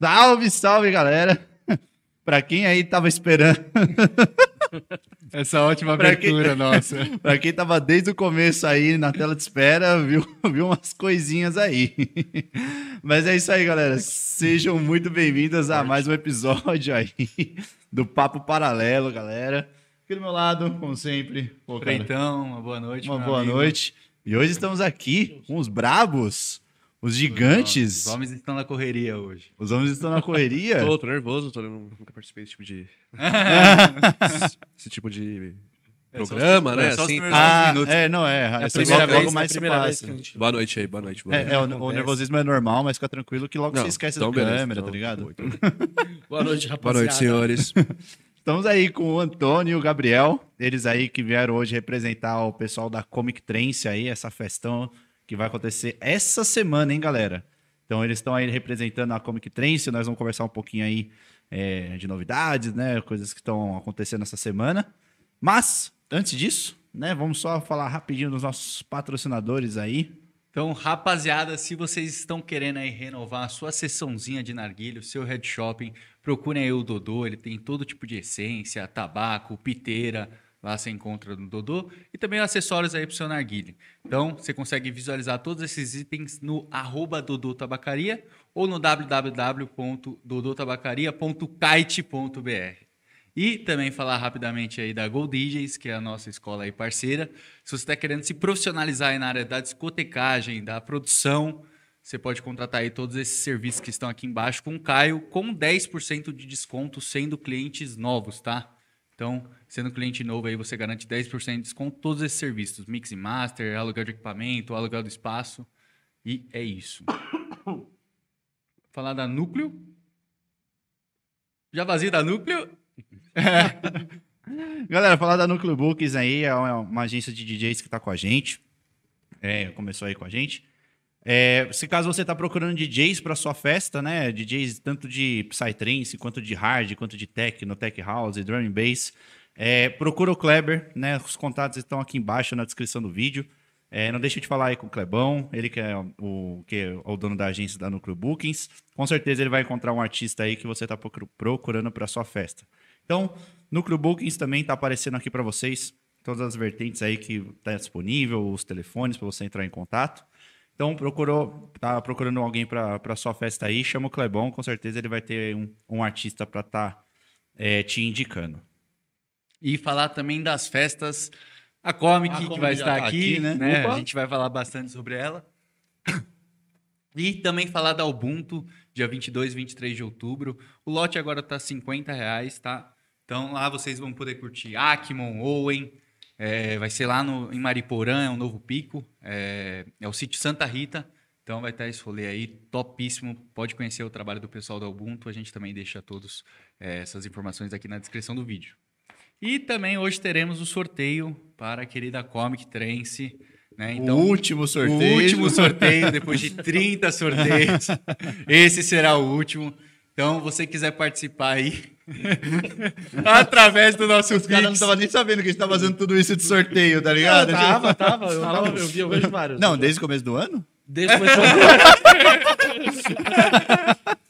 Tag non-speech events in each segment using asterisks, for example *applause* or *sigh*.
Salve, salve, galera! *laughs* Pra quem aí tava esperando, *laughs* Essa ótima Pra quem- abertura nossa. *laughs* pra quem tava desde o começo aí na tela de espera, viu, viu umas coisinhas aí. Mas é isso aí, galera. Sejam muito bem-vindas a mais um episódio aí do Papo Paralelo, galera. Aqui do meu lado, como sempre, pô, Freitão, uma boa noite. uma boa amigo. noite. E hoje estamos aqui com os brabos, os gigantes. Os homens estão na correria hoje. Os homens estão na correria. *laughs* Tô, tô nervoso, tô, nunca participei desse tipo de. *laughs* esse tipo de É, só programa, os- né? é, só Assim. Ah, minutos. é, não é. É a Essa primeira logo, vez, logo mais é a se primeira vez a gente... Boa noite aí, boa noite. Boa É, noite. é, o, o nervosismo é normal, mas fica tranquilo que logo Não, você esquece então da beleza, câmera, então, tá ligado? *laughs* boa, então. Boa noite, rapaziada. Boa noite, senhores. Estamos aí com o Antônio e o Gabriel, eles aí que vieram hoje representar o pessoal da Comic Trance aí, essa festão que vai acontecer essa semana, hein, galera? Então eles estão aí representando a Comic Trance, nós vamos conversar um pouquinho aí é, de novidades, né, coisas que estão acontecendo essa semana. Mas, antes disso, né, vamos só falar rapidinho dos nossos patrocinadores aí. Então, rapaziada, se vocês estão querendo aí renovar a sua sessãozinha de narguilho, seu head shopping, procurem aí o Dodô, ele tem todo tipo de essência, tabaco, piteira, lá você encontra no Dodô, e também acessórios aí pro seu narguilho. Então, você consegue visualizar todos esses itens no arroba Dodô Tabacaria ou no www.dodotabacaria.kite.br. E também falar rapidamente aí da Gold DJs, que é a nossa escola aí parceira. Se você está querendo se profissionalizar aí na área da discotecagem, da produção, você pode contratar aí todos esses serviços que estão aqui embaixo com o Caio, com 10% de desconto sendo clientes novos, tá? Então, sendo cliente novo aí, você garante 10% de desconto todos esses serviços. Mix e Master, aluguel de equipamento, aluguel do espaço. E é isso. *coughs* Falar da Núcleo. Já vazio da Núcleo? *laughs* Galera, falar da Núcleo Bookings aí, é uma, agência de DJs que tá com a gente. É, começou aí com a gente. É, se caso você tá procurando DJs para sua festa, né? DJs tanto de Psytrance, quanto de hard, quanto de techno, tech house, drum and bass, é, procura o Kleber, né? Os contatos estão aqui embaixo na descrição do vídeo. É, não deixa de falar aí com o Clebão, ele que é o, que é o dono da agência da Núcleo Bookings. Com certeza ele vai encontrar um artista aí que você está procurando para sua festa. Então, Núcleo Bookings também está aparecendo aqui para vocês, todas as vertentes aí que está disponível, os telefones para você entrar em contato. Então, procurou, tá procurando alguém para sua festa aí, chama o Clebão, com certeza ele vai ter um, um artista para estar te indicando. E falar também das festas, a Comic, A que Comic vai já estar tá aqui, aqui, né? né? A gente vai falar bastante sobre ela. E também falar da Ubuntu, dia 22 e 23 de outubro. O lote agora tá 50 reais, tá? Então lá vocês vão poder curtir Akimon, Owen, é, vai ser lá no, em Mariporã, é um novo pico, é, é o sítio Santa Rita. Então vai estar esse rolê aí, topíssimo. Pode conhecer o trabalho do pessoal da Ubuntu. A gente também deixa todos é, essas informações aqui na descrição do vídeo. E também hoje teremos o sorteio para a querida Comic Trance. Né? o último sorteio. O último *laughs* sorteio, depois de 30 sorteios. Esse será o último. Então, você quiser participar aí, *laughs* através do nosso Os caras não estavam nem sabendo que a gente tava fazendo tudo isso de sorteio, tá ligado? Tava, tava. Eu, tava, eu vi, eu vejo vários. Não, desde o começo do ano? Desde que começou. *laughs*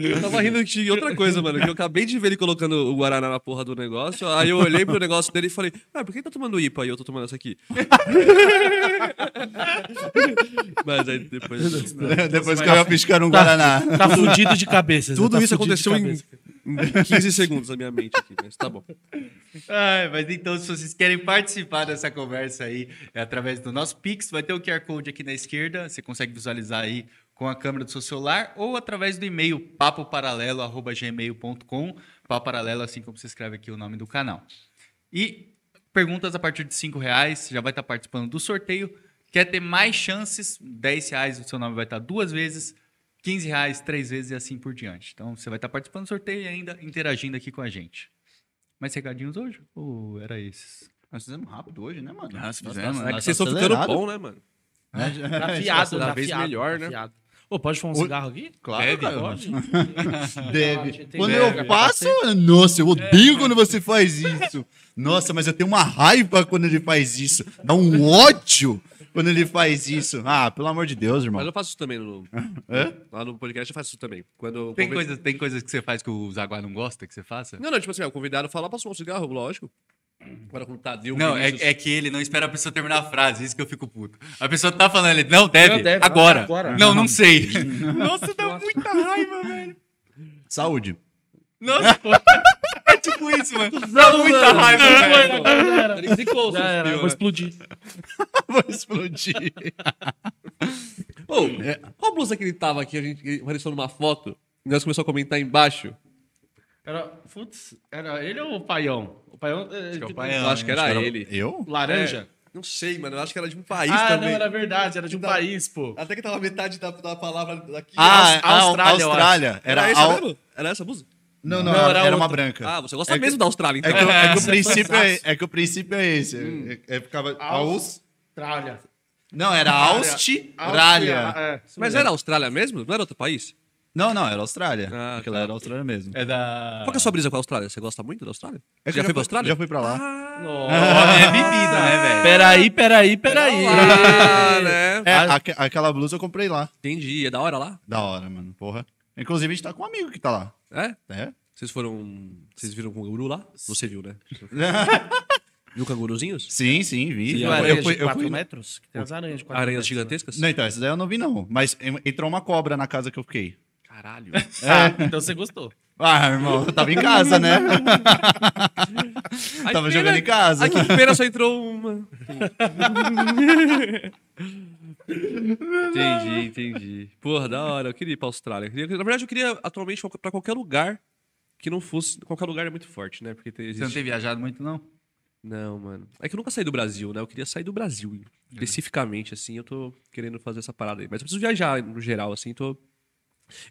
Eu tava rindo de outra coisa, mano. Que eu acabei de ver ele colocando o Guaraná na porra do negócio. Aí eu olhei pro negócio dele e falei, ah, por que tá tomando IPA e eu tô tomando essa aqui? *laughs* Mas aí depois. Depois que eu ia piscar um Guaraná. Tá fudido de cabeça. Tudo tá isso aconteceu em, cabeça. em 15 segundos na minha mente aqui, mas tá bom. Ai, mas então, se vocês querem participar dessa conversa aí, é através do nosso Pix, vai ter o QR Code aqui na esquerda, você consegue visualizar aí com a câmera do seu celular ou através do e-mail papoparalelo.gmail.com, papo paralelo, assim como se escreve aqui o nome do canal. E perguntas a partir de 5 reais, já vai estar participando do sorteio. Quer ter mais chances? 10 reais o seu nome vai estar duas vezes, 15 reais três vezes e assim por diante. Então você vai estar participando do sorteio e ainda interagindo aqui com a gente. Mais recadinhos hoje? Ou era esses? Nós fizemos rápido hoje, né, mano? Nós fizemos, É que vocês estão ficando acelerado. bom, né, mano? Tá fiado, cada tá melhor, tá né? fiado. Ô, pode fumar um O- cigarro aqui? Claro, Deve, cara. Pode. Deve. *laughs* Quando deve, eu faço, nossa, eu odeio quando você faz isso. Nossa, mas eu tenho uma raiva quando ele faz isso. Dá um ódio. quando ele faz isso. Ah, pelo amor de Deus, Mas irmão. eu faço isso também no, Hã? lá no podcast, eu faço isso também. Quando Tem, convido- coisas, tem coisas que você faz que o Zaguar não gosta que você faça? Não, não, tipo assim, o convidado fala, fumar um cigarro? Lógico. Agora com o Tadeu, Não, é, Vinícius- é que ele não espera a pessoa terminar a frase, isso que eu fico puto. A pessoa tá falando, ele, não, deve, Não, deve, agora. agora. Não, não sei. *laughs* Nossa, dá muita raiva, velho. Saúde. Nossa, pô. É tipo isso, mano. Dá muita raiva, velho. Já era. Ele zicou, Já era, suspirou, vou explodir. *laughs* Vou explodir. Ô, qual blusa que ele tava aqui? A gente apareceu numa foto. E nós começamos a comentar embaixo. Era, putz, era ele ou o Paião? O Paião. eh, que é o que- Paião. Eu acho que era ele. Eu? Laranja? Não sei, mano. Eu acho que era de um país ah, também. não, era verdade, era de um Da- país, pô. Até que tava metade da, da palavra daqui. Ah, Austrália, a Austrália, Austrália. era, Era, essa mesmo? Era essa blusa? Não, não, Não, era, era era uma branca. Ah, você gosta É que- mesmo da Austrália, então. É que, o- é que o princípio é, fanzaço. é que o princípio é esse. É, é- ficava Aus... Austrália. Não, era Austrália. é. Mas era Austrália mesmo? Não era outro país? Não, não, era Austrália. Ah, Aquela tá. era Austrália mesmo. É da... Qual que é a sua brisa com a Austrália? Você gosta muito da Austrália? É que já eu foi pra fui- Austrália? Já fui pra lá. Nossa. É bebida, né, velho? Peraí, peraí, peraí. Ah, *laughs* né? É, aque- aquela blusa eu comprei lá. Entendi. É da hora lá? Da hora, mano. Porra. Inclusive, a gente tá com um amigo que tá lá. É? É? Vocês foram. Vocês viram o canguru lá? Você viu, né? *laughs* Viu canguruzinhos? sim, sim, vi. Eu, a eu fui, de eu 4 fui- metros? Que tem as aranhas de 4 Aranhas metros. gigantescas? Não, então, essa daí eu não vi, não. Mas en- entrou uma cobra na casa que eu fiquei. Caralho. *laughs* Ah, então você gostou. Ah, irmão, eu tava em casa, né? Ai, *laughs* tava jogando pena- em casa. Ai, que pena, só entrou uma. entendi, entendi. Porra, da hora. Eu queria ir pra Austrália. Eu queria- na verdade, eu queria atualmente pra qualquer lugar que não fosse. Qualquer lugar é muito forte, né? Porque tem, Você não existe... tem viajado muito, não? Não, mano. É que eu nunca saí do Brasil, né? Eu queria sair do Brasil. Especificamente, assim, eu tô querendo fazer essa parada aí. Mas eu preciso viajar no geral, assim, tô.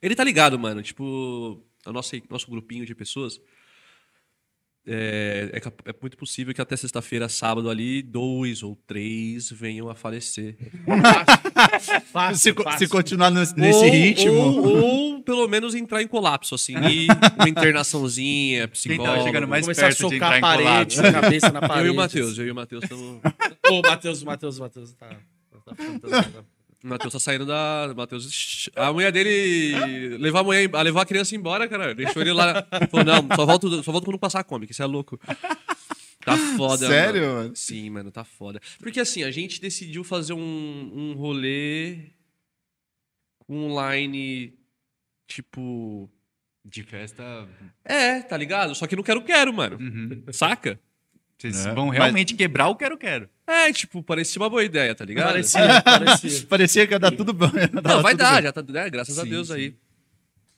Ele tá ligado, mano. Tipo, o nosso, nosso grupinho de pessoas. É, é, é muito possível que até sexta-feira, sábado ali, dois ou três venham a falecer. *laughs* Fácil, se, co- fácil. se continuar nesse, nesse Ou- ritmo. Ou, ou pelo menos entrar em colapso, assim. E uma internaçãozinha, psicólogo. tava chegando mais Começar a perto de entrar socar a parede, a cabeça na parede. Eu e o Matheus, eu e o Matheus estamos. *laughs* Ô, Matheus, Matheus, Matheus tá... tá- tá- tá- O Matheus tá saindo da. o Matheus. A mulher dele. Levar a, mulher, a levar a criança embora, cara. Deixou ele lá. Falou, não, só volto, só volto quando passar a que você é louco. Tá foda, Sério, mano. mano? Sim, mano, tá foda. Porque assim, a gente decidiu fazer um, um rolê online, tipo. De festa. É, tá ligado? Só que não quero, quero, mano. Uhum. Saca? Vocês É, vão mas- realmente quebrar o quero-quero. É, tipo, parecia uma boa ideia, tá ligado? Parecia, parecia. *laughs* Parecia que ia dar tudo bom. Não, vai dar, já tá, né? Graças a Sim, Deus sim. aí.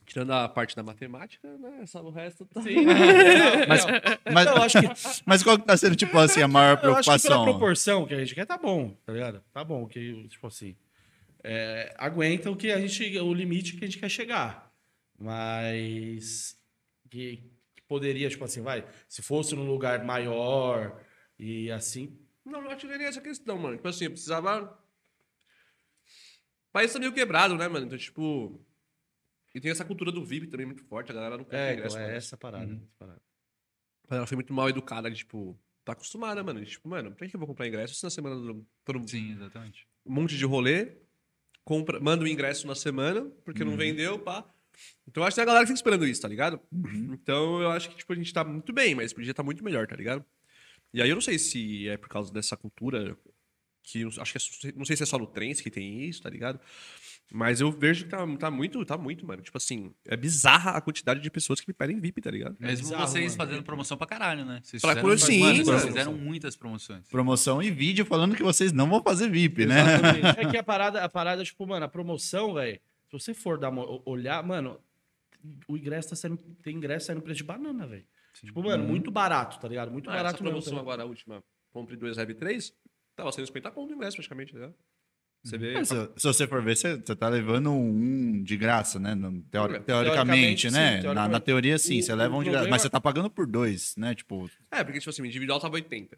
Tirando a parte da matemática, né? Só o resto tá. Sim. *laughs* Mas, mas, Eu acho que, *laughs* mas qual que tá sendo, tipo assim, a maior eu acho que pela preocupação? proporção que a gente quer, tá bom, tá ligado? Tá bom, que, tipo assim, é, aguenta o que a gente, o limite que a gente quer chegar. Mas que, que poderia, tipo assim, vai, se fosse num lugar maior e assim, Não, eu acho que não é essa questão, mano. Tipo assim, eu precisava. O país tá meio quebrado, né, mano? Então, tipo. E tem essa cultura do VIP também muito forte, a galera não quer é, ingresso. então é mano. essa parada. essa parada. A galera foi muito mal educada, de, tipo. Tá acostumada, mano. Tipo, mano, pra que eu vou comprar ingresso se na semana do- todo um Sim, exatamente. monte de rolê, compra, manda o ingresso na semana, porque Uhum. não vendeu, pá. Então eu acho que tem a galera que fica esperando isso, tá ligado? Uhum. Então eu acho que, tipo, a gente tá muito bem, mas podia estar muito melhor, tá ligado? E aí eu não sei se é por causa dessa cultura, que eu acho que é, não sei se é só no trens que tem isso, tá ligado? Mas eu vejo que tá, tá muito, tá muito, mano. Tipo assim, é bizarra a quantidade de pessoas que me pedem VIP, tá ligado? Mesmo bizarro, vocês mano. fazendo promoção pra caralho, né? Vocês Pra fizeram, sim, mano, vocês fizeram muitas promoções. Promoção e vídeo falando que vocês não vão fazer VIP, né? Exatamente. É que a parada, a parada, tipo, mano, a promoção, velho, se você for dar uma, olhar, mano, o ingresso tá saindo, tem ingresso saindo preço de banana, velho. Tipo, mano, muito barato, tá ligado? Muito Ah, essa barato mesmo. promoção tá ligado? agora, a última, compre dois, leve três, tava sendo 50 pontos o ingresso praticamente, tá ligado? Você vê... É, Se, se você for ver, você, você tá levando um de graça, né? No- teori- Teoricamente, teoricamente, sim, né? Na, teoricamente. na teoria, sim, O- você leva um de graça. Mas você tá pagando por dois, né? Tipo, É, porque, tipo assim, o individual tava 80.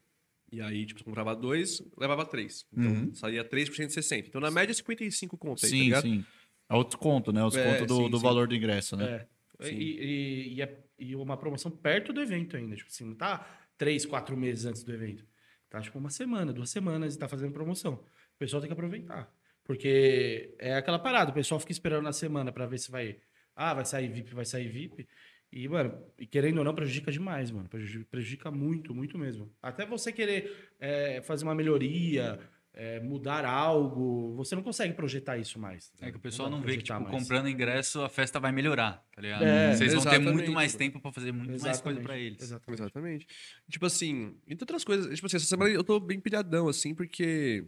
E aí, tipo, você comprava dois, levava três. Então, Uhum. saía 3% de 60. Então, na média, 55 conto aí, tá sim, ligado? sim. É outro conto, né? Os É, contos do, sim, do sim. valor do ingresso, né? É. Sim. E, e, e, é- e uma promoção perto do evento ainda. Tipo assim, não tá três, quatro meses antes do evento. Tá tipo uma semana, duas semanas e tá fazendo promoção. pessoal tem que aproveitar. Porque é aquela parada, o pessoal fica esperando na semana pra ver se vai. Ah, vai sair VIP, vai sair VIP. E, mano, e querendo ou não, prejudica demais, mano. Prejudica, prejudica muito, muito mesmo. Até você querer é, fazer uma melhoria, é, mudar algo, você não consegue projetar isso mais. É que o pessoal não pra vê que, tipo, mais. comprando ingresso, a festa vai melhorar, tá ligado? É, Vocês vão ter exatamente, muito mais tempo pra fazer muito mais coisa pra eles. Exatamente. Exatamente. Tipo assim, entre outras coisas, tipo assim, essa semana eu tô bem pilhadão, assim, porque.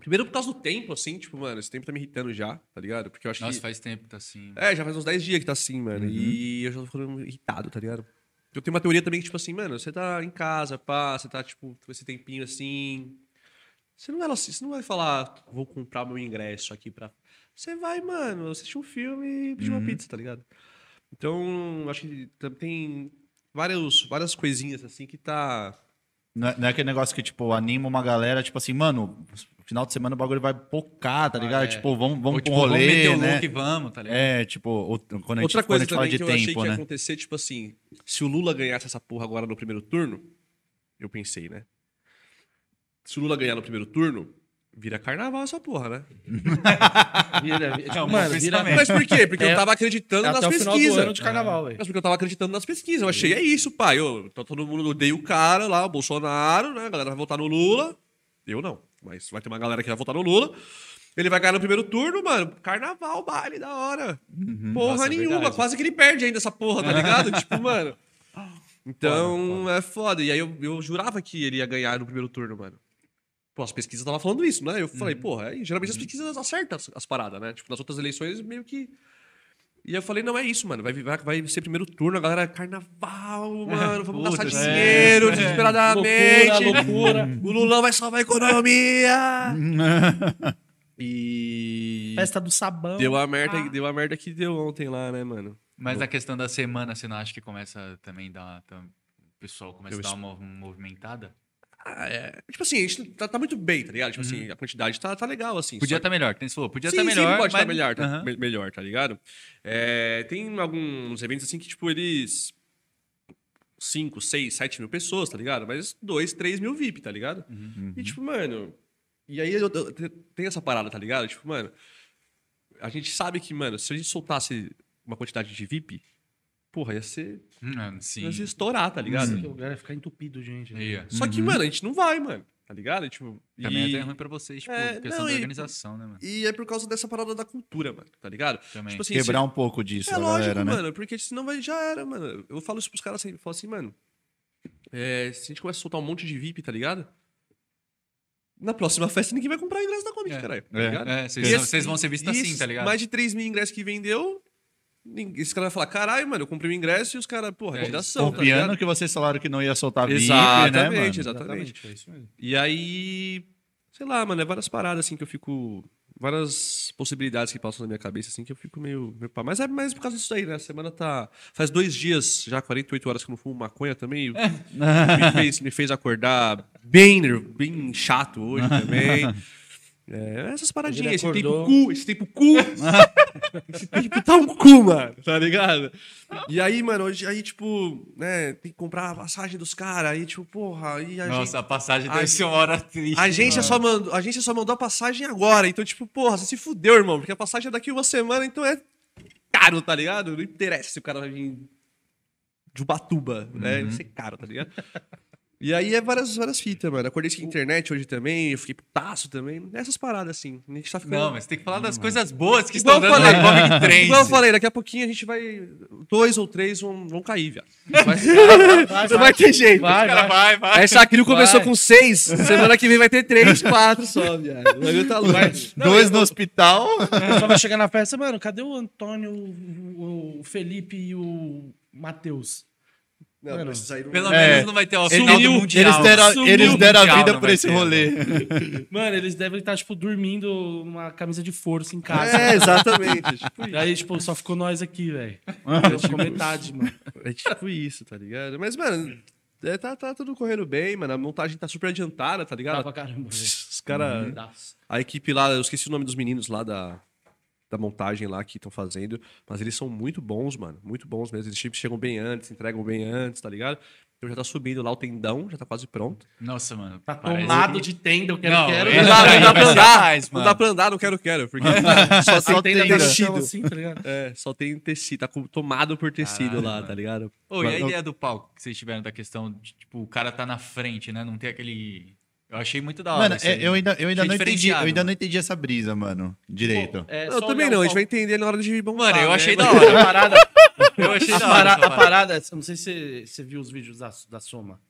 Primeiro por causa do tempo, assim, tipo, mano, esse tempo tá me irritando já, tá ligado? Porque eu acho Nossa, que. faz tempo que tá assim. É, já faz uns 10 dias que tá assim, mano. E eu já tô ficando irritado, tá ligado? Eu tenho uma teoria também que, tipo assim, mano, você tá em casa, pá, você tá, tipo, com esse tempinho assim. Você não vai, você não vai falar, vou comprar meu ingresso aqui pra. Você vai, mano, assistir um filme e pedir uma pizza, tá ligado? Então, acho que tem várias, várias coisinhas assim que tá. Não é, não é aquele negócio que, tipo, anima uma galera, tipo assim, mano, final de semana o bagulho vai pocar, tá ligado? é. Tipo, vamos, vamos Ou, tipo, um vamos rolê, meter o né? look e vamos, tá ligado? É, tipo, o- quando a gente, Outra quando a coisa gente fala de que eu achei tempo, que ia né? acontecer, tipo assim, se o Lula ganhasse essa porra agora no primeiro turno, eu pensei, né? Se o Lula ganhar no primeiro turno, vira carnaval essa porra, né? *laughs* Vira, vira, É bom mano, vira. Mas por quê? Porque É- eu tava acreditando é nas até o final do pesquisas. ano de carnaval, velho. Mas porque eu tava acreditando nas pesquisas. Eu achei, é isso, pai. Eu, todo mundo odeia o cara lá, o Bolsonaro, né? A galera vai votar no Lula. Eu não. Mas vai ter uma galera que vai votar no Lula. Ele vai ganhar no primeiro turno, mano. Carnaval, baile, da hora. Porra Nossa, é nenhuma. verdade. Quase que ele perde ainda essa porra, tá ligado? *laughs* tipo, mano. Então, é foda. E aí eu, eu jurava que ele ia ganhar no primeiro turno, mano. Pô, as pesquisas estavam falando isso, né? Eu falei, porra, aí, geralmente as pesquisas acertam as, as paradas, né? Tipo, nas outras eleições, meio que. E eu falei, não é isso, mano. Vai, vai, vai ser primeiro turno, a galera, carnaval, mano, vamos Puta, gastar é, dinheiro é. desesperadamente. Loucura, loucura. O Lulão vai salvar a economia. *laughs* e. Festa do sabão. Deu a merda, deu a merda que deu ontem lá, né, mano? Mas a questão da semana, você não acha que começa também a dar. O pessoal começa Eu a dar uma movimentada? Ah, é. Tipo assim, a gente tá, tá muito bem, tá ligado? Tipo assim, a quantidade tá, tá legal, assim. Uhum. Podia estar melhor, que nem você falou. Podia Sim, estar sempre melhor. pode mas... estar melhor, tá, Aham. me- melhor, tá ligado? É, tem alguns eventos assim que, tipo, eles. 5, 6, 7 mil pessoas, tá ligado? Mas 2, 3 mil VIP, tá ligado? Uhum. E, tipo, mano. E aí eu, eu- tem essa parada, tá ligado? Tipo, mano. A gente sabe que, mano, se a gente soltasse uma quantidade de VIP, porra, ia ser. Hum, Sim. Ia se estourar, tá ligado? O lugar vai ficar entupido, gente. né? Ia. Só que, mano, a gente não vai, mano. Tá ligado? Tipo, Também e... é até ruim pra vocês, tipo, É, questão não, da e- organização, né, mano? E é por causa dessa parada da cultura, mano, tá ligado? Também. Tipo assim, Quebrar se- um pouco disso, É lógico, galera, né? mano, porque senão vai, já era, mano. Eu falo isso pros caras assim, eu falo assim, mano. é, se a gente começa a soltar um monte de VIP, tá ligado? Na próxima festa ninguém vai comprar ingresso da Comic, É. caralho. Tá É. ligado? É, vocês E vão- esse- vocês vão ser vistos e assim, tá ligado? Mais de 3 mil ingressos que vendeu. Esse cara vai falar, caralho, mano, eu comprei o ingresso e os caras, porra, É, retiração, tá Confiando ligado? que vocês falaram que não ia soltar VIP, Exatamente, né, mano? exatamente. É isso mesmo. E aí, sei lá, mano, é várias paradas assim que eu fico. Várias possibilidades que passam na minha cabeça, assim, que eu fico meio. meio pá. Mas é mais por causa disso aí, né? A semana tá. Faz dois dias, já 48 horas que eu não fumo maconha também. me, fez, me fez acordar bem, bem chato hoje *laughs* também. É, essas paradinhas, esse tempo cu, esse tempo cu. *laughs* esse tempo tá um cu, mano, tá ligado? E aí, mano, hoje, aí, tipo, né, tem que comprar a passagem dos caras, aí, tipo, porra, aí a gente. Nossa, a passagem deve ser uma hora triste. A agência, mano. só mandou, a agência só mandou a passagem agora. Então, tipo, porra, você se fudeu, irmão. Porque a passagem é daqui uma semana, então é caro, tá ligado? Não interessa se o cara vai vir de Ubatuba, né? Vai ser caro, tá ligado? E aí é várias, várias fitas, mano. Acordei sem internet hoje também, eu fiquei putaço também. Essas paradas, assim. A gente tá ficando... Não, mas tem que falar das coisas boas que Igual estão dando falei, na Comic Trends. Igual eu falei, daqui a pouquinho a gente vai... Dois ou três vão, vão cair, viado. *laughs* Vai, não vai ter jeito. Vai, Cara, vai. vai, vai. Essa crio começou Vai. com seis, semana que vem vai ter três, quatro só, viado. O bagulho tá louco. Dois no hospital. Só vai chegar na festa, mano, cadê o Antônio, o, o Felipe e o Matheus? Não, Mano, mas saíram... Pelo É. menos não vai ter o do Mundial. eles deram, Sumiu eles deram a vida vai esse ter. rolê. *laughs* Mano, eles devem estar, tipo, dormindo numa camisa de força em casa. É, exatamente. *laughs* tipo, E aí, tipo, só ficou nós aqui, velho. Ficou metade, mano. é tipo isso, tá ligado? Mas, mano, é, tá, tá tudo correndo bem, mano. A montagem tá super adiantada, tá Tá ligado? pra caramba, velho. Os caras. A equipe lá, eu esqueci o nome dos meninos lá da, da montagem lá que estão fazendo, mas eles são muito bons, mano. Muito bons mesmo. Eles tipo, chegam bem antes, entregam bem antes, tá ligado? Então já tá subindo lá o tendão, já tá quase pronto. Nossa, mano. Tá tomado que- de tenda, eu quero, Não, quero. Não dá, não dá pra andar. mais, Não dá pra andar, não quero, quero. Porque *laughs* só Só tem chão, tecido. assim, tá ligado? É, só tem tecido, tá com- tomado por tecido Caralho, lá, mano. tá ligado? Ô, e a Mas- ideia do palco que vocês tiveram da questão de, tipo, o cara tá na frente, né? Não tem aquele. Eu achei muito da hora. Mano, é, eu ainda, eu ainda Achei não entendi, eu ainda não entendi essa brisa, mano, direito. Pô, é eu também não, o a gente vai entender na hora de montar. Mano, eu né? achei Mas- *laughs* da hora. A parada, *laughs* Eu achei a da hora. parada, a parada, eu não sei se você, viu os vídeos da, da Soma.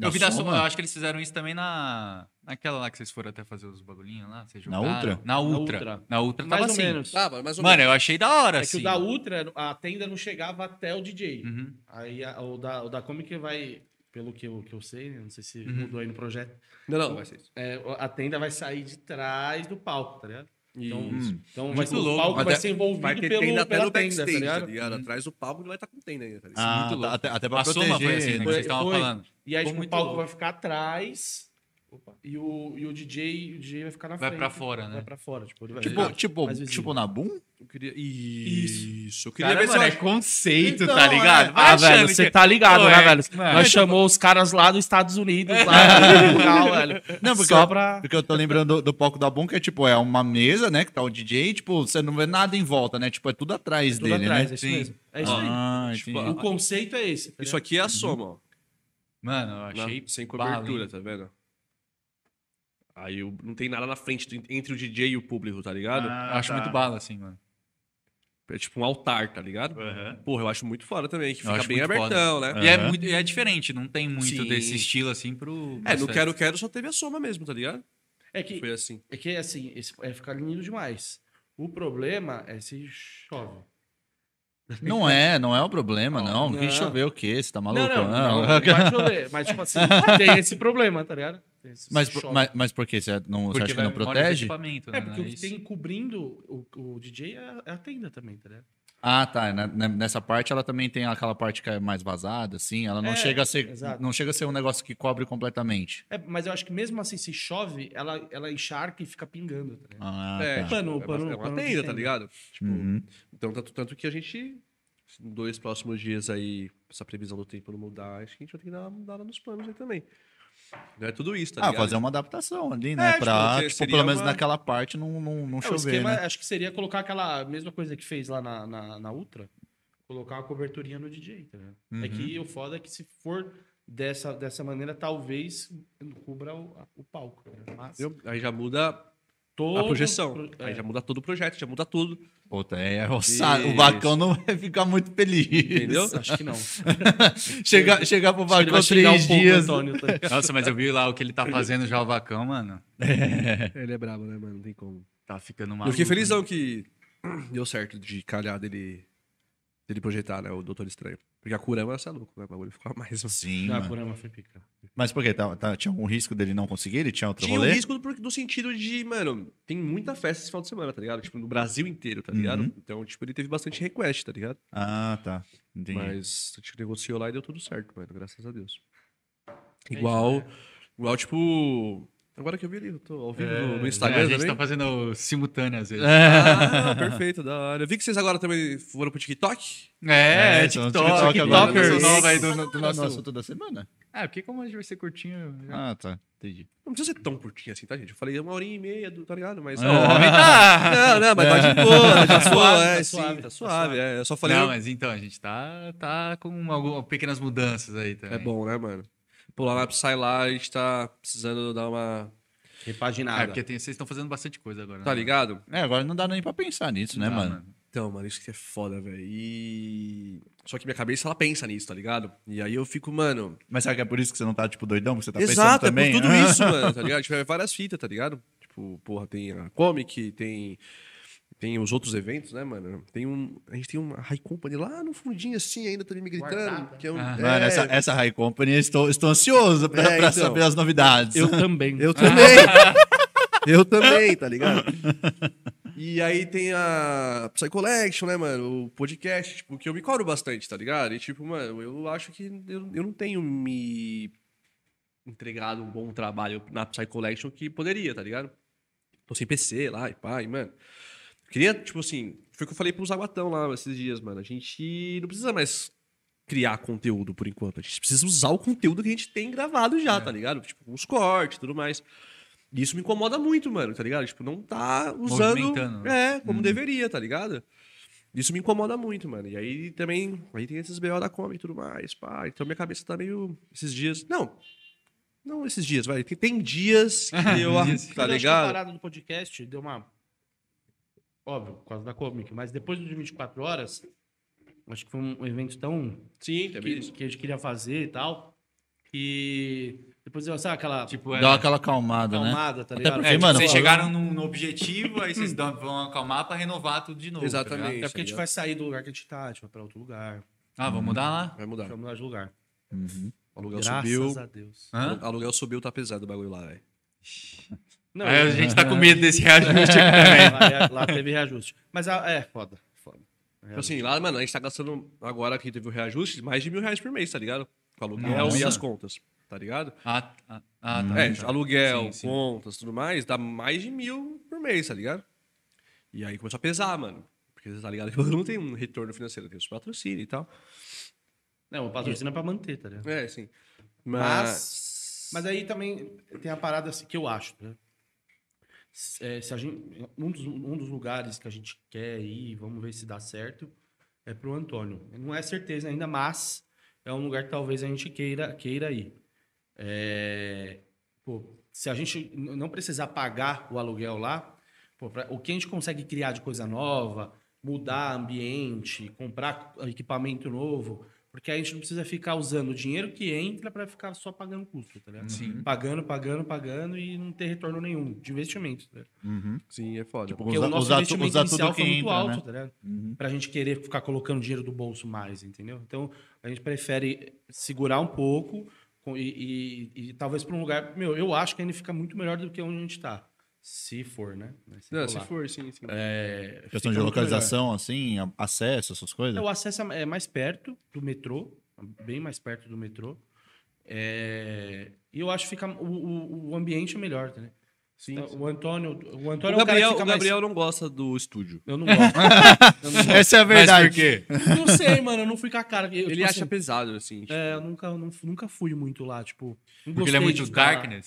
Eu vi da Soma? Soma, eu acho que eles fizeram isso também na. Naquela lá que vocês foram até fazer os bagulhinhos lá. Vocês Na jogaram. Ultra? Na Ultra. Ultra. Na Ultra Mais tava ou assim. menos. Ah, mas mais ou Mano, menos. eu achei da hora, É que assim. o da Ultra, a tenda não chegava até o DJ. Uhum. Aí a- o, da, o da Comic vai, pelo que eu, que eu sei, né, não sei se Uhum. mudou aí no projeto, Não, não, vai ser isso. é, a tenda vai sair de trás do palco, tá ligado? Então, Isso. então vai Muito ser, o louco. palco vai Até- ser envolvido Vai ter pelo, tenda até pela no tenda, backstage, tá tá ligado? ligado? Atrás do palco não vai estar com tenda ainda, cara. Isso é Ah, muito tá, louco. até, até pra A Soma proteger. foi assim, né? Que Foi- vocês estavam falando. E aí, tipo, o palco louco. vai ficar atrás e o, e o DJ, o DJ vai ficar na Vai frente. pra fora, né? Vai pra fora, tipo, ele vai Tipo, tipo, tipo na Boom? Eu queria... Isso. Eu queria Cara, ver mano, se é eu... conceito, Então, tá ligado? é. Vai Ah, achando velho, você que- tá ligado, Pô, né, é, velho? mano. Nós *laughs* chamou os caras lá dos Estados Unidos, lá *laughs* do Portugal, velho. Não, porque, Só eu, pra... porque eu tô lembrando do, do palco da Boom, que é tipo, é uma mesa, né, que tá o DJ, tipo, você não vê nada em volta, né? Tipo, é tudo atrás Tudo dele, atrás, né? é isso Sim. mesmo. É isso Ah, Tipo, aí. O conceito é esse. tá Isso aqui é a soma, ó. Mano, eu Na- achei. sem cobertura, tá vendo? Aí não tem nada na frente do- entre o DJ e o público, tá ligado? Eu Ah, acho tá. muito bala, assim, mano. É tipo um altar, tá ligado? Porra, eu acho muito foda também, que Eu fica bem abertão, né? E é, muito, e é diferente, não tem muito Sim. desse estilo assim pro. É, no Quero Quero só teve a soma mesmo, tá ligado? É que, Foi assim. é que assim, esse, é ficar lindo demais. O problema é se chove. Não é, não é o problema, não. Não. Quem choveu o quê? Você tá maluco? Não, não, não, não vai chover. Mas, tipo assim, *laughs* tem esse problema, tá ligado? Mas, por- mas, mas por quê? Você, não, você Porque acha que não protege? equipamento, É, né? porque Não o que tem cobrindo o, o DJ é, é a tenda também, tá ligado? Ah, tá. Na- na- Nessa parte ela também tem aquela parte que é mais vazada, assim. Ela não É, chega a ser. exato. Não chega a ser um negócio que cobre completamente. É, mas eu acho que mesmo assim, se chove, ela, ela encharca e fica pingando, tá ligado? Ah, é, tá. Pano- é, pano- é uma pano tenda, tá ligado? Tipo, Uhum. então tanto, tanto que a gente, dois próximos dias aí, essa previsão do tempo não mudar, acho que a gente vai ter que dar uma mudada nos planos aí também. Não é tudo isso, tá Ah, ligado? fazer uma adaptação ali, né? É, tipo, pra, tipo, seria pelo menos uma- naquela parte não, não, não É, o chover, esquema, né? acho que seria colocar aquela mesma coisa que fez lá na, na, na Ultra, colocar uma coberturinha no DJ, tá ligado? É Uhum. que o foda é que se for dessa, dessa maneira, talvez cubra o, o palco. né? Mas? Aí já muda todo a projeção. pro- Aí é. já muda todo o projeto, já muda tudo. Puta, é, o, sa- o. Bacão não vai ficar muito feliz. Entendeu? *laughs* Acho que não. chegar, chegar pro Bacão três um dias. Antônio, tá? Nossa, mas eu vi lá o que ele tá fazendo já o Vacão, mano. Ele é brabo, né, mano? Não tem como. Tá ficando Eu maluco. fiquei né? felizão que deu certo de calhar dele, dele projetar, né, o Doutor Estranho. Porque a Kurama, você é louco, né? O bagulho ficava mais... Sim, Ah, mano. Kurama foi pica. Mas por quê? Tá, tá- tinha algum risco dele não conseguir? Ele tinha outro Tinha rolê? risco do, do sentido de, mano, tem muita festa esse final de semana, tá ligado? Tipo, no Brasil inteiro, tá ligado? Uhum. Então, tipo, ele teve bastante request, tá ligado? Ah, tá. Entendi. Mas a gente negociou lá e deu tudo certo, mano, graças a Deus. É Igual, isso, né? igual, tipo... Agora que eu vi ali, eu tô ao vivo no, no É, Instagram a gente também. tá fazendo simultâneo às vezes. Ah, não, *laughs* perfeito, da hora. Eu vi que vocês agora também foram pro TikTok. É, então, TikTok, agora, TikToker. nosso nova aí do, do, nosso nosso... assunto da semana. É, porque como hoje vai ser curtinho... já- Ah, tá. Entendi. Não precisa ser tão curtinho assim, tá, gente? Eu falei uma horinha e meia, do- tá ligado? Mas... Tá... Não, não, mas vai de boa, *laughs* de boa, suave, é, tá sim, suave, tá tá suave. É, eu só falei... Não, mas então, a gente tá, tá com algumas pequenas mudanças aí também. É bom, né, mano? Pô, lá Psy lá, a gente tá precisando dar uma... É, Repaginada. porque tem- vocês estão fazendo bastante coisa agora. Tá né? ligado? É, agora não dá nem pra pensar nisso, né, Tá, mano? Então, mano, isso que é foda, velho. E... Só que minha cabeça, ela pensa nisso, tá ligado? E aí eu fico, mano... Mas será que é por isso que você não tá, tipo, doidão? Porque você tá Exato, pensando também? é por tudo isso, *laughs* mano, tá ligado? Tipo, é várias fitas, tá ligado? Tipo, porra, tem a Comic, tem... Tem os outros eventos, né, mano? Tem um... A gente tem uma High Company lá no fundinho, assim, ainda tá me gritando. Que é um, Ah. é, Mano, essa, essa High Company, eu estou, estou ansioso pra, É, pra então. saber as novidades. Eu também. Eu também. *laughs* eu também, tá ligado? E aí tem a Psy Collection, né, mano? O podcast, tipo, que eu me cobro bastante, tá ligado? E, tipo, mano, eu acho que eu, eu não tenho me entregado um bom trabalho na Psy Collection que poderia, tá ligado? Tô sem PC lá e pá, e, mano. Queria, tipo assim, foi o que eu falei pro Zaguatão lá esses dias, mano. A gente não precisa mais criar conteúdo por enquanto. A gente precisa usar o conteúdo que a gente tem gravado já, É. tá ligado? Tipo, os cortes e tudo mais. E isso me incomoda muito, mano, tá ligado? Tipo, não tá usando. Né? É, como deveria, tá ligado? Isso me incomoda muito, mano. E aí também. Aí tem esses BO da Kombi e tudo mais, pá. Então minha cabeça tá meio. Esses dias. Não. Não esses dias, vai. Tem, tem dias que *laughs* eu. Tá Mas eu acho que a ligado? parada do podcast deu uma. Óbvio, por causa da Comic, mas depois dos 24 horas, acho que foi um evento tão. Sim, também que, que a gente queria fazer e tal. Que depois deu, sabe, aquela Tipo, é, Dá aquela acalmada, né? calmada, tá Até ligado? porque, é, tipo, mano, vocês falando- chegaram no, no objetivo, aí vocês dão- vão acalmar pra renovar tudo de novo. tá Exatamente. ligado? É porque a gente vai sair do lugar que a gente tá, a gente vai pra outro lugar. ah, vamos mudar lá? Vai mudar. Vai mudar de lugar. Uhum. O aluguel Graças subiu. a Deus. Hã? O aluguel subiu, tá pesado o bagulho lá, velho. Não, Aí a eu- gente tá com medo desse reajuste aqui também. *laughs* lá, é- lá teve reajuste. Mas ah, é, foda. foda. Tipo assim, lá, mano, a gente tá gastando, agora que teve o reajuste, mais de mil reais por mês, tá ligado? Com aluguel Nossa. e as contas, tá ligado? Ah, ah, ah, tá. é, aluguel, Sim, sim. contas, tudo mais, dá mais de mil por mês, tá ligado? E aí começou a pesar, mano. Porque, tá ligado? *laughs* que não tem um retorno financeiro, tem os patrocínios e tal. Não, o patrocínio é pra manter, tá ligado? É, sim. Mas, mas aí também tem a parada assim, que eu acho, né? É, se a gente, um, dos, um dos lugares que a gente quer ir, vamos ver se dá certo, é pro Antônio. Não é certeza ainda, mas é um lugar que talvez a gente queira, queira ir. É, pô, se a gente não precisar pagar o aluguel lá, pô, pra- o que a gente consegue criar de coisa nova, mudar ambiente, comprar equipamento novo, porque a gente não precisa ficar usando o dinheiro que entra para ficar só pagando custo, tá ligado? Sim. Pagando, pagando, pagando e não ter retorno nenhum de investimento. Tá ligado? Uhum. Sim, é foda. Tipo, Porque Usar- o nosso usar investimento usar tudo inicial que foi muito entra, alto, né? tá ligado? Uhum. Pra gente querer ficar colocando dinheiro do bolso mais, entendeu? Então, a gente prefere segurar um pouco e, e- e talvez para um lugar... Meu, eu acho que ainda fica muito melhor do que onde a gente tá. Se for, né? Mas Não, se rolar. for, sim, sim. É, Questão de localização, assim, a- acesso, essas coisas. melhor. O acesso é mais perto do metrô, bem mais perto do metrô. É, E eu acho que fica, o, o, o ambiente é melhor, tá, né? Sim, Então, sim. O Antônio, o O Antônio é cara Gabriel, que fica o Gabriel não gosta do estúdio. mais... Eu não gosto. *laughs* Eu não, gosto. Essa é a Mas verdade. por quê? não sei, mano, eu não fui com a cara. Eu, Ele tipo acha assim, pesado, assim. tipo, É, eu nunca, não- nunca fui muito lá, tipo. Não Porque ele é muito ficar lá.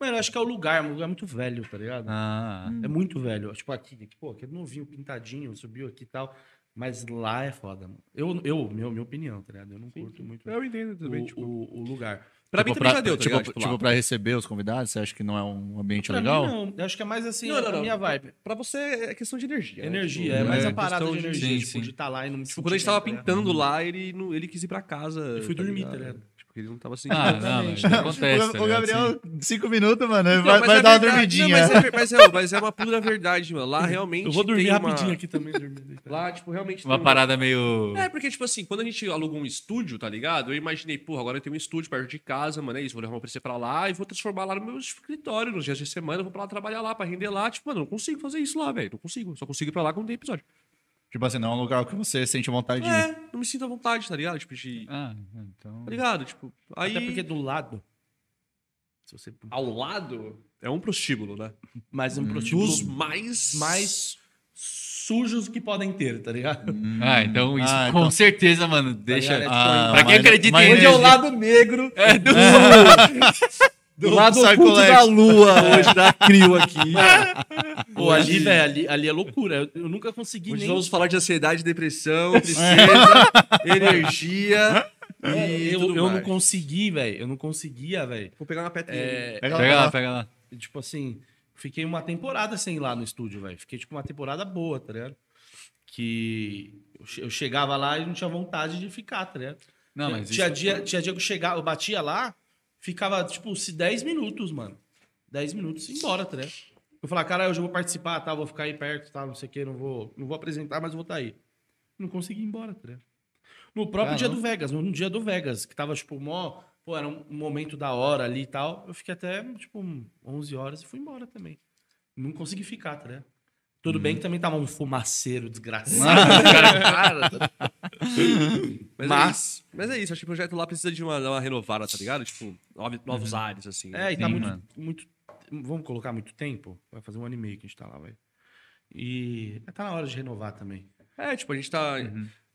Mano, eu acho que é o lugar, um lugar muito velho, tá ligado? Ah, É muito velho. Tipo, aqui, aqui, pô, aquele novinho, pintadinho, subiu aqui e tal. Mas lá é foda, mano. Eu, eu meu, minha opinião, tá ligado? Eu não curto muito Eu entendo o, também, tipo... o, o lugar. Pra Tipo, mim também já deu, tá tipo, ligado? tipo, Tipo, lá. pra receber os convidados, você acha que não é um ambiente Pra legal? mim, não. Eu acho que é mais assim Não, não, a não. minha vibe. Pra você é questão de energia. né? Energia, Tipo, é mais é a parada de energia, sim, tipo, sim. de estar lá e não me Tipo, quando a gente tava tá pintando lá, ele, não, ele quis ir pra casa. Eu fui tá dormir, ligado? tá ligado? Tipo, ele não tava assim. ah não, mas acontece. o, o ligado? Gabriel, cinco minutos, mano, Não, vai, vai é dar uma verdade- dormidinha. Não, mas, é, mas, é, mas é uma pura verdade, mano. Lá realmente. Eu vou dormir tem uma- rapidinho aqui também. dormir. Lá, tipo, realmente. Uma tem parada meio. É, porque, tipo assim, quando a gente alugou um estúdio, tá ligado? Eu imaginei, porra, agora eu tenho um estúdio perto de casa, mano, é isso. Vou levar uma PC pra lá e vou transformar lá no meu escritório, nos dias de semana, eu vou pra lá trabalhar lá, pra render lá. Tipo, mano, eu não consigo fazer isso lá, velho. Não consigo. Só consigo ir pra lá quando tem episódio. Tipo assim, não é um lugar que você sente vontade de ir. É, não me sinto à vontade, tá ligado? Tipo, de. Ah, então. Tá ligado? Tipo, aí. Até porque do lado. Se você. Ao lado é um prostíbulo, né? Mais um prostíbulo Dos mais. mais sujos que podem ter, tá ligado? Ah, então isso Ah, com então- certeza, mano. Deixa. ligado? É Ah, pra quem mas- acredita mas em Onde é o lado negro É, do... *laughs* *laughs* do lado oculto da lua hoje, da Crio aqui. *laughs* Pô, ali, velho, ali, ali é loucura. Eu, eu nunca consegui Hoje nem. vamos falar de ansiedade, depressão, tristeza, *laughs* energia É, e eu eu não consegui, velho. Eu não conseguia, velho. Vou pegar uma pedrinha. É, Pega Pega lá. lá, pega lá. tipo assim, fiquei uma temporada sem ir lá no estúdio, velho. Fiquei, tipo, uma temporada boa, tá ligado? Que eu che- eu chegava lá e não tinha vontade de ficar, tá ligado? Não, mas tinha, isso- dia, tinha dia que eu chegava, eu batia lá, ficava, tipo, se 10 minutos, mano. 10 minutos embora, tá ligado? Eu falava, cara, hoje eu vou participar, tá? Vou ficar aí perto, tá? Não sei o quê, não vou, não vou apresentar, mas vou estar aí. Não consegui ir embora, tá ligado? No próprio dia do Vegas, no dia do Vegas, que tava, tipo, mó. Pô, era um momento da hora ali e tal. Eu fiquei até, tipo, 11 horas e fui embora também. Não consegui ficar, tá ligado? Tudo bem que também tava um fumaceiro desgraçado. cara, cara, Mas, *laughs* Mas- É isso. Mas é isso, acho que o projeto lá precisa de uma, uma renovada, tá ligado? Tipo, novos ares, assim. É, e tá Sim, muito, mano. muito. Vamos colocar muito tempo? Vai fazer um ano e meio que a gente tá lá, velho. E tá na hora de renovar também. É, tipo, a gente tá.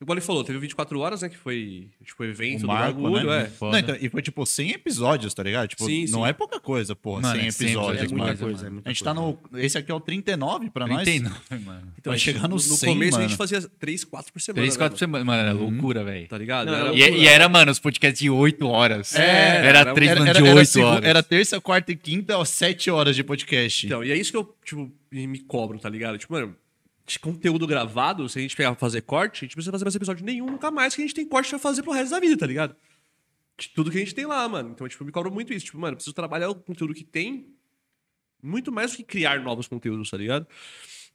Igual ele falou, teve o 24 horas, né? Que foi, tipo, o evento O do marco, bagulho, né? é. Não, então, e foi tipo 100 episódios, tá ligado? Tipo, Sim, não sim. é pouca coisa, porra, Mano, 100 é 100 episódios, É muita mano. coisa, é muita A gente coisa. tá no. Esse aqui é o 39 pra nós. 39, mano. Então, Vai a gente- chegar no no 100, começo a mano. gente fazia 3, 4 por semana. 3, né, 4 mano? semanas. Mano, era loucura, velho. Tá ligado? Não, Era- E, e era, mano, os podcasts de 8 horas. É, era era- 3 Era, mano, era, de era 8 segu- horas. era terça, quarta e quinta, ó, 7 horas de podcast. Então, e é isso que eu, tipo, me me cobro, tá ligado? Tipo, mano, de conteúdo gravado, se a gente pegar pra fazer corte, a gente precisa fazer mais episódio nenhum, nunca mais, que a gente tem corte pra fazer pro resto da vida, tá ligado? De tudo que a gente tem lá, mano. Então, tipo, me cobro muito isso. Tipo, mano, eu preciso trabalhar o conteúdo que tem muito mais do que criar novos conteúdos, tá ligado?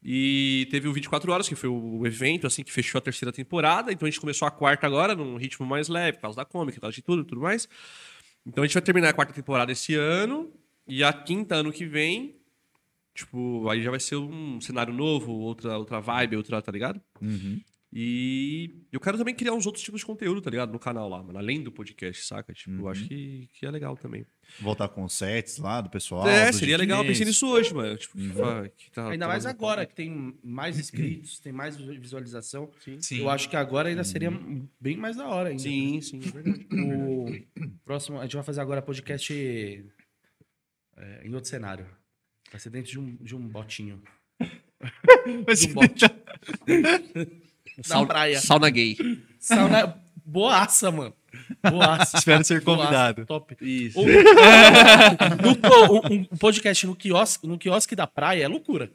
E teve o 24 Horas, que foi o evento, assim, que fechou a terceira temporada. Então a gente começou a quarta agora, num ritmo mais leve, por causa da Comic, por causa de tudo tudo mais. Então a gente vai terminar a quarta temporada esse ano. E a quinta, ano que vem, tipo, aí já vai ser um cenário novo, outra, outra vibe, outra, tá ligado? Uhum. E eu quero também criar uns outros tipos de conteúdo, tá ligado? No canal lá, mano. Além do podcast, saca? Tipo, eu acho que, que é legal também. Voltar com os sets lá do pessoal. é, seria legal. Eu pensei nisso hoje, mano. Tipo, que fa- que tá- Ainda tá mais agora, que tem mais inscritos, tem mais visualização. Sim. Eu acho que agora ainda seria bem mais da hora ainda. Sim, sim, é verdade. O próximo, a gente vai fazer agora podcast é, em outro cenário. Vai ser dentro de um, de um botinho. *laughs* Mas- De um bote. *laughs* Na Sauna- praia. Sauna gay. Sauna boaça, mano. Boaça. *laughs* Espero ser Boaça, convidado. Top. Isso. Ou- No um, um podcast no quiosque, no quiosque da praia é loucura.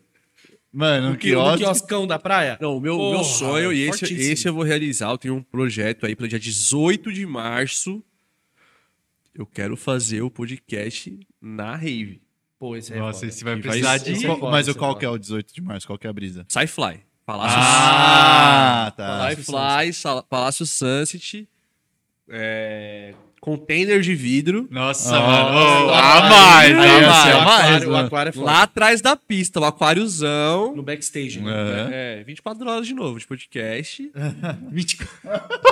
Mano, No, no qui- no quiosque. quioscão da praia. Não, o meu, Porra, meu sonho, e esse, fortíssimo. esse eu vou realizar, eu tenho um projeto aí para dia 18 de março. Eu quero fazer o podcast na Rave. Pô, esse aí é Nossa, foda. esse vai vai precisar de... esse é foda, mas o esse é qual que é o 18 de março? Qual que é a brisa? Sci-Fly. Palácio Ah, tá. Sci-Fly, Palácio Sunset. É... Container de vidro. Nossa, Nossa, mano. Oh, a mais, aí, a mais. o mais, aquário, é foda. Lá atrás da pista, o aquáriozão. no backstage. né? É. É, 24 horas de novo de podcast. *laughs* 24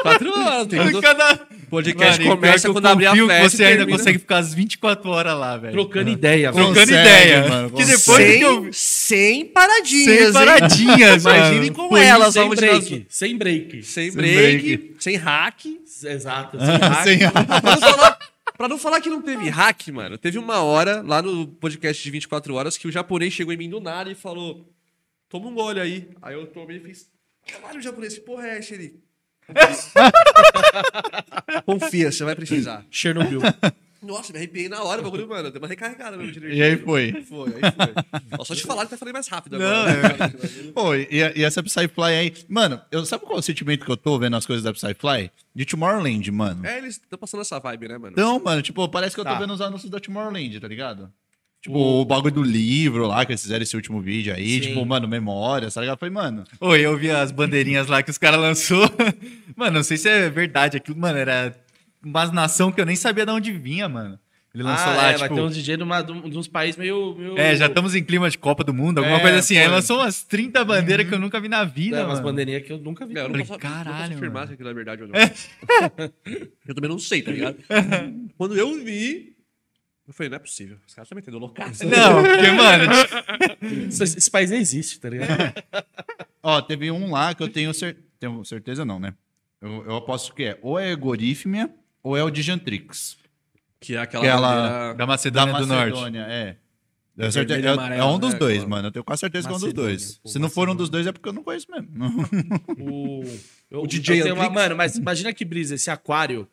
4 horas. Tem todo... Cada... podcast Mano, começa quando abrir a festa. Você ainda termina- consegue ficar as 24 horas lá, velho. Trocando ideia. velho. Trocando Consegue, ideia. mano, que depois sem, que eu... sem paradinhas, Sem paradinhas, *laughs* Imaginem com elas, sem break. Sem break. Sem Sem break, sem hack. Exato. Sem hack. Sem- pra, não falar, pra não falar que não teve hack, mano, teve uma hora lá no podcast de 24 horas que o japonês chegou em mim do nada e falou: Toma um gole aí. Aí eu tomei e fiz: Caralho, japonês, que porra é essa ele? *laughs* Confia, você vai precisar. Chernobyl. Nossa, me arrepiei na hora, o bagulho, mano. Deu uma recarregada mesmo de E aí foi. Foi, aí foi. Ó, só te falar que até falei mais rápido Não, agora. Pô, e, e essa Psyfly aí. Mano, eu, sabe qual é o sentimento que eu tô vendo as coisas da Psyfly? De Tomorrowland, mano. É, eles estão passando essa vibe, né, mano? Então, mano, tipo, parece que eu tô Tá. vendo os anúncios da Tomorrowland, tá ligado? Tipo, o bagulho do livro lá, que eles fizeram esse último vídeo aí, Sim. tipo, mano, memórias, tá ligado? Falei, mano, Oi, eu vi as bandeirinhas lá que os caras lançou. *laughs* Mano, não sei se é verdade aquilo, mano, era umas nação que eu nem sabia de onde vinha, mano. Ele lançou Ah, lá, é, tipo... vai ter um DJ de, uma, de um- uns países meio, meio- É, já estamos em clima de Copa do Mundo, alguma É, coisa assim. Aí foi. lançou umas 30 bandeiras que eu nunca vi na vida, É, umas bandeirinhas que eu nunca vi. É, eu não Falei, posso, caralho, não posso afirmar se aquilo é verdade ou não. eu também não sei, tá ligado? *laughs* Quando eu vi, eu falei, não é possível. Os caras estão metendo loucaço. Não, porque, mano, tipo, Esse, esse país nem existe, tá ligado? *laughs* ó, teve um lá que eu tenho, cer tenho certeza não, né? Eu, eu aposto que é ou é Egorífimia ou é o Dijantrix. Que é aquela da Da Macedônia do Norte. Macedônia, é. Eu Vermelho certe- e é, amarelo, é um dos né, dois, mano. Eu tenho quase certeza que é um dos Macedônia, dois. pô, Se não for um Macedônia. dos dois, é porque eu não conheço mesmo. *laughs* O, eu- O DJ eu tenho uma-? Mano, mas imagina que brisa, esse aquário.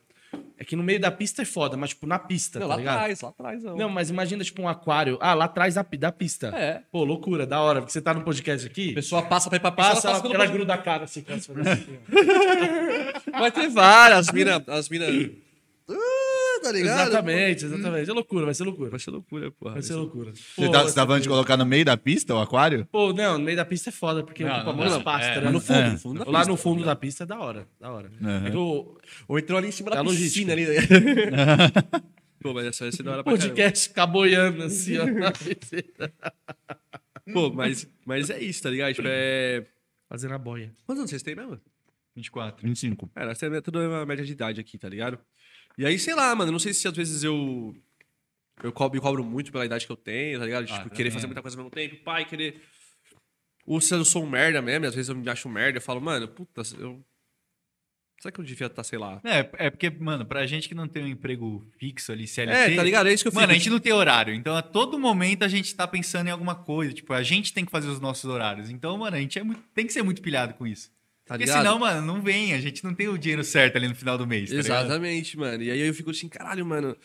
É que no meio da pista é foda, mas tipo na pista, Não, tá lá ligado? atrás, lá atrás. Não. Não, mas imagina tipo um aquário. Ah, lá atrás da, da pista. É. Pô, loucura, da hora. Porque você tá no podcast aqui. A pessoa passa pra ir pra Passa, pista, ela, ela passa ela gruda a cara cara, assim, *laughs* assim. Vai ter várias, as minas... As mina... *coughs* Tá ligado? exatamente, exatamente. É loucura, vai ser loucura. Vai ser loucura, porra. Vai ser loucura. Você tá, você tá falando de colocar no meio da pista o aquário? Pô, não, no meio da pista é foda, porque Não, ocupa não. espaço, É, tá Lá ligado? no fundo, É. no fundo da Lá pista, no tá fundo da pista é da hora, da hora. Uhum. É Ou entrou ali em cima da É a piscina ali. *laughs* Pô, mas essa vai ser da hora pra caramba. podcast ficar boiando assim, ó. na piscina. *laughs* Pô, mas, mas é isso, tá ligado? Tipo, é... Fazendo a boia. Quantos anos vocês têm mesmo? 24. 25. É, essa é tudo uma média de idade aqui, tá ligado? E aí, sei lá, mano, não sei se às vezes eu. Eu cobro, me cobro muito pela idade que eu tenho, tá ligado? Tipo, Ah, querer também. fazer muita coisa ao mesmo tempo, pai, querer. Ou se eu sou um merda mesmo, às vezes eu me acho um merda, eu falo, mano, puta, eu Será que eu devia estar, sei lá. É, é porque, mano, pra gente que não tem um emprego fixo ali, CLT... É, tá ligado? É isso que eu Mano, a fico. gente não tem horário, então a todo momento a gente tá pensando em alguma coisa. Tipo, a gente tem que fazer os nossos horários. Então, mano, a gente é muito- tem que ser muito pilhado com isso. Tá Porque ligado? senão, mano, não vem. A gente não tem o dinheiro certo ali no final do mês, tá ligado? Exatamente, mano. E aí eu fico assim, caralho, mano.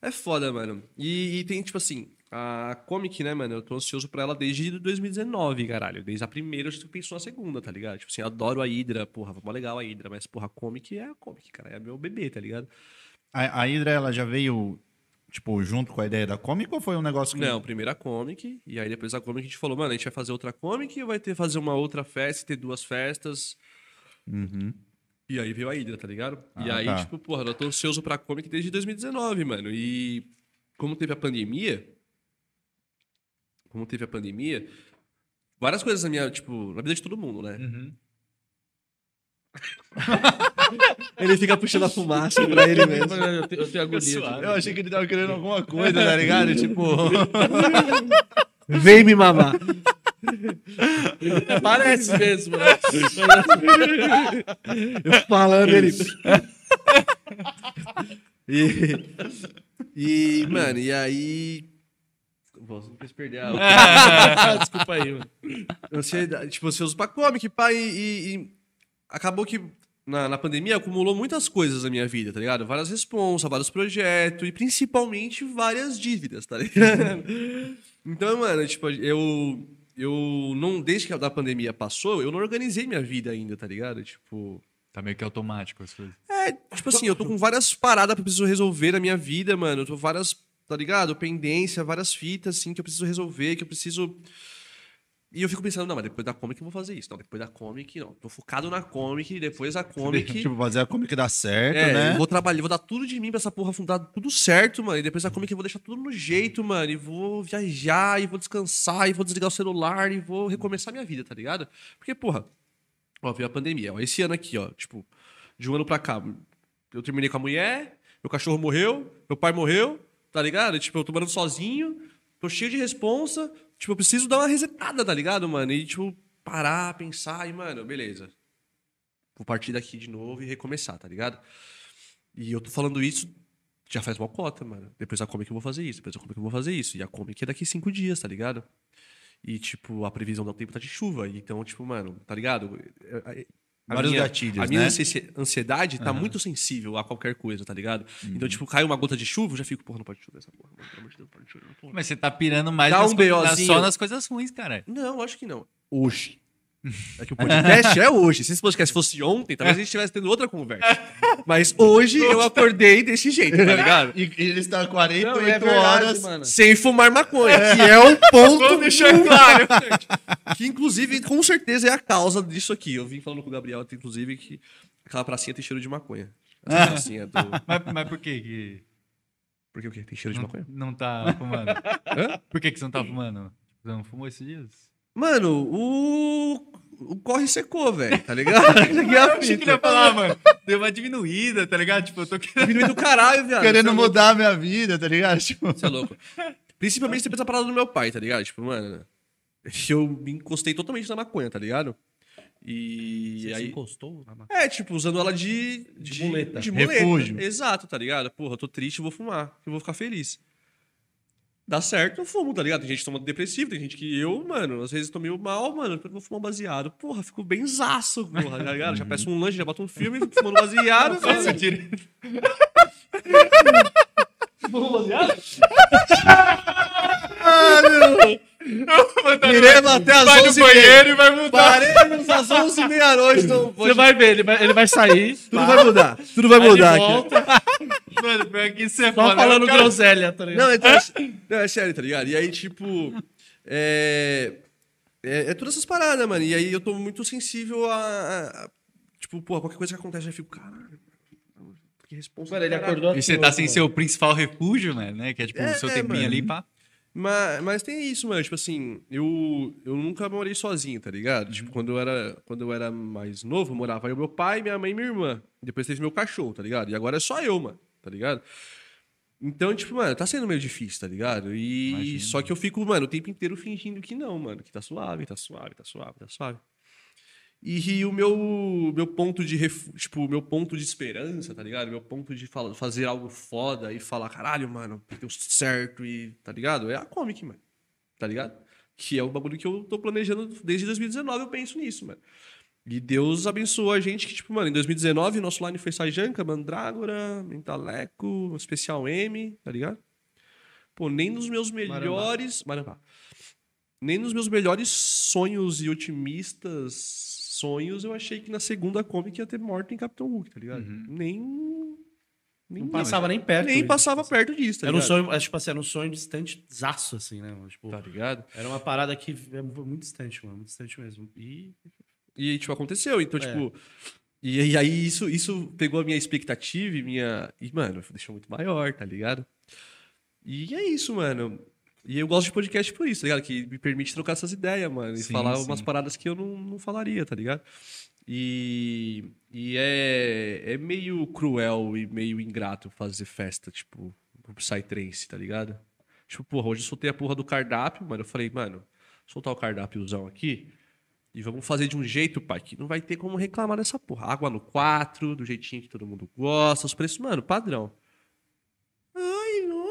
É foda, mano. E, e tem, tipo assim, a Comic, né, mano? Eu tô ansioso pra ela desde 2019, caralho. Desde a primeira eu já penso na segunda, tá ligado? Tipo assim, eu adoro a Hydra, porra, mó legal a Hydra, mas, porra, a Comic é a Comic, cara. É meu bebê, tá ligado? A, a Hydra, ela já veio, tipo, junto com a ideia da Comic ou foi um negócio que... Não, primeiro a Comic, e aí depois a Comic a gente falou, mano, a gente vai fazer outra Comic e vai ter fazer uma outra festa e ter duas festas. Uhum. E aí veio a Hydra, tá ligado? e Ah, aí, tá. tipo, porra, eu tô ansioso pra Comic desde 2019, mano. E como teve a pandemia, como teve a pandemia, várias coisas na minha, tipo, na vida de todo mundo, né? Uhum. *laughs* Ele fica puxando a fumaça pra ele mesmo. Eu tenho, eu tenho agonia. suave. Eu achei que ele tava querendo alguma coisa, tá ligado? tipo... *laughs* Vem me mamar. *laughs* Parece mesmo. né? Eu falando ele. e, e, mano, e aí. Não quis perder a. Desculpa aí, mano. ansiedade, tipo, ansioso pra comic, e, e- e acabou que na, na pandemia acumulou muitas coisas na minha vida, tá ligado? Várias responsas, vários projetos e principalmente várias dívidas, tá ligado? *laughs* então, mano, tipo, eu eu não desde que a da pandemia passou, eu não organizei minha vida ainda, tá ligado? Tipo, Tá meio que automático as coisas. é, tipo assim, eu tô com várias paradas que eu preciso resolver na minha vida, mano. Eu tô várias, tá ligado? Pendência, várias fitas, assim, que eu preciso resolver, que eu preciso. E eu fico pensando, não, mas depois da Comic eu vou fazer isso. Não, depois da Comic, não. Tô focado na Comic, depois da Comic. tipo, fazer a Comic dar certo, é, né? eu vou trabalhar, vou dar tudo de mim pra essa porra fundar tudo certo, mano. E depois da Comic eu vou deixar tudo no jeito, mano. E vou viajar, e vou descansar, e vou desligar o celular, e vou recomeçar minha vida, tá ligado? Porque, porra, ó, veio a pandemia. Ó, esse ano aqui, ó, tipo, de um ano pra cá, eu terminei com a mulher, meu cachorro morreu, meu pai morreu, tá ligado? Tipo, eu tô morando sozinho, tô cheio de responsa, tipo, eu preciso dar uma resetada, tá ligado, mano? E, tipo, parar, pensar e, mano, beleza. Vou partir daqui de novo e recomeçar, tá ligado? E eu tô falando isso já faz uma cota, mano. Depois da Comic eu vou fazer isso, depois da Comic eu vou fazer isso. E a Comic é daqui cinco dias, tá ligado? E, tipo, a previsão do tempo tá de chuva. Então, tipo, mano, tá ligado? A Vários minha- gatilhos, A minha né? ansi- ansiedade tá muito sensível a qualquer coisa, tá ligado? Então, tipo, cai uma gota de chuva, eu já fico, porra, não pode chover essa porra, mano. Pelo amor de Deus, não pode chover, porra. Mas você tá pirando mais Dá nas um coisas- só nas coisas ruins, cara. Não, acho que não. Hoje. É que o podcast é hoje. Se esse podcast fosse ontem, talvez a gente estivesse tendo outra conversa. Mas hoje eu acordei desse jeito, tá ligado? E e ele está 48 Não, é verdade, horas. mano. Sem fumar maconha, que é *laughs* um ponto. Vamos deixar claro. *laughs* que inclusive, com certeza, é a causa disso aqui. Eu vim falando com o Gabriel, inclusive, que aquela pracinha tem cheiro de maconha. Essa pracinha do. *laughs* Mas, mas por que que Por que o quê? Tem cheiro de não, maconha? não tá fumando? Hã? Por que que você não tá fumando? Você não fumou esses dias? Mano, o. O corre secou, velho, tá ligado? *laughs* A Eu achei que ele ia falar, mano. Deu uma diminuída, tá ligado? Tipo, eu tô querendo. Diminuiu do caralho, viado. Querendo Você é mudar a minha vida, tá ligado? Tipo, Você é louco. Principalmente depois da parada do meu pai, tá ligado? Tipo, mano, eu me encostei totalmente na maconha, tá ligado? E Você se aí. encostou na maconha? É, tipo, usando ela de. De muleta. De muleta. Refúgio. Exato, tá ligado? Porra, eu tô triste, eu vou fumar. Eu vou ficar feliz. Dá certo, eu fumo, tá ligado? Tem gente que toma depressivo, tem gente que eu, mano, às vezes tô meio mal, mano, eu vou fumar um baseado. Porra, fico bem zaço, porra, tá ligado? Já peço um lanche, já boto um filme, fico fumando baseado. Nossa, velho. direito. *laughs* Iremos até as Vai no 11 banheiro e vai mudar. Paremos às 11 e meia-noite, então Você vai ver, ele vai, ele vai sair. Tudo vai mudar. Tudo vai mudar aqui. volta, Mano, pior que isso é só falando cara- groselha, tá ligado? Não, então, é, não, é sério, tá ligado? E aí, tipo. É, é, é todas essas paradas, mano. E aí eu tô muito sensível a. a- a- tipo, pô, qualquer coisa que acontece, eu já fico, caralho. Que responsa. Mano, ele do caralho." acordou E você assim tá sem seu principal refúgio, né? Que é tipo É, o seu é, tempinho mano. ali, pá. Mas, mas tem isso, mano. Tipo assim, eu, eu nunca morei sozinho, tá ligado? Tipo, quando eu, era, quando eu era mais novo, morava eu, meu pai, minha mãe e minha irmã. Depois teve meu cachorro, tá ligado? E agora é só eu, mano, tá ligado? Então, tipo, mano, tá sendo meio difícil, tá ligado? E Imagino. só que eu fico, mano, o tempo inteiro fingindo que não, mano. Que tá suave, tá suave, tá suave, tá suave. E o meu, meu ponto de ref- tipo, meu ponto de esperança, tá ligado? Meu ponto de fala- fazer algo foda e falar, caralho, mano, deu certo e tá ligado? É a comic, mano. Tá ligado? Que é o bagulho que eu tô planejando desde 2019, eu penso nisso, mano. E Deus abençoou a gente que, tipo, mano, em 2019 nosso line foi Sajanka, Mandrágora, Mentaleco, Especial M, tá ligado? Pô, nem nos meus melhores. Marambá. Nem nos meus melhores sonhos e otimistas sonhos eu achei que na segunda comic ia ter morte em Capitão Hulk, tá ligado? Nem. Nem, Não passava nem perto. nem passava perto disso, tá Era um ligado? sonho, acho, tipo assim, era um sonho distante, zaço, assim, né? Tipo, Tá ligado? era uma parada que é muito distante, mano. Muito distante mesmo. E E, tipo, aconteceu. Então, É. tipo. E, e aí isso, isso pegou a minha expectativa e minha. E, mano, deixou muito maior, tá ligado? E é isso, mano. E eu gosto de podcast por isso, tá ligado? Que me permite trocar essas ideias, mano. E Sim, falar sim. umas paradas que eu não, não falaria, tá ligado? E, e é, é meio cruel e meio ingrato fazer festa, tipo, pro Psytrance, tá ligado? Tipo, porra, hoje eu soltei a porra do cardápio, mano. Eu falei, mano, soltar o cardápiozão aqui. E vamos fazer de um jeito, pai, que não vai ter como reclamar dessa porra. Água no 4, do jeitinho que todo mundo gosta, os preços, mano, padrão.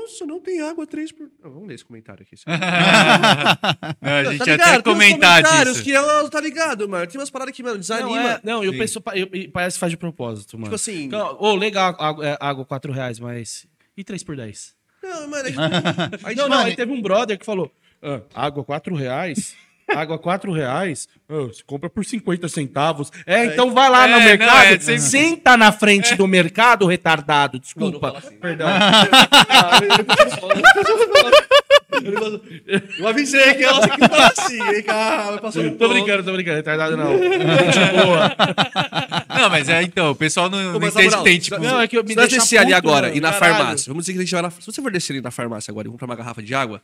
Nossa, não tem água 3 por. Ah, vamos ler esse comentário aqui. *laughs* Não, a gente tá ligado? até comentar comentários disso. que ela tá ligado, mano. Tem umas paradas que, mano, desanima. Não, é, não eu Sim. penso, eu- parece que faz de propósito, mano. Tipo assim. Então, Ô, legal, água, é, água 4 reais, mas. E 3 por 10? Não, mano, é *laughs* aí, não, não, mano, aí teve um brother que falou: "Ah, água 4 reais. Água 4 reais, você compra por 50 centavos. É, então vai lá É, no não, mercado, é sempre- senta na frente do mercado, retardado. Desculpa. Não, não assim. Perdão. Eu avisei que ela que fala assim, hein, cara. Tô brincando, tô brincando, retardado não. Gente *laughs* boa. Não, mas é, então, o pessoal não, não entende que tem, tipo... Não, é que eu me deixa descer ali agora e na caralho. farmácia, vamos dizer que a gente vai na, se você for descer ali na farmácia agora e comprar uma garrafa de água,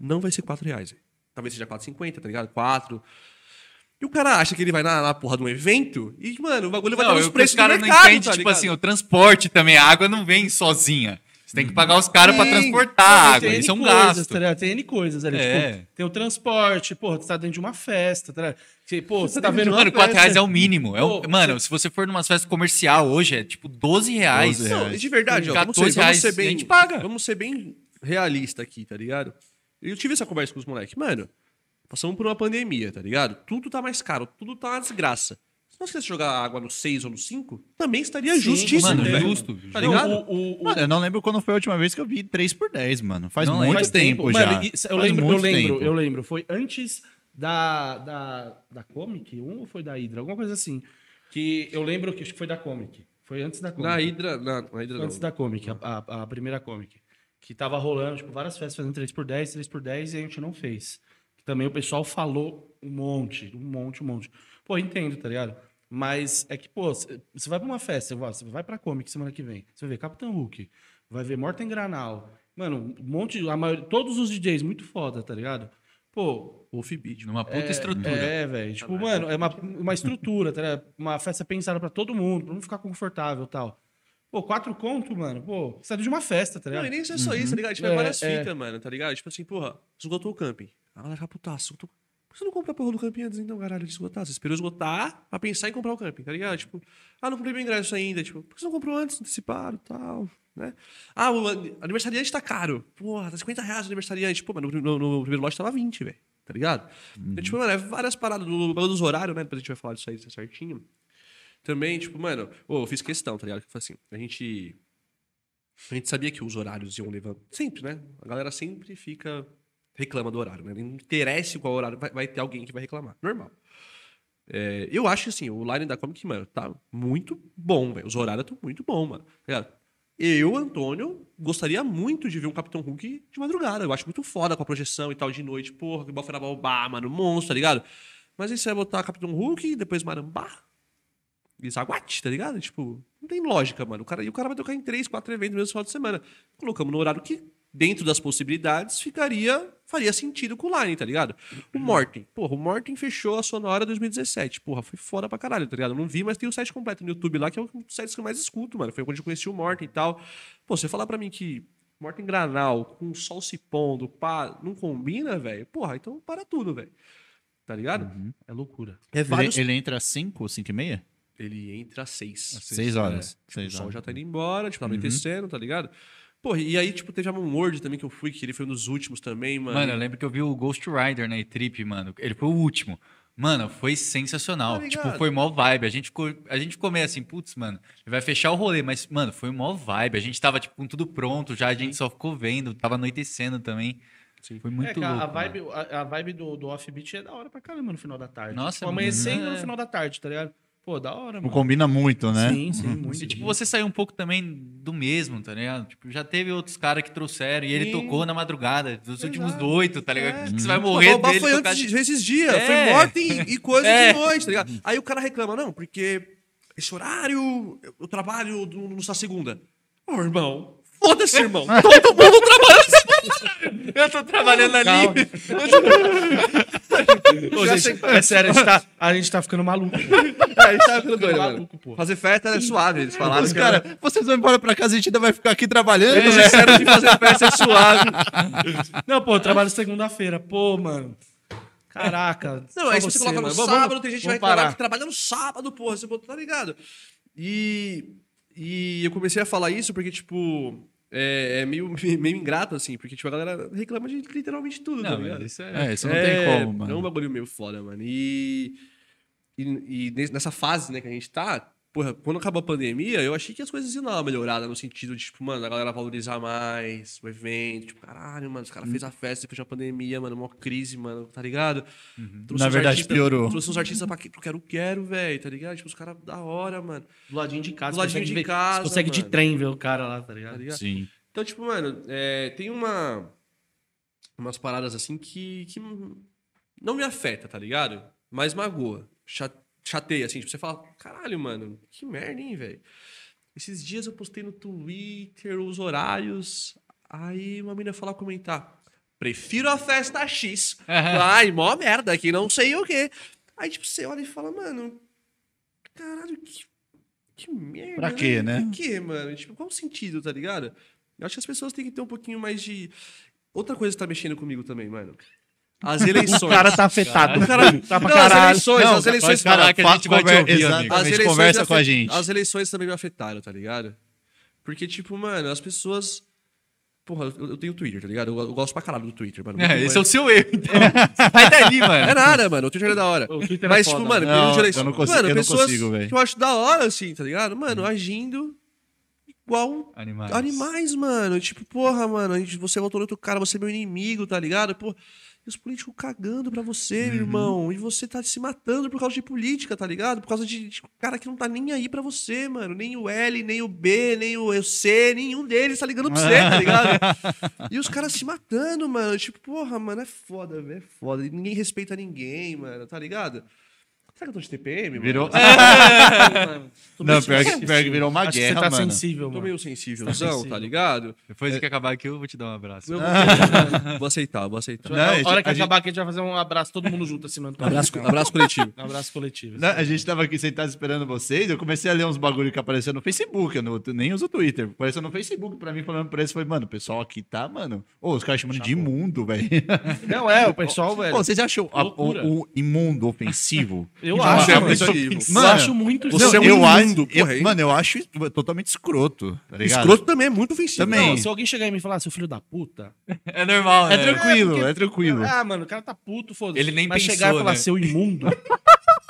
não vai ser 4 reais. velho. Talvez seja 4,50, tá ligado? 4. E o cara acha que ele vai na, na porra de um evento e, mano, o bagulho vai Não, estar nos preços do caras não mercado, entendem, tá tipo assim, o transporte também, a água não vem sozinha. Você tem que pagar os caras pra transportar Não, a água, isso é um coisas, gasto. Tá tem N coisas ali. É. Tipo, tem o transporte, porra, você tá dentro de uma festa, tá ligado? Você, pô, *laughs* você tá vendo. Mano, uma 4 festa- reais é o mínimo. É o- Pô, mano, se você for numa festa comercial hoje, é tipo 12 reais. 12 Não, reais. de verdade, ó, vamos, 14 ser, vamos reais, ser bem. a gente paga. Vamos ser bem realista aqui, tá ligado? Eu tive essa conversa com os moleques. Mano, passamos por uma pandemia, tá ligado? Tudo tá mais caro, tudo tá uma desgraça. Se nós quisesse jogar água no 6 ou no 5, também estaria Sim, justíssimo, Mano, velho. justo. Tá Não, ligado? o- o- o- Mano, eu não lembro quando foi a última vez que eu vi 3 por 10, mano. Faz Não muito. Faz tempo, tempo. já. Mano, isso- eu Faz lembro, eu lembro, tempo. eu lembro. Foi antes da, da, da Comic 1 ou foi da Hydra? Alguma coisa assim. Que eu lembro que acho que foi da Comic. Foi antes da Comic. Na Hydra, na, na Hydra não. Antes da Comic, a, a- a primeira Comic. Que tava rolando, tipo, várias festas fazendo 3x10, 3x10 e a gente não fez. Que também o pessoal falou um monte, um monte, um monte. Pô, entendo, tá ligado? Mas é que, pô, você vai pra uma festa, você vai- você vai pra Comic semana que vem, você vai ver Capitão Hulk, vai ver Morten Granal. Mano, um monte, a maioria, todos os DJs muito foda, tá ligado? Pô, Wolf Beat. Numa puta é, estrutura. É, velho. Tipo, mano, é uma, uma estrutura, tá ligado? Uma festa pensada pra todo mundo, pra não ficar confortável e tal. Pô, quatro conto, mano. Pô, você tá de uma festa, tá Não, ligado? e nem só isso, tá ligado? Tipo, é, É, várias é. fitas, mano, tá ligado? Tipo assim, porra, esgotou o camping. Ah, vai ficar putaço. Esgotou... Por que você não compra a porra do camping antes, então, caralho, de esgotar? Você esperou esgotar pra pensar em comprar o camping, tá ligado? Tipo, ah, não comprei meu ingresso ainda. Tipo, por que você não comprou antes, antecipado e tal, né? Ah, o an- aniversariante tá caro. Porra, tá 50 reais o aniversariante. Pô, mas no, no- no primeiro lote tava 20, velho. Tá ligado? Então, tipo, mano, é várias paradas do bagulho dos horários, né? Depois a gente vai falar disso aí certinho. Também, tipo, mano, ô, eu fiz questão, tá ligado? Que foi assim, a gente a gente sabia que os horários iam levar. Sempre, né? A galera sempre fica. reclama do horário, né? Não interessa qual horário, vai, vai ter alguém que vai reclamar. Normal. É, eu acho assim, o line da Comic, mano, tá muito bom, velho. Os horários estão muito bons, mano. Tá? Eu, Antônio, gostaria muito de ver um Capitão Hulk de madrugada. Eu acho muito foda com a projeção e tal de noite. Porra, que Bafana Balbá, mano, monstro, tá ligado? Mas aí você vai botar Capitão Hulk, depois Marambá, e Zaguate, tá ligado? Tipo, não tem lógica, mano. O cara, e o cara vai tocar em três, quatro eventos no mesmo final de semana. Colocamos no horário que, dentro das possibilidades, ficaria. faria sentido com o Line, tá ligado? O Morten. Porra, o Morten fechou a Sonora 2017. Porra, foi foda pra caralho, tá ligado? Eu não vi, mas tem o site completo no YouTube lá, que é um dos sites que eu mais escuto, mano. Foi quando eu conheci o Morten e tal. Pô, você falar pra mim que Morten Granal, com o sol se pondo, pá, não combina, velho. Porra, então para tudo, velho. tá ligado? É loucura. É Ele, vários... ele entra às 5, 5 e meia? Ele entra às seis. 6 horas. Tipo, o Seis sol horas. já tá indo embora, tipo, tá anoitecendo, tá ligado? Porra, e aí, tipo, teve a Moon World também que eu fui, que ele foi um dos últimos também, mano. Mano, eu lembro que eu vi o Ghost Rider na E-Trip, mano. Ele foi o último. Mano, foi sensacional. Tá tipo, foi mó vibe. A gente ficou, a gente ficou meio assim, putz, mano, ele vai fechar o rolê, mas, mano, foi mó vibe. A gente tava, tipo, com tudo pronto já, a gente só ficou vendo, tava anoitecendo também. Sim. Foi muito é, louco. a vibe, mano. a, a vibe do, do offbeat é da hora pra caramba no final da tarde. Nossa, tipo, amanhecendo é. no final da tarde, tá ligado? Pô, da hora, Não mano. combina muito, né? Sim, sim, muito. E, tipo, você saiu um pouco também do mesmo, tá ligado? Tipo, já teve outros caras que trouxeram e ele Sim. tocou na madrugada, dos últimos Exato. oito, tá ligado? É. Que você vai morrer o dele foi tocar antes de- de, esses dias, É. foi morte e, e coisa *laughs* É. de noite, tá ligado? Aí o cara reclama, não, porque esse horário, eu, trabalho no, no segunda. Ô, irmão, foda-se, irmão. *laughs* Todo mundo trabalha segunda. Eu tô trabalhando ali. Calma. Ô, Já gente, sei- é sério, a gente, tá, a gente tá ficando maluco. *laughs* Aí tá ficando doido, mano. maluco, pô. Fazer festa é suave, eles falaram. Os cara, vocês vão embora pra casa, a gente ainda vai ficar aqui trabalhando, Eles né? disseram que fazer festa é suave. Não, pô, eu trabalho segunda-feira. Pô, mano. Caraca. Não, só aí você coloca no mano. Vamos- sábado, tem gente que vai vamos parar. que trabalha no sábado, porra, você tá ligado? E, e eu comecei a falar isso porque, tipo, é, é meio, *laughs* meio ingrato, assim, porque, tipo, a galera reclama de literalmente tudo, tá Não, ligado? mas isso é... É, isso não tem como, É um mano. bagulho meio foda, mano. E, e, e nessa fase, né, que a gente tá, porra, quando acabou a pandemia, eu achei que as coisas iam dar uma melhorada no sentido de, tipo, mano, a galera valorizar mais o evento, tipo, caralho, mano, os caras fez a festa depois da pandemia, mano, uma crise, mano, tá ligado? Trouxe Na verdade, artistas- piorou. Trouxe uns artistas pra que- pro Quero Quero, velho, tá ligado? Tipo, os caras da hora, mano, Do ladinho de casa. Do ladinho de ver- casa, você consegue de mano. trem ver o cara lá, tá ligado? tá ligado? Sim. Então, tipo, mano, é, tem uma. Umas paradas assim que, que não me afeta, tá ligado? Mas magoa. Cha- Chateia, assim. Tipo, você fala, caralho, mano, que merda, hein, velho? Esses dias eu postei no Twitter os horários. Aí uma menina foi lá comentar. Prefiro a festa X. Ai, mó merda, que não sei o quê. Aí, tipo, você olha e fala, mano. Caralho, que. Que merda. Pra quê, né? Pra quê, mano? Tipo, qual o sentido, tá ligado? Eu acho que as pessoas têm que ter um pouquinho mais de. Outra coisa que tá mexendo comigo também, mano. As eleições. O cara tá afetado. O cara- tá pra Não, caralho. As eleições, Não, as eleições. que a gente vai te ouvir, amigo. Exatamente, conversa me com a gente. As eleições também me afetaram, tá ligado? Porque, tipo, mano, as pessoas. Porra, eu, eu tenho Twitter, tá ligado? Eu, eu gosto pra caralho do Twitter, mano. É, esse é o seu erro, então. *laughs* Sai dali, mano. É nada, mano. O Twitter é da hora. O Twitter é Mas, foda, tipo, mano, Não, de eleição. eu não consigo- mano, eu não pessoas consigo, velho. que eu acho da hora, assim, tá ligado? Mano, agindo igual Animais. animais, mano. Tipo, porra, mano, gente- você votou no outro cara, você é meu inimigo, tá ligado? Pô, e os políticos cagando pra você, Uhum. irmão. E você tá se matando por causa de política, tá ligado? Por causa de, de cara que não tá nem aí pra você, mano. Nem o L, nem o B, nem o C, nenhum deles tá ligando pra você, tá ligado? *laughs* E os caras se matando, mano. Tipo, porra, mano, é foda, velho. É foda. E ninguém respeita ninguém, mano, tá ligado? Será que eu tô de TPM, mano? Virou. *laughs* Não, pior que, sensível. pior que virou uma Acho que guerra, você tá mano. sensível, Tô mano. meio sensívelzão, sensível. tá ligado? Depois que acabar aqui, eu vou te dar um abraço. Eu vou, vou aceitar, vou aceitar. Não, a a gente- hora que a gente- acabar aqui, a gente vai fazer um abraço, todo mundo junto, assinando. a Abraço, abraço coletivo. Um abraço coletivo. Não, a gente tava aqui sentado esperando vocês, eu comecei a ler uns bagulho que apareceu no Facebook, eu não- nem uso o Twitter. Apareceu no Facebook pra mim falando pra eles, foi, mano, o pessoal aqui tá, mano. Ô, os caras chamando de imundo, velho. Não, é, o pessoal, velho. Pô, vocês acham a- Loucura. o, o imundo ofensivo? Eu Não, acho, é mano. ofensivo. Eu Mano, acho muito você Não, é um eu eu- mano, eu acho totalmente escroto, tá ligado? Escroto também é muito ofensivo. Também. Não, se alguém chegar e me falar, seu filho da puta. *laughs* É normal, né? É tranquilo, porque- é tranquilo. Ah, mano, o cara tá puto, foda-se. Ele nem Mas pensou, chegar e falar, né? seu imundo. *laughs*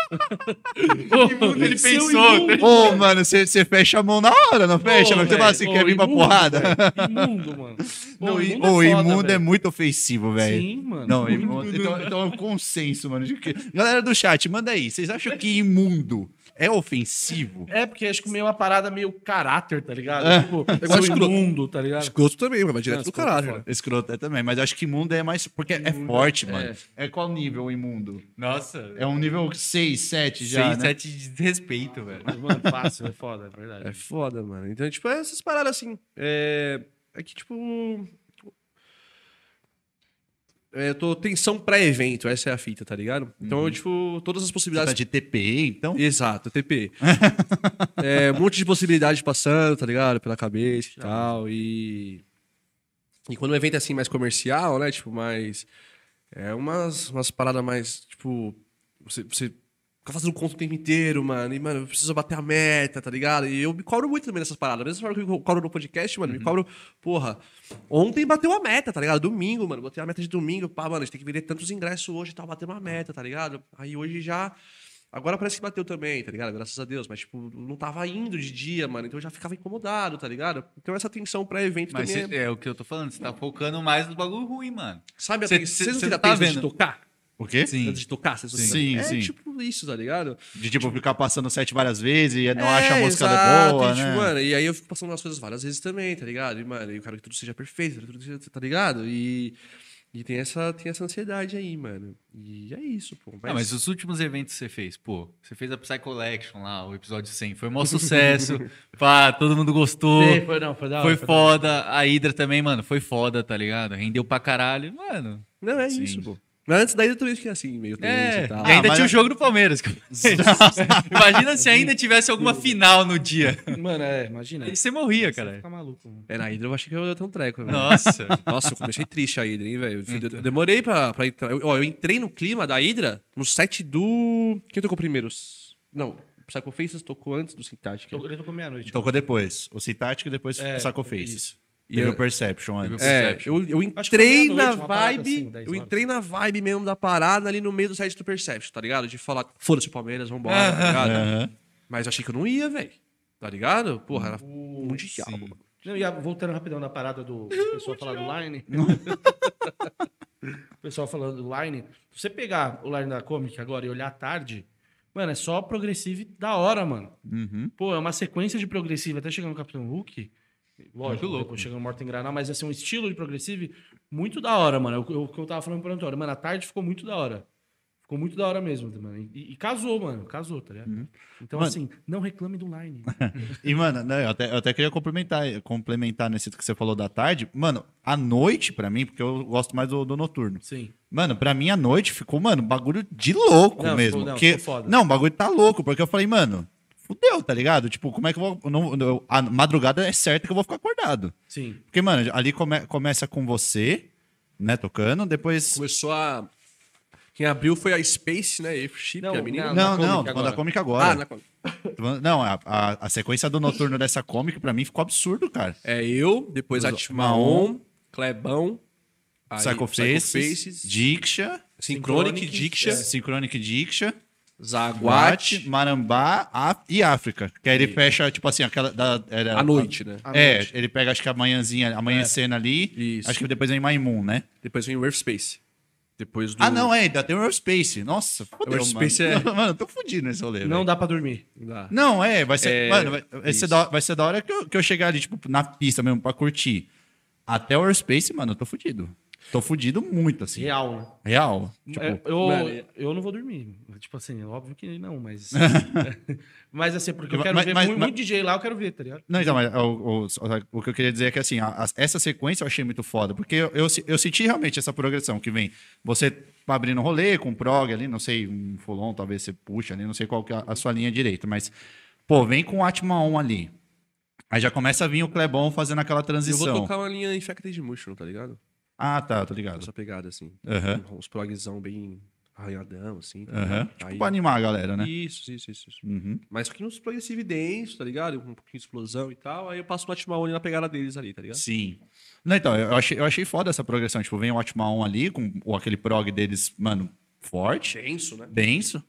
Imundo, ele Seu pensou, imundo. Ô, mano, você fecha a mão na hora, não fecha? Ô, Não você fala assim, velho, quer ô, vir pra porrada? Imundo, mano. Pô, Não, imundo o foda, imundo é velho. muito ofensivo, velho. Sim, mano. Não, imundo. Então, então é um consenso, mano. de que- Galera do chat, manda aí. Vocês acham que imundo é ofensivo? É, porque acho que meio uma parada meio caráter, tá ligado? É. Tipo, igual seu escroto. imundo, tá ligado? Escroto também, vai direto Não, do é né? Escroto é também, mas acho que imundo é mais. Porque é forte, mano. É. qual nível o imundo? Nossa. É um nível 6, 7 já. 6, né? 7 de desrespeito, velho. Mano, fácil, é foda, é verdade. É foda, mano. Então, tipo, é essas paradas assim. É, é que, tipo. É, eu tô tensão pré-evento, essa é a fita, tá ligado? Então, eu, tipo, todas as Você tá possibilidades. de TPE, então? Exato, TP. *laughs* é, um monte de possibilidades passando, tá ligado? Pela cabeça e tal. E. E quando o evento é assim mais comercial, né? Tipo, mais. É umas, umas paradas mais, tipo, você, você fica fazendo conta o tempo inteiro, mano. E, mano, eu preciso bater a meta, tá ligado? E eu me cobro muito também nessas paradas. Mesmo forma que eu cobro no podcast, mano, me cobro, porra. Ontem bateu a meta, tá ligado? Domingo, mano. Botei a meta de domingo, pá, mano, a gente tem que vender tantos ingressos hoje e tal, bater uma meta, tá ligado? Aí hoje já. Agora parece que bateu também, tá ligado? Graças a Deus. Mas, tipo, não tava indo de dia, mano. Então eu já ficava incomodado, tá ligado? Então essa atenção pré-evento Mas também. cê- é... é o que eu tô falando, você tá focando mais no bagulho ruim, mano. Sabe, a cê- ten- cê- vocês não têm a tá atenção de vendo? tocar? O quê? Sim. Antes de tocar? Vocês Sim, sim, é sim. tipo isso, tá ligado? De tipo, ficar passando set várias vezes e não É, acha a música exato, boa, e, tipo, né? mano, e aí eu fico passando umas coisas várias vezes também, tá ligado? E, mano, eu quero que tudo seja perfeito, tudo seja, tá ligado? E, e tem, essa, tem essa ansiedade aí, mano. E é isso, pô. Não, mas os últimos eventos que você fez, pô, você fez a Psy Collection lá, o episódio 100, foi um maior sucesso, *laughs* pá, todo mundo gostou, Sim, foi, não, foi da hora. foi da hora. foda, a Hydra também, mano, foi foda, tá ligado? Rendeu pra caralho, mano. Não, é Sim. isso, pô. Mas antes daí eu também fiquei assim, meio tenso É, e tal. e ainda mas tinha o jogo do Palmeiras. *laughs* Imagina se ainda tivesse alguma final no dia. Mano, é, imagina. Aí você morria, Você cara. fica maluco. mano. É, na Hydra eu achei que eu ia ter um treco, velho. Nossa. Nossa, eu comecei triste a Hydra, hein, velho. Eu- Eu demorei pra, pra entrar. Eu, ó, eu entrei no clima da Hydra no set do. Quem tocou primeiro? Não, Psycho Faces tocou antes do Syntactic. Ele tocou meia-noite. Tocou depois. O Citático e depois É, o E o eu- Perception antes. É, eu, eu entrei na vibe. assim, 10 eu entrei na vibe mesmo da parada ali no meio do set do Perception, tá ligado? De falar, foda-se o Palmeiras, vambora, tá ligado? Mas eu achei que eu não ia, velho. Tá ligado? Porra, era O- mundial. Não, e voltando rapidão na parada do o pessoal falar do Line. *laughs* o pessoal falando do Line. Se você pegar o Line da Comic agora e olhar à tarde, mano, é só progressivo da hora, mano. Uhum. Pô, é uma sequência de progressivo até chegar no Capitão Hulk. Lógico, louco, depois chega no Morto em Granal, mas assim, um estilo de progressivo muito da hora, mano. É o que eu, o que eu tava falando pro Antônio. Mano, a tarde ficou muito da hora. Ficou muito da hora mesmo, mano. E, e casou, mano. Casou, tá ligado? Então, Mano- assim, não reclame do Line. *laughs* E, mano, né, eu, até, eu até queria complementar, complementar nesse que você falou da tarde. Mano, a noite, pra mim, porque eu gosto mais do, do noturno. Sim. Mano, pra mim a noite ficou, mano, bagulho de louco Não, mesmo. ficou- não, porque, ficou foda. não, o bagulho tá louco, porque eu falei, mano, fudeu, tá ligado? Tipo, como é que eu vou. Não, eu- a madrugada é certa que eu vou ficar acordado. Sim. Porque, mano, ali come- começa com você, né, tocando, depois. Começou a. Quem abriu foi a Space, né? Chip, Não, a menina. não, Não, na não, Comic da Comic agora. Ah, na... Falando- Não, a, a, a sequência do noturno dessa Comic, pra mim, ficou absurdo, cara. É eu, depois a Os- Atmaon, Clebão, Psycho Faces, Diksha, Synchronic, Diksha, Synchronic Diksha, Zaguate, Guate, Marambá Á- e África. Que aí ele fecha, tipo assim, aquela. Da, era, à noite, né? À É, noite. ele pega, acho que a manhãzinha, amanhecendo ali. Isso. Acho que depois vem Maimun, né? Depois vem o Earth Space. Depois do... Ah, não, é, ainda tem o Earthspace. Nossa, fodeu, Earthspace mano. é- *laughs* Mano, eu tô fudido nesse rolê. Não velho. dá pra dormir. Dá. Não, é, vai ser. É, mano, vai, vai ser da, vai ser da hora que eu, que eu chegar ali, tipo, na pista mesmo, pra curtir. Até o Earthspace, mano, eu tô fudido. Tô fudido muito, assim. Real, né? Real. Tipo, É, eu, mano, é- eu não vou dormir. Tipo assim, óbvio que não, mas. *laughs* mas assim, porque eu quero mas- ver mas- muito, mas- muito DJ lá, eu quero ver, tá ligado? Não, então, mas o, o, o que eu queria dizer é que, assim, a- a- essa sequência eu achei muito foda, porque eu, eu, eu senti realmente essa progressão que vem. Você abrindo um rolê com prog ali, não sei, um fulon, talvez você puxa ali, não sei qual que é a sua linha direita, mas, pô, vem com o Atma 1 ali. Aí já começa a vir o Clebon fazendo aquela Eu transição. vou tocar uma linha Infected Mushroom, tá ligado? Ah, tá, tô ligado. Essa pegada, assim. Aham. Uns progzão bem arranhadão, assim. tá ligado? Tipo, Aí- pra animar a galera, né? Isso, isso, isso. isso. Uhum. Mas que uns progressivo denso, tá ligado? Um pouquinho de explosão e tal. Aí eu passo o Atmaone na pegada deles ali, tá ligado? Sim. Não, então, eu achei, eu achei foda essa progressão. Tipo, vem o 1 ali, com o- aquele prog deles, mano, forte. Denso, né? denso.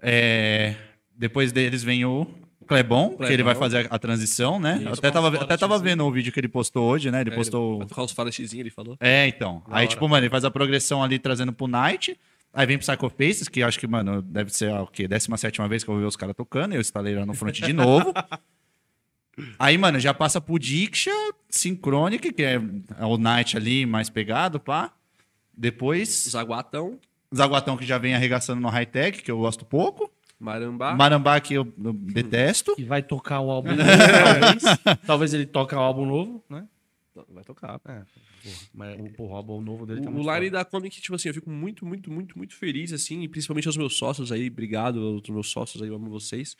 É, depois deles vem o Clebon, que ele vai fazer a, a transição, né? Isso, até tava, até tava vendo o vídeo que ele postou hoje, né? Ele É, postou. Vai tocar os ele falou. É, então. Aí, hora. tipo, mano, ele faz a progressão ali trazendo pro Night. Aí vem pro Psycho Faces, que acho que, mano, deve ser a, o quê? 17 vez que eu vou ver os caras tocando, e eu instalei lá no front de novo. *laughs* Aí, mano, já passa pro Diksha, Synchronic, que é, é o Night ali, mais pegado, pá. Depois, Zaguatão, Zaguatão, que já vem arregaçando no high-tech, que eu gosto pouco. Marambá. Marambá, que eu, eu detesto. Que vai tocar o álbum *laughs* novo, talvez. talvez ele toque o álbum novo, né? Vai tocar. É, porra, mas o, porra, o álbum novo dele tá O, muito o line da Comic, tipo assim, eu fico muito, muito, muito, muito feliz, assim, e principalmente aos meus sócios aí, obrigado aos meus sócios aí, eu amo vocês,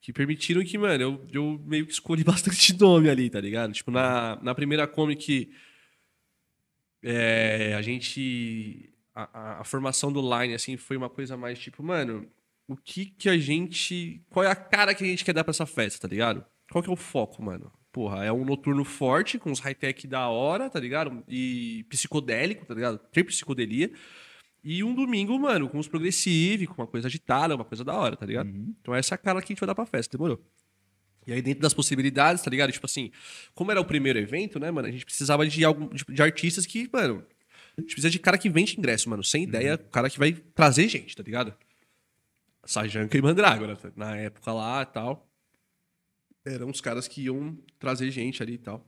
que permitiram que, mano, eu, eu meio que escolhi *laughs* bastante nome ali, tá ligado? Tipo, na, na primeira Comic, é, a gente a, a- a formação do Line, assim, foi uma coisa mais tipo, mano, o que que a gente. Qual é a cara que a gente quer dar pra essa festa, tá ligado? Qual que é o foco, mano? Porra, é um noturno forte, com os high-tech da hora, tá ligado? E psicodélico, tá ligado? Tem psicodelia. E um domingo, mano, com os progressivos, com uma coisa agitada, uma coisa da hora, tá ligado? Então essa é a cara que a gente vai dar pra festa, demorou? E aí, dentro das possibilidades, tá ligado? Tipo assim, como era o primeiro evento, né, mano? A gente precisava de, algum, de, de artistas que, mano. A gente precisa de cara que vende ingresso, mano. Sem ideia, cara que vai trazer gente, tá ligado? Sajanka e Mandrágora, na época lá e tal. Eram os caras que iam trazer gente ali e tal.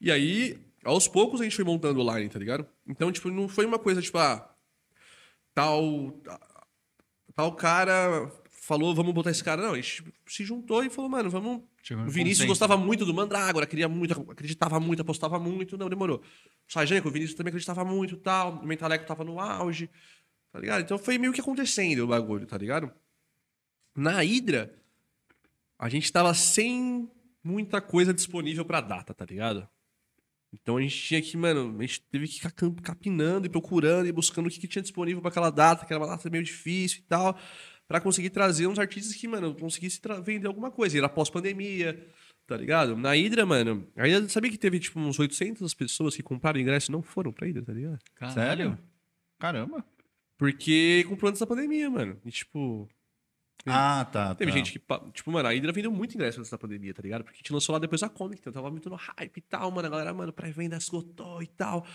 E aí, aos poucos a gente foi montando o line, tá ligado? Então, tipo, não foi uma coisa, tipo, ah, tal. Tal cara falou, vamos botar esse cara. Não, a gente se juntou e falou, mano, vamos. Chegou O Vinícius consenso. gostava muito do Mandrágora, queria muito, acreditava muito, apostava muito. Não, demorou. O Sajanka, o Vinícius também acreditava muito e tal. O Mentaleco tava no auge, tá ligado? Então foi meio que acontecendo o bagulho, tá ligado? Na Hydra, a gente tava sem muita coisa disponível pra data, tá ligado? Então a gente tinha que, mano, a gente teve que ficar capinando e procurando e buscando o que, que tinha disponível pra aquela data, que era uma data meio difícil e tal, pra conseguir trazer uns artistas que, mano, conseguisse vender alguma coisa. E era pós-pandemia, tá ligado? Na Hydra, mano, aí sabia que teve, tipo, uns 800 pessoas que compraram ingresso e não foram pra Hydra, tá ligado? Caralho. Sério? Caramba. Porque comprou antes da pandemia, mano. E, tipo, Ah, tá. Teve tá. gente que. Tipo, mano, a Hydra vendeu muito ingresso antes da pandemia, tá ligado? Porque a gente lançou lá depois da Comic, então tava muito no hype e tal, mano. A galera, mano, pré-venda esgotou e tal.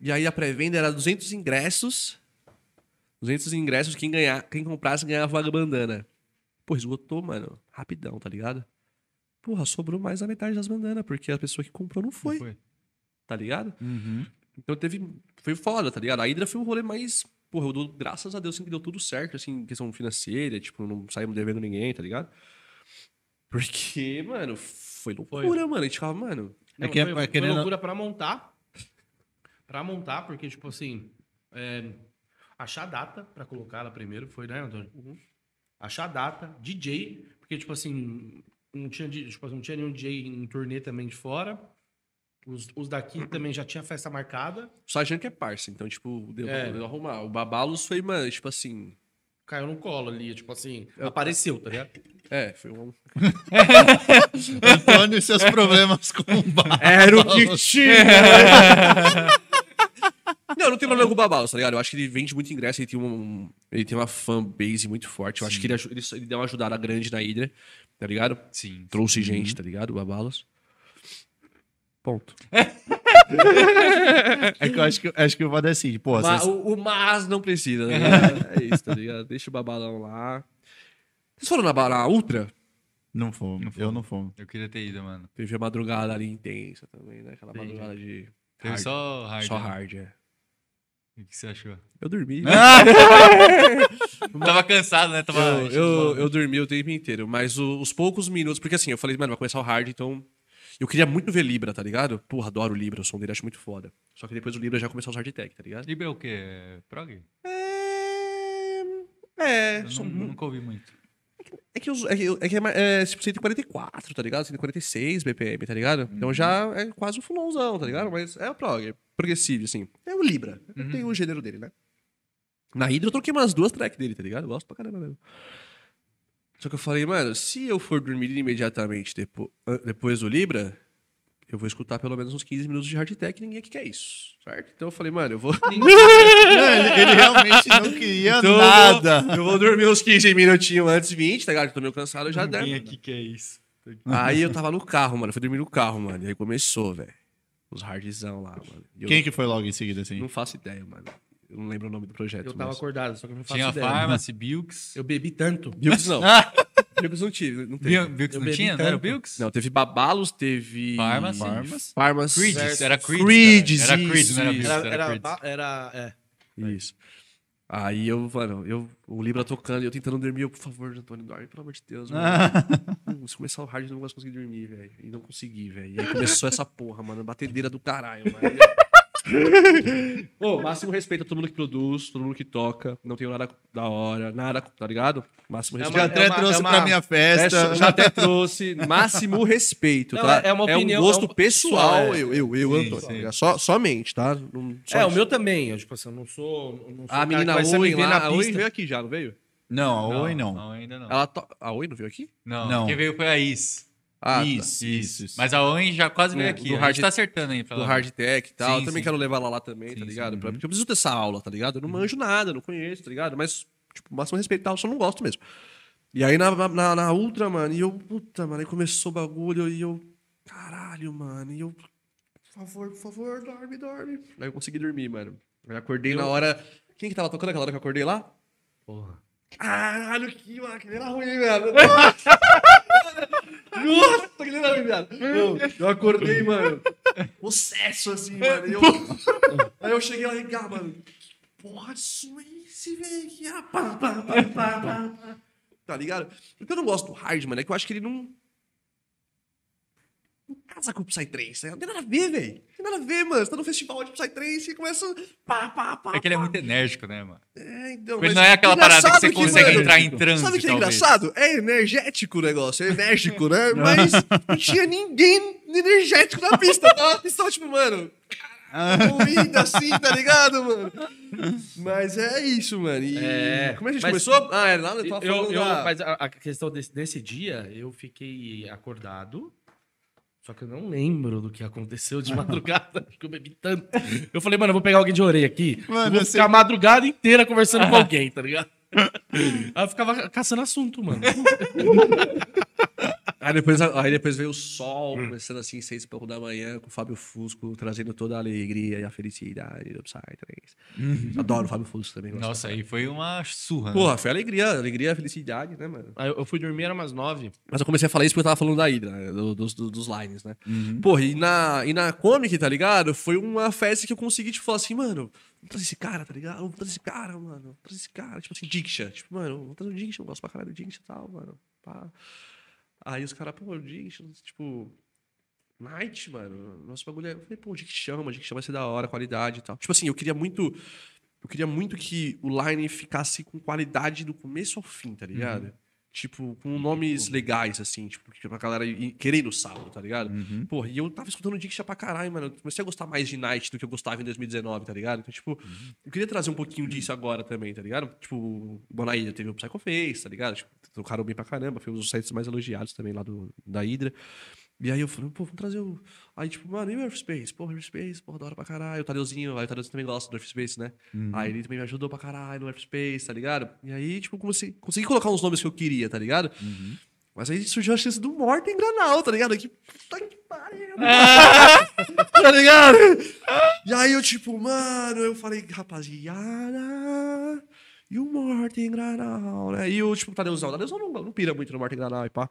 E aí a pré-venda era 200 ingressos. 200 ingressos, quem, ganhar, quem comprasse ganhava uma bandana. Pô, esgotou, mano. Rapidão, tá ligado? Porra, sobrou mais da metade das bandanas, porque a pessoa que comprou não foi, Foi. tá ligado? Uhum. Então teve. Foi foda, tá ligado? A Hydra foi um rolê mais. Porra, eu dou, graças a Deus assim, que deu tudo certo, assim, em questão financeira, tipo, não saímos devendo ninguém, tá ligado? Porque, mano, foi loucura, mano. A gente ficava, mano. É que é- foi, é foi querendo- loucura pra montar. Pra montar, porque, tipo assim, é, achar data pra colocar ela primeiro foi, né, Antônio? Uhum. Achar data, DJ, porque, tipo assim, não tinha, tipo, assim, não tinha nenhum DJ em turnê também de fora. Os, os daqui também já tinha festa marcada. O Sajan que é parça, então, tipo, deu, É. deu arrumar. O Babalos foi, mano, tipo assim. Caiu no colo ali, tipo assim, apareceu, tá ligado? É, foi um. *laughs* Antônio e seus problemas com o bar. Era o que tinha! *laughs* Não, não tem problema com o Babalos, tá ligado? Eu acho que ele vende muito ingresso, ele tem, um, ele tem uma fanbase muito forte. Eu acho que ele, ele, ele deu uma ajudada grande na Hydra, tá ligado? Sim. Trouxe gente, tá ligado? O Babalos. Ponto. *laughs* É que eu acho que, acho que o Vó decide. Pô, Ma- vocês- o, o mas não precisa, né? *laughs* é isso, tá ligado? Deixa o babalão lá. Vocês foram na, na Ultra? não fomos. Eu não fomos. Eu queria ter ido, mano. Teve a madrugada ali intensa também, né? Aquela Teve. madrugada de. Teve hard. só hard. Só né? hard, é. O que você achou? Eu dormi. *laughs* Tava cansado, né? Tava. Eu, eu, eu dormi o tempo inteiro, mas o- os poucos minutos, porque assim, eu falei, mano, vai começar o hard, então. Eu queria muito ver Libra, tá ligado? Porra, adoro o Libra, o som dele acho muito foda. Só que depois o Libra já começou os hard tech, tá ligado? Libra é o quê? É Prog? É. É, Eu som- não, nunca ouvi muito. É que, é, que, é, que é, ma- é tipo 144, tá ligado? 146 BPM, tá ligado? Então já é quase um fulãozão, tá ligado? Mas é o prog, é progressivo, assim. É o Libra. Tem o gênero dele, né? Na Hydra eu troquei umas duas tracks dele, tá ligado? Eu gosto pra caramba mesmo. Só que eu falei, mano, se eu for dormir imediatamente depo an- depois do Libra, eu vou escutar pelo menos uns 15 minutos de hard tech ninguém aqui quer isso, certo? Então eu falei, mano, eu vou... Não, *laughs* ele, ele realmente não queria Então eu vou- nada. Eu vou dormir uns 15 minutinhos antes, 20, tá ligado? Eu tô meio cansado, eu já der. Quem aqui que é isso? Aí eu tava no carro, mano. Eu fui dormir no carro, mano. E aí começou, velho. Os hardzão lá, mano. Eu Quem que foi logo em seguida, assim? não faço ideia, mano. Eu não lembro o nome do projeto. Eu tava mas... acordado, só que eu não faço Tinha ideia. Pharmacy, Bilks. Eu bebi tanto. Bilks não. *laughs* Bilks não tive. Não teve. Bil- Bilks Eu não tinha? Não era o tanto. Bilks? Não, teve Babalos, teve. Pharmacy. Pharmacy. Pharmacy. Creed. Certo. Era Creed. Creed, cara. Era Creed, isso, não era. Bilks. Era, Era, era, era, é. Isso. Aí eu, mano, eu, o Libra tocando e eu tentando dormir. Eu, por favor, Antônio, dorme, pelo amor de Deus. Mano. *laughs* Se começar o hard, eu não vou conseguir dormir, velho. E não consegui, velho. E aí começou essa porra, mano. Batedeira do caralho, mano. *laughs* Ô, máximo respeito a todo mundo que produz, todo mundo que toca. Não tenho nada da hora, nada, tá ligado? Máximo É respeito. Já até é trouxe é uma- pra minha É, festa. já até trouxe. Máximo respeito, Não, tá? é uma opinião- um gosto é um- pessoal, pessoal, é. eu, eu, eu, Sim, Antônio. sim. Só, somente, tá? Não, só É, o isso. meu também. Eu, tipo assim, eu não sou. eu não sou A o menina Oi lá, na a Oi veio aqui já, não veio? Não, a Oi não. ainda não. Ela to... A Oi não veio aqui? Não, Não. quem veio foi a Is. Ah, tá. isso, isso, isso. Mas a Owen já quase veio Do- aqui. do a hard- gente tá acertando aí pra do hard tech e tal. Sim, eu também sim. quero levar ela lá também, tá Sim, ligado? sim. Pra- Porque eu preciso dessa aula, tá ligado? Eu não manjo nada, não conheço, tá ligado? Mas, tipo, máximo respeito e tal, só não gosto mesmo. E aí na, na, na Ultra, mano, e eu, puta, mano, aí começou o bagulho e eu, caralho, mano, e eu, por favor, por favor, dorme, dorme. Aí eu consegui dormir, mano. Aí acordei na hora. Quem que tava tocando aquela hora que eu acordei lá? Porra. Caralho, que, mano, que era ruim, velho. *laughs* Nossa, que ruim, velho. Eu, eu acordei, mano. Possesso, assim, mano. eu- aí eu cheguei lá e cá, mano. Porra esse, velho? Pá. Tá ligado? O que eu não gosto do hard, mano, é que eu acho que ele não. Casa com o Psytrance. né? Não tem nada a ver, velho. Não tem nada a ver, mano. Você tá no festival de Psytrance e começa. Pá, pá, pá. É que ele é muito enérgico, né, mano? É, então. Mas não é aquela parada que você engraçado consegue mano, entrar em transe, Sabe o que é talvez. engraçado? É energético o negócio, é enérgico, né? *laughs* Mas não tinha ninguém energético na pista, tá? A pista tava tipo, mano, ruída assim, tá ligado, mano? Mas é isso, mano. E É, como é que a gente mas- começou? Ah, é lá, eu Eu, tava eu, falando eu- da- mas a, a questão desse, desse dia, eu fiquei acordado. Só que eu não lembro do que aconteceu de *laughs* madrugada, porque eu bebi tanto. Eu falei, mano, eu vou pegar alguém de orelha aqui. Mano, vou ficar a madrugada inteira conversando com *laughs* alguém, tá ligado? Aí eu ficava caçando assunto, mano. *laughs* Aí depois, aí depois veio o sol, começando assim, seis e pouco da manhã, com o Fábio Fusco, trazendo toda a alegria e a felicidade do Psytrance. Adoro o Fábio Fusco também. Nossa, pra aí foi uma surra. né? Porra, foi alegria, alegria e felicidade, né, mano? Aí eu fui dormir, era umas nove. Mas eu comecei a falar isso porque eu tava falando da Hydra, né? do- dos, dos, dos lines, né? Uhum. Porra, e na, e na Comic, tá ligado? Foi uma festa que eu consegui, tipo, falar assim, mano, vamos trazer esse cara, tá ligado? Vamos trazer esse cara, mano. Vamos trazer esse cara. Tipo assim, Diksha. Tipo, mano, vamos trazer o Diksha, eu gosto pra caralho do Diksha e tal, mano. Pá. Aí os caras, pô, Diksha, tipo... Night, mano, nosso bagulho é... Eu falei, pô, o Diksha chama, o Diksha vai ser da hora, qualidade e tal. Tipo assim, eu queria muito... Eu queria muito que o line ficasse com qualidade do começo ao fim, tá ligado? Tipo, com nomes legais, assim, tipo, pra galera querer no sábado, tá ligado? Uhum. Porra, e eu tava escutando o Diksha pra caralho, mano. Eu comecei a gostar mais de Night do que eu gostava em 2019, tá ligado? Então, tipo, eu queria trazer um pouquinho disso agora também, tá ligado? Tipo, o Bonaíra teve o Psycho Face, tá ligado? Tipo, tocaram bem pra caramba, foi um dos sites mais elogiados também lá do, da Hydra. E aí eu falei, pô, vamos trazer o. Aí, tipo, mano, e o Earthspace? Porra, Earthspace, porra, da hora pra caralho. O Tadeuzinho, aí o Tadeuzinho também gosta do Earthspace, né? Aí ele também me ajudou pra caralho no Earthspace, tá ligado? E aí, tipo, comecei, consegui colocar uns nomes que eu queria, tá ligado? Mas aí surgiu a chance do Morten Granal, tá ligado? Que puta que pariu. *laughs* tá ligado? E aí eu, tipo, mano, eu falei, rapaziada. E o Morten Granal, né? E o, tipo, Tadeuzão. O Tadeuzão não, não pira muito no Morten Granal e pá.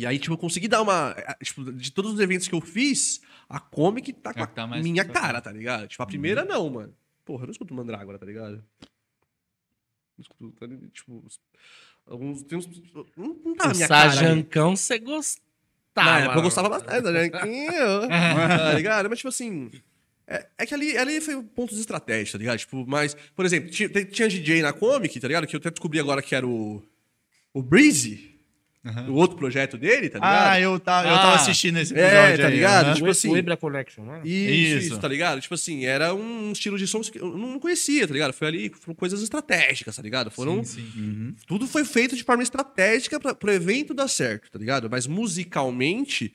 E aí, tipo, eu consegui dar uma. eh, Tipo, de todos os eventos que eu fiz, a Comic tá com É a tá minha cara, tá ligado? Tipo, a primeira não, mano. Porra, eu não escuto Mandrágora, tá ligado? Não escuto, tá? Tipo, alguns. Tem uns, não, não tá na minha cara. Sajancão você gostava. Época eu gostava bastante, né? tá *laughs* ligado? Mas, tipo assim. É, é que ali, ali foi pontos estratégicos, tá ligado? Tipo, mas, por exemplo, tinha, tinha DJ na Comic, tá ligado? Que eu até descobri agora que era o. O Breezy, o outro projeto dele, tá ligado? Ah, eu, tá, eu tava Ah. assistindo esse É, episódio tá aí, ligado? aham. Tipo o, assim- o Ebra Connection, né? Isso, Isso. isso, tá ligado? Tipo assim, era um estilo de som que eu não conhecia, tá ligado? Foi ali, foram coisas estratégicas, tá ligado? Foram. Sim, sim. Tudo foi feito de forma estratégica pra, pro evento dar certo, tá ligado? Mas musicalmente.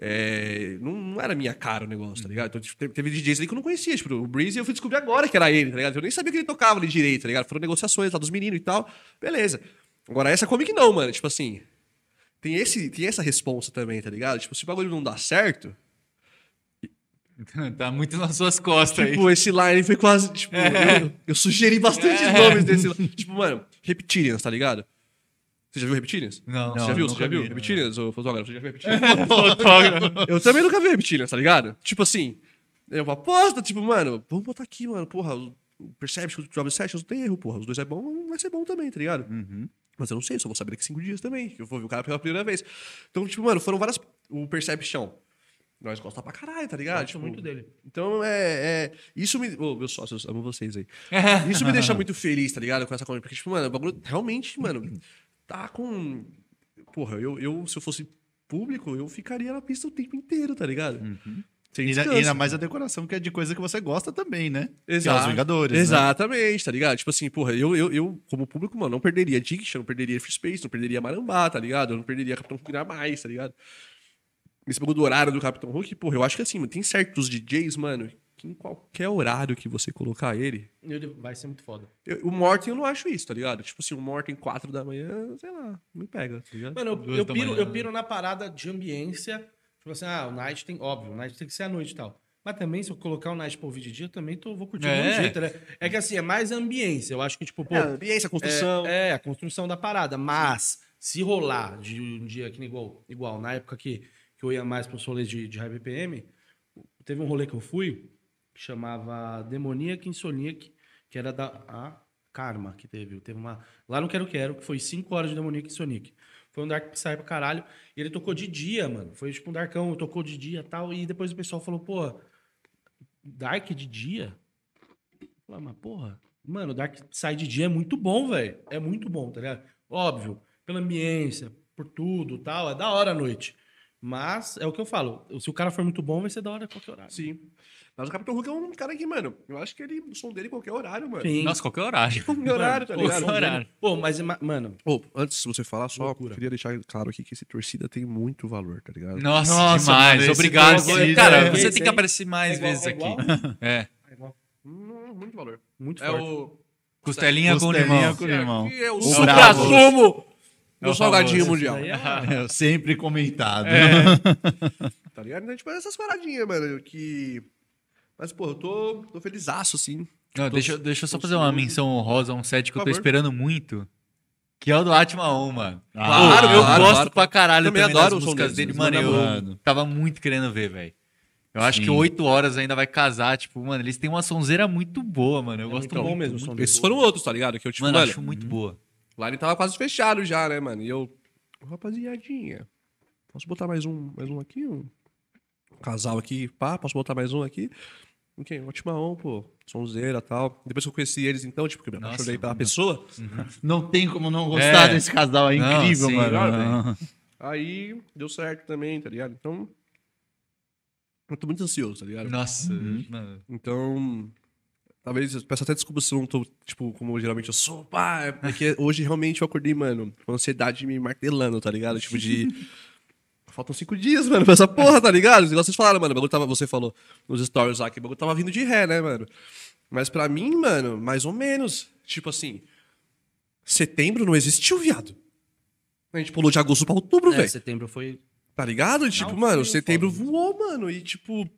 é, não, não era minha cara o negócio, tá ligado? Então, tipo, teve, teve DJs ali que eu não conhecia. Tipo, o Breezy eu fui descobrir agora que era ele, tá ligado? Eu nem sabia que ele tocava ali direito, tá ligado? Foram negociações lá dos meninos e tal. Beleza. Agora, essa Comic não, mano. Tipo assim. Tem, esse, tem essa responsa também, tá ligado? Tipo, se o bagulho não dá certo, *laughs* tá muito nas suas costas aí. Tipo, esse line foi quase. Tipo, eu, eu sugeri bastante nomes desse. Tipo, mano, Reptilians, tá ligado? Você já viu Reptilians? Não. Você já Não, viu? Você já viu? vi. Reptilians, ô fotógrafo? Você já viu *laughs* Reptilians? eu também nunca vi Reptilians, tá ligado? Tipo assim, eu aposto, tipo, mano, vamos botar aqui, mano, porra, o Perception, o Job Sessions não tem erro, porra. Os dois é bom, vai ser bom também, tá ligado? Uhum. Mas eu não sei, só vou saber daqui cinco dias também, que eu vou ver o cara pela primeira vez. Então, tipo, mano, foram várias. O Perception. Nós gostamos pra caralho, tá ligado? Gosto Tipo, muito dele. Então é. é isso me. Ô, meus sócios, amo vocês aí. *laughs* Isso me deixa muito feliz, tá ligado? Com essa coisa. Porque, tipo, mano, o bagulho realmente, mano, tá com. Porra, eu, eu, se eu fosse público, eu ficaria na pista o tempo inteiro, tá ligado? Sem E ainda, e mais a decoração, que é de coisa que você gosta também, né? Que é Exato. os Vingadores. né? Exatamente, tá ligado? Tipo assim, porra, eu, eu, eu como público, mano, não perderia Diction, não perderia Free Space, não perderia Marambá, tá ligado? Eu não perderia Capitão Hulk ainda mais, tá ligado? Esse bagulho do horário do Capitão Hulk, porra, eu acho que assim, mano, tem certos DJs, mano, que em qualquer horário que você colocar ele. Ele vai ser muito foda. eu- o Morten eu não acho isso, tá ligado? Tipo assim, o Morten 4 da manhã, sei lá, me pega, tá ligado? Mano, eu, eu piro, manhã. eu piro na parada de ambiência. Tipo assim, ah, o night tem. Óbvio, o night tem que ser à noite e tal. Mas também, se eu colocar o night pra ouvir de dia, eu também tô, vou curtir do É. mesmo jeito, né? É que assim, é mais ambiência. Eu acho que, tipo, pô. É, ambiência, construção. É, é, a construção da parada. Mas, se rolar de um dia que nem igual, igual na época que, que eu ia mais para os rolês de, de High BPM, teve um rolê que eu fui que chamava Demoníaca Insomniac, que era da a Karma que teve. Teve uma. Lá no Quero Quero, que foi 5 horas de Demoníaca Insomniac. Foi um Dark Psy pra caralho. E ele tocou de dia, mano. Foi tipo um Darkão, tocou de dia e tal. E depois o pessoal falou, pô, Dark de dia? Falei, mas porra, mano, Dark Side de dia é muito bom, velho. É muito bom, tá ligado? Óbvio, pela ambiência, por tudo tal, é da hora à noite. Mas é o que eu falo, se o cara for muito bom, vai ser da hora a qualquer horário. Sim. Mas o Capitão Hulk é um cara que, mano, eu acho que ele, o som dele em qualquer horário, mano. Sim. Nossa, qualquer horário. *laughs* Qualquer horário, tá Pô, ligado? dele- horário. Pô, mas, ma- mano, Ô, antes de você falar, só Loucura. queria deixar claro aqui que esse torcida tem muito valor, tá ligado? Nossa, Nossa, demais. mano, Obrigado. torcida Cara, é- você tem que aparecer mais é igual- vezes é aqui. igual? *laughs* É. Hum, muito valor. muito É forte. o. Costelinha com Costelinha com limão. É o, O supra bravo. sumo É o do salgadinho mundial. É- *laughs* É, sempre comentado. Tá ligado? Então, tipo, essas paradinhas, mano, que. Mas, pô, eu tô, tô felizaço, assim. Não, Tô- deixa, eu- deixa eu só fazer uma menção honrosa a um set que eu Por tô esperando muito. Que é o do Atma 1, mano. Claro, Pô, eu claro, gosto claro. pra caralho Também também, adoro das som músicas deles, dele. Mano, eu tava muito querendo ver, velho. Eu acho que Sim. 8 horas ainda vai casar. Tipo, mano, eles têm uma sonzeira muito boa, mano. Eu É gosto muito bom muito. mesmo muito. Esses foram outros, tá ligado? Que eu, tipo, Mano, mano, acho muito boa. lá ele tava quase fechado já, né, mano? E eu. Rapaziadinha, posso botar mais um, mais um aqui? Um casal aqui, pá, posso botar mais um aqui? Ok, ótima on, pô. Sonzeira e tal. Depois que eu conheci eles, então, tipo, que eu me apaixonei pela pessoa. Não tem como não gostar É. desse casal, é Não, incrível, sim, mano. claro, Aí deu certo também, tá ligado? Então. Eu tô muito ansioso, tá ligado? Nossa, mano. Então. Talvez, eu peço até desculpa se eu não tô, tipo, como geralmente eu sou, pá, é porque *laughs* hoje realmente eu acordei, mano, com ansiedade me martelando, tá ligado? Tipo, de. *laughs* Faltam cinco dias, mano, pra essa porra, tá ligado? Igual vocês falaram, mano, o bagulho tava, você falou nos stories lá que o bagulho tava vindo de ré, né, mano? Mas pra mim, mano, mais ou menos. Tipo assim, setembro não existiu, viado. A gente pulou de agosto pra outubro, É, velho. setembro foi. Tá ligado? Tipo, Não, mano, setembro foda. voou, mano. E, tipo.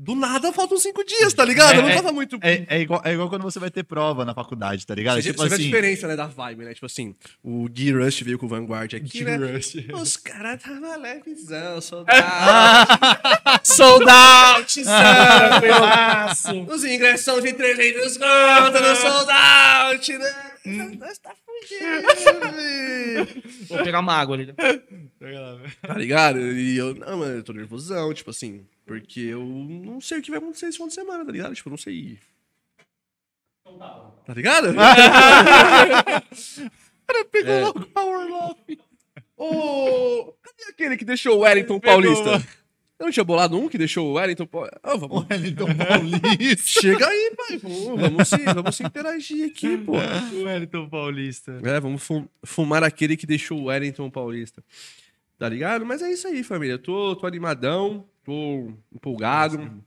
Do nada faltam cinco dias, tá ligado? eu não É, tava muito. É, é igual, é igual quando você vai ter prova na faculdade, tá ligado? Você, tipo você vê a assim. diferença, né, da vibe, né? Tipo assim, o Gui Rush veio com o Vanguard aqui, né? Os caras tava levezão, *laughs* soldado. Soldoutzão, meu Laço! Os ingressos de 300 conto no sold out, né? Nós tá fugindo. Vou pegar uma água ali. né? Tá ligado? E eu, não, mano, eu tô nervosão, tipo assim, porque eu não sei o que vai acontecer esse final de semana, tá ligado? Tipo, eu não sei. Tá ligado? *laughs* Pegou É. logo Power Love. Ô, cadê aquele que deixou o Wellington Paulista? Eu não tinha bolado um que deixou o Wellington Paulista? Ah, O vamos. Wellington Paulista. Chega aí, pai. Vamos, vamos, se, vamos se interagir aqui, pô. O Wellington Paulista. É, vamos fu- fumar aquele que deixou o Wellington Paulista. Tá ligado? Mas é isso aí, família. Tô, tô animadão, tô empolgado.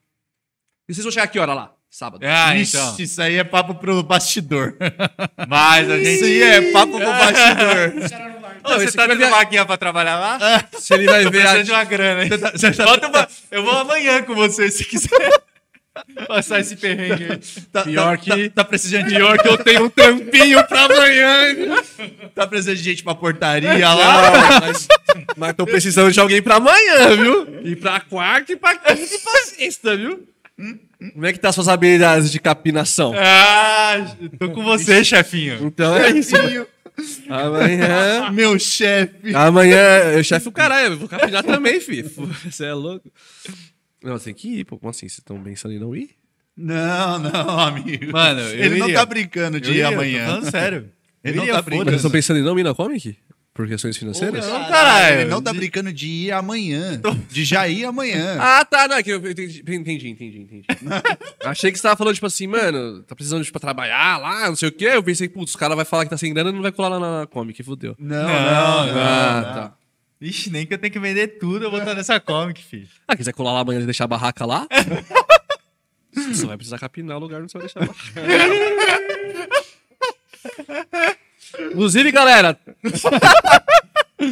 E vocês vão chegar aqui, hora lá? Sábado. Ah, Ixi, então. isso aí é papo pro bastidor. *laughs* Mas a gente. Isso aí é papo pro bastidor. *laughs* Ô, Não, você tá tendo ver- vaquinha pra trabalhar lá? Se ele vai ver a... Precisa de uma grana, hein? Bota uma- Eu vou amanhã com você, se quiser. Passar esse perrengue aí. Tá, Pior tá- que- Tá, tá precisando de Pior que eu tenho um tampinho pra amanhã. Tá precisando de gente pra portaria lá. Não, mas, mas tô precisando de alguém pra amanhã, viu? E pra quarta, e pra quinta e pra sexta, viu? Como é que tá suas habilidades de capinação? Ah, tô com você, chefinho. Então é isso. mano. Amanhã. Meu chefe. Amanhã. Eu chefe o caralho, eu vou capinar também, filho. Você é louco. Não, tem que ir, pô. Como assim? Vocês estão pensando em não ir? Não, não, *laughs* amigo. Mano, eu Ele não iria. tá brincando de Eu ir iria, tô amanhã. falando sério. Ele Eu não iria, tá Vocês brincando. foda-se. estão pensando em não ir na Comic? Por questões financeiras? Não, Caralho. Ele não tá brincando de ir amanhã. De já ir amanhã. *laughs* Ah, tá, não, é que eu entendi, entendi, entendi, entendi. *laughs* Achei que você tava falando, tipo assim, mano, tá precisando, tipo, trabalhar lá, não sei o quê. Eu pensei, putz, o cara vai falar que tá sem grana e não vai colar lá na Comic, fudeu. Não, Não, não, não, não. ah, tá. Ixi, nem que eu tenho que vender tudo, eu vou estar nessa comic, filho. Ah, quiser colar lá amanhã e deixar a barraca lá? *laughs* você só vai precisar capinar o lugar, não você vai deixar a barraca. Inclusive, galera, *laughs*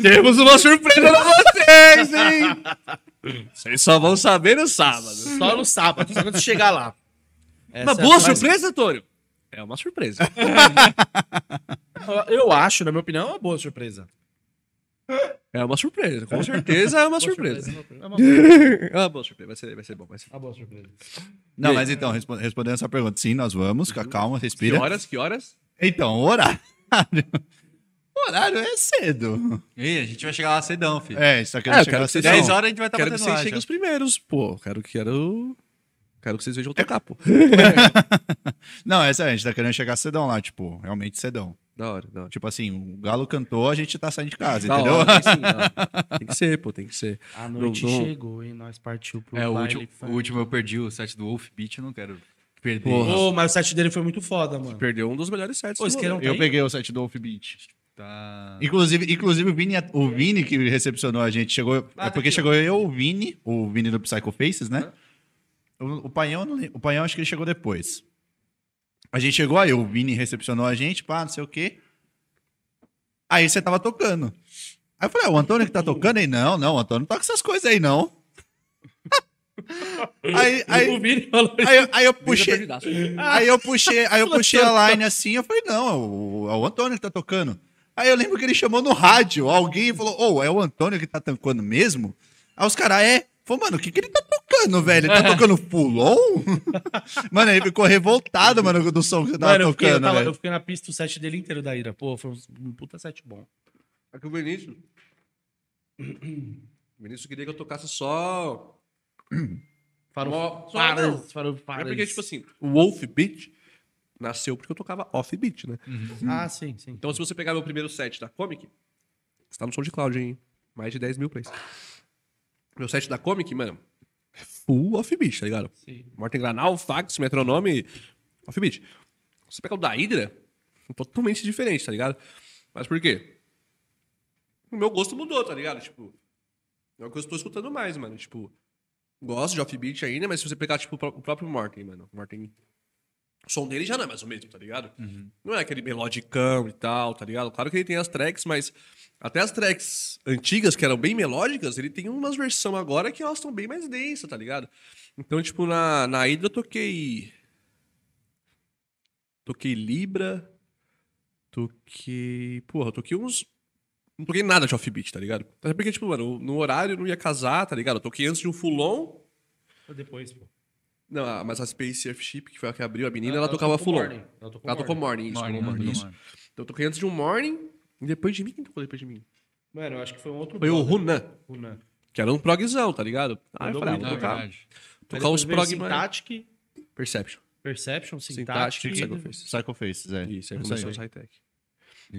temos uma surpresa pra vocês, hein? Vocês só vão saber no sábado. Só no sábado, só quando chegar lá. Uma Essa é boa a frase. surpresa, Antônio? É uma surpresa. *laughs* Eu acho, na minha opinião, é uma boa surpresa. É uma surpresa, com certeza é uma surpresa. É uma boa, *laughs* É uma boa surpresa, vai ser, vai ser bom. Vai ser. uma boa surpresa. Não, mas então, respo- respondendo essa pergunta, sim, nós vamos, com a calma, Que respira. horas? Que horas? Então, horário. *laughs* O horário é cedo. Ih, a gente vai chegar lá cedão, filho. É, a gente tá É, querendo eu chegar que sessão. 10 horas a gente vai estar quero que batendo vocês cheguem os primeiros, pô. Quero, quero, quero que vocês vejam eu tocar, pô. *laughs* Não, essa é, a gente tá querendo chegar cedão lá, tipo, realmente cedão. Da hora, da hora. Tipo assim, o Galo cantou, a gente tá saindo de casa, Da entendeu? hora, tem, *laughs* sim, tem que ser, pô, tem que ser. A noite Não, não. chegou e nós partiu pro É, o último, o último eu perdi o set do Wolf Beat, eu não quero perder. Porra. Ô, mas o set dele foi muito foda, mano. Perdeu um dos melhores sets. Ô, do. Eu tem? peguei o set do Wolf Beat. Tá. Inclusive, inclusive o, Vini, o Vini que recepcionou a gente chegou. Ah, é porque tá aqui, chegou eu, o Vini, o Vini do Psycho Faces, né? O, o Paião, o Paião acho que ele chegou depois. A gente chegou aí, o Vini recepcionou a gente, pá, não sei o quê. Aí você tava tocando. Aí eu falei, ah, o Antônio que tá tocando aí? Não, não, o Antônio não toca essas coisas aí, não. *laughs* aí, aí, O Vini falou aí, eu- aí eu puxei. Aí eu puxei, aí eu puxei a line assim, eu falei, não, é o, é o Antônio que tá tocando. Aí eu lembro que ele chamou no rádio, alguém falou, ô, é o Antônio que tá tocando mesmo? Aí os caras, é. Falei, mano, o que que ele tá tocando, velho? Ele tá *laughs* tocando fulon? *laughs* mano, ele ficou revoltado, mano, do som que eu tava Mano, eu fiquei, eu, tocando, tava- velho. eu fiquei na pista o set dele inteiro da ira. Pô, foi um puta set bom. Aqui o Vinícius. *clears throat* O Vinícius queria que eu tocasse só. Farol, Só- faras, farol, É faras. porque, tipo assim, o Wolf Beat nasceu porque eu tocava off beat, né? Ah, sim, sim. Então, se você pegar meu primeiro set da Comic, você tá no som de cloud, hein? Mais de 10 mil plays. Meu set da Comic, mano, é full off beat, tá ligado? Sim. Morten Granal, Fax, Metronome, off beat. Você pega o da Hydra, é totalmente diferente, tá ligado? Mas por quê? O meu gosto mudou, tá ligado? Tipo, é o que eu estou escutando mais, mano. Tipo, gosto de offbeat ainda, mas se você pegar, tipo, o próprio Morten, mano. Morten. O som dele já não é mais o mesmo, tá ligado? Não é aquele melodicão e tal, tá ligado? Claro que ele tem as tracks, mas até as tracks antigas, que eram bem melódicas, ele tem umas versões agora que elas estão bem mais densas, tá ligado? Então, tipo, na, na Hydra eu toquei. Toquei Libra. Toquei. Porra, eu toquei uns. Não toquei nada de offbeat, tá ligado? Até porque, tipo, mano, no horário não ia casar, tá ligado? Eu toquei antes de um full-on. Foi depois, pô. Não, mas a Space Earthship, que foi a que abriu a menina, Ela ela, tocava full-on. Morning. Ela tocou Ela tocou Morning. morning, isso, Morning, isso. morning. Então eu toquei antes de um morning, e depois de mim, quem tocou depois de mim? Mano, eu acho que foi um outro. Foi o. Runan, Runan. que era um progzão, tá ligado? Ah, eu falei, ah, vou É tocar, verdade. tocar uns prog, mano. Syntactic, Perception. Perception, Syntactic, Syntactic. Psycho Face. Psycho Faces, é. Isso, aí começou os high-tech.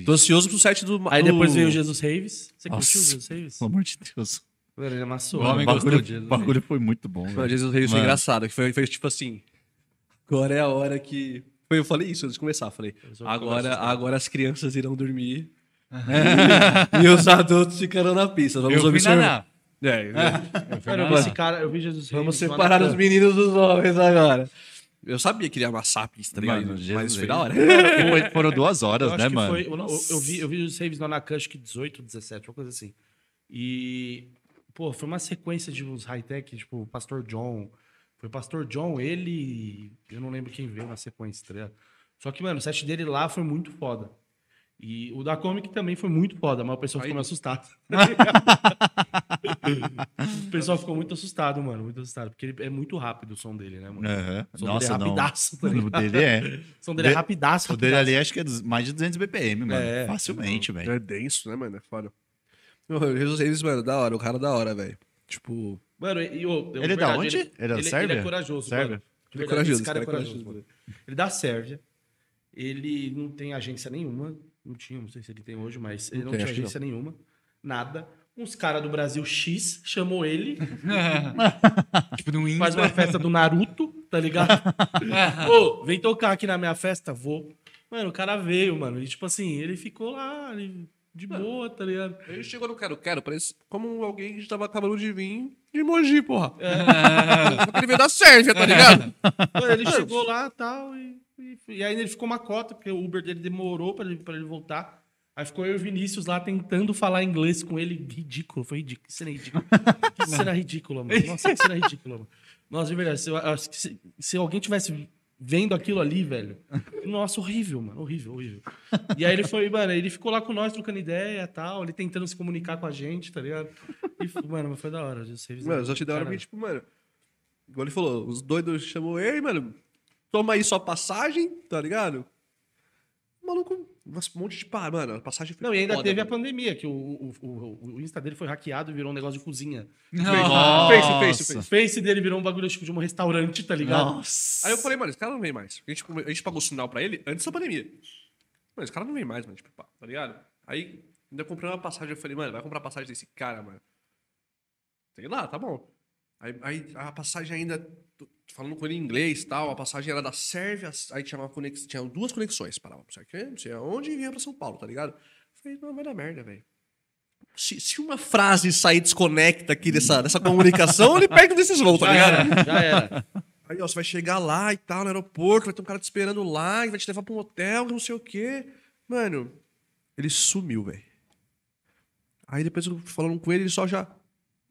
Tô ansioso pro set do... Aí depois veio o Jesus Raves. Você curtiu o Jesus Raves? Pelo amor de Deus. Ele amassou. O homem o gostou o bagulho foi muito bom, velho. Jesus Reis foi engraçado, que foi, foi tipo assim... Agora é a hora que... Foi, eu falei isso antes de começar, falei... Agora, agora as crianças irão dormir *laughs* e os adultos ficarão na pista. Vamos Eu fui observar. É. Mano, *laughs* eu vi esse cara, eu vi Jesus Vamos separar os meninos dos homens agora. Eu sabia que ele ia amassar a pista, tá? Mano, mas Jesus foi da hora. Foi- Foram duas Eu horas, acho né, que mano? foi- eu, eu- eu vi, eu vi os saves lá na Cush que 18, 17, uma coisa assim. E, pô, foi uma sequência de uns high-tech, tipo, o Pastor John. Foi o Pastor John, ele. Eu não lembro quem veio na sequência, tá ligado? Só que, mano, o set dele lá foi muito foda. E o da Comic também foi muito foda, mas o pessoal ficou Aí- meio assustado. *laughs* O pessoal ficou muito assustado, mano. Muito assustado. Porque ele é muito rápido o som dele, né, mano? Aham. O som Nossa, dele é não. rapidaço, tá O dele é. O som dele é De- rapidaço, O dele rapidaço. ali acho que é mais de 200 BPM, mano. É. Facilmente, velho. É denso, né, mano? É foda. Jesus Reis, mano, da hora. O cara da hora, velho. Tipo, Mano, e, eu- Ele é da onde? Ele é da ele, Sérvia? Ele é corajoso, Sérvia? mano. Ele é corajoso, esse cara é cara é corajoso, corajoso. mano. Ele é da Sérvia. Ele não tem agência nenhuma. Não tinha, não sei se ele tem hoje, mas ele Não não, tem, tinha agência nenhuma. Nada. Uns caras do Brasil X chamou ele, *laughs* tipo, no faz uma festa do Naruto, tá ligado? *laughs* Ô, vem tocar aqui na minha festa? Vou. Mano, o cara veio, mano. E tipo assim, ele ficou lá, ele- de boa, tá ligado? ele chegou no Quero Quero, parece como alguém que tava acabando de vir de Mogi, porra. *laughs* ele veio da Sérvia, tá ligado? Mano, ele chegou lá tal, e, e, e aí ele ficou uma cota, porque o Uber dele demorou pra ele, pra ele voltar. Aí ficou eu e o Vinícius lá tentando falar inglês com ele. Ridículo, foi ridículo. Que cena ridícula. Que cena ridícula, mano. Nossa, que cena ridícula, mano. Nossa, de verdade, se, se, se alguém tivesse vendo aquilo ali, velho. Nossa, horrível, mano. Horrível, horrível. E aí ele foi, mano, ele ficou lá com nós trocando ideia e tal, ele tentando se comunicar com a gente, tá ligado? E, mano, mas foi da hora. Eu Mano, só te da hora porque, tipo, mano. Igual ele falou, os doidos chamou ele, mano. Toma aí sua passagem, tá ligado? O maluco, um monte de par, mano. A passagem foi Não, e ainda foda, teve a mano. pandemia, que o, o, o, o Insta dele foi hackeado e virou um negócio de cozinha. Não. Face, face, Nossa. face. O Face dele virou um bagulho tipo de um restaurante, tá ligado? Nossa. Aí eu falei, mano, esse cara não vem mais. A gente, a gente pagou o sinal pra ele antes da pandemia. Mano, esse cara não vem mais, mano. Tipo, pá, tá ligado? Aí ainda comprei uma passagem. Eu falei, mano, vai comprar passagem desse cara, mano. Sei lá, tá bom. Aí, aí a passagem ainda. Falando com ele em inglês e tal, a passagem era da Sérvia, aí tinha, uma conex, tinha duas conexões, parava pra Sérvia, não sei aonde e vinha pra São Paulo, tá ligado? Eu falei, não, vai dar merda, velho. Se, se uma frase sair desconecta aqui dessa, dessa comunicação, ele perde um desses voos, tá Já ligado? era, já era. Aí, ó, você vai chegar lá e tal, no aeroporto, vai ter um cara te esperando lá, e vai te levar pra um hotel, não sei o quê. Mano, ele sumiu, velho. Aí depois, eu falando com ele, ele só já.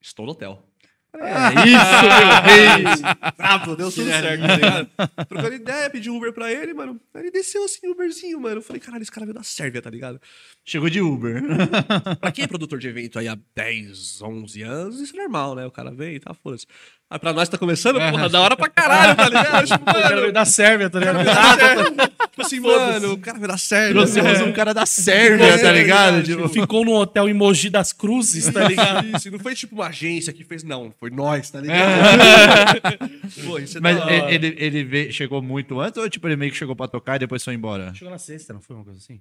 Estou no hotel. É isso, meu rei! Bravo, deu tudo certo, tá ligado? Trocando ideia, pedi um Uber pra ele, mano. Aí ele desceu assim, Uberzinho, mano. Eu falei, caralho, esse cara veio da Sérvia, tá ligado? Chegou de Uber. *laughs* Pra quem é produtor de evento aí há 10, 11 anos, isso é normal, né? O cara vem e tá, foda-se. Aí pra nós tá começando, porra, da hora pra caralho, tá ligado? Tipo, O cara mano, veio da Sérvia, tá ligado? *laughs* tipo assim, mano, o cara veio da Sérvia. Trouxemos um cara da Sérvia, É, tá ligado? tipo, Tipo, Ficou no hotel em Mogi das Cruzes, tá ligado? Isso, não foi tipo uma agência que fez, não, foi nós, tá ligado? *laughs* Pô, isso é Mas da hora. ele, ele veio- chegou muito antes ou tipo ele meio que chegou pra tocar e depois foi embora? Chegou na sexta, não foi uma coisa assim?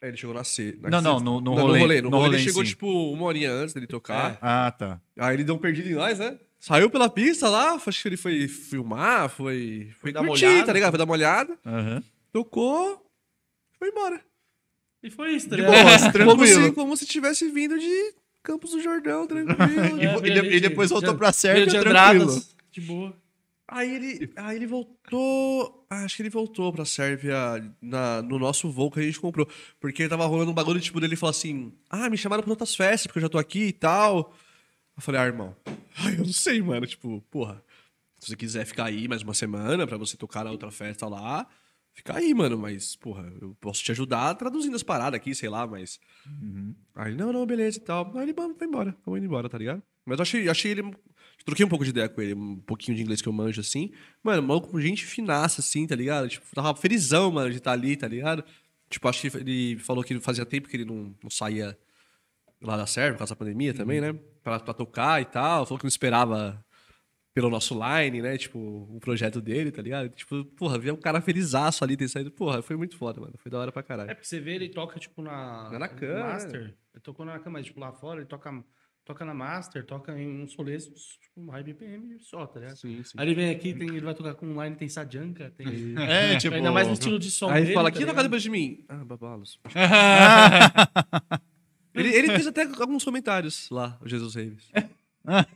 É, ele chegou na C. na Não, não, no- no Não, rolê, No rolê, no no rolê rolê ele chegou, si. tipo, uma horinha antes dele tocar. Ah, tá. Aí ele deu um perdido em nós, né? Saiu pela pista lá, acho que ele foi filmar, foi. Foi dar uma curtir, olhada. tá ligado? Foi dar uma olhada, Aham. tocou, foi embora. E foi isso, tá De ligado? boa, *laughs* Como tranquilo. se, como se tivesse vindo de Campos do Jordão, tranquilo. *laughs* E vo- e de- e depois voltou pra Sérvia, de tranquilo. Andradas, de boa. Aí ele, aí ele voltou. ah, Acho que ele voltou pra Sérvia na, no nosso voo que a gente comprou. Porque tava rolando um bagulho, tipo, dele falar assim: Ah, me chamaram pra outras festas, porque eu já tô aqui e tal. Eu falei, ah, irmão, ai, eu não sei, mano. Tipo, porra, se você quiser ficar aí mais uma semana pra você tocar na outra festa lá, fica aí, mano. Mas, porra, eu posso te ajudar traduzindo as paradas aqui, sei lá, mas. Aí, não, não, beleza e tal. Aí ele "Vamos, vai embora, vamos indo embora, tá ligado? Mas eu achei, achei ele. Troquei um pouco de ideia com ele, um pouquinho de inglês que eu manjo, assim. Mano, maluco com gente finaça, assim, tá ligado? Tipo, tava felizão, mano, de estar ali, tá ligado? Tipo, acho que ele falou que fazia tempo que ele não, não saía lá da Sérvia, por causa da pandemia também, né? Pra, pra tocar e tal. Falou que não esperava pelo nosso line, né? Tipo, o projeto dele, tá ligado? Tipo, porra, ver um cara felizaço ali ter saído. Porra, foi muito foda, mano. Foi da hora pra caralho. É porque você vê, ele toca, tipo, na. Na cama, Master. Ele tocou na cama, mas, tipo, lá fora, ele toca, toca na Master, toca em uns rolês, tipo, high BPM só, tá ligado? Sim, sim. Aí ele vem aqui, tem, ele vai tocar com online, tem Sajanka, tem. *laughs* É, tipo. Ainda mais no estilo de som Aí ele fala, tá quem toca depois de mim? Ah, Babalos. *laughs* ele, ele fez até alguns comentários lá, o Jesus Reis. *laughs*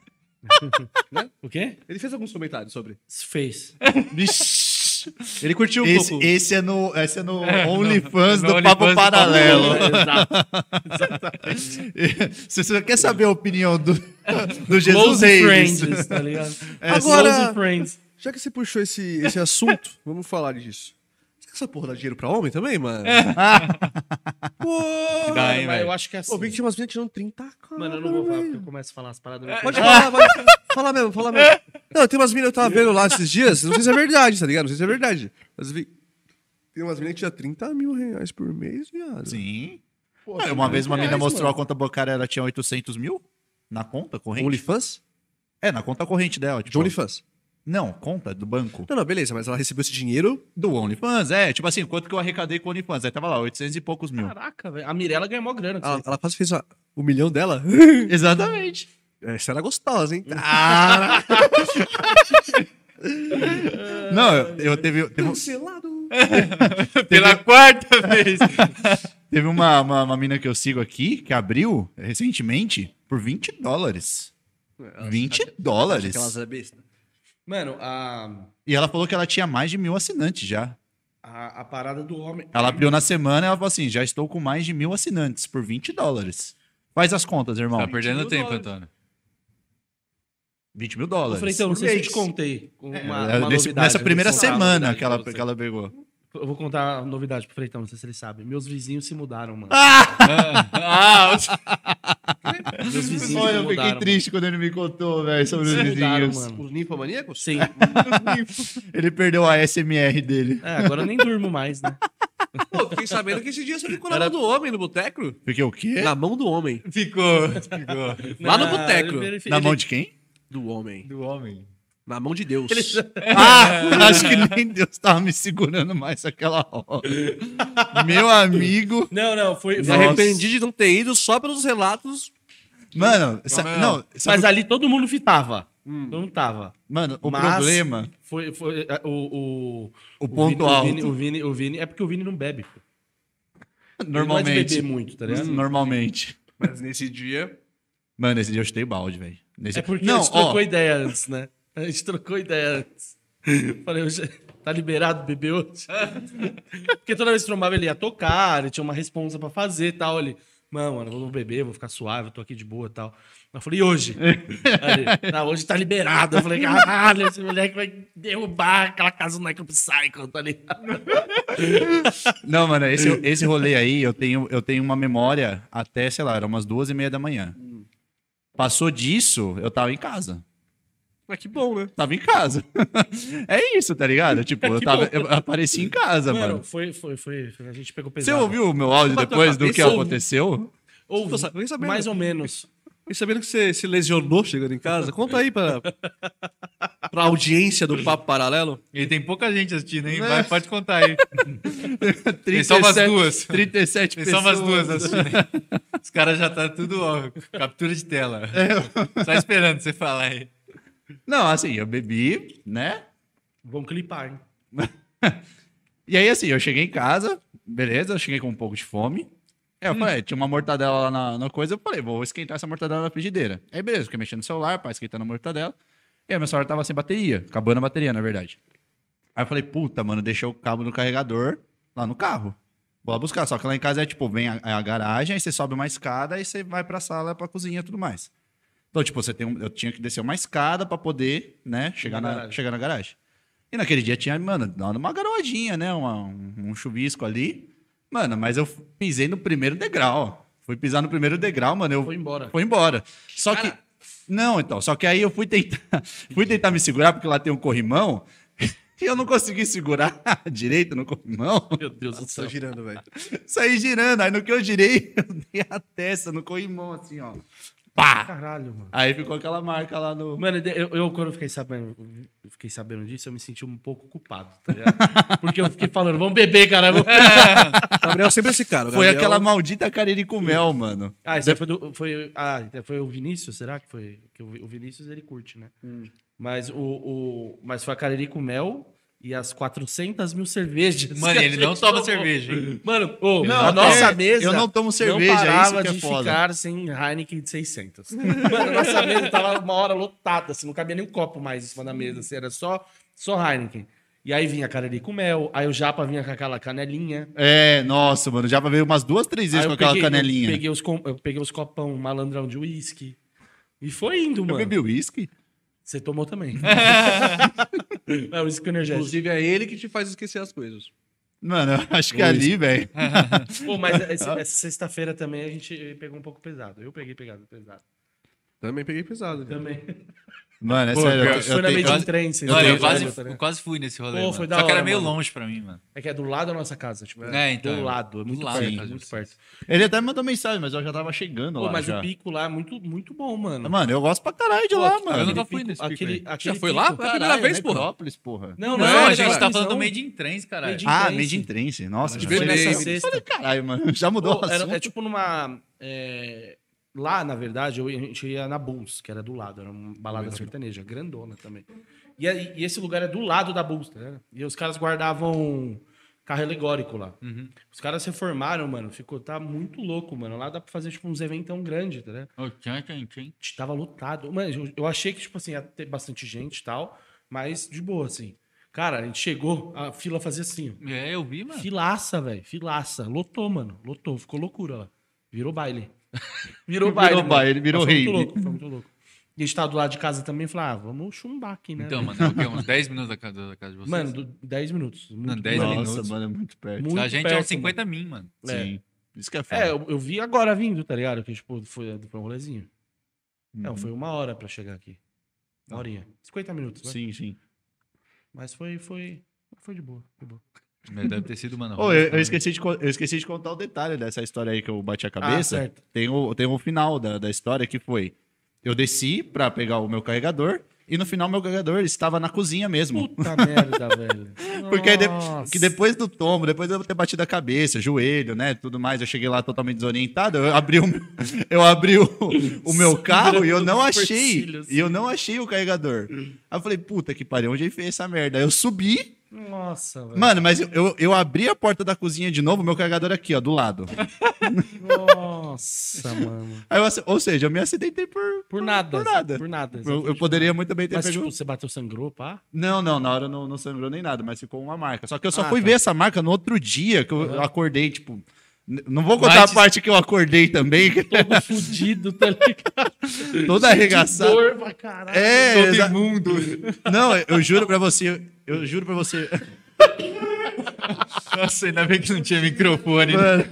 O quê? Ele fez alguns comentários sobre. Fez. Vixe. Ele curtiu um Esse, pouco. esse é no, esse é no OnlyFans no do OnlyFans Papo do Paralelo. Exato. *laughs* Se você quer saber a opinião do, do Jesus Close Reis, Friends, tá ligado? Agora- Close Friends. Já que você puxou esse, esse assunto, vamos falar disso. Você essa porra dá dinheiro pra homem também, mano? *laughs* Pô, Dá, hein, Mas velho? eu acho que é assim. Pô, vi que tinha umas meninas tirando 30 k Mano, eu não vou falar, porque eu começo a falar as paradas. não Pode falar, vai. *laughs* Fala mesmo, fala mesmo. Não, tem umas meninas que eu tava vendo lá esses dias, não sei se é verdade, tá ligado? Não sei se é verdade. Mas vi... Tem umas meninas que tinha 30 mil reais por mês, viado. Sim. Pô, Ah, 30 uma vez uma reais, menina mostrou mano. a conta bancária, ela tinha 800 mil na conta corrente. OnlyFans? É, na conta corrente dela. Tipo, De OnlyFans. Não, conta do banco. Não, não, beleza, mas ela recebeu esse dinheiro. Do OnlyFans, é. Tipo assim, quanto que eu arrecadei com o OnlyFans? Aí tava lá, 800 e poucos mil. Caraca, velho. A Mirella ganhou mó grana. Ela, ela quase fez a- o milhão dela. *laughs* Exatamente. Essa era gostosa, hein? Ah! *laughs* Não, eu, eu teve, teve, Cancelado. *laughs* Pela quarta vez. teve uma, uma, uma mina que eu sigo aqui, que abriu recentemente, por 20 dólares. 20 dólares. Aquelas é besta. Mano, a, E ela falou que ela tinha mais de mil assinantes já. a, a parada do homem. Ela abriu na semana e ela falou assim: já estou com mais de mil assinantes por 20 dólares. Faz as contas, irmão. Tá perdendo tempo, dólares. Antônio. 20 mil dólares. Freitão, não por sei se eu te contei. Uma, É, uma nesse- novidade, nessa eu primeira semana que ela, que ela pegou. Eu vou contar a novidade pro Freitão, não sei se ele sabe. Meus vizinhos se mudaram, mano. Ah, *laughs* *laughs* Meus vizinhos Olha, eu fiquei mudaram. triste quando ele me contou, velho, sobre os Se mudaram, vizinhos. mano. Os ninfomaníacos? Sim. *laughs* Ele perdeu a SMR dele. É, agora eu nem durmo mais, né? Pô, fiquei sabendo que esse dia você ficou na Era- mão do homem no boteco. Fiquei o quê? Na mão do homem. ficou. Ficou. Lá no boteco. Na ele- mão de quem? Do homem. Do homem. Na mão de Deus. *laughs* Ah, acho que nem Deus tava me segurando mais aquela hora. Meu amigo. Não, não, foi. Me arrependi de não ter ido só pelos relatos. Mano, sa- Mas- não, sabe Mas ali todo mundo tava. Todo mundo tava.Ano, o Mas problema. Foi, foi é, o, o, O ponto Vini, alto. O Vini, o, Vini, o Vini- É porque o Vini não bebe. pô. Ele não é Normalmente. beber muito, tá ligado? Normalmente. Mas nesse dia. Mano, esse dia eu chutei balde, velho. Nesse... É porque não, a trocou ó, ideia antes, né? A gente trocou ideia antes. Falei, hoje, tá liberado beber hoje? *laughs* Porque toda vez que trombava ele ia tocar, ele tinha uma responsa pra fazer e tal. Ele, não, mano, vou beber, vou ficar suave, eu tô aqui de boa e tal. Eu falei, e hoje? *laughs* Aí não, hoje tá liberado. Eu falei, caralho, esse moleque vai derrubar aquela casa do Michael Psycho, tá ligado? *laughs* Não, mano, esse, esse rolê aí, eu tenho, eu tenho uma memória até, sei lá, era umas duas e meia da manhã. Passou disso, eu tava em casa. Mas que bom, né? Tava em casa. *laughs* é isso, tá ligado? Tipo, *laughs* eu, tava, eu apareci em casa, mano. Mano, foi, foi, foi, A gente pegou Você pesado. ouviu o meu áudio depois do que aconteceu? Ouvi, mais ou menos. E sabendo que você se lesionou chegando em casa, conta aí pra, *laughs* pra audiência do Papo Paralelo. E tem pouca gente assistindo, hein? Vai, pode contar aí. 37, Tem só umas duas. 37 Tem só pessoas. umas duas assistindo. hein? Os caras já tá tudo, ó, captura de tela. Só esperando você falar aí. Não, assim, eu bebi, né? Vamos clipar, hein? *laughs* E aí, assim, eu cheguei em casa, beleza, eu cheguei com um pouco de fome. Aí eu falei, tinha uma mortadela lá na, na coisa, eu falei, vou esquentar essa mortadela na frigideira. Aí, beleza, fiquei mexendo no celular, pra esquentar na mortadela. E aí, meu celular tava sem bateria, acabando a bateria, na verdade. Aí eu falei, puta, mano, deixei o cabo no carregador lá no carro. Vou lá buscar. Só que lá em casa é tipo, vem a, a garagem, aí você sobe uma escada e você vai pra sala, pra cozinha e tudo mais. Então, tipo, você tem um- eu tinha que descer uma escada pra poder, né, chegar Na na, garagem. chegar na garagem. E naquele dia tinha, mano, dado uma garoadinha, né, uma- um, um chuvisco ali. Mano, mas eu pisei no primeiro degrau. Fui pisar no primeiro degrau, mano, eu Foi embora. foi embora. Só que. Não, então. Só que aí eu fui tentar, *laughs* fui tentar me segurar, porque lá tem um corrimão. *laughs* E eu não consegui segurar *laughs* direito no corrimão. Meu Deus do céu. Tô girando, velho. Saí girando. Aí no que eu girei, eu dei a testa no corrimão, assim, ó. Pá! Caralho, mano. Aí ficou aquela marca lá no. Mano, eu, eu, quando eu fiquei sabendo, eu fiquei sabendo disso, eu me senti um pouco culpado, tá ligado? *laughs* Porque eu fiquei falando, vamos beber, cara. vamos- O *laughs* Gabriel é sempre esse cara. Foi Gabriel- aquela maldita cariri com mel, mano. Ah, isso aí foi, do, foi, ah, foi o Vinícius, será que foi? Que o, Vinícius, ele curte, né? Mas, o, o, mas foi a Cariri com mel e as 400 mil cervejas. Mano, ele não *laughs* toma tomou. cerveja, hein? Mano, ô, Não, a nossa é, mesa eu não tomo cerveja, não é parava isso que é de foda. ficar sem Heineken de 600. *laughs* Mano, a nossa mesa tava uma hora lotada, assim, não cabia nem um copo mais em cima da mesa, assim, era só, só Heineken. E aí vinha a Cariri com mel, aí o Japa vinha com aquela canelinha. É, nossa, mano. Já veio umas duas, três vezes Aí com eu aquela peguei, canelinha. Eu peguei, os, eu peguei os copão malandrão de uísque. E foi indo, Eu mano. bebi uísque? Você tomou também. *laughs* é, uísque energético. Inclusive, é ele que te faz esquecer as coisas. Mano, eu acho que ali, velho. *laughs* Pô, mas esse- essa sexta-feira também a gente pegou um pouco pesado. Eu peguei pegado, pesado. Também peguei pesado. né? Também. Mano, é Pô, sério. eu- que eu Foi na Made in Olha, eu lembram, quase, né, tá eu quase fui nesse rolê. Pô, foi da Só que era hora, meio mano. longe pra mim, mano. É que é do lado da nossa casa, tipo, É, então. do lado, é muito Do lado perto, casa de muito perto. Ele até mandou mensagem, mas eu já tava chegando Pô, lá. mas já. o pico lá é muito, muito bom, mano. Mano, eu gosto pra caralho de Pô, lá, mano. eu nunca fui nesse pico aquele, Já foi lá? É a primeira vez, porra. Necrópolis, porra. Não, Não, não, a gente tá falando do Made in Trens, caralho. Made in Ah, Trance. Made in Trance. Nossa, De foi Foi Beleza. caralho, mano. Já mudou é tipo numa. Lá, na verdade, eu, a gente ia na Bulls, que era do lado, era uma balada sertaneja, grandona também. E, e esse lugar é do lado da Bulls, tá ligado? E os caras guardavam carro alegórico lá. Uhum. Os caras se formaram, mano, ficou, tá muito louco, mano. Lá dá pra fazer, tipo, uns eventos tão grandes, tá ligado? Ô, tchan, tchan, tchan. Tava lotado. Mano, eu, eu achei que, tipo assim, ia ter bastante gente e tal, mas de boa, assim. Cara, a gente chegou, a fila fazia assim, ó. É, eu vi, mano. Filaça, velho. Filaça. Lotou, mano. Lotou. Ficou loucura lá. Virou baile. *laughs* Virou baile. Virou mano. baile, virou Mas foi muito louco, foi muito louco. E a gente tava do lado de casa também e falou, ah, vamos chumbar aqui, né? Então, mano, é o quê? Uns 10 minutos da casa, da casa de vocês? Mano, do- 10 minutos. Muito, Não, 10 muito- minutos. Nossa, mano, é muito perto. Muito a gente perto, é uns 50 mil, mano. É. Sim. Isso que é foda. É, eu, eu vi agora vindo, tá ligado? Que, tipo, foi, foi um rolezinho. Uhum. Não, foi uma hora pra chegar aqui. Uma horinha. 50 minutos, né? Sim, sim. Mas foi, foi, foi de boa. Foi boa. Mas Deve ter sido, mano. Ô, eu, eu esqueci de, eu esqueci de contar o detalhe dessa história aí que eu bati a cabeça. Ah, certo. tem, o, tem o final da, da história que foi: eu desci pra pegar o meu carregador e no final meu carregador estava na cozinha mesmo. Puta merda, velho. *laughs* Porque aí de- depois do tombo, depois de eu ter batido a cabeça, joelho, né, tudo mais, eu cheguei lá totalmente desorientado, eu abri o, *laughs* eu abri o, o meu carro e eu não achei, e eu não achei o carregador. Aí eu falei, puta que pariu, onde ele fez essa merda? Aí eu subi, Nossa, velho. mano, mas eu, eu, eu abri a porta da cozinha de novo, meu carregador aqui, ó, do lado. Nossa, *laughs* mano. Eu ou seja, eu me acidentei por, Por nada. Por nada. Por nada. Eu, eu poderia muito bem ter Mas, pego... tipo, você bateu, sangrou, pá? Não, não, na hora não, não sangrou nem nada, mas ficou uma marca. Só que eu só Ah, fui tá. ver essa marca no outro dia, que eu, eu acordei, tipo... Não vou contar Mas- a parte que eu acordei também, que Todo *laughs* fudido, tá ligado? toda arregaçada. Dor pra caralho. É, Todo exa- imundo. Não, eu, juro pra você, eu juro pra você. *laughs* Nossa, ainda bem que não tinha microfone. né? Mano,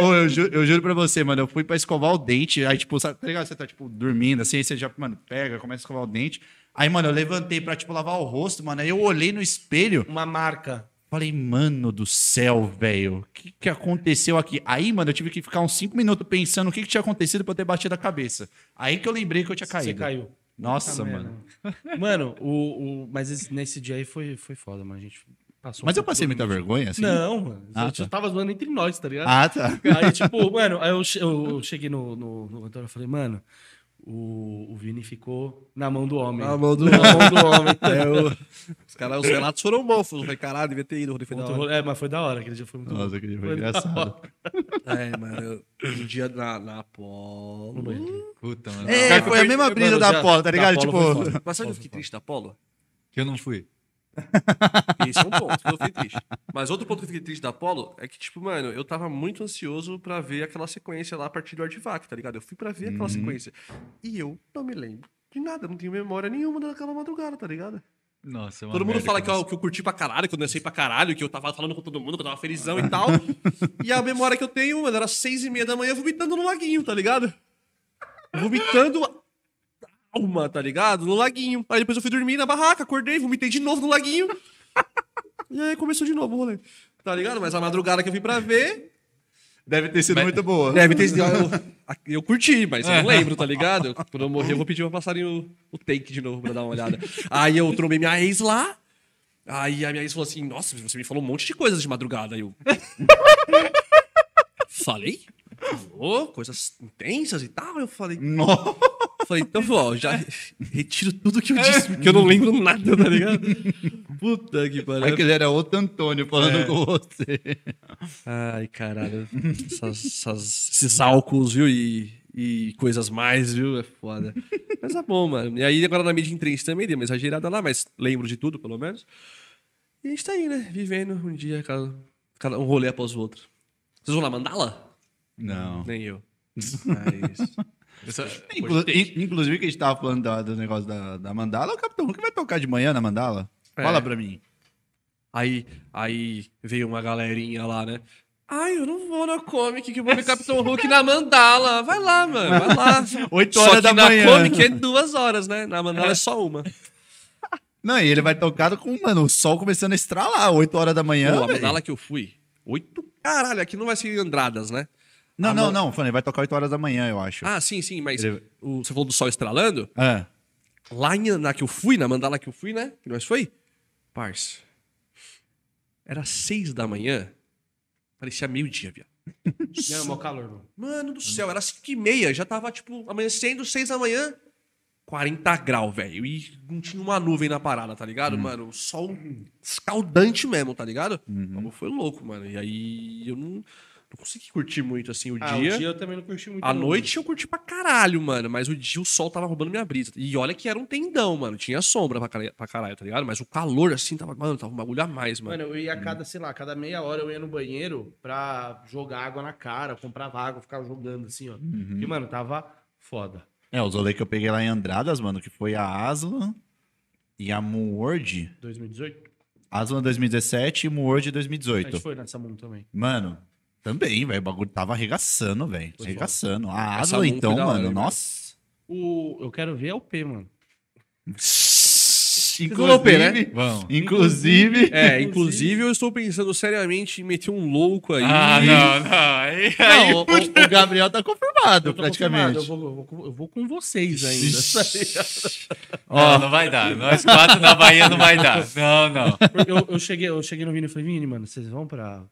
Ô, eu, ju- eu juro pra você, mano, eu fui pra escovar o dente, aí, tipo, sabe, tá ligado? Você tá, tipo, dormindo, assim, aí você já, mano, pega, começa a escovar o dente. Aí, mano, eu levantei pra, tipo, lavar o rosto, mano, aí eu olhei no espelho, Uma marca. Falei, mano do céu, velho, o que que aconteceu aqui? Aí, mano, eu tive que ficar uns cinco minutos pensando o que que tinha acontecido pra eu ter batido a cabeça. Aí que eu lembrei que eu tinha caído. Você caiu. Nossa, Puta mano. merda. Mano, o, o, mas esse- nesse dia aí foi, foi foda, mano. A gente passou. Mas um eu passei muita vergonha, assim? Não, mano. Ah, a gente tá. tava zoando entre nós, tá ligado? Ah, tá. Aí, tipo, mano, aí eu, eu cheguei no, no, no Antônio e falei, mano, o, o Vini ficou na mão do homem. Na mão do *laughs* Na mão do homem. *laughs* É, o- *laughs* Os, caras, os relatos foram bons. Eu falei, caralho, devia ter ido. Foi É, mas foi da hora, aquele dia foi muito Nossa, bom. aquele foi Foi engraçado. É, mano. Um dia na, na Apolo. Puta, mano. É, Cara, foi a mesma brisa Mano, da Apolo, tá ligado? Tipo. Mas sabe que eu fiquei triste da Apolo? Que eu não fui. *laughs* Esse é um ponto que eu fiquei triste. Mas outro ponto que eu fiquei triste da Apollo é que, tipo, mano, eu tava muito ansioso pra ver aquela sequência lá a partir do Artifact, tá ligado? Eu fui pra ver aquela sequência. E eu não me lembro de nada, não tenho memória nenhuma daquela madrugada, tá ligado? Nossa, é Todo mundo fala que isso. eu, que eu curti pra caralho, que eu dancei pra caralho, que eu tava falando com todo mundo, que eu tava felizão e *laughs* tal. e a memória que eu tenho, mano, era seis e meia da manhã vomitando no laguinho, tá ligado? Vomitando alma, tá ligado? No laguinho. Aí depois eu fui dormir na barraca, acordei, vomitei de novo no laguinho. e aí começou de novo o rolê. Tá ligado? Mas a madrugada que eu vim pra ver, deve ter sido muito boa. deve ter sido. Eu, eu curti, mas eu não lembro, tá ligado? Eu- quando eu morrer, eu vou pedir pra passarem o, o take de novo pra dar uma olhada. Aí eu trombei minha ex lá. Aí a minha ex falou assim: Nossa, você me falou um monte de coisas de madrugada. Aí eu. Falei? Falou, coisas intensas e tal. Eu falei, Nossa. Falei, então, ó, já retiro tudo que eu disse, porque eu não lembro nada, tá ligado? *laughs* Puta que pariu. É que ele era outro Antônio falando com você. Ai, caralho. Essas- essas- esses álcools, viu? E, e coisas mais, viu? É foda. Mas é bom, mano. E aí, agora na mídia em trens também dei uma exagerada lá, mas lembro de tudo, pelo menos. E a gente tá aí, né? Vivendo um dia, cada, cada um rolê após o outro. Vocês vão lá mandá-la? Não. Nem eu. *laughs* Mas... Eu só- Inclu- in- inclusive, que a gente tava falando da- do negócio da, da mandala, o Capitão Hulk vai tocar de manhã na mandala? É. Fala pra mim. Aí, aí veio uma galerinha lá, né? Ai, eu não vou na Comic, que eu vou ver *laughs* Capitão Hulk na Mandala. Vai lá, mano, vai lá. *laughs* 8 Só horas que da na manhã. Comic é duas horas, né? Na Mandala é só uma. *laughs* Não, e ele vai tocar com, mano, o sol começando a estralar, 8 horas da manhã. Pô, a. Mandala que eu fui, oito... Caralho, aqui não vai ser Andradas, né? Não, não, não, falei, vai tocar 8 horas da manhã, eu acho. Ah, sim, sim, mas Ele- o- você falou do sol estralando? Ah. Lá em, na que eu fui, na Mandala que eu fui, né? Que nós foi? Parça. Era seis da manhã. Parecia meio-dia, viado. *laughs* Não, mó calor, mano. Mano do céu, era cinco e meia. Já tava, tipo, amanhecendo, seis da manhã. 40 graus, velho. E não tinha uma nuvem na parada, tá ligado, mano? O sol escaldante mesmo, tá ligado? O bagulho foi louco, mano. E aí eu não, não consegui curtir muito, assim, o Ah, dia. o dia eu também não curti muito. A não. noite eu curti pra caralho, mano. Mas o dia o sol tava roubando minha brisa. E olha que era um tendão, mano. Tinha sombra pra caralho, pra caralho, tá ligado? Mas o calor, assim, tava, mano, tava um bagulho a mais, mano. Mano, eu ia a cada, sei lá, cada meia hora eu ia no banheiro pra jogar água na cara, comprava água, ficava jogando assim, ó. E, mano, tava foda. É, os rolês que eu peguei lá em Andradas, mano, que foi a Aslan e a Moonword. 2018? Aslan 2017 e Moonword A gente 2018. foi nessa Moon também. Mano, também, velho, o bagulho tava arregaçando, velho. Foi Arregaçando. A Essa Aslan, Moon então, da hora, mano, hein, nossa. O, eu quero ver é o P, mano. vão ao P, né? Vamos. Inclusive. É, inclusive eu estou pensando seriamente em meter um louco aí. Ah, não, não. Aí, *laughs* aí Não, o, o Gabriel tá confirmado, praticamente. confirmado, Eu vou, eu, vou, com vocês ainda. Ó, não vai dar. Nós quatro na Bahia não vai dar. Não, não. Porque eu, eu, cheguei, eu cheguei no Vini e falei, Vini, mano, vocês vão pra,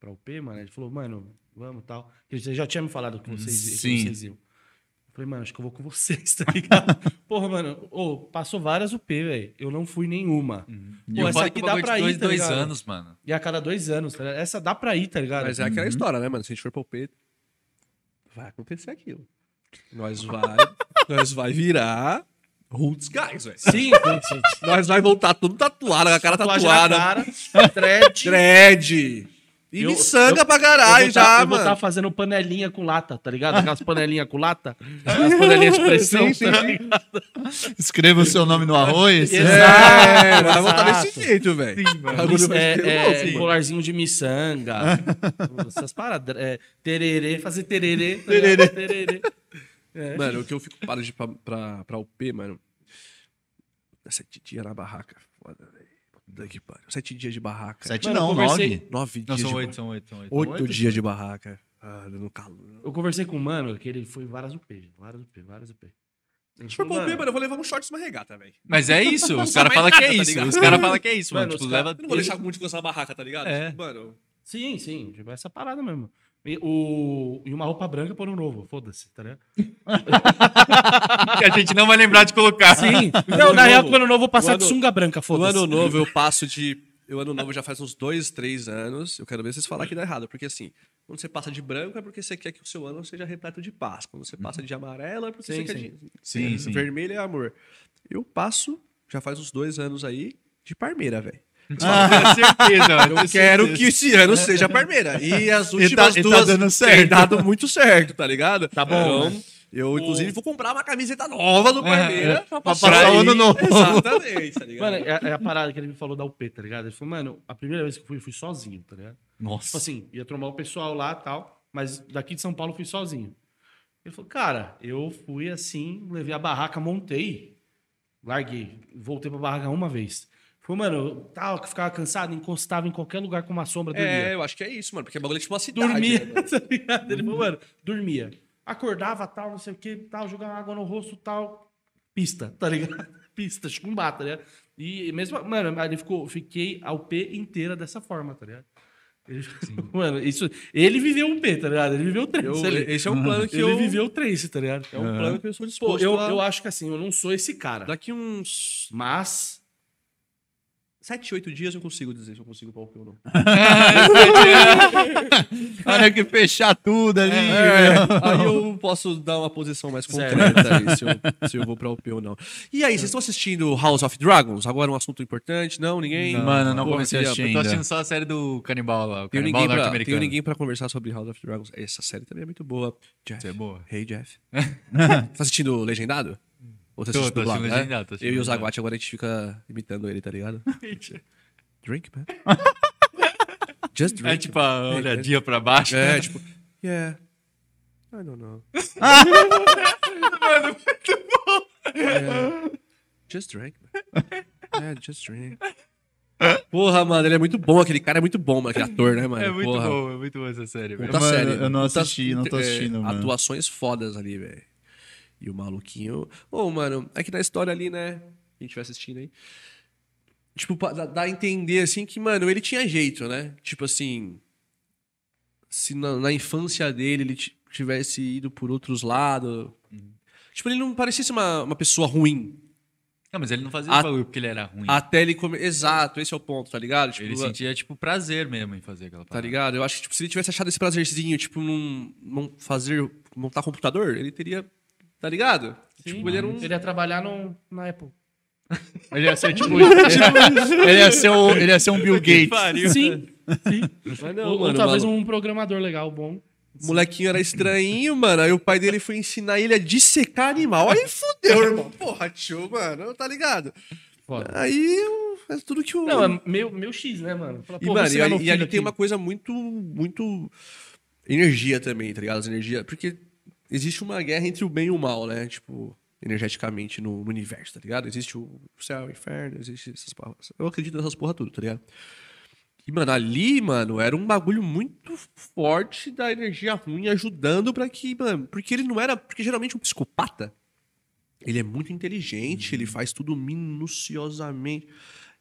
pra UP, mano? Ele falou, mano, vamos e tal. Ele já tinha me falado que vocês, que Sim. vocês iam. Eu falei, mano, acho que eu vou com vocês, *laughs* tá ligado? Porra, mano, ô, passou várias UP, velho. Eu não fui nenhuma. E Pô, essa aqui que dá pra ir, dois, tá dois ligado? anos, mano. E a cada dois anos, tá ligado? Essa dá pra ir, tá ligado? Mas é aquela história, né, mano? Se a gente for pro P, vai acontecer aquilo. Nós vai, *laughs* nós vai virar Roots Guys, velho. Sim, sim, sim. Nós vai voltar tudo tatuado, com a cara Tatuagem na tatuada. cara, dread. Dread. E Eu- miçanga eu- pra Eu caralho vou tá- já, eu vou estar mano. fazendo panelinha com lata, tá ligado? *laughs* Aquelas panelinhas com lata. As panelinhas de pressão. Sim, sim, tá sim. Escreva o seu nome no arroz. Exato. É, vai voltar desse jeito, velho. O bagulho vai ser É, é, mano. colarzinho de miçanga. *laughs* essas paradas. É, tererê, fazer tererê. tá ligado? tererê. É. Mano, o que eu fico parado de ir pra, pra, pra UP, mano. é Sete dias na barraca. Foda, velho. Pariu. Sete dias de barraca. Sete Mano, não, conversei- nove. Nove Não, dias são de oito, são oito, são oito. Oito dias de barraca. Ah, no calor. Eu conversei com um mano que ele foi várias UP, várias UP, várias UP. Se for UP, mano, eu vou levar um shorts e uma regata, velho. Mas é isso, os *laughs* caras falam que é tá isso. ligado? Os caras falam que é isso, mano. Mano, Tipo, os leva. Eu não vou deixar muito coisa na barraca, tá ligado? É. Tipo, Mano, Sim, sim, tipo, essa parada mesmo. E, o, e uma roupa branca por um novo, foda-se, tá ligado? *laughs* Que a gente não vai lembrar de colocar. Sim. Não, na ano real, novo. quando eu vou passar No de ano- sunga branca, no foda-se. ano novo eu *laughs* passo de. O ano novo já faz uns dois, três anos. Eu quero ver vocês falar que dá errado. Porque assim, quando você passa de branco é porque você quer que o seu ano seja repleto de paz. Quando você passa de amarelo é porque Sim, você quer sim. de. Sim, é, sim. Vermelho é amor. Eu passo, já faz uns dois anos aí, de parmeira, velho. *laughs* Com certeza. Eu quero que esse ano *laughs* seja Parmeira. E as E tá- últimas e tá duas dando tem certo. dado muito certo, tá ligado? Tá bom, Então, eu, inclusive, vou comprar uma camiseta nova do Parmeira pra passar o ano novo. Exatamente, tá ligado? Mano, é, é a parada que ele me falou da UP, tá ligado? Ele falou, mano, a primeira vez que eu fui, eu fui sozinho, tá ligado? Tipo Nossa. assim, ia trombar o pessoal lá e tal, mas daqui de São Paulo eu fui sozinho. Ele falou, cara, eu fui assim, levei a barraca, montei, larguei, voltei pra barraca uma vez. Falou, mano, eu tava, ficava cansado, encostava em qualquer lugar com uma sombra, dormia. É, eu acho que é isso, mano, porque o bagulho é tipo uma cidade. dormia, né, mano? *laughs* tá ligado? Ele falou, mano, dormia. Acordava, tal, não sei o que, tal, jogava água no rosto, tal. Pista, tá ligado? *laughs* Pista, chumbá, tá ligado? E mesmo, mano, ele ficou, fiquei a UP inteira dessa forma, tá ligado? Ele, *laughs* mano, isso, ele viveu o P, tá ligado? Ele viveu o três. Eu- ele, esse é um plano que ele eu... viveu o três, tá ligado? É um plano que eu sou Pô, disposto eu, a... eu acho que assim, eu não sou esse cara. Daqui uns Mas, sete, oito dias eu consigo dizer se eu consigo pra UP ou não. *laughs* Olha que fechar tudo ali. É, meu. aí eu posso dar uma posição mais concreta aí, se eu, se eu vou pra UP ou não. E aí, vocês estão assistindo House of Dragons? Agora um assunto importante? Não, ninguém? Mano, não Pô, comecei a assistir Eu tô ainda. assistindo só a série do Canibal lá, o Tenho Canibal ninguém, pra, tenho ninguém pra conversar sobre House of Dragons. Essa série também é muito boa. Jeff. Isso é boa. Hey, Jeff. *laughs* tá assistindo Legendado? Ou você assiste dublado, né? Assistindo Eu e o. Zaguate agora a gente fica imitando ele, tá ligado? *laughs* drink, man. *laughs* Just drink. É tipo a man. olhadinha pra baixo. É, tipo, yeah. I don't know. *laughs* Mano, muito bom. Yeah. Just drink, man. Yeah, just drink. Porra, mano, ele é muito bom. Aquele cara é muito bom, mano. Aquele ator, né, mano? É muito Porra. bom, é muito bom essa série, velho. Puta Mano, série. eu não assisti, não tô é, assistindo, mano. Atuações fodas ali, velho. E o maluquinho. Ô, mano, é que na história ali, né? A gente vai assistindo aí. Tipo, dá, a entender, assim, que, mano, ele tinha jeito, né? Tipo assim. Se na, na infância dele ele ti- tivesse ido por outros lados. Tipo, ele não parecia ser uma, uma pessoa ruim. Não, mas ele não fazia A- bagulho porque ele era ruim. Até ele comer. Exato, esse é o ponto, tá ligado? Tipo, ele sentia, tipo, prazer mesmo em fazer aquela Tá parada. ligado? Eu acho que tipo, se ele tivesse achado esse prazerzinho, tipo, num, num fazer. montar computador, ele teria. Tá ligado? Sim, tipo, ele era um. Ele ia trabalhar no, na Apple. Ele ia ser *laughs* tipo. ele, ia ser o, ele ia ser um Bill Gates. Sim. Sim. Mas ou, não, ou mano, talvez malu- um programador legal, bom. O molequinho era estranho, mano. Aí o pai dele foi ensinar ele a dissecar animal. Aí fudeu, irmão. Porra, tio, mano. Tá ligado? Foda. Aí é tudo que o. Não, é meio, meio X, né, mano? Fala, E, mano, e, meu e ali aqui. tem uma coisa muito. muito. energia também, tá ligado? As energia. Porque existe uma guerra entre o bem e o mal, né? Tipo, energeticamente no, no universo, tá ligado? Existe o céu, o inferno, existe essas porra. Eu acredito nessas porra tudo, tá ligado? E, mano, ali, mano, era um bagulho muito forte da energia ruim ajudando pra que, mano. Porque ele não era. Porque geralmente um psicopata. Ele é muito inteligente, ele faz tudo minuciosamente.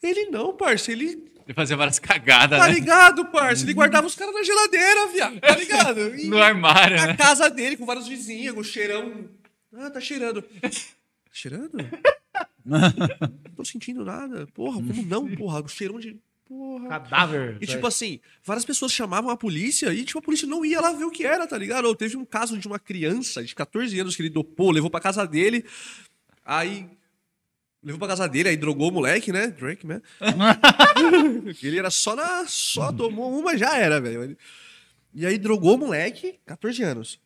Ele não, parça, ele Ele fazia várias cagadas, Tá né? ligado, parça? Ele guardava os caras na geladeira, viado. Tá ligado? E *laughs* No armário, na né? casa dele, com vários vizinhos, com cheirão. Ah, tá cheirando. Tá cheirando? Não tô sentindo nada. Porra, como não, porra? O cheirão de. Porra. Cadáver. E tipo assim, várias pessoas chamavam a polícia e tipo, a polícia não ia lá ver o que era, tá ligado? Ou teve um caso de uma criança de 14 anos que ele dopou, levou pra casa dele, aí. Levou pra casa dele, aí drogou o moleque, né? Drake, né? *laughs* ele era só na. Só tomou uma, já era, velho. E aí drogou o moleque, 14 anos.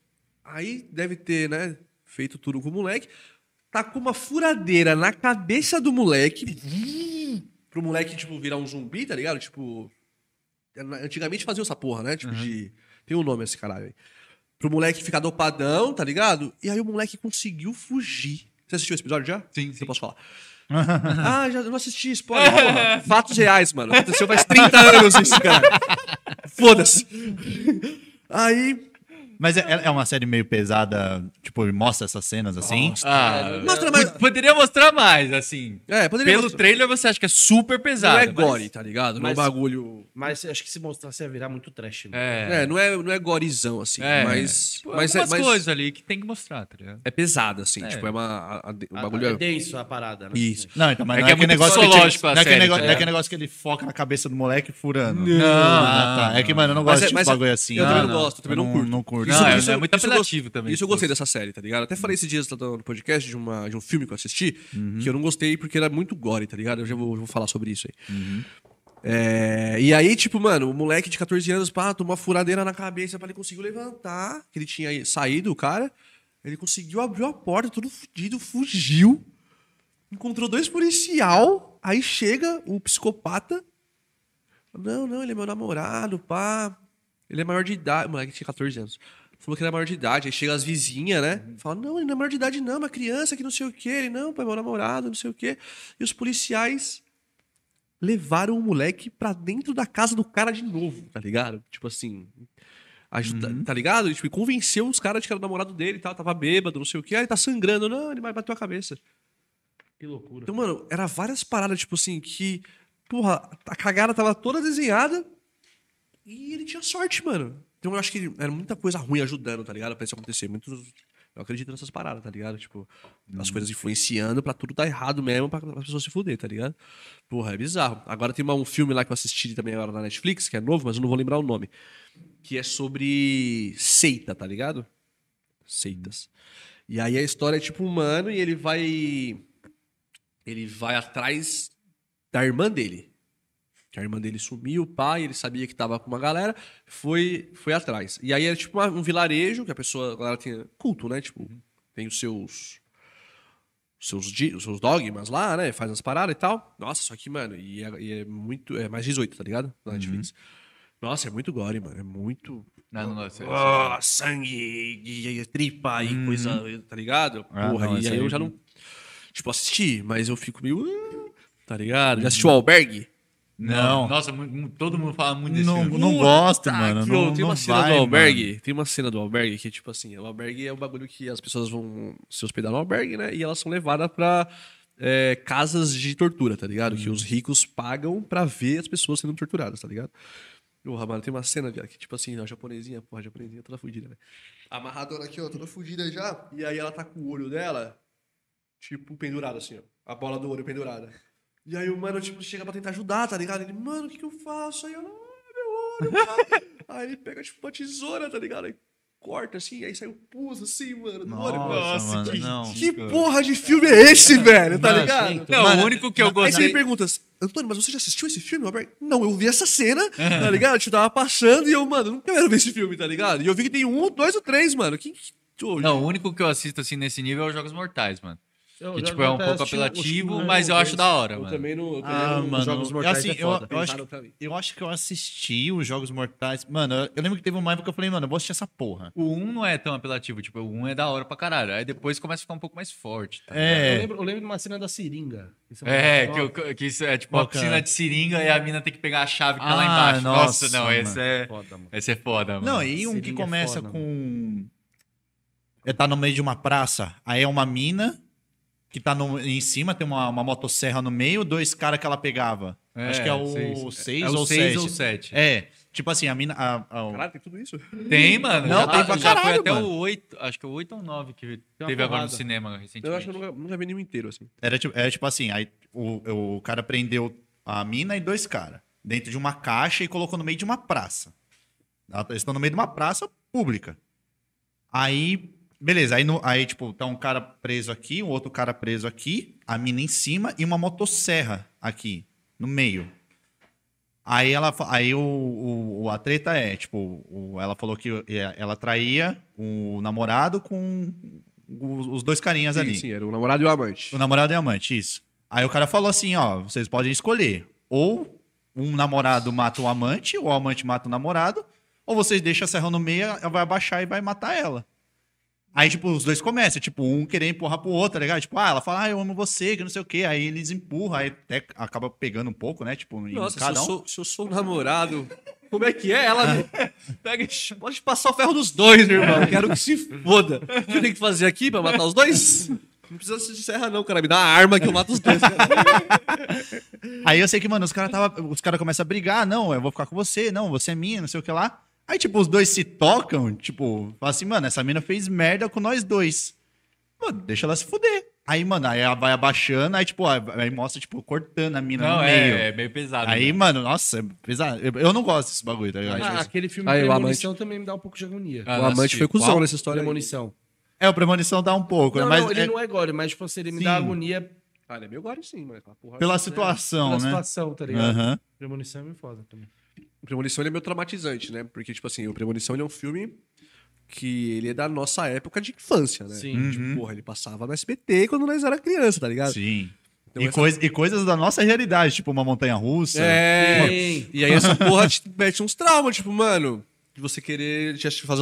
Aí deve ter, né? Feito tudo com o moleque. Tacou uma furadeira na cabeça do moleque. pro moleque, tipo, virar um zumbi, tá ligado? Tipo. Antigamente faziam essa porra, né? Tipo, de. Tem um nome esse caralho aí. Pro moleque ficar dopadão, tá ligado? E aí o moleque conseguiu fugir. Você assistiu esse episódio já? Sim, sim. Eu posso falar. *laughs* ah, já não assisti, spoiler. Fatos reais, mano. Aconteceu faz *laughs* 30 anos isso, cara. Foda-se. Aí. Mas é, é uma série meio pesada, tipo, mostra essas cenas assim. Ah, Mostra mais- pod- Poderia mostrar mais, assim. É, poderia Pelo mostrar. trailer você acha que é super Não pesado. é mas- gore, tá ligado? Não é um mas- bagulho. Mas acho que se mostrasse ia virar muito trash. mano. É. É, não é, não é gorezão, assim. É. Mas. Tipo, mas, é, algumas mas coisas ali que tem que mostrar, tá ligado? é pesado, assim. É. Tipo, é uma. a- a- o bagulho é é. denso a parada, né? Isso. Não, então, mas É não que é é aquele muito negócio que, psicológico não a é aquele série, negócio, tá não é ligado? negócio que ele foca na cabeça do moleque furando. Não, Ah, tá. não, É que, mano, eu não Mas gosto é- de mas bagulho assim. eu também Ah, não gosto, eu também não curto. Não curto. Não, Isso- é, isso- é muito isso eu apelativo também. Isso eu gostei dessa série, tá ligado? Até falei esses dias no podcast de, uma, de um filme que eu assisti, que eu não gostei porque era muito gore, tá ligado? Eu já vou, vou falar sobre isso aí. É, e aí, tipo, mano, o moleque de 14 anos, pá, tomou uma furadeira na cabeça, pá, ele conseguiu levantar, que ele tinha saído, o cara. Ele conseguiu abrir a porta, todo fudido, fugiu. Encontrou dois policial, aí chega o psicopata. Não, não, ele é meu namorado, pá. Ele é maior de idade. O moleque tinha 14 anos. Falou que ele é maior de idade. Aí chega as vizinhas, né? Fala, não, ele não é maior de idade, não, é uma criança que não sei o quê. Ele, não, pai, meu namorado, não sei o quê. E os policiais levaram o moleque pra dentro da casa do cara de novo, tá ligado? Tipo assim. Ajuda, Tá ligado? E, tipo, convenceu os caras de que era o namorado dele e tal, tava bêbado, não sei o quê. Aí tá sangrando. Não, ele vai bater a cabeça. Que loucura. Então, mano, era várias paradas, tipo assim, que. Porra, a cagada tava toda desenhada e ele tinha sorte, mano. Então eu acho que era muita coisa ruim ajudando, tá ligado? Pra isso acontecer. Muitos. Eu acredito nessas paradas, tá ligado? Tipo, as coisas influenciando pra tudo dar errado mesmo, pra as pessoas se fuder, tá ligado? Porra, é bizarro. Agora tem um filme lá que eu assisti também agora na Netflix, que é novo, mas eu não vou lembrar o nome. Que é sobre seita, tá ligado? Seitas. E aí a história é tipo um mano e ele vai. Ele vai atrás da irmã dele. Que a irmã dele sumiu, o pai, ele sabia que tava com uma galera, foi, foi atrás. E aí é tipo uma- um vilarejo, que a pessoa, a galera tem culto, né? Tipo, tem os seus seus, os seus dogmas lá, né? Faz as paradas e tal. Nossa, só que, mano, e é, e é muito. É mais 18, tá ligado? Na Netflix. Nossa, é muito gore, mano. É muito. Não, não, não, você- Ah, sangue e, e tripa e coisa, tá ligado? Ah, Porra, não, e essa aí eu já não. Tipo, assisti, mas eu fico meio. ah, Tá ligado? Já assistiu o Albergue? Não. Nossa, todo mundo fala muito desse Não, filme. não gosto, Tá, mano. Não, tem uma cena vai, do mano. albergue. Tem uma cena do albergue que, tipo assim, o albergue é um bagulho que as pessoas vão se hospedar no albergue, né? E elas são levadas pra é, casas de tortura, tá ligado? Que os ricos pagam pra ver as pessoas sendo torturadas, tá ligado? Porra, mano, tem uma cena, viado, que, tipo assim, a japonesinha, porra, a japonesinha toda fudida, né? Amarradona aqui, ó, toda fudida já. E aí ela tá com o olho dela, tipo, pendurado assim, ó. A bola do olho pendurada. E aí o mano, tipo, chega pra tentar ajudar, tá ligado? Ele, mano, o que que eu faço? Aí ela, ah, meu olho, cara. *laughs* aí ele pega, tipo, uma tesoura, tá ligado? Aí corta assim, aí sai o pus assim, mano, do olho. Nossa, mano, que não. Que porra de filme é esse, velho? Tá Mano, ligado? Não, Mano, o único que eu Aí você gostei... me pergunta, Antônio, mas você já assistiu esse filme? Não, eu vi essa cena, *laughs* tá ligado? Tipo, tava passando e eu, mano, não quero ver esse filme, tá ligado? E eu vi que tem um, dois ou três, mano. Que, que, Não, o único que eu assisto assim nesse nível é os Jogos Mortais, mano. Eu Que, tipo, é um pouco apelativo, os- mas eu acho da hora, eu mano. também não. Eu também Ah, não- mano, Jogos eu, Mortais assim, é eu, foda. eu acho, mim. eu acho que eu assisti os Jogos Mortais. Mano, eu, eu lembro que teve uma época que eu falei, mano, eu vou assistir essa porra. O 1 não é tão apelativo, tipo, o 1 é da hora pra caralho. Aí depois começa a ficar um pouco mais forte. Tá? Eu, É, lembro, eu lembro de uma cena da seringa. É, uma- que, eu- que isso é tipo uma que é? piscina de seringa e a mina tem que pegar a chave que tá lá Ah, embaixo. Nossa, nossa, não, mano. esse é, Foda, mano. esse é foda, mano. Não, e um que é começa foda, com. É, tá no meio de uma praça, aí é uma mina que tá no, em cima, tem uma, uma motosserra no meio, dois caras que ela pegava. Acho que é o seis. 6 é o ou seis 7. ou 7. É, tipo assim, a mina. a- a- Caralho, tem tudo isso? Tem, mano. Não, já, tem pra já foi caralho, até mano. o 8, acho que é o 8 ou 9 que teve agora no cinema recentemente. Eu acho que eu nunca, nunca vi nenhum inteiro, assim. Era tipo, é tipo assim, aí o, o cara prendeu a mina e dois caras dentro de uma caixa e colocou no meio de uma praça. Eles estão no meio de uma praça pública. Aí, beleza, aí, no- aí tipo, tá um cara preso aqui, um outro cara preso aqui, a mina em cima e uma motosserra aqui, no meio. Aí ela, aí o, o- o- a treta é, tipo, o- ela falou que é, ela traía o namorado com os, os dois carinhas ali. Sim, sim, era o namorado e o amante. O namorado e a amante, isso. Aí o cara falou assim, ó, vocês podem escolher. Ou um namorado mata o amante, ou o amante mata o namorado, ou vocês deixam a serra no meio, ela vai abaixar e vai matar ela. Aí, tipo, os dois começam, tipo, um querer empurrar pro outro, tá ligado? Tipo, ah, ela fala, ah, eu amo você, que não sei o quê. Aí eles empurram, aí até acaba pegando um pouco, né? Tipo, Nossa, se cada eu, um. sou, se eu sou namorado, como é que é? Ela *laughs* pega e pode passar o ferro dos dois, meu irmão. Quero que se foda. O que eu tenho que fazer aqui pra matar os dois? Não precisa de serra, não, cara. Me dá uma arma que eu mato os dois. Aí eu sei que, mano, os caras tava, os cara começam a brigar, não, eu vou ficar com você, não, você é minha, não sei o que lá. Aí, tipo, os dois se tocam, tipo, fala assim, mano, essa mina fez merda com nós dois. Mano, deixa ela se fuder. Aí, mano, aí ela vai abaixando, aí, tipo, aí mostra, tipo, cortando a mina Não, no é, meio. é meio pesado. Aí, né? mano, nossa, é pesado. Eu, eu não gosto desse bagulho, tá ligado? Ah, aquele filme Aí, Premonição também me dá um pouco de agonia. Ah, o amante foi cuzão Qual? nessa história. Premonição. É, o Premonição dá um pouco, Não, né? Mas não, ele é não é gore, mas tipo assim, ele me Sim. dá agonia Ah, ele é meio gore sim, mas aquela porra. pela é- situação, pela né? situação, tá ligado? Aham. Premonição é meio foda também. O Premonição ele é meio traumatizante, né? Porque, tipo assim, o Premonição ele é um filme que ele é da nossa época de infância, né? Sim. Tipo, Uhum. porra, ele passava no SBT quando nós era criança, tá ligado? Sim. Então e, essa- coisa- e coisas da nossa realidade, tipo uma montanha russa. É. Sim. E aí essa porra te mete uns traumas, tipo, mano, de você querer já fazer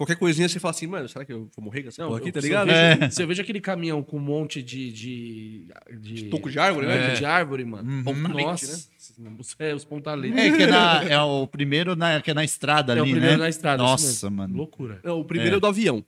qualquer coisinha, você fala assim, mano, será que eu vou morrer com essa porra aqui, tá se ligado? Eu vejo, É. Se eu vejo aquele caminhão com um monte de. de, de Toco de árvore, né? é, de árvore, mano. Uhum. Pontalete, Nossa. Os, é, os pontalete. É, que é, na- *laughs* é o primeiro na, que é na estrada É o ali, primeiro né? na estrada. Nossa, mano. Loucura. Não, o primeiro é. o do avião.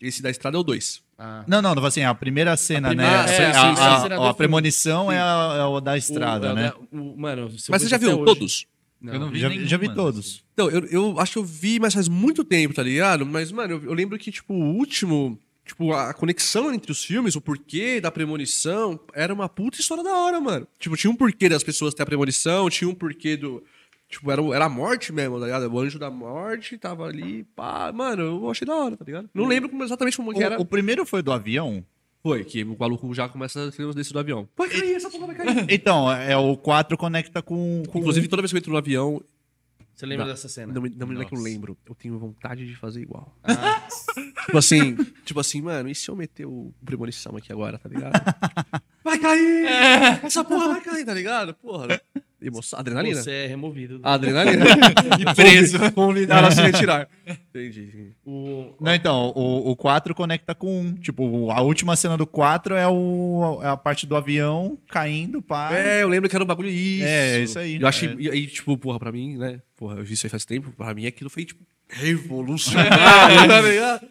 Esse da estrada é o dois. Ah. Não, não, não, assim, a primeira cena, primeira- né? é, a, sim, a- premonição é, a, é o da estrada, O- né? o- mano, Mas você já viu hoje- todos? Eu não vi Já, nenhum, já vi mano, todos. Então, eu, eu acho que eu vi, mas faz muito tempo, tá ligado? Mas, mano, eu, eu lembro que, tipo, o último. Tipo, a conexão entre os filmes, o porquê da premonição, era uma puta história da hora, mano. Tipo, tinha um porquê das pessoas ter a premonição, tinha um porquê do. Tipo, era, o- era a morte mesmo, tá ligado? O anjo da morte tava ali, pá. Mano, eu achei da hora, tá ligado? Não lembro como- exatamente como que era. O, o primeiro foi do avião. Foi, que o maluco já começa a ter os desses do avião. Vai cair, essa porra vai cair. *laughs* Então, é o 4 conecta com. com... Inclusive, toda vez que eu entro no avião, Você lembra Não, dessa cena? Não, me- não me é que eu lembro. Eu tenho vontade de fazer igual. Ah, tipo assim, tipo assim, mano, e se eu meter o premonição aqui agora, tá ligado? *laughs* vai cair! Essa porra vai cair, tá ligado? Porra. Emoção, adrenalina. você é removido. Adrenalina. *laughs* E preso. Convidar a se retirar. Entendi. O... Não, então, o, o 4 conecta com 1. Tipo, a última cena do 4 é, o, é a parte do avião caindo, pá. É, eu lembro que era um bagulho isso. É, isso aí. Eu achei, É. e aí, tipo, porra, pra mim, né? Porra, eu vi isso aí faz tempo. Pra mim aquilo foi, tipo, revolucionário, *laughs* tá ligado?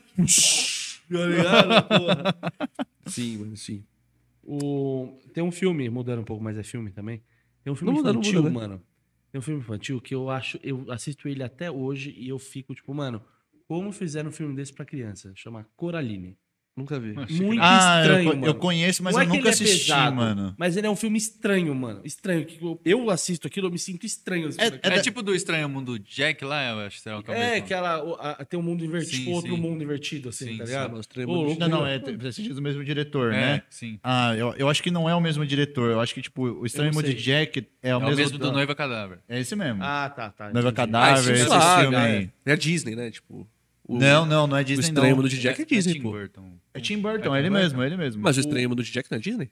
Tá ligado? Porra. Sim, mano, sim. O... Tem um filme, mudando um pouco, mas é filme também. Tem um filme Não muda, não infantil, muda, né? mano. Tem um filme infantil que eu acho, eu assisto ele até hoje e eu fico tipo, mano, como fizeram um filme desse pra criança? Chama Coraline. Nunca vi. Muito Ah, eu, estranho, co- mano. eu conheço, mas Não eu é nunca ele é assisti, pesado, mano. Mas ele é um filme estranho, mano. Estranho. que eu- Eu assisto aquilo, eu me sinto estranho. assistindo É- aquilo. É tipo do Estranho Mundo Jack lá, eu acho. Será que é, o É, mesmo? que ela o- a- tem um mundo invertido, Sim, tipo outro sim. mundo invertido, assim, Sim, tá sim, ligado? mas Estranho Ô, Mundo Não, não, é, você assistiu do mesmo diretor, É, né? sim. Ah, eu, eu acho que não é o mesmo diretor. Eu acho que, tipo, o Estranho Eu Mundo. Jack é o É o mesmo, mesmo do Noiva Cadáver. É esse mesmo. Ah, tá, tá. Noiva. Cadáver, isso esse filme aí. É a Disney, né? Tipo. O- Não, não, não é O Disney, Estranho não. Mundo de Jack é Disney, Tim pô. Burton. É Tim Burton, É ele Tim mesmo, ele mesmo. Mas o Estranho Mundo de Jack não é Disney?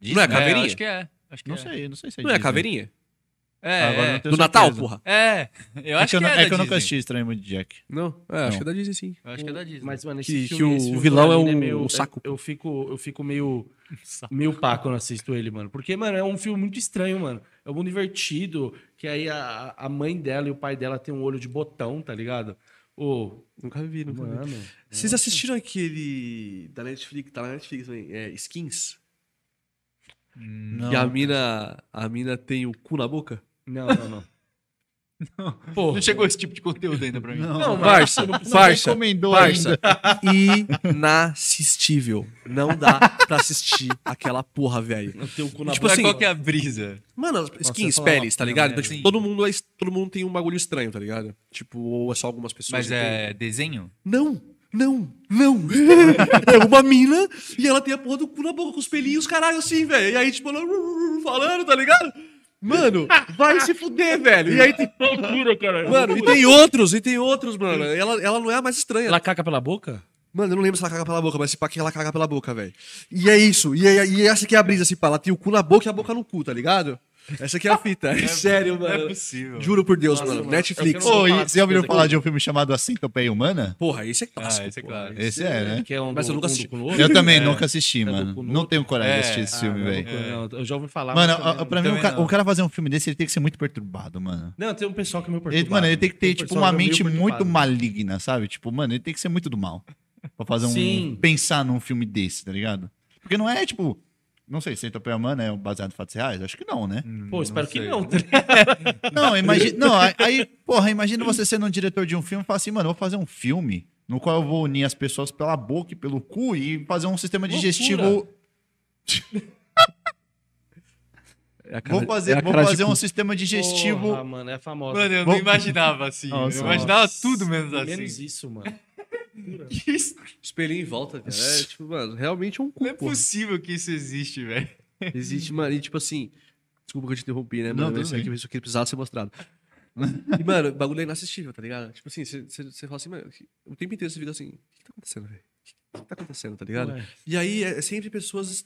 Disney? Não é a É, caveirinha? acho que é. Acho que Não é. sei, não sei se é Não é a Disney. caveirinha? É, Agora é. não tenho Do Natal, certeza. porra. É, eu É acho que eu, não- é é da que eu nunca assisti Estranho Mundo de Jack. Não? É, acho que é da Disney, sim. Eu acho que é da Disney. Mas, mano, esse Que- filme, que o filme vilão é um- meio- um saco. Eu, eu fico, eu fico meio, *laughs* meio pá quando assisto ele, mano. Porque, mano, é um filme muito estranho, mano. É um mundo invertido, que aí a, a mãe dela e o pai dela tem um olho de botão, tá ligado? Ô, Nunca vi, nunca vi. mano... Vocês assistiram aquele da Netflix, tá na Netflix também, é Skins? Não. Que a mina, a mina tem o cu na boca? Não, não, não. Pô, Não chegou esse tipo de conteúdo ainda pra mim. Não, Não, Parça, não parça, recomendou parça. ainda. Inassistível. Não dá pra assistir aquela porra, velho. não tem Tipo assim, qual que é a brisa? Mano, skins, falava peles, tá ligado? Então, tipo, todo mundo, é, todo mundo tem um bagulho estranho, tá ligado? Tipo, ou é só algumas pessoas. Mas é desenho? Não, não, não. *laughs* é uma mina e ela tem a porra do cu na boca com os pelinhos, caralho, assim, velho. E aí, tipo, ela falando, tá ligado? Mano, vai se fuder, *laughs* velho. E aí tem. loucura, cara. Mano, e tem outros, e tem outros, mano. Ela, ela não é a mais estranha. Ela caca pela boca? Mano, eu não lembro se ela caga pela boca, mas se pá que ela caga pela boca, velho. E é isso. E, é, e essa aqui é a brisa, se pá. Ela tem o cu na boca e a boca no cu, tá ligado? Essa aqui é a fita. É, *laughs* sério, Não é mano. possível. Juro por Deus, Nossa, mano. mano. Netflix. Pô, e você já ouviu falar de um filme chamado A Centopeia Humana? Porra, esse é clássico. Ah, esse é. Esse é, né? Que é um Mas do, eu nunca um assisti. Eu também É. nunca assisti, É mano. Não tenho coragem de É. assistir esse Ah, filme, não, velho. Eu já ouvi falar. Mano, a- pra mim, o cara, não. o cara fazer um filme desse, ele tem que ser muito perturbado, mano. Não, tem um pessoal que é meio perturbado. mano, ele tem que ter, tipo, uma mente muito maligna, sabe? Tipo, mano, ele tem que ser muito do mal. Pra fazer um. Sim. Pensar num filme desse, tá ligado? Porque não é, tipo. Não sei, Centopeia Humana é baseado em fatos reais? Acho que não, né? Pô, espero que sei. não. tá? *laughs* Não, imagina. Não, aí- porra, imagina você sendo um diretor de um filme e falar assim, mano, eu vou fazer um filme no qual eu vou unir as pessoas pela boca e pelo cu e fazer um sistema digestivo. *laughs* É cara- Vou fazer, é vou fazer cu. um sistema digestivo. Porra, mano, é a famosa. Mano, eu Vou- não imaginava assim. Nossa, eu imaginava Nossa. tudo menos assim. Menos isso, mano. Isso? Espelhinho em volta, cara. É, tipo, mano, realmente é um cu, Não é porra. possível que isso existe, velho. Existe, mano, e tipo assim. Desculpa que eu te interrompi, né, Não, mano? Isso aqui, isso aqui precisava ser mostrado. *laughs* E, mano, o bagulho é inassistível, tá ligado? Tipo assim, você- você você fala assim, mano, o tempo inteiro você fica assim, o que tá acontecendo, velho? O que tá acontecendo, tá ligado? Ué. E aí é é sempre pessoas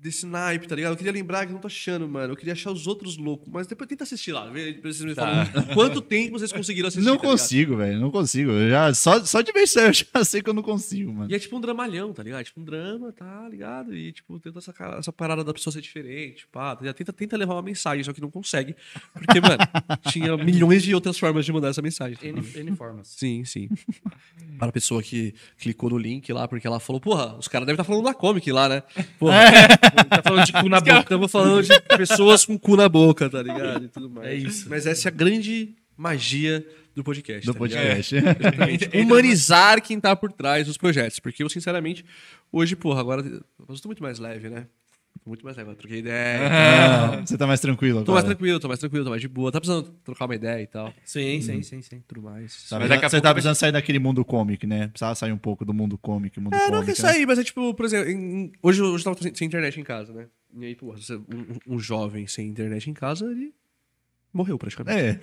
desse naipe, tá ligado? Eu queria lembrar que eu não tô achando, mano. Eu queria achar os outros loucos. Mas depois tenta assistir lá. Vê, pra vocês me Tá. falam quanto tempo vocês conseguiram assistir. Não tá consigo, velho. Não consigo. Eu já, só, só de ver isso aí eu já *laughs* sei que eu não consigo, mano. E é tipo um dramalhão, tá ligado? Tipo um drama, tá ligado? E tipo, tenta essa, essa parada da pessoa ser diferente, pá. tá? Tenta, tenta levar uma mensagem, só que não consegue. Porque, mano, *laughs* tinha milhões de outras formas de mandar essa mensagem. N, N formas. Sim, sim. *laughs* Para a pessoa que clicou no link lá, porque ela falou, porra, os caras devem estar falando da comic lá, né? Porra, *laughs* Tá falando de cu na boca. estamos falando de pessoas com cu na boca, tá ligado? E tudo mais. É isso. Mas essa é a grande magia do podcast. Do tá podcast. Exatamente. *laughs* Humanizar quem tá por trás dos projetos. Porque eu, sinceramente, hoje, porra, agora. Eu tô muito mais leve, né? Muito mais leve. Eu troquei ideia. Ah, você tá mais tranquilo Tô mais agora. tranquilo, tô mais tranquilo, tô mais de boa. Tá precisando trocar uma ideia e tal. Sim, sim, sim, sim. Tudo mais. Tá, Mas mas daqui a você tá precisando sair daquele mundo comic, né? Precisava sair um pouco do mundo comic, mundo É, comic. não quer né? sair, mas é tipo, por exemplo, em- hoje, hoje eu tava sem internet em casa, né? E aí, porra, você- um, um jovem sem internet em casa, ele morreu praticamente. É.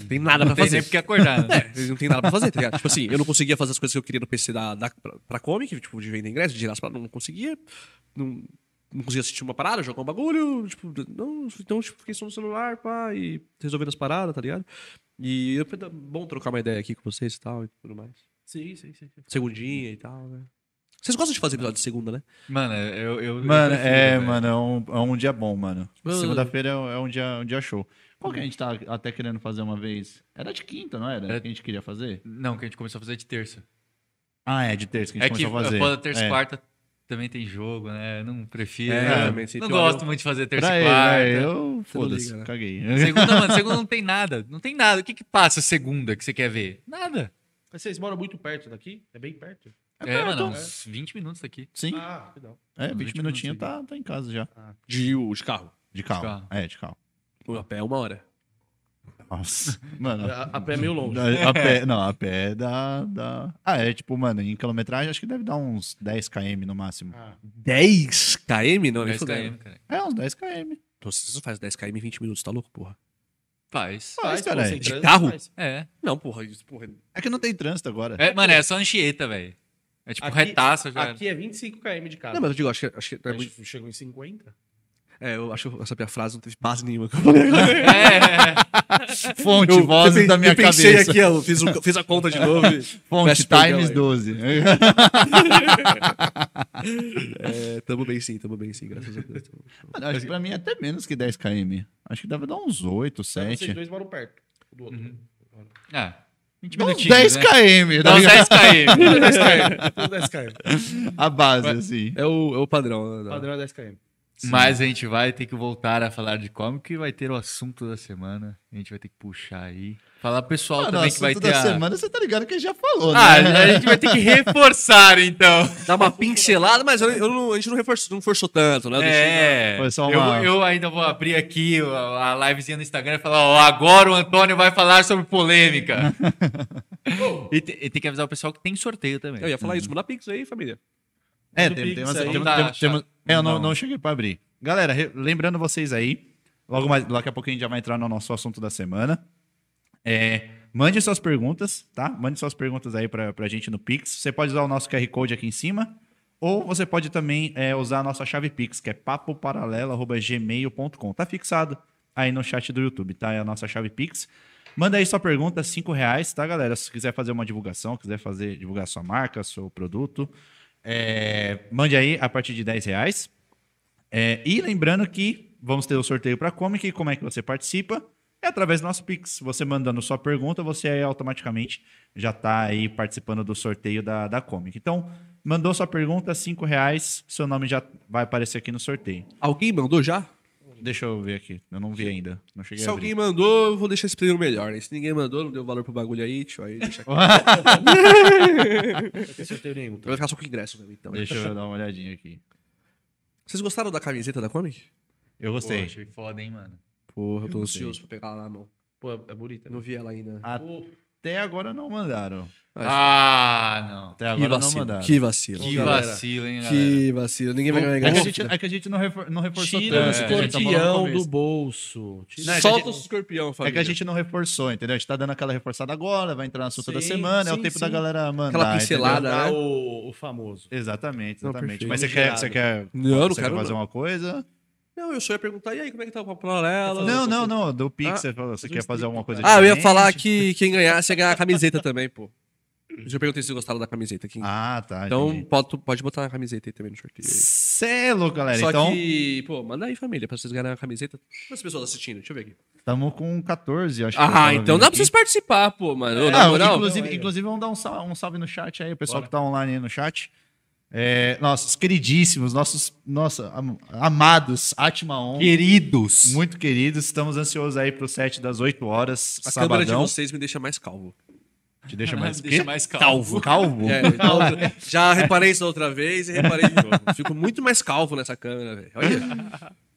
Não tem nada Não pra tem fazer. porque acordar, né? *laughs* É, não tem nada pra fazer, tá ligado? Tipo assim, eu não conseguia fazer as coisas que eu queria no PC da, da, pra, pra Comic, tipo, de vender ingresso, de girar não conseguia. Não, não conseguia assistir uma parada, jogar um bagulho, tipo, não, então, tipo, fiquei só no celular, pá, e resolvendo as paradas, tá ligado? E eu "Tá bom trocar uma ideia aqui com vocês e tal, e tudo mais. Sim, sim, sim. sim. Segundinha e tal, né? Vocês gostam de fazer episódio de segunda, né? Mano, eu. eu eu Mano, prefiro, é, velho. mano, é um, é um dia bom, mano. Mano. Segunda-feira é, é um, dia, um dia show. Qual que a gente tá até querendo fazer uma vez? Era de quinta, não era? Era- Que a gente queria fazer? Não, que a gente começou a fazer de terça. Ah, é, de terça que a É gente que começou a fazer. terça e é. quarta também tem jogo, né? Eu Não prefiro. É, né? não gosto hora- muito de fazer terça Pra e quarta. Eu, foda-se, né? caguei. Segunda, mano, *laughs* segunda não tem nada. Não tem nada. O que que passa segunda que você quer ver? Nada. Mas vocês moram muito perto daqui? É bem perto? É, perto, mano, uns 20 minutos daqui. Sim, Ah, é, 20, 20 minutinhos tá, tá em casa já. De, de carro. De carro. carro. É, de carro. A pé é uma hora. Nossa, *laughs* mano. A, a pé é meio longe. A, a pé, *laughs* não, a pé dá, dá. Ah, é tipo, mano, em quilometragem acho que deve dar uns 10 km no máximo. Ah, 10 km? Não, nem 10 fudendo. km, cara. É, uns 10 km. Então, você não faz 10 km em 20 minutos, tá louco, porra? Faz. Faz, cara. De carro? faz. É. Não, porra, isso, porra. É que não tem trânsito agora. é. Mano, é só Anchieta, velho. É tipo Aqui- retaça já. Aqui é 25 km de casa. Não, mas eu digo, acho que, acho que é, muito- chegou em 50. É, eu acho que essa minha frase não teve base nenhuma que eu falei agora. É, *laughs* Fonte, Eu- vozes eu, da minha eu pensei cabeça. aqui, ó, fiz, o- fiz a conta de novo. *laughs* Fonte times aí. 12. *laughs* É, tamo bem sim, tamo bem sim, graças a Deus. Mano, acho que pra mim é até menos que 10 km. Acho que deve dar uns 8, Mas Vocês 7. dois moram perto. um Do outro. Uhum. ah, 20 Dá uns minutinhos, 10 né? km. Dá uns ligado? 10 km. 10 km. Tudo 10 km. A base, assim. É o, é o padrão. né? O padrão é 10 km. Mas a gente vai ter que voltar a falar de como que vai ter o assunto da semana. A gente vai ter que puxar aí. Falar pro pessoal Mano, também que vai assunto ter da a... semana, você tá ligado que já falou, Ah, né? a gente vai ter que reforçar, então. Dá uma pincelada, mas eu, eu não- a gente não reforçou, não forçou tanto, né? É, Foi só eu, uma- eu ainda vou abrir aqui a, a livezinha no Instagram e falar, ó, agora o Antônio vai falar sobre polêmica. *laughs* e, te- e tem que avisar o pessoal que tem sorteio também. Eu ia falar isso, manda pix aí, família. É, tem, tem umas- aí. tem- Tá, tem- temos- é, eu não, Não. cheguei pra abrir. Galera, re- lembrando vocês aí, logo mais, daqui a pouco a gente já vai entrar no nosso assunto da semana. É, mande suas perguntas, tá? Mande suas perguntas aí pra, pra gente no Pix. Você pode usar o nosso QR Code aqui em cima, ou você pode também é, usar a nossa chave Pix, que é papoparalelo.gmail.com. Tá fixado aí no chat do YouTube, tá? É a nossa chave Pix. Manda aí sua pergunta, cinco reais, tá, galera? Se quiser fazer uma divulgação, quiser fazer divulgar sua marca, seu produto, é, mande aí a partir de 10 reais. É, e lembrando que vamos ter o sorteio para Comic. Como é que você participa? É através do nosso Pix. Você mandando sua pergunta, você automaticamente já está aí participando do sorteio da, da Comic. Então, mandou sua pergunta, 5 reais, seu nome já vai aparecer aqui no sorteio. Alguém mandou já? Deixa eu ver aqui. Eu não vi ainda. Não cheguei Se a alguém abrir. mandou, eu vou deixar esse prêmio melhor. Né? Se ninguém mandou, não deu valor pro bagulho aí, tio, aí deixa aqui. Não tem sorteio nenhum. tá? Vai ficar só com o ingresso mesmo, então. Deixa eu dar uma olhadinha aqui. Vocês gostaram da camiseta da Comic? Eu Pô, gostei. achei foda, hein, mano. Porra, eu tô ansioso pra pegar ela na mão. Pô, é bonita. Eu não vi ela ainda. Pô, Até agora não mandaram. Ah, não. Até que agora não vacilo, mandaram. que vacilo. Que galera. vacilo, hein, galera. Que vacilo. Ninguém vai ganhar É que, a gente, é que a gente não, refor- não reforçou Tira o tanto. gente tá falando no escorpião começo. do bolso. Tira- Não, é que a Solta gente- o escorpião, É família. que a gente não reforçou, entendeu? A gente tá dando aquela reforçada agora, vai entrar no assunto da Sim, semana, é o sim, tempo da sim. galera mandar. Aquela pincelada. né? o, o famoso. Exatamente, Não, exatamente. perfeito. Mas você quer, você quer, Não, não você quero quer fazer não. uma coisa? Não, eu só ia perguntar, e aí, como é que tá o papo paralelo? Não, não, não, do Pix, Ah, você, falou, você quer fazer alguma coisa Ah, eu ia diferente? falar que quem ganhasse ia ganhar a camiseta também, pô. Eu já perguntei se vocês gostaram da camiseta. Quem... Ah, tá. então, entendi. pode, pode botar a camiseta aí também no sorteio. aí. Cê é louco, galera. Só então, que, pô, manda aí, família, pra vocês ganharem a camiseta. Quantas pessoas assistindo? Deixa eu ver aqui. estamos com 14, acho que. eu Ah, então vendo dá pra aqui. vocês participar, pô, mano. Ô, na Ah, moral. inclusive, é. inclusive, vamos dar um salve, um salve no chat aí, o pessoal que tá online aí no chat. É, nossos queridíssimos, nossos nossa, am- amados Atma On, Queridos. muito queridos. Estamos ansiosos aí pro set das 8 horas, A câmera de sabadão. vocês me deixa mais calvo. Te deixa *laughs* mais Deixa mais calvo. Calvo? É, então, *laughs* já reparei isso da outra vez e reparei de novo. Fico muito mais calvo nessa câmera, velho. Olha.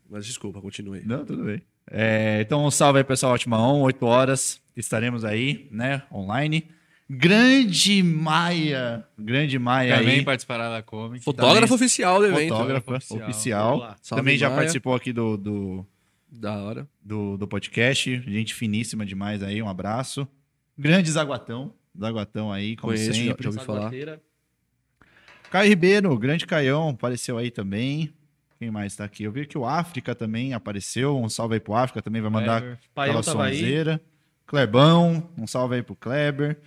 Mas desculpa, continue. Não, tudo bem. É, então, um salve aí, pessoal, Ótima On, 8 horas, estaremos aí, né, online. Grande Maia, grande Maia Também aí, participará da Comic. Fotógrafo oficial do evento. fotógrafa oficial. oficial. Salve, Também já Maia. participou aqui do, do, Da hora. do, do podcast. Gente finíssima demais aí, um abraço. Grande Zaguatão. Zaguatão aí, como Conheço, já- sempre. já ouvi falar. Caio Ribeiro, grande Caião, apareceu aí também. Quem mais tá aqui? Eu vi que o África também apareceu. Um salve aí pro África, também vai mandar Kleber. Aquela sonzeira. Clebão, um salve aí pro Kleber.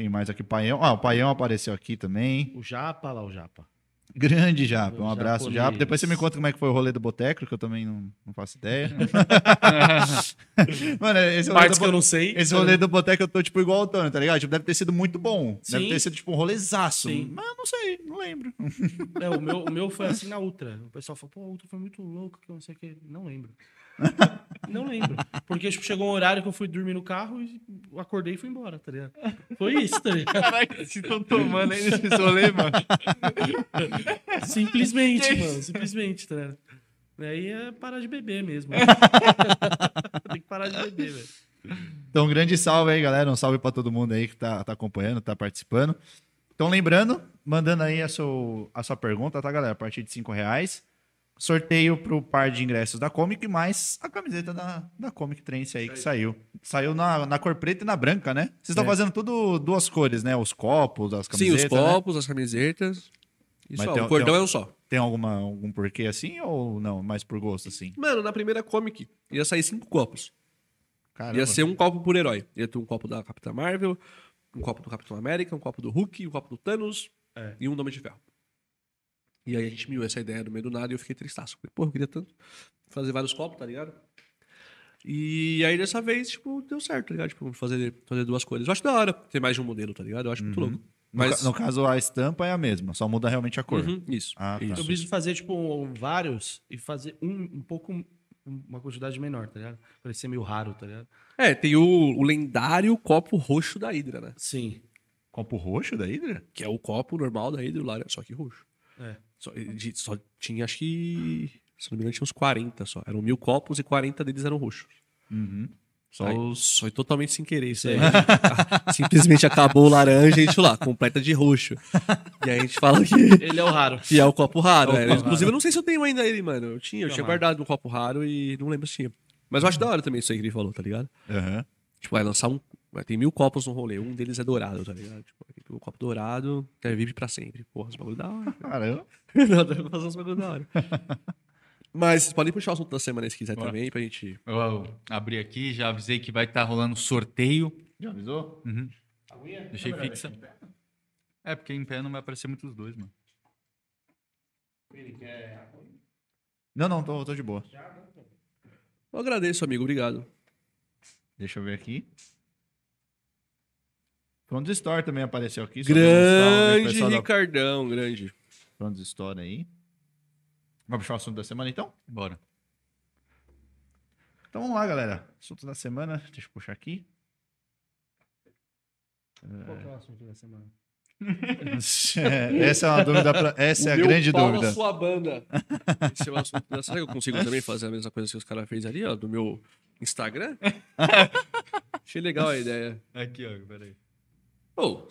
Quem mais aqui? Paião. Ah, o Paião apareceu aqui também. O Japa, lá o Japa. Grande Japa, um O abraço, japonês. Japa. Depois você me conta como é que foi o rolê do Boteco, que eu também não, não faço ideia. *laughs* Mano, esse rolê, Partes do, que eu não sei. esse rolê do Boteco eu tô tipo igual o Tony, tá ligado? Tipo, deve ter sido muito bom. Deve Sim. ter sido tipo um rolezaço. Sim. Mas eu não sei, não lembro. É, o, meu, o meu foi assim na Ultra. O pessoal falou, pô, a Ultra foi muito louco, que eu não sei o que. Não lembro. *laughs* não lembro. Porque tipo, chegou um horário que eu fui dormir no carro e acordei e fui embora, tá ligado? Foi isso, tá ligado? Caraca, vocês estão tomando aí nesse rolê, mano. Simplesmente, mano. Simplesmente, tá ligado? Aí é parar de beber mesmo. *laughs* Tem que parar de beber, velho. Então, um grande salve aí, galera. Um salve pra todo mundo aí que tá, tá acompanhando, tá participando. Então, lembrando, mandando aí a, seu, a sua pergunta, tá, galera? A partir de 5 reais. Sorteio pro par de ingressos da Comic, mais a camiseta da, da Comic Trance aí que saiu. Saiu na, na cor preta e na branca, né? Vocês estão É. fazendo tudo duas cores, né? Os copos, as Sim, camisetas. os né? copos, as camisetas. E Mas só, tem- o cordão tem- é um só. Tem alguma, algum porquê assim ou não? Mais por gosto, assim? Mano, na primeira comic ia sair cinco copos. Caramba. Ia ser um copo por herói. Ia ter um copo da Capitã Marvel, um copo do Capitão América, um copo do Hulk, um copo do Thanos É. e um Homem de Ferro. E aí a gente miou essa ideia no meio do nada e eu fiquei tristaço. Falei, Pô, eu queria tanto fazer vários copos, tá ligado? E aí dessa vez, tipo, deu certo, tá ligado? Tipo, fazer, fazer duas cores. Eu acho da hora ter mais de um modelo, tá ligado? Eu acho muito louco. Mas. no caso, a estampa é a mesma, só muda realmente a cor. Uhum, isso. Ah, tá. isso. Eu preciso fazer, tipo, vários e fazer um, um pouco, uma quantidade menor, tá ligado? Pra ser meio raro, tá ligado? É, tem o, o lendário copo roxo da Hydra, né? Sim. Copo roxo da Hydra? Que é o copo normal da Hydra, lá, só que roxo. É. Só, de- só tinha, acho que. Se não me engano, tinha uns 40 só. Eram mil copos e 40 deles eram roxos. Uhum. Só Aí, os. Foi totalmente sem querer isso aí. *laughs* Simplesmente acabou o laranja e a gente lá, completa de roxo. E aí a gente fala que, Ele é o raro. que é o copo raro. É o né? copo Inclusive, raro. eu não sei se eu tenho ainda ele, mano. Eu tinha, eu Que tinha é o guardado um copo raro e não lembro se tinha. Mas eu acho da hora também isso aí que ele falou, tá ligado? Aham. Tipo, vai lançar um. Tem mil copos no rolê, um deles é dourado, tá ligado? Tipo, o copo dourado, é, vive pra sempre. Porra, os bagulho da hora. Caramba. *laughs* Não, deve fazer uns bagulho da hora. *laughs* Mas vocês podem puxar o assunto da semana se quiser Bora. também, pra gente. Eu abri aqui, já avisei que vai estar rolando sorteio. Já avisou? Uhum. Deixei fixa. É, porque em pé não vai aparecer muitos dois, mano. Não, não, tô, tô de boa. Eu agradeço, amigo, obrigado. Deixa eu ver aqui. Front Store também apareceu aqui. Grande da Ricardão, grande. Front Store aí. Vamos puxar o assunto da semana então? Bora. Então vamos lá, galera. Assunto da semana, deixa eu puxar aqui. Qual que é o assunto da semana? *laughs* essa é uma dúvida. Pra... Essa é a meu grande pau dúvida. Na sua banda. Esse é o assunto. da- Será que eu consigo *laughs* também fazer a mesma coisa que os caras fez ali, ó, do meu Instagram? *laughs* Achei legal a ideia. Aqui, ó, peraí. Ô,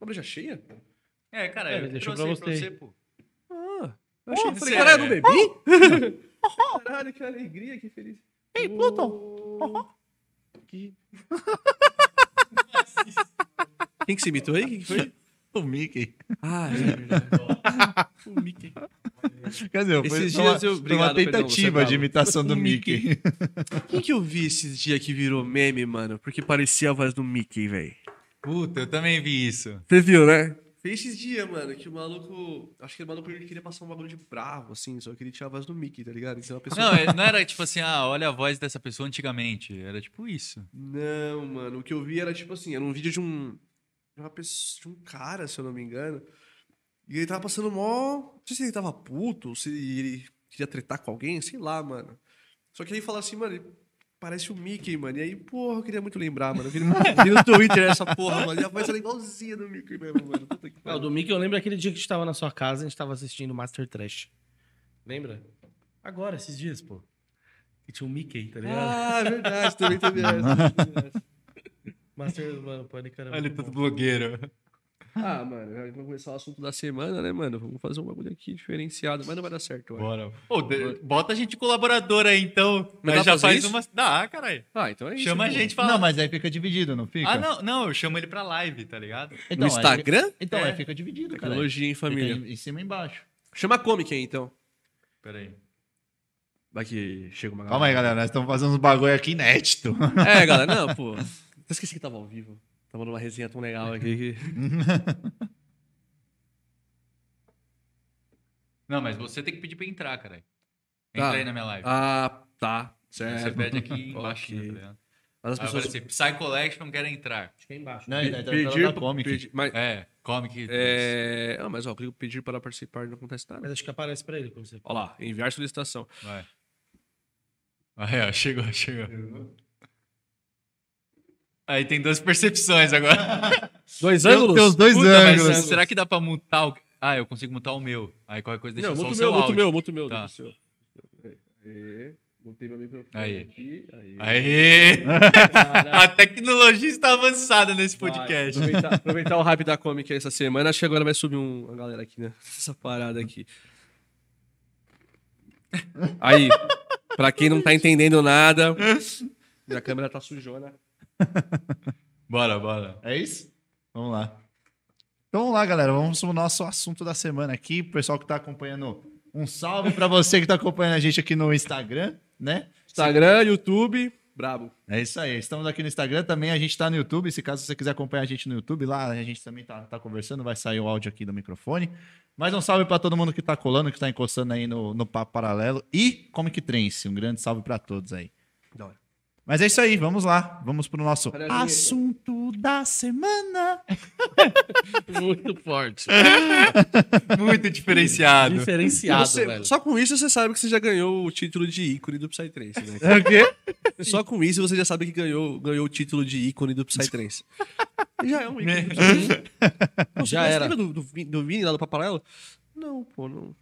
uma já cheia? É, cara, É, eu deixou pra aí você. pô. Ah, eu achei, Pô, falei, caralho, eu não bebi? caralho, que alegria, que feliz. Ei, Pluton! Que... *laughs* Quem que se imitou aí? Quem que foi? O Mickey. Ah, é verdade. *laughs* O Mickey. Quer dizer, foi Esses uma, dias eu- obrigado, uma você é tentativa de imitação do Mickey. Mickey. Quem que eu vi esses dias que virou meme, mano? Porque parecia a voz do Mickey, velho. Puta, eu também vi isso. Você viu, né? Fez esses dias, mano, que o maluco. Acho que o maluco ele queria passar um bagulho de bravo, assim, só que ele tinha a voz do Mickey, tá ligado? Então pessoa. Não, *laughs* é- não era tipo assim, ah, olha a voz dessa pessoa antigamente. Era tipo isso. Não, mano. O que eu vi era tipo assim, era um vídeo de um. De uma pessoa. De um cara, se eu não me engano. E ele tava passando mó. Não sei se ele tava puto, ou se ele queria tretar com alguém, sei lá, mano. Só que aí fala assim, mano, ele parece o Mickey, mano. E aí, porra, eu queria muito lembrar, mano. Eu vi no, vi no Twitter essa porra, mano. E a voz era igualzinha do Mickey mesmo, mano. Puta que o pariu. do Mickey, eu lembro aquele dia que a gente tava na sua casa, a gente tava assistindo Master Trash. Lembra? Agora, esses dias, pô. Que tinha um Mickey, tá ligado? Ah, é verdade, também teve essa. verdade. Master, mano, pânico era Olha, muito bom. blogueiro. Ah, mano, vamos começar o assunto da semana, né, mano? Vamos fazer um bagulho aqui diferenciado, mas não vai dar certo, acho. Bora. Pô, de- bota a gente colaborador aí, então. Mas já pra faz isso? uma. Dá, caralho. Ah, então é isso. Chama a gente e fala. Não, mas aí fica dividido, não fica? Ah, não, não, eu chamo ele pra live, tá ligado? Então, No aí- Instagram? então, É. aí fica dividido, cara. Tecnologia em família. Fica em, cima e embaixo. Chama a Comic aí, então. Pera aí. Vai que chega uma Calma aí, galera. Nós estamos fazendo uns bagulho aqui inédito. É, galera, não, pô. Eu esqueci que tava ao vivo. Tava numa resenha tão legal aqui que. *laughs* Não, mas você tem que pedir pra entrar, caralho. Tá. Entra aí na minha live. Ah, tá. Certo. Você pede aqui *laughs* embaixo, Ok. tá ligado? Mas as vai pessoas. aparecer, Psy Collection quer entrar. Acho que é embaixo. Não, ele tá pedir, na Comic. pedir- mas, É, comic. é... Ah, mas ó, clico pedir para participar não acontece nada. Mas acho que aparece pra ele você. Ó lá, enviar solicitação. Vai. Aí, ó, chegou, chegou. Aí tem duas percepções agora. *laughs* Dois Tem ângulos? os dois Puta, mas ângulos. será que dá pra mutar o... Ah, eu consigo mutar o meu. Aí qualquer coisa deixa Não, só o meu, seu muito áudio. meu, muito meu. Tá. deixa o seu. Aê, Botei meu microfone Aí. aqui. Aê! A tecnologia está avançada nesse Vai, podcast. Aproveitar, aproveitar o hype da Comic essa semana. Acho que agora vai subir um, uma galera aqui, né? Essa parada aqui. Aí, pra quem não tá entendendo nada, minha câmera tá sujona. *laughs* Bora, bora. É isso? Vamos lá. Então vamos lá, galera. Vamos pro nosso assunto da semana aqui. Pessoal que tá acompanhando, um salve pra você que tá acompanhando a gente aqui no Instagram, né? Instagram, YouTube, brabo. É isso aí. Estamos aqui no Instagram também. A gente tá no YouTube. Se caso você quiser acompanhar a gente no YouTube, lá a gente também tá, tá conversando. Vai sair o áudio aqui do microfone. Mais um salve pra todo mundo que tá colando, que tá encostando aí no, no Papo Paralelo. E Comic Trance. Um grande salve pra todos aí. Da hora. Mas é isso aí. Vamos lá. Vamos pro nosso assunto da semana. *laughs* Muito forte. *laughs* Muito diferenciado. Diferenciado, Você- velho. só com isso você sabe que você já ganhou o título de ícone do Psytrance, né? É *laughs* o quê? Só com isso você já sabe que ganhou, ganhou o título de ícone do Psytrance. já é um ícone. Pô, Já era. Lembra do, do, do Vini lá do Paparelo? Não, pô, não.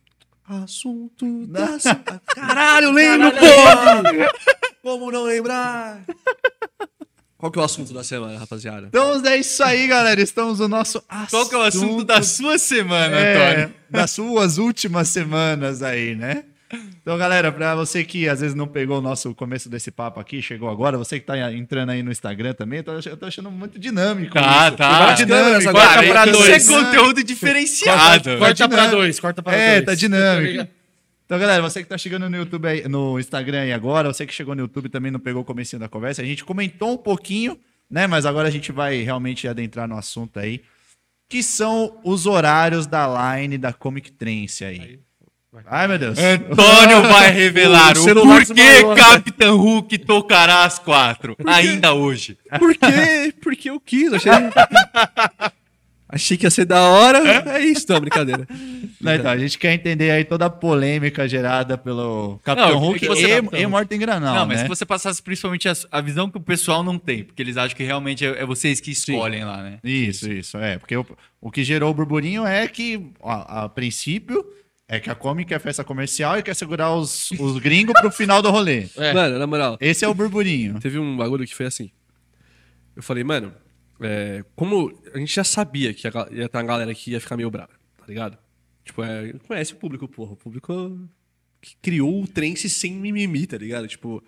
Assunto da semana. Caralho, lembro, pô! Como não lembrar? *laughs* Qual que é o assunto da semana, rapaziada? Então é isso aí, galera. Estamos no nosso assunto. Qual que é o assunto da sua semana, É, Antônio? das suas últimas semanas aí, né? Então, galera, pra você que às vezes não pegou o nosso começo desse papo aqui, chegou agora, você que tá entrando aí no Instagram também, eu tô, ach- eu tô achando muito dinâmico. Tá, isso. tá. Tá dinâmico. Agora Cara, tá pra isso dois. é conteúdo diferenciado. Corta pra dinâmico. dois, corta pra É, dois. tá dinâmico. *laughs* Então, galera, você que tá chegando no YouTube aí, no Instagram aí agora, você que chegou no YouTube também não pegou o comecinho da conversa, a gente comentou um pouquinho, né? Mas agora a gente vai realmente adentrar no assunto aí, que são os horários da line da Comic Trance aí. Ai, meu Deus. Antônio *laughs* vai revelar O o, porquê né? Capitão Hulk tocará às quatro, ainda hoje. Por quê? Porque eu quis, achei. *laughs* achei que ia ser da hora. É isso, não, brincadeira. *laughs* Não, então, a gente quer entender aí toda a polêmica gerada pelo Capitão Não, Hulk e, e Morten Granal, Não, mas né? se você passasse principalmente a, a visão que o pessoal não tem, porque eles acham que realmente é, é vocês que escolhem lá, né? Isso, isso, é. Porque o, o que gerou o burburinho é que, ó, a, princípio, é que a Comic quer festa comercial e quer segurar os, os gringos pro final do rolê. É. Mano, na moral, Esse é o burburinho. teve um bagulho que foi assim. Eu falei, mano, é, como a gente já sabia que ia ter uma galera que ia ficar meio brava, tá ligado? Tipo, é, conhece o público, porra. O público que criou o trance sem mimimi, tá ligado? Tipo,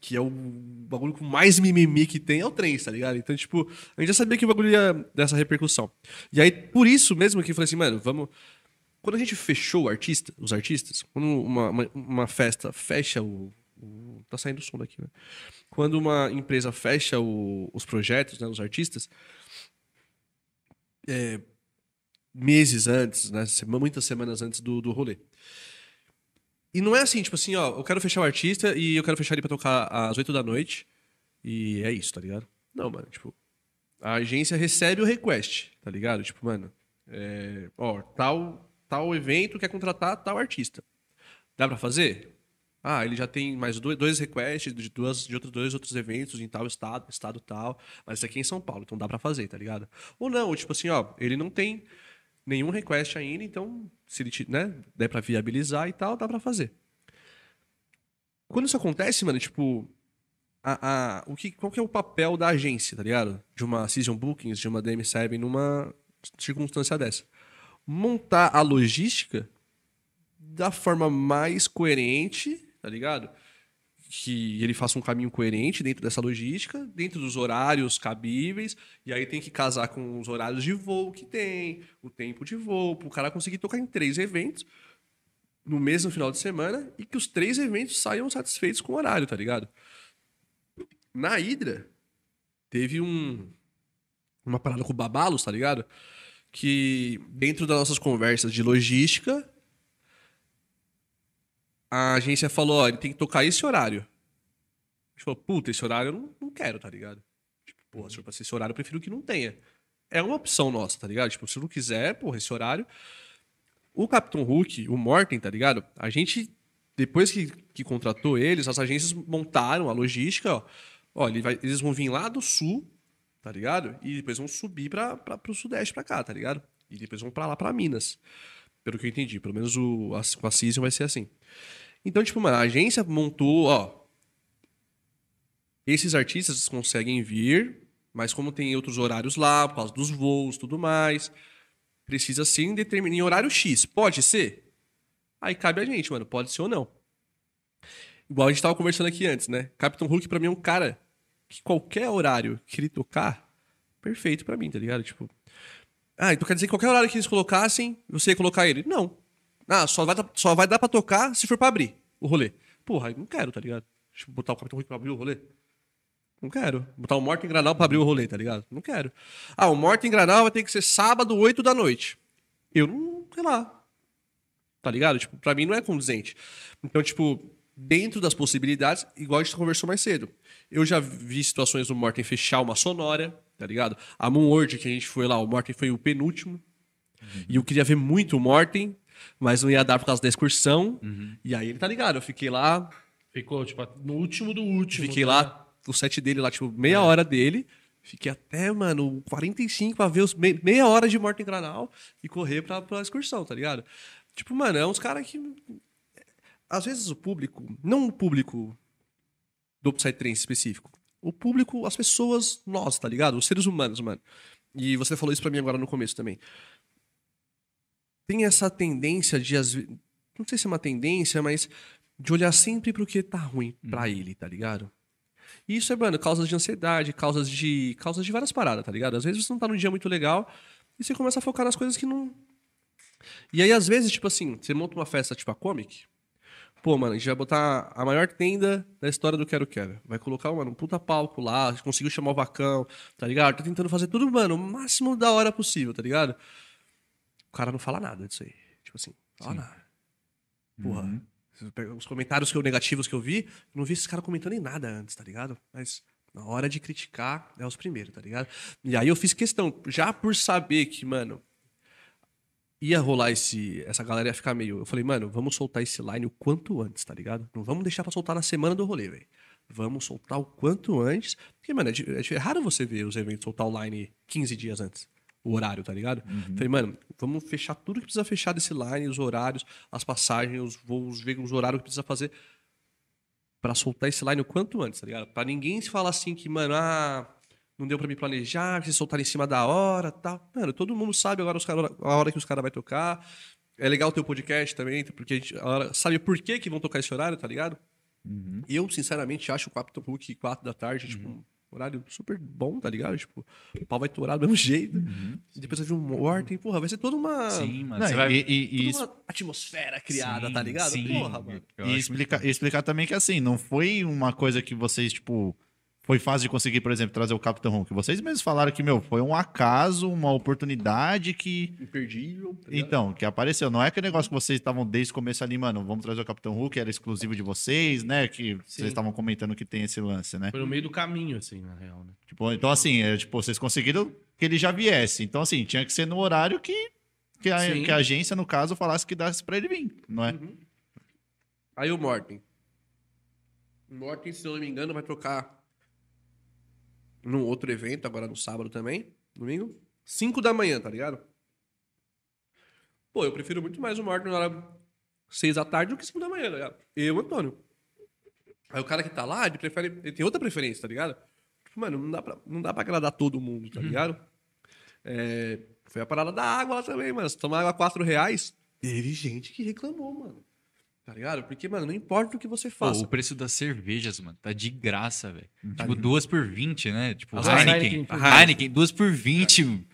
que é o bagulho com mais mimimi que tem é o trance, tá ligado? Então, tipo, a gente já sabia que o bagulho ia dessa repercussão. E aí, por isso mesmo que eu falei assim, mano, vamos. Quando a gente fechou o artista, os artistas, quando uma, uma, uma festa fecha o- Tá saindo som daqui, né? Quando uma empresa fecha o- os projetos, né, os artistas, é, meses antes, né, muitas semanas antes do, do rolê. E não é assim, tipo assim, ó, eu quero fechar o artista e eu quero fechar ele pra tocar às 8 da noite e é isso, tá ligado? Não, mano, tipo, a agência recebe o request, tá ligado? Tipo, mano, é, ó, tal, tal evento quer contratar tal artista. Dá pra fazer? Ah, ele já tem mais dois, dois requests de, duas, de outros dois outros eventos em tal estado, estado tal, mas isso aqui é em São Paulo, então dá pra fazer, tá ligado? Ou não, ou tipo assim, ó, ele não tem nenhum request ainda, então se ele, né, der pra viabilizar e tal, dá pra fazer. Quando isso acontece, mano, tipo, a, a, o que, qual que é o papel da agência, tá ligado? De uma Season Bookings, de uma DM7 numa circunstância dessa? Montar a logística da forma mais coerente, tá ligado? Que ele faça um caminho coerente dentro dessa logística, dentro dos horários cabíveis, e aí tem que casar com os horários de voo que tem, o tempo de voo, para o cara conseguir tocar em três eventos no mesmo final de semana e que os três eventos saiam satisfeitos com o horário, tá ligado? Na Hydra, teve um uma parada com o Babalos, tá ligado? Que dentro das nossas conversas de logística, a agência falou, ó, ele tem que tocar esse horário. A gente falou, puta, esse horário eu não, não quero, tá ligado? Tipo, porra, se ser esse horário, eu prefiro que não tenha. É uma opção nossa, tá ligado? Tipo, se não quiser, porra, esse horário. O Capitão Hulk, o Morten, tá ligado? A gente, depois que, que contratou eles, as agências montaram a logística, ó. Ó, ele vai- eles vão vir lá do sul, tá ligado? E depois vão subir pra, pra, pro sudeste pra cá, tá ligado? E depois vão pra lá, pra Minas. Pelo que eu entendi. Pelo menos o, a, com a Season vai ser assim. Então, tipo, mano, a agência montou, ó. Esses artistas conseguem vir, mas como tem outros horários lá, por causa dos voos tudo mais, precisa ser em, determin... em horário X. Pode ser? Aí cabe a gente, mano. Pode ser ou não. Igual a gente tava conversando aqui antes, né? Capitão Hulk pra mim é um cara que qualquer horário que ele tocar, perfeito pra mim, tá ligado? Tipo, ah, então quer dizer que qualquer horário que eles colocassem, você ia colocar ele? Não. Ah, só vai, só vai dar pra tocar se for pra abrir o rolê. Porra, não quero, tá ligado? Eu botar o Capitão Hulk pra abrir o rolê. Não quero. Botar o Morten Granal pra abrir o rolê, tá ligado? Não quero. Ah, o Morten Granal vai ter que ser sábado, 8 da noite. Eu não, sei lá. Tá ligado? Tipo, pra mim não é condizente. Então, tipo, dentro das possibilidades, igual a gente conversou mais cedo. Eu já vi situações do Morten fechar uma sonora, tá ligado? A Moonword, que a gente foi lá, o Morten foi o penúltimo. E eu queria ver muito o Morten, mas não ia dar por causa da excursão. E aí ele tá ligado, eu fiquei lá, Ficou, tipo, no último do último. Fiquei tá lá, o set dele lá, tipo, meia hora dele. Fiquei até, mano, 45 pra ver os me- meia hora de morte em granal e correr pra, pra excursão, tá ligado? Tipo, mano, é uns caras que. Às vezes o público, não o público do Psytrance específico, o público, as pessoas, nós, tá ligado? Os seres humanos, mano. E você falou isso pra mim agora no começo também. Tem essa tendência de, às ve- não sei se é uma tendência, mas de olhar sempre pro que tá ruim pra ele, tá ligado? E isso é, mano, causas de ansiedade, causas de. causas de várias paradas, tá ligado? Às vezes você não tá num dia muito legal e você começa a focar nas coisas que não. E aí, às vezes, tipo assim, você monta uma festa tipo a Comic. Pô, mano, a gente vai botar a maior tenda da história do Quero Quero. Vai colocar, mano, um puta palco lá, conseguiu chamar o Vacão, tá ligado? Tá tentando fazer tudo, mano, o máximo da hora possível, tá ligado? O cara não fala nada disso aí. Tipo assim, fala nada. Porra. Pega Os comentários que eu, negativos que eu vi, eu não vi esses caras comentando em nada antes, tá ligado? Mas na hora de criticar, é os primeiros, tá ligado? E aí eu fiz questão, já por saber que, mano, ia rolar esse. Essa galera ia ficar meio. Eu falei, mano, vamos soltar esse line o quanto antes, tá ligado? Não vamos deixar pra soltar na semana do rolê, velho. Vamos soltar o quanto antes. Porque, mano, é, é é raro você ver os eventos soltar o line 15 dias antes. O horário, tá ligado? Falei, mano, vamos fechar tudo que precisa fechar desse line, os horários, as passagens, os voos, ver os horários que precisa fazer pra soltar esse line o quanto antes, tá ligado? Pra ninguém se falar assim que, mano, ah, não deu pra me planejar, que soltaram em cima da hora tal. Mano, todo mundo sabe agora os cara, a hora que os caras vão tocar. É legal ter o podcast também, porque a gente a hora- sabe por que, que vão tocar esse horário, tá ligado? Eu, sinceramente, acho o Capitão Hulk 4 da tarde, tipo, um horário super bom, tá ligado? Tipo, o pau vai torar do mesmo jeito. E depois vai vir um Morten, porra, vai ser toda uma, Sim, mano. Não, você vai... e, e- e toda uma atmosfera criada, Sim, tá ligado? sim. Porra, mano. E explicar, explicar também que assim, não foi uma coisa que vocês, tipo, foi fácil de conseguir, por exemplo, trazer o Capitão Hulk. Vocês mesmos falaram que, meu, foi um acaso, uma oportunidade que. Imperdível. tá? Então, que apareceu. Não é aquele negócio que vocês estavam desde o começo ali, mano, vamos trazer o Capitão Hulk, era exclusivo de vocês, né? Que vocês estavam comentando que tem esse lance, né? Foi no meio do caminho, assim, na real, né? Tipo, então, assim, é, tipo, vocês conseguiram que ele já viesse. Então, assim, tinha que ser no horário que, que, a, Sim. que a agência, no caso, falasse que desse pra ele vir, não é? Aí o Morten. O Morten, se eu não me engano, vai trocar num outro evento, agora no sábado também, domingo. 5 da manhã, tá ligado? Pô, eu prefiro muito mais o Morten na hora 6 da tarde do que 5 da manhã, tá ligado? Eu, Antônio. Aí o cara que tá lá, ele prefere. Ele tem outra preferência, tá ligado? Tipo, mano, não dá pra, não dá pra agradar todo mundo, tá ligado? É, Foi a parada da água lá também, mano. Se tomar água a 4 reais, teve gente que reclamou, mano. Tá ligado? Porque, mano, não importa o que você Pô, faça. o preço das cervejas, mano, tá de graça, velho. Tipo, duas por 20, né? Tipo, As Heineken. Heineken por Heineken, duas por 20. mano.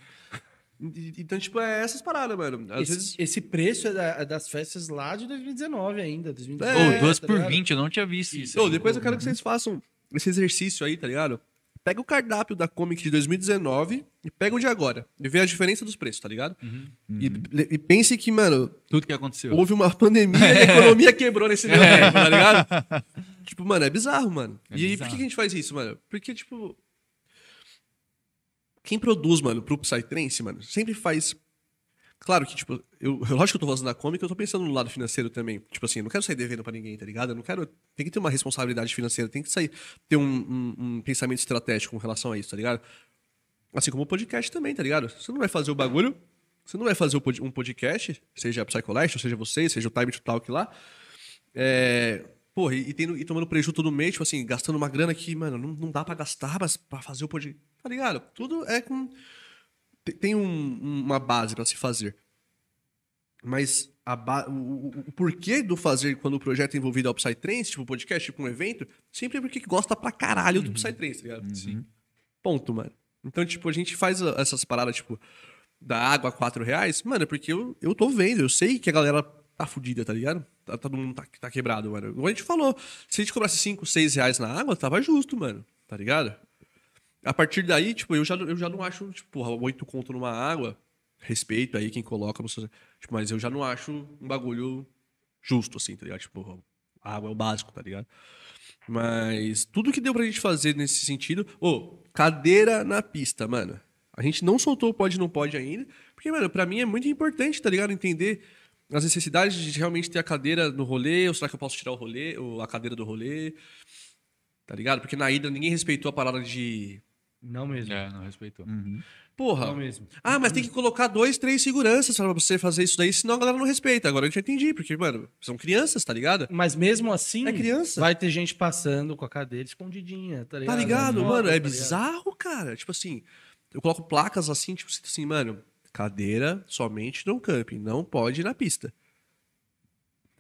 E- Então, tipo, é essas paradas, mano. Às Esse, vezes. esse preço é, da- é das festas lá de 2019 ainda. 2019, Ô, É, duas tá por ligado? 20, eu não tinha visto isso. Ô, depois eu quero que vocês façam esse exercício aí, tá ligado? Pega o cardápio da Comic de 2019 e pega o de agora. E vê a diferença dos preços, tá ligado? E, e pense que, mano, Tudo que aconteceu. houve uma pandemia e a *laughs* economia quebrou nesse meio tempo, tá ligado? *laughs* tipo, mano, é bizarro, mano. É e aí, por que a gente faz isso, mano? Porque, tipo. Quem produz, mano, pro Psytrance, mano, sempre faz. Claro que, tipo, eu, *laughs* lógico que eu tô fazendo a Comic, eu tô pensando no lado financeiro também. Tipo assim, eu não quero sair devendo pra ninguém, tá ligado? Eu não quero. Tem que ter uma responsabilidade financeira, tem que sair, ter um, um- um pensamento estratégico com relação a isso, tá ligado? Assim como o podcast também, tá ligado? Você não vai fazer o bagulho, você não vai fazer um podcast, seja a Psycholast, seja você, seja o Time to Talk lá. É, porra, e, e tendo- e tomando prejuízo todo mês, tipo assim, gastando uma grana que, mano, não, não dá pra gastar mas pra fazer o podcast. Tá ligado? Tudo é com. Te- Tem um- um- uma base pra se fazer. Mas a ba- o, o- o porquê do fazer quando o projeto é envolvido ao Psytrance, tipo podcast, tipo um evento, sempre é porque gosta pra caralho do Psytrance, tá ligado? Sim. Ponto, mano. Então, tipo, a gente faz a- essas paradas, tipo, da água a 4 reais, mano, é porque eu, eu tô vendo, eu sei que a galera tá fudida, tá ligado? Tá, todo mundo tá, tá quebrado, mano. Igual a gente falou, se a gente cobrasse 5, 6 reais na água, tava justo, mano, tá ligado? A partir daí, tipo, eu já, eu já não acho, tipo, 8 conto numa água, respeito aí quem coloca, tipo, mas eu já não acho um bagulho justo, assim, tá ligado? Tipo, água é o básico, tá ligado? Mas tudo que deu pra gente fazer nesse sentido. Ô, cadeira na pista, mano. A gente não soltou o pode não pode ainda. Porque, mano, pra mim é muito importante, tá ligado? Entender as necessidades de realmente ter a cadeira no rolê, ou será que eu posso tirar o rolê, ou a cadeira do rolê. Tá ligado? Porque na ida ninguém respeitou a parada de. Não mesmo. É, não respeitou. Porra. Não mesmo. Ah, mas tem que colocar dois, três seguranças pra você fazer isso daí, senão a galera não respeita. Agora eu já entendi, porque, mano, são crianças, tá ligado? Mas mesmo assim, É criança. vai ter gente passando com a cadeira escondidinha, tá ligado? Tá ligado, foda, mano? É tá ligado? bizarro, cara. Tipo assim, eu coloco placas assim, tipo assim, mano, cadeira somente no camping, não pode ir na pista.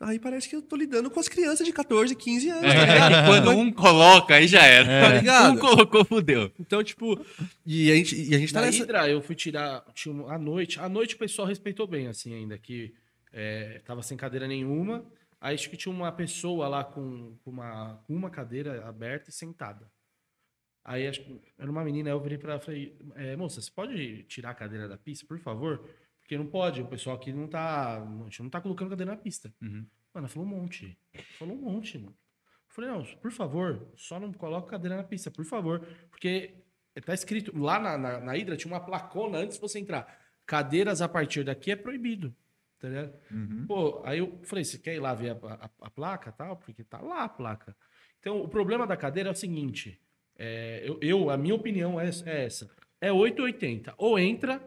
Aí parece que eu tô lidando com as crianças de 14, 15 anos, tá? É, quando um coloca, aí já era. Tá ligado? Um colocou, fudeu. Então, tipo, e a gente, e a gente tá Na nessa. Hidra, eu fui tirar. Tinha uma, à noite. À noite o pessoal respeitou bem, assim, ainda, que é, tava sem cadeira nenhuma. Aí acho que tinha uma pessoa lá com, com uma, com uma cadeira aberta e sentada. Aí acho que era uma menina, aí eu virei pra ela e falei, é, moça, você pode tirar a cadeira da pista, por favor? Porque não pode, o pessoal aqui não tá. A gente não tá colocando cadeira na pista. Uhum. Mano, falou um monte. Falou um monte, mano. Eu falei, não, por favor, só não coloca cadeira na pista, por favor. Porque tá escrito, lá na, na, na Hidra tinha uma placona antes de você entrar. Cadeiras a partir daqui é proibido. Tá ligado? Pô, aí eu falei, você quer ir lá ver a, a- a placa tal? Porque tá lá a placa. Então, o problema da cadeira é o seguinte. é, eu, eu- a minha opinião é, é essa. É 880. Ou entra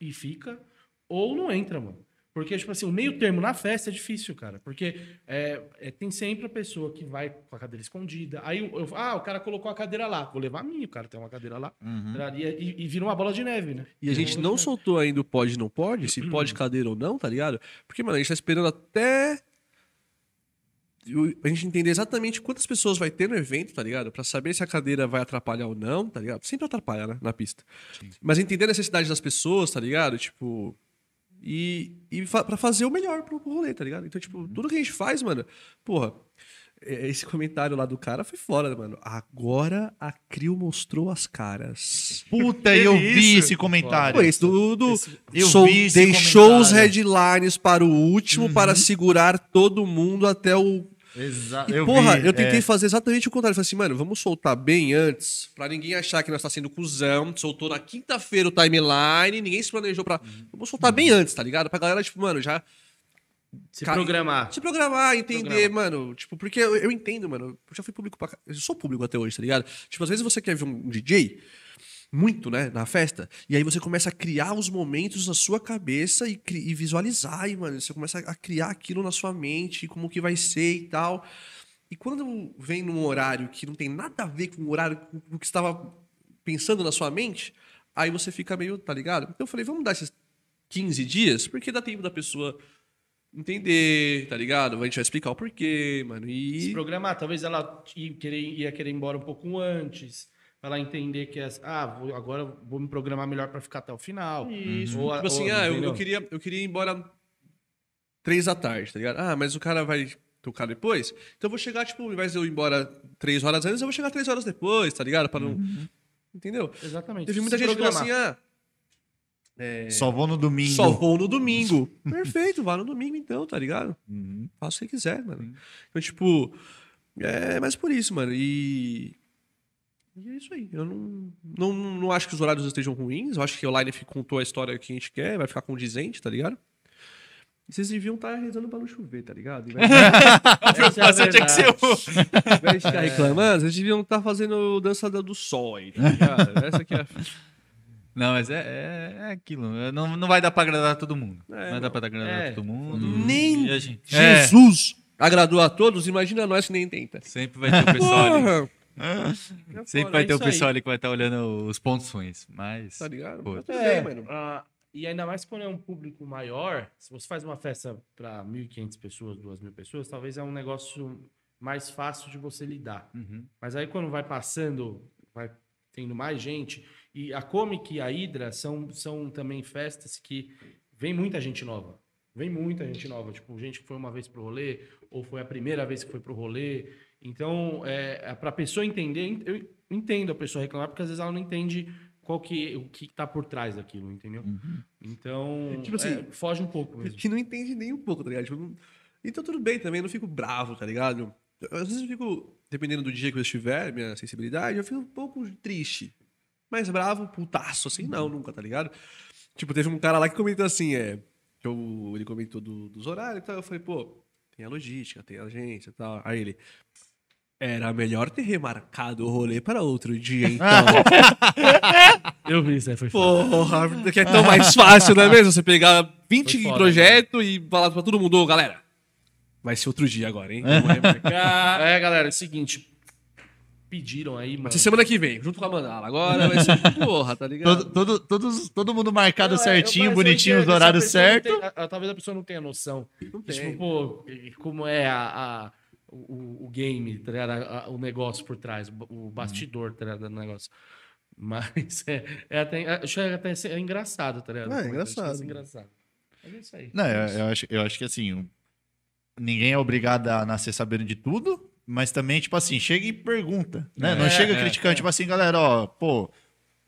e fica, ou não entra, mano. Porque, tipo assim, o meio termo na festa é difícil, cara. Porque é, é, tem sempre a pessoa que vai com a cadeira escondida. Aí, eu, eu- ah, o cara colocou a cadeira lá. Vou levar a minha, o cara tem uma cadeira lá. E, e- e vira uma bola de neve, né? E a gente não soltou ainda o pode não pode, se pode *clears throat* cadeira ou não, tá ligado? Porque, mano, a gente tá esperando até a gente entender exatamente quantas pessoas vai ter no evento, tá ligado? Pra saber se a cadeira vai atrapalhar ou não, tá ligado? Sempre atrapalha, né? Na pista. Mas entender a necessidade das pessoas, tá ligado? Tipo. E, e fa pra fazer o melhor pro, pro rolê, tá ligado? Então, tipo, tudo que a gente faz, mano, porra. é- Esse comentário lá do cara foi fora, mano. Agora a Crio mostrou as caras. Puta, eu vi esse comentário. Pô, esse do, do Eu Sol- vi esse deixou os comentário. headlines para o último para segurar todo mundo até o. Exato. E, eu porra, vi, eu tentei é. fazer exatamente o contrário. Eu falei assim, mano, vamos soltar bem antes, pra ninguém achar que nós tá sendo cuzão. Soltou na quinta-feira o timeline, ninguém se planejou pra. Vamos soltar bem antes, tá ligado? Pra galera, tipo, mano, já Se Cara, programar. se programar, entender, mano. Tipo, porque eu, eu entendo, mano. Eu já fui público pra. Eu sou público até hoje, tá ligado? Tipo, às vezes você quer ver um DJ muito, né, na festa, e aí você começa a criar os momentos na sua cabeça e, e visualizar, e, mano, você começa a criar aquilo na sua mente, como que vai ser e tal. E quando vem num horário que não tem nada a ver com o horário com o que estava pensando na sua mente, aí você fica meio, tá ligado? Então eu falei, vamos dar esses 15 dias, porque dá tempo da pessoa entender, tá ligado? A gente vai explicar o porquê, mano. Se E. programar, talvez ela ia querer, ia querer ir embora um pouco antes, ela entender que, as- ah, vou- agora vou me programar melhor pra ficar até o final. Isso. Ou tipo assim, ou- ah, eu, eu queria, eu queria ir embora três da tarde, tá ligado? Ah, mas o cara vai tocar depois? Então eu vou chegar, tipo, ao invés de eu ir embora três horas antes, eu vou chegar três horas depois, tá ligado? Pra não. Entendeu? Exatamente. Teve muita Se gente que falou assim, ah. é, Só vou no domingo. Só vou no domingo. *laughs* Perfeito, vá no domingo então, tá ligado? Uhum. Faça o que quiser, mano. Então, tipo, é mais por isso, mano. E. E é isso aí. Eu não, não, não acho que os horários estejam ruins. Eu acho que o Line contou a história que a gente quer, vai ficar condizente, tá ligado? E vocês deviam estar rezando pra não chover, tá ligado? *laughs* Essa é a Você tinha que ser o... de ficar reclamando, vocês deviam estar fazendo dança da- do sol aí, tá ligado? Essa aqui é a. Não, mas é, é, é aquilo. Não, não vai dar pra agradar todo mundo. É, não vai dar pra agradar É. todo mundo. Nem gente- É, Jesus agradou a todos, imagina nós que nem tenta. sempre vai ter o pessoal ali. Porra! Sempre vai é ter o isso aí. pessoal ali que vai estar olhando os pontos ruins. Mas. Tá ligado? Pô. Mas É, bem, mano. ah, e ainda mais quando é um público maior, se você faz uma festa para 1.500 pessoas, 2.000 pessoas, talvez é um negócio mais fácil de você lidar. Uhum. Mas aí quando vai passando, vai tendo mais gente, e a Comic e a Hydra são, são também festas que vem muita gente nova. Vem muita gente nova, tipo, gente que foi uma vez pro rolê, ou foi a primeira vez que foi pro rolê. Então, é, para a pessoa entender, eu entendo a pessoa reclamar, porque às vezes ela não entende qual que, o que tá por trás daquilo, entendeu? Então, Tipo assim, é, foge um pouco mesmo. Que não entende nem um pouco, tá ligado? Tipo, Então tudo bem também, eu não fico bravo, tá ligado? Às vezes eu fico, dependendo do dia que eu estiver, minha sensibilidade, eu fico um pouco triste. Mas bravo, putaço, assim, não, nunca, tá ligado? Tipo, teve um cara lá que comentou assim, é. Eu, ele comentou do- dos horários e tal. Eu falei, pô, tem a logística, tem a agência e tal. Aí ele. Era melhor ter remarcado o rolê para outro dia, *laughs* então. *laughs* Eu vi isso aí, foi foda. Porra, que é tão mais fácil, não é mesmo? Você pegar 20 Foi foda, projetos e falar pra todo mundo, ô galera, vai ser outro dia agora, hein? Vamos remarcar. É, galera, é o seguinte. Pediram aí, mano. Vai ser semana que vem, junto com a Mandala. Agora vai ser *laughs* porra, tá ligado? Todo, todo, todos, todo mundo marcado Não, é, certinho, mas eu bonitinho, entendo, os horários essa pessoa não certos. tem- a- a- talvez a pessoa não tenha noção. Não Tipo, tem. pô, como é a, a- o, o game, tá ligado? A- a- o negócio por trás, o bastidor, tá ligado? Do negócio. Mas *laughs* é, é até, é, acho até ser- é engraçado, tá ligado? É, Como engraçado. acho engraçado. Mas é isso aí. Não, eu, eu acho, eu acho que assim, ninguém é obrigado a nascer sabendo de tudo, mas também, tipo assim, chega e pergunta, né? não É, chega é, criticando, tipo assim, galera, ó, pô,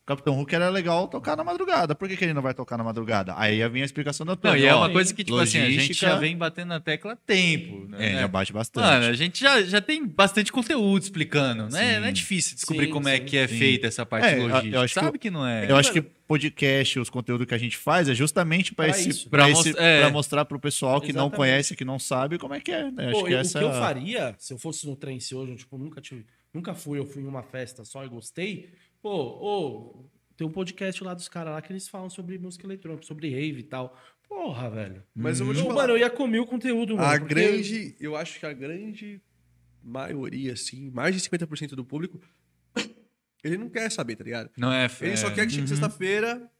Capitão Hulk era legal tocar na madrugada, por que, que ele não vai tocar na madrugada? Aí ia vir a explicação da tua. Não, e é uma coisa que, tipo assim, a gente logística- já vem batendo na tecla há tempo. É, né? já bate bastante. Mano, a gente já, já tem bastante conteúdo explicando, né? Sim. Não é difícil descobrir Sim, como é sim, que é sim. feita essa parte É, eu- eu logística. acho que Sabe eu- que, não é. Eu acho que podcast, os conteúdos que a gente faz é justamente para Pra esse, pra Pra esse- mos- é. pra mostrar pro pessoal que não Exatamente. conhece, que não sabe como é que é. Né? Acho Pô, que eu- essa O que eu faria, se eu fosse no trance hoje, eu, tipo, nunca tive. Nunca fui, eu fui em uma festa só e gostei. Pô, ô, tem um podcast lá dos caras lá que eles falam sobre música eletrônica, sobre rave e tal. Porra, velho. Mas eu vou te falar. mano, eu ia comer o conteúdo, mano. a porque- grande, eu acho que a grande maioria, assim, mais de 50% do público, *coughs* ele não quer saber, tá ligado? Não é. Ele é, só quer que chegue sexta-feira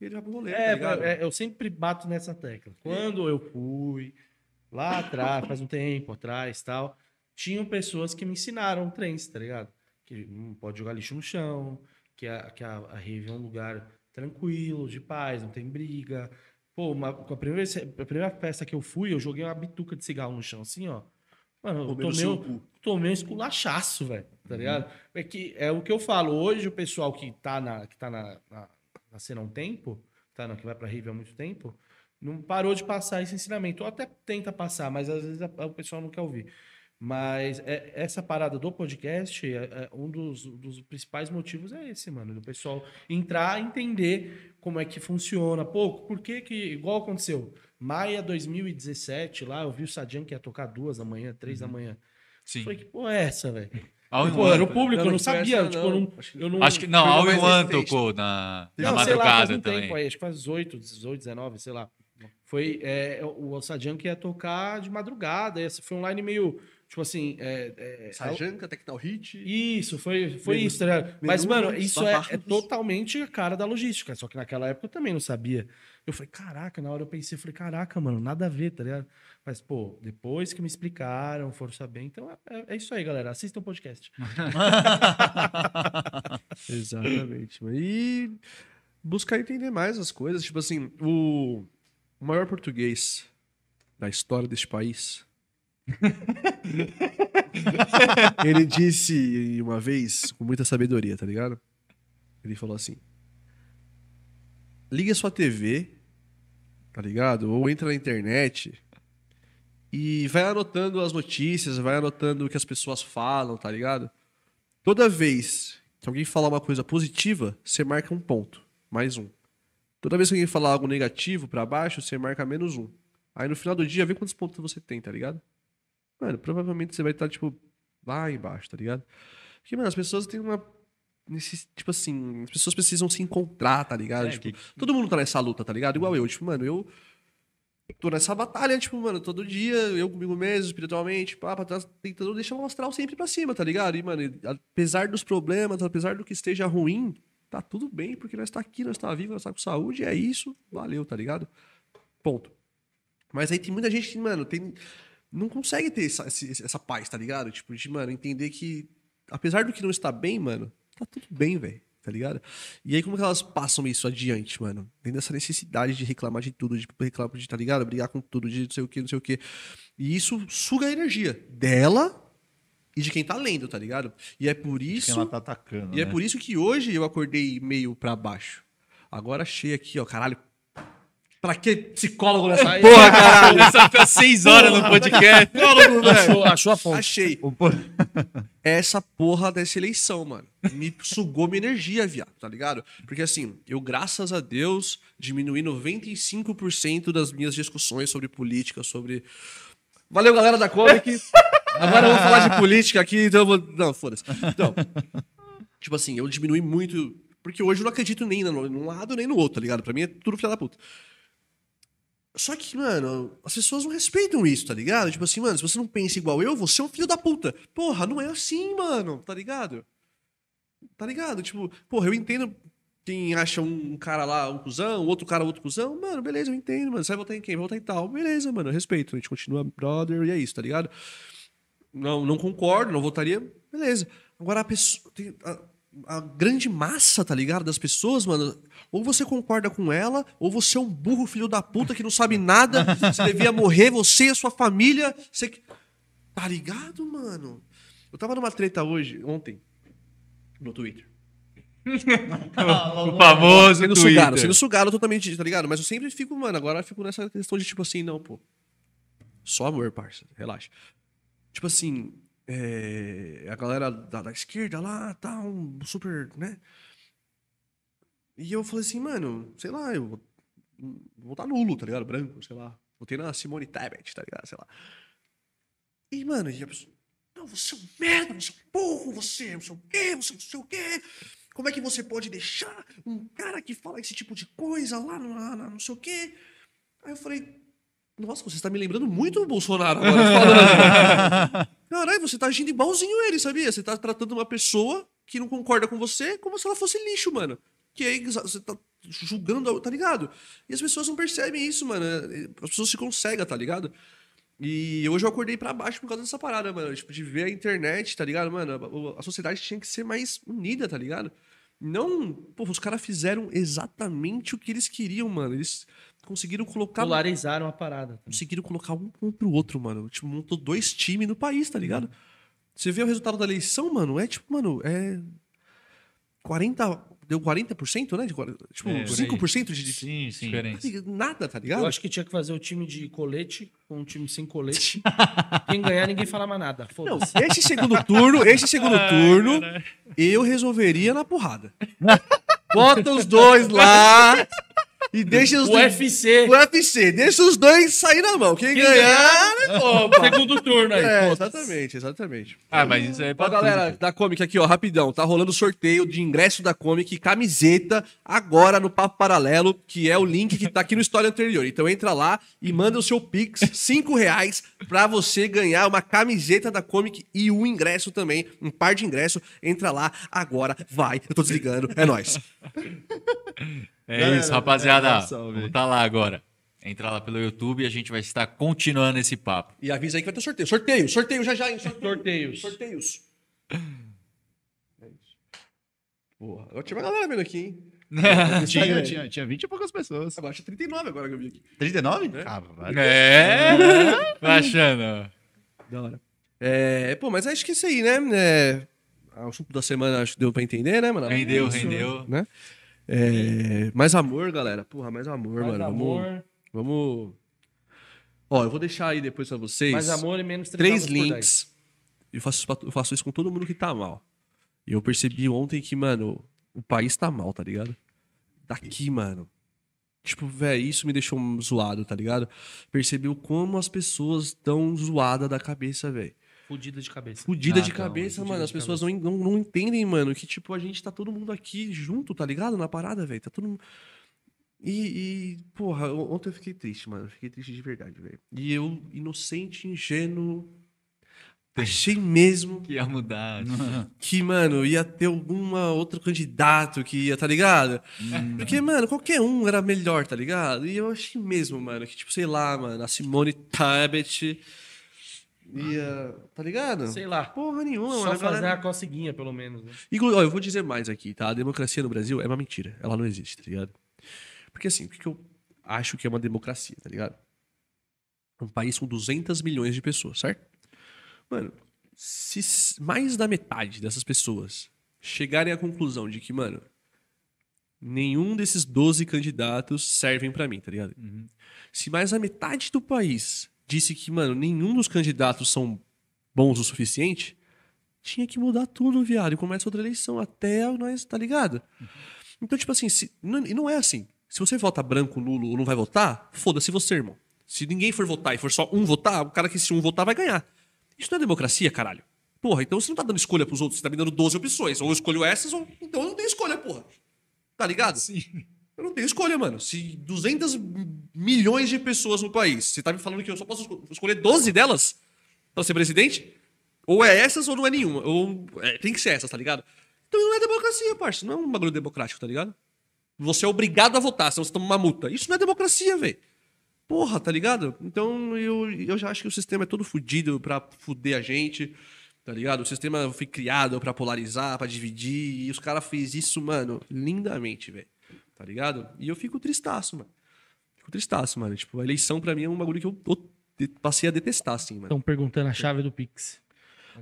e ele vai pro rolê, tá É, ligado? é, eu sempre bato nessa tecla. Quando eu fui lá atrás, faz um tempo atrás tal, tinham pessoas que me ensinaram trance, tá ligado? Que não pode jogar lixo no chão, que a, que a, a rave é um lugar tranquilo, de paz, não tem briga. Pô, uma, a, primeira, a primeira festa que eu fui, eu joguei uma bituca de cigarro no chão, assim, ó. Mano, eu tomei, um- tomei um esculachaço, velho, tá ligado? É que é o que eu falo, hoje o pessoal que tá na, que tá na, na, na cena há um tempo, tá, na, que vai pra Rive há muito tempo, não parou de passar esse ensinamento. Ou até tenta passar, mas às vezes a- o pessoal não quer ouvir. Mas é- essa parada do podcast, é- é um dos, dos principais motivos é esse, mano. Do pessoal entrar, entender como é que funciona. Pô, por que que... Igual aconteceu. Maia 2017, lá, eu vi o Sadian que ia tocar duas da manhã, três da manhã. Sim. Falei, que porra é essa, velho? Pô, era o público, eu não, não sabia. tipo, eu não. Acho que- eu não- Acho que não, All in One tocou na, na não, sei lá, faz madrugada um também. tempo aí, acho que faz 18, 18, 19, sei lá. Foi é, o Sadian que ia tocar de madrugada, esse foi um line meio Tipo assim, é, é, Sajanka, Tectal Hit. isso, foi, foi Menos- isso, tá ligado? Mas, mano, isso é, é totalmente a cara da logística. Só que naquela época eu também não sabia. Eu falei, caraca, na hora eu pensei, eu falei, caraca, mano, nada a ver, tá ligado? Mas, pô, depois que me explicaram, foram saber. Então é, é isso aí, galera. Assistam o podcast. *laughs* *laughs* Exatamente. E buscar entender mais as coisas. Tipo assim, o maior português da história deste país. *laughs* ele disse uma vez, com muita sabedoria, tá ligado? Ele falou assim: liga sua TV, tá ligado? Ou entra na internet e vai anotando as notícias, vai anotando o que as pessoas falam, tá ligado? Toda vez que alguém falar uma coisa positiva, você marca um ponto, mais um. Toda vez que alguém falar algo negativo pra baixo, você marca menos um. Aí no final do dia, vê quantos pontos você tem, tá ligado? Mano, provavelmente você vai estar, tipo, lá embaixo, tá ligado? Porque, mano, as pessoas têm uma. Tipo assim, as pessoas precisam se encontrar, tá ligado? É, tipo, que- todo mundo tá nessa luta, tá ligado? Igual eu. Tipo, mano, eu tô nessa batalha, tipo, mano, todo dia, eu comigo mesmo, espiritualmente, pá, pra trás, tentando deixar o astral sempre pra cima, tá ligado? E, mano, apesar dos problemas, apesar do que esteja ruim, tá tudo bem, porque nós tá aqui, nós tá vivo, nós tá com saúde, é isso, valeu, tá ligado? Ponto. Mas aí tem muita gente que, mano, tem, não consegue ter essa, essa paz, tá ligado? Tipo, de, mano, entender que, apesar do que não está bem, mano, tá tudo bem, velho. Tá ligado? E aí, como que elas passam isso adiante, mano? Tem essa necessidade de reclamar de tudo, de reclamar de, tá ligado? Brigar com tudo, de não sei o que, não sei o que. E isso suga a energia dela e de quem tá lendo, tá ligado? E é por Quem isso. ela tá atacando. E é né? por isso que hoje eu acordei meio pra baixo. Agora achei aqui, ó, caralho. Pra que psicólogo nessa Aí- porra, caralho? *laughs* Só fica seis horas no podcast. Psicólogo, velho. Achou, achou a fonte. Achei. *laughs* Essa porra dessa eleição, mano. Me sugou minha energia, viado, tá ligado? Porque assim, eu, graças a Deus, diminuí 95% das minhas discussões sobre política, sobre. Valeu, galera da Comic. *laughs* Agora eu vou falar de política aqui, então eu vou. Não, foda-se. Então, tipo assim, eu diminui muito. Porque hoje eu não acredito nem num lado nem no outro, tá ligado? Pra mim é tudo filha da puta. Só que, mano, as pessoas não respeitam isso, tá ligado? Tipo assim, mano, se você não pensa igual eu, você é um filho da puta. Porra, não é assim, mano, tá ligado? Tá ligado? Tipo, porra, eu entendo quem acha um cara lá um cuzão, outro cara outro cuzão. Mano, beleza, eu entendo, mano. Você vai votar em quem? Vai votar em tal. Beleza, mano, eu respeito. A gente continua brother e é isso, tá ligado? Não, não concordo, não votaria. Beleza. Agora a pessoa. tem- a, a grande massa, tá ligado? Das pessoas, mano. Ou você concorda com ela, ou você é um burro filho da puta que não sabe nada. *laughs* Você devia morrer, você e a sua família. Você... que- Tá ligado, mano? Eu tava numa treta hoje, ontem, no Twitter. o famoso Sendo Twitter. sugado, sendo sugado totalmente, tá ligado? Mas eu sempre fico, mano, agora eu fico nessa questão de tipo assim, não, pô. Só amor, parça, relaxa. Tipo assim, é, a galera da, da esquerda lá, tá, um super, né? E eu falei assim, mano, sei lá, eu vou, vou votar nulo, tá ligado? Branco, sei lá. Votei na Simone Tebet, tá ligado? Sei lá. E, mano, e a pessoa, não, você é um merda, você é um burro, você não sei o quê, você não sei o quê. Como é que você pode deixar um cara que fala esse tipo de coisa lá no, no não sei o quê? Aí eu falei, nossa, você está me lembrando muito o Bolsonaro agora falando. *laughs* Caralho, você tá agindo igualzinho ele, sabia? Você tá tratando uma pessoa que não concorda com você como se ela fosse lixo, mano. Que aí você tá julgando, tá ligado? E as pessoas não percebem isso, mano. As pessoas ficam cegas, tá ligado? E hoje eu acordei pra baixo por causa dessa parada, mano. Tipo, de ver a internet, tá ligado, mano? A sociedade tinha que ser mais unida, tá ligado? Não. Pô, os caras fizeram exatamente o que eles queriam, mano. Eles conseguiram colocar. Polarizaram a parada. Conseguiram colocar um contra o outro, mano. Tipo, montou dois times no país, tá ligado? Você vê o resultado da eleição, mano, é tipo, mano, é. 40. Deu 40%, né? Tipo, É, por aí. 5% de. de Sim, sim. Diferença. nada, tá ligado? Eu acho que tinha que fazer o time de colete com um time sem colete. *laughs* Quem ganhar, ninguém fala mais nada. Não, Foda-se. esse segundo turno, esse segundo *laughs* turno, eu resolveria na porrada. *laughs* Bota os dois lá. E deixa os O dois. UFC. O UFC, deixa os dois sair na mão. Quem, Quem ganhar, né, pô? Segundo turno aí. É, exatamente, exatamente. Ah, mas isso aí é Ó, pra galera tudo, da Comic aqui, ó, rapidão. Tá rolando sorteio de ingresso da Comic, camiseta, agora no Papo Paralelo, que é o link que tá aqui no História Anterior. Então entra lá e manda o seu Pix, 5 reais, pra você ganhar uma camiseta da Comic e o ingresso também, um par de ingresso. Entra lá agora, vai. Eu tô desligando, é nóis. *laughs* É Galera, isso, rapaziada. é, tá lá agora. Entra lá pelo YouTube e a gente vai estar continuando esse papo. E avisa aí que vai ter sorteio. Sorteio, sorteio já já, hein? Sorteios. Sorteios. É isso. Porra, agora tinha uma galera vendo aqui, hein? *laughs* tinha, tinha, tinha 20 e poucas pessoas. Agora tinha 39 agora que eu vi aqui. 39? É. Ah, vai. É, *laughs* vai achando. Da hora. É, pô, mas acho que é isso aí, né? É, o assunto da semana acho que deu pra entender, né, mano? Rendeu, É isso, rendeu. Né? É, mais amor, galera. Porra, mais amor, Mais mano. amor, Vamos, vamos. Ó, eu vou deixar aí depois pra vocês mais amor e menos três links. Eu faço, eu faço isso com todo mundo que tá mal. E eu percebi ontem que, mano, o país tá mal, tá ligado? Daqui, mano. Tipo, velho, isso me deixou zoado, tá ligado? Percebi o como as pessoas estão zoadas da cabeça, velho. Fudida de cabeça. Fudida Ah, de então, cabeça, mano. As pessoas não, não, não entendem, mano, que, tipo, a gente tá todo mundo aqui junto, tá ligado? Na parada, velho. Tá todo mundo. E, e, porra, on- ontem eu fiquei triste, mano. Fiquei triste de verdade, velho. E eu, inocente, ingênuo, achei mesmo Que ia mudar. *laughs* que, mano, ia ter alguma outro candidato que ia, tá ligado? Porque, mano, qualquer um era melhor, tá ligado? E eu achei mesmo, mano, que, tipo, sei lá, mano, a Simone Tabet ia, tá ligado? Sei lá. Porra nenhuma, Só fazer galera- a coceguinha, pelo menos. Né? Inclu- ó, eu vou dizer mais aqui, tá? A democracia no Brasil é uma mentira. Ela não existe, tá ligado? Porque assim, o que eu acho que é uma democracia, tá ligado? Um país com 200 milhões de pessoas, certo? Mano, se mais da metade dessas pessoas chegarem à conclusão de que, mano, nenhum desses 12 candidatos servem pra mim, tá ligado? Se mais da metade do país disse que, mano, nenhum dos candidatos são bons o suficiente, tinha que mudar tudo, viado, e começa outra eleição até nós, tá ligado? Então, tipo assim, se, não, e não é assim. Se você vota branco, nulo ou não vai votar, foda-se você, irmão. Se ninguém for votar e for só um votar, o cara que se um votar vai ganhar. Isso não é democracia, caralho. Porra, então você não tá dando escolha pros outros, você tá me dando 12 opções. Ou eu escolho essas, ou então eu não tenho escolha, porra. Tá ligado? Sim. Eu não tenho escolha, mano. Se 200 milhões de pessoas no país, você tá me falando que eu só posso esco- escolher 12 delas pra ser presidente? Ou é essas ou não é nenhuma. Ou é, tem que ser essas, tá ligado? Então não é democracia, parça. Não é um bagulho democrático, tá ligado? Você é obrigado a votar, senão você toma uma multa. Isso não é democracia, velho. Porra, tá ligado? Então eu, eu já acho que o sistema é todo fudido pra fuder a gente, tá ligado? O sistema foi criado pra polarizar, pra dividir, e os caras fez isso, mano, lindamente, velho. Tá ligado? E eu fico tristaço, mano. Fico tristaço, mano. Tipo, a eleição pra mim é um bagulho que eu, eu passei a detestar, assim, mano. Estão perguntando a chave do Pix.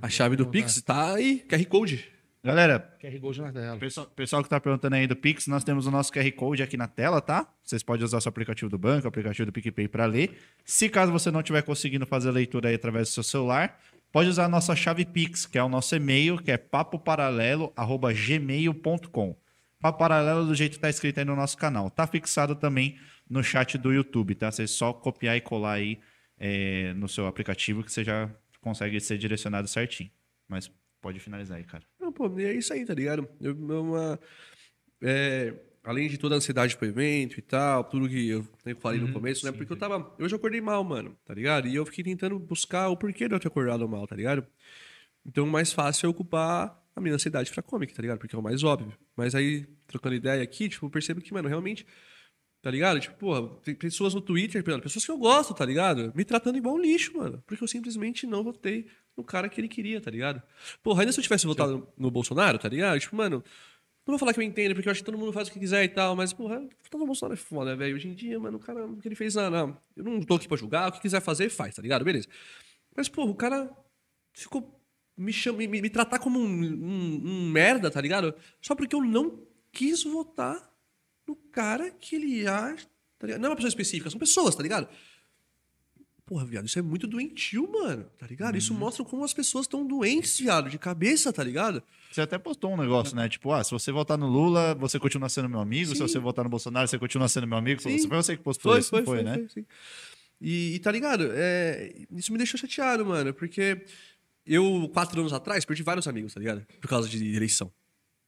A chave do Pix tá aí, QR Code. Galera, QR Code na tela. pessoal, pessoal que tá perguntando aí do Pix, nós temos o nosso QR Code aqui na tela, tá? Vocês podem usar o seu aplicativo do banco, o aplicativo do PicPay para ler. Se caso você não estiver conseguindo fazer a leitura aí através do seu celular, pode usar a nossa chave Pix, que é o nosso e-mail, que é papoparalelo@gmail.com. Papo Paralelo do jeito que tá escrito aí no nosso canal. Tá fixado também no chat do YouTube, tá? Você só copiar e colar aí é, no seu aplicativo que você já consegue ser direcionado certinho. Mas pode finalizar aí, cara. Não, pô, é isso aí, tá ligado? Eu, eu, uma, é, além de toda a ansiedade pro evento e tal, tudo que eu, eu falei no começo, né? Porque eu tava. Hoje eu acordei mal, mano, tá ligado? E eu fiquei tentando buscar o porquê de eu ter acordado mal, tá ligado? Então o mais fácil é ocupar a minha ansiedade pra comic, tá ligado? Porque é o mais óbvio. Mas aí, trocando ideia aqui, tipo, eu percebo que, mano, realmente. Tá ligado? Tipo, porra, tem pessoas no Twitter, pessoas que eu gosto, tá ligado? Me tratando igual um lixo, mano. Porque eu simplesmente não votei no cara que ele queria, tá ligado? Porra, ainda se eu tivesse votado no, no Bolsonaro, tá ligado? Tipo, mano, não vou falar que eu entendo, porque eu acho que todo mundo faz o que quiser e tal, mas, porra, no Bolsonaro é foda, velho. Hoje em dia, mano, o cara, o que ele fez, não, não. Eu não tô aqui pra julgar, o que quiser fazer, faz, tá ligado? Beleza. Mas, porra, o cara ficou me, chama, me, me tratar como um, um, um merda, tá ligado? Só porque eu não quis votar no cara que ele acha. Tá ligado? Não é uma pessoa específica, são pessoas, tá ligado? porra, viado, isso é muito doentio, mano, tá ligado? Isso Uhum. mostra como as pessoas estão doentes, viado, de cabeça, tá ligado? Você até postou um negócio, né? Tipo, ah, se você votar no Lula, você continua sendo meu amigo. Se Sim. você votar no Bolsonaro, você continua sendo meu amigo. Sim. Foi você que postou isso, não foi, né? sim. E, e tá ligado? É, isso me deixou chateado, mano, porque eu, quatro anos atrás, perdi vários amigos, tá ligado? Por causa de eleição.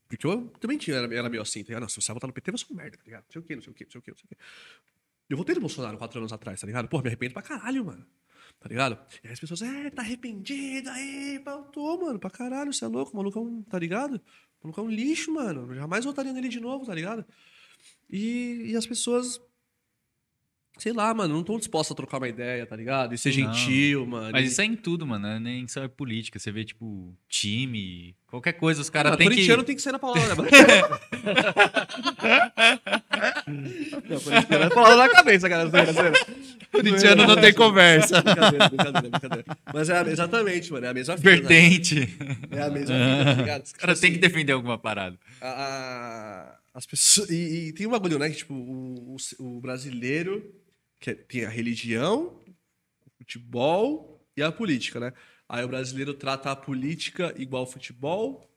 Porque eu também tinha, era, era meio assim, tá ligado? Não, se você votar no PT, você é um merda, tá ligado? Não sei o quê, não sei o quê, não sei o quê, não sei o quê. Eu votei no Bolsonaro quatro anos atrás, tá ligado? Pô, me arrependo pra caralho, mano. Tá ligado? E aí as pessoas, é, tá arrependido aí, tô, mano, pra caralho, você é louco, o maluco é um, tá ligado? O maluco é um lixo, mano. Eu jamais votaria nele de novo, tá ligado? E, e as pessoas sei lá, mano, não estão dispostas a trocar uma ideia, tá ligado? E ser Não. gentil, mano. Mas e... isso é em tudo, mano. né? Nem só é política. Você vê, tipo, time, qualquer coisa, os caras têm que. corintiano tem que ser na palavra, mano. *laughs* não, corintiano é palavra na cabeça, cara. Brincadeira. Corintiano não tem conversa. Brincadeira, brincadeira, brincadeira. Mas é exatamente, mano, é a mesma fita. né? Vertente. É a mesma fita, tá ligado? Os caras têm que defender alguma parada. a- as pessoas e, e tem um bagulho, né? Que tipo o, o- o brasileiro que é- tem a religião, o futebol e a política, né? Aí o brasileiro trata a política igual futebol,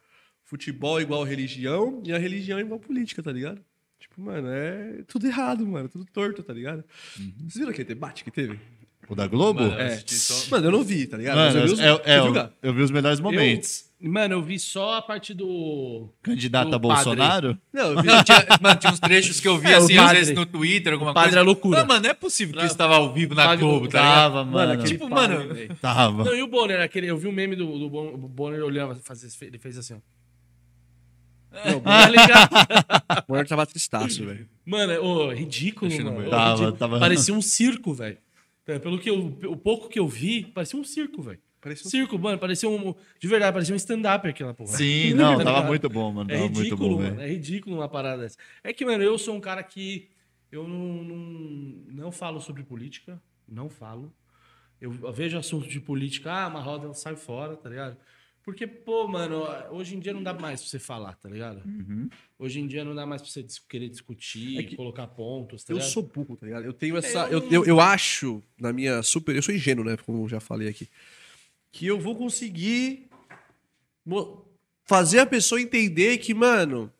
futebol igual religião e a religião igual política, tá ligado? Tipo, mano, é tudo errado, mano, tudo torto, tá ligado? Vocês viram aquele debate que teve? O da Globo? Mano, eu É. só- Mano, eu não vi, tá ligado? Mano, eu vi os- é- é, viu, eu, eu vi os melhores momentos. Mano, eu vi só a parte do. Candidato do a Bolsonaro? Não, eu vi. Não, tinha, *laughs* mano, tinha uns trechos que eu vi É, o assim, às padre. vezes no Twitter, alguma Padre coisa. é loucura. Não, mano, não é possível que isso tava ao vivo na Padre- Globo, tá ligado? Tava, mano. Tipo, padre, mano, velho. Tava. Não, e o Bonner, aquele, eu vi um meme do, do Bon- o Bonner olhando, ele fez assim, ó. Não, o Tá ligado? *laughs* Bonner tava tristaço, velho. Mano, é, ô, ridículo, mano. Tava, ridículo. tava- Parecia um circo, velho. É, Pelo que eu, o pouco que eu vi, parecia um circo, velho. Parecia um- Circo, mano, parecia um. De verdade, parecia um stand-up aquela porra. Sim, *laughs* não, Tá tava muito bom, mano. É Tava muito ridículo, bom, mano. velho. É ridículo uma parada dessa. É que, mano, eu sou um cara que. Eu não, não, não falo sobre política. Não falo. Eu vejo assuntos de política, ah, uma roda sai fora, tá ligado? Porque, pô, mano, hoje em dia não dá mais pra você falar, tá ligado? Uhum. Hoje em dia não dá mais pra você querer discutir, É que colocar pontos, tá Eu ligado? sou burro, tá ligado? Eu tenho essa. Eu Eu, eu, eu acho, na minha super. Eu sou ingênuo, né? Como eu já falei aqui. Que eu vou conseguir fazer a pessoa entender que, mano.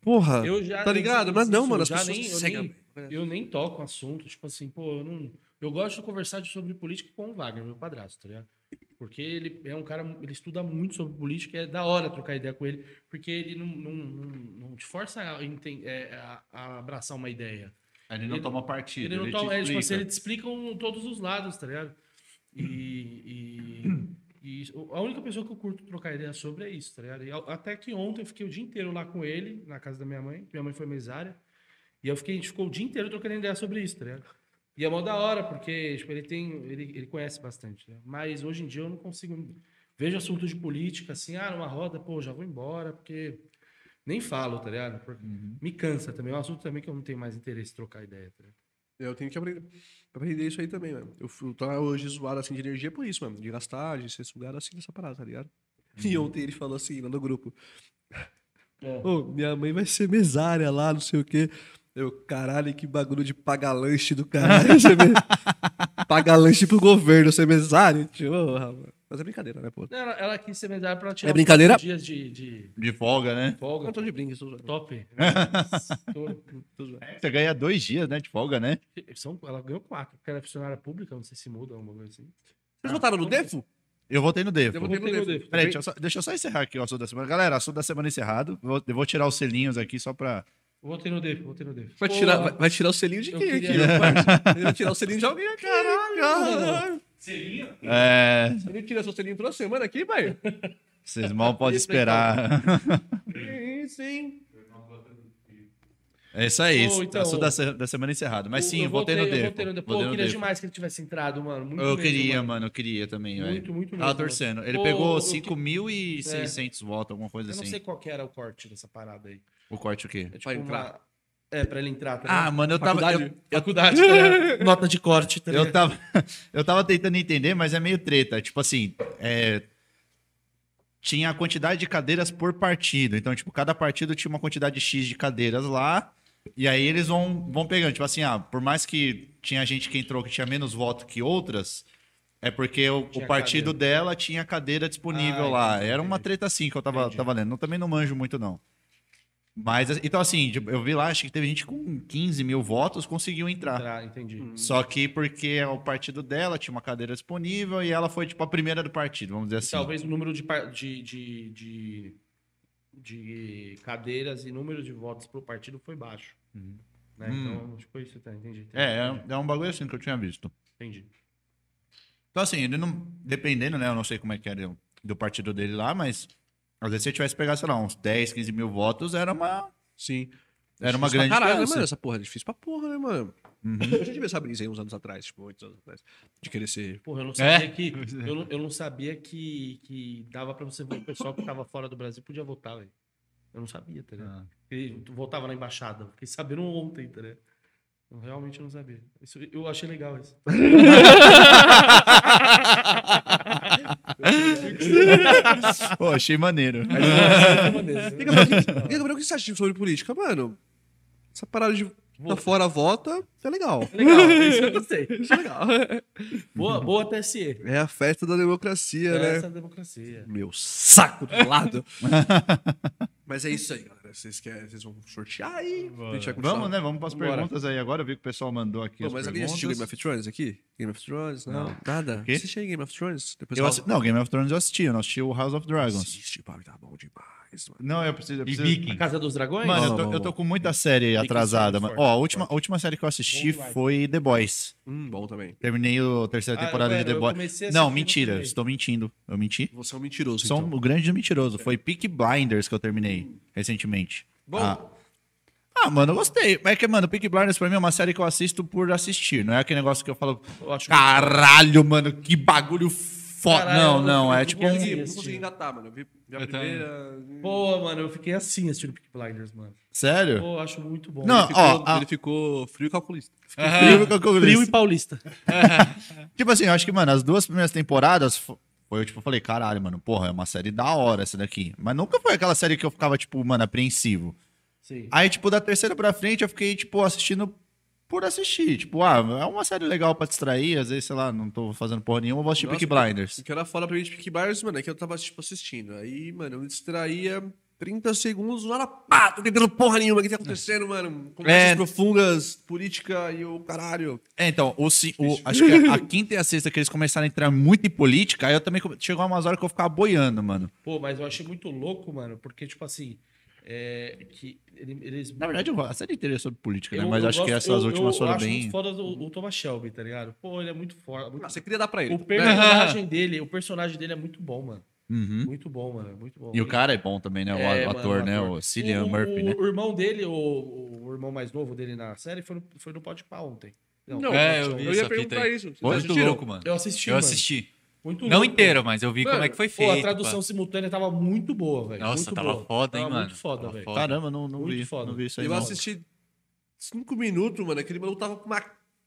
Porra. Eu já- tá ligado? eu- Mas não, isso, mano, eu as pessoas nem- eu cegam. nem- Eu nem toco assunto, tipo assim, pô, eu não. Eu gosto de conversar sobre política com o Wagner, meu padrasto, tá ligado? Porque ele é um cara, ele estuda muito sobre política, é da hora trocar ideia com ele, porque ele não, não, não, não te força a, é, a- a abraçar uma ideia. Ele não Ele- toma partido. Ele não te toma, é, tipo assim, explica. ele te explica um- todos os lados, tá ligado? E, e, e a única pessoa que eu curto trocar ideia sobre é isso, tá ligado? E até que ontem eu fiquei o dia inteiro lá com ele, na casa da minha mãe. Minha mãe foi mesária. E eu fiquei, a gente ficou o dia inteiro trocando ideia sobre isso, tá ligado? E é mó da hora, porque tipo, ele tem. Ele, ele conhece bastante, né? Mas hoje em dia eu não consigo. Vejo assuntos de política, assim, ah, numa roda, pô, já vou embora, porque. Nem falo, tá ligado? Porque Me cansa também. É um assunto também que eu não tenho mais interesse em trocar ideia, tá ligado? Eu tenho que aprender, aprender isso aí também, mano. Eu fui- tô hoje zoado assim de energia por isso, mano. De gastar, de ser sugado assim nessa parada, tá ligado? E ontem ele falou assim, lá no grupo. Ô, minha mãe vai ser mesária lá, não sei o quê. Eu, caralho, que bagulho de pagar lanche do caralho. *laughs* Pagar lanche pro governo, ser mesário. Tipo, mano. Mas é brincadeira, né, pô? Ela, ela quis ser mesária pra tirar É brincadeira? dias de, de De folga, né? folga. Eu tô de brinco, zoando. Top. Tô- Tô zoando. Você ganha dois dias, né? De folga, né? São, ela ganhou quatro, porque ela é funcionária pública, não sei se muda alguma coisa assim. Vocês votaram no Defo? Eu votei no Defo. Eu votei no. Defo. Peraí, deixa eu, só, deixa eu só encerrar aqui o assunto da semana. Galera, assunto da semana encerrado. Vou- Eu vou tirar os selinhos aqui só pra. Votei no DEF, votei no DEF. Vai Pô, tirar, vai, vai tirar o selinho de eu quem queria- aqui? Ele vai tirar o selinho de alguém aqui. Caralho, caralho. É. Ele tira seu selinho toda semana aqui, pai? Vocês mal podem esperar. Sim, sim. É isso aí. Pô, então, assunto da, da semana encerrado. Mas sim, eu eu votei no Eu Defo. votei no DEF. Pô, eu queria demais que ele tivesse entrado, mano. Muito Eu mesmo, queria, mano. eu queria também, velho. Muito, muito Tava mesmo, torcendo. Ele Pô, pegou eu 5.600 votos, alguma coisa Eu não assim. sei qual que era o corte dessa parada aí. O corte o quê? É tipo Pra uma- entrar. É, pra ele entrar, tá Ah, mano, eu tava. Faculdade? Eu, Faculdade, *laughs* ligado? Nota de corte, tá eu, tava *laughs* eu tava tentando entender, mas é meio treta. Tipo assim, é, tinha a quantidade de cadeiras por partido. Então, tipo, cada partido tinha uma quantidade X de cadeiras lá. E aí eles vão, vão pegando. Tipo assim, ah, por mais que tinha gente que entrou que tinha menos voto que outras, é porque o, o partido cadeira. dela tinha cadeira disponível Ah, lá. entendi, Era uma treta assim que eu tava, Entendi. tava lendo. Eu também não manjo muito, não. Mas, então assim, tipo, eu vi lá, acho que teve gente com 15 mil votos conseguiu entrar. Entrar, entendi. Só que porque o partido dela tinha uma cadeira disponível e ela foi, tipo, a primeira do partido, vamos dizer E assim. Talvez o número de, de, de, de, de cadeiras e número de votos pro partido foi baixo. Né? Hum. Então, foi isso, tá? Entendi. entendi, É, entendi, é, é um bagulho assim que eu tinha visto. entendi. Então, assim, ele não. Dependendo, né? Eu não sei como é que era do partido dele lá, mas. Às vezes, se ele tivesse pegado, sei lá, uns 10, 15 mil votos, era uma. Sim. Era uma grande caralho, né, mano? Essa porra é difícil pra porra, né, mano? Uhum. Eu já tive essa brisa aí uns anos atrás, tipo, oito anos atrás. De querer ser. Porra, eu não É? sabia que. Eu não, eu não sabia que, que dava pra você ver o pessoal que tava fora do Brasil podia votar, velho. Eu não sabia, tá ligado? Ah. Ele votava na embaixada. Fiquei sabendo ontem, tá ligado? Eu realmente não sabia. Isso, eu achei legal isso. *laughs* Pô, achei maneiro. E, Gabriel, o que- e, Gabriel, o que você acha sobre política? Mano, essa parada de tá fora vota é legal. *laughs* Legal, *laughs* isso eu gostei. Isso é legal. Boa, boa TSE. É a festa da democracia, Essa né? é a democracia. Meu saco do lado. *laughs* Mas é isso aí, galera. Vocês, querem, vocês vão sortear aí? Vamos, né? Vamos para as perguntas aí agora. Eu vi que o pessoal mandou aqui Pô, as mas alguém assistiu Game of Thrones aqui? Game of Thrones? Não, nada. quê? Assiste aí Game of Thrones. Depois Eu Não, Game of Thrones eu assisti. Eu não assisti o House of Dragons. Assiste, pá, tá bom demais, mano. Não, eu preciso... Eu E preciso... Viking. A Casa dos Dragões? Mano, eu tô, vamos, eu tô com muita série atrasada. forte, Mano. Ó, a última, a última série que eu assisti Bom foi The Boys. Hum, bom também. Terminei a terceira Ah, temporada velho, de The Boys. Não, mentira. Estou mentindo. Eu menti? Você é um mentiroso, Sou então. um grande mentiroso. Foi Peak Blinders que eu terminei recentemente. Bom. Ah. Ah, mano, eu gostei. É que, mano, Peak Blinders pra mim é uma série que eu assisto por assistir. Não é aquele negócio que eu falo, Eu acho caralho, mano, que bagulho foda. Não, eu- não, é tipo não consegui. Eu não consegui engatar, mano. Eu vi, vi a Eu também. primeira. Pô, mano, eu fiquei assim assistindo Peak Blinders, mano. Sério? Pô, acho muito bom. Não, Ele ficou, ó, a- ele ficou frio e calculista. Frio que eu Frio e paulista. *laughs* *laughs* Tipo assim, eu acho que, mano, as duas primeiras temporadas fo- foi, eu, tipo, falei, caralho, mano, porra, é uma série da hora essa daqui. Mas nunca foi aquela série que eu ficava, tipo, mano, apreensivo. Sim. Aí, tipo, da terceira pra frente, eu fiquei, tipo, assistindo por assistir. Tipo, ah, é uma série legal pra distrair. Às vezes, sei lá, não tô fazendo porra nenhuma, eu vou assistir Nossa, Peaky Blinders. O que era foda pra mim de Peaky Blinders, mano, é que eu tava, tipo, assistindo. Aí, mano, eu me distraía 30 segundos, uma hora, pá, tô entendendo porra nenhuma. O que tá acontecendo, mano? Conversas É. profundas, política e o caralho. É, então, o, o- acho que a, a *laughs* quinta e a sexta que eles começaram a entrar muito em política, aí eu também chegou umas horas que eu ficava boiando, mano. Pô, mas eu achei muito louco, mano, porque, tipo assim, é, que ele- eles... Na verdade, a série inteira é sobre política, né? eu- Mas eu acho que gosto- essas eu- últimas eu foram acho bem. muito foda o, o Thomas Shelby, tá ligado? Pô, ele é muito foda. muito- Ah, você queria dar pra ele. O personagem *laughs* dele, o personagem dele é muito bom, mano. Uhum. Muito bom, mano. Muito bom. E o cara é bom também, né? O É, mano, ator, o né? O Cillian o, Murphy, o, né? O irmão dele, o, o irmão mais novo dele na série, foi no, foi no Podpah ontem. Não, É, eu eu ia perguntar isso. Muito louco, mano. Eu assisti, Eu mano. assisti. Muito Não louco. inteiro, mas eu vi como Mano, é que foi Pô, feito. a tradução pá. simultânea tava muito boa, velho. Nossa, muito tava boa. foda, hein, tava mano? muito foda, velho. Caramba, não, não Muito vi. foda. Não vi isso aí. Eu não. assisti cinco minutos, mano. Aquele maluco tava com uma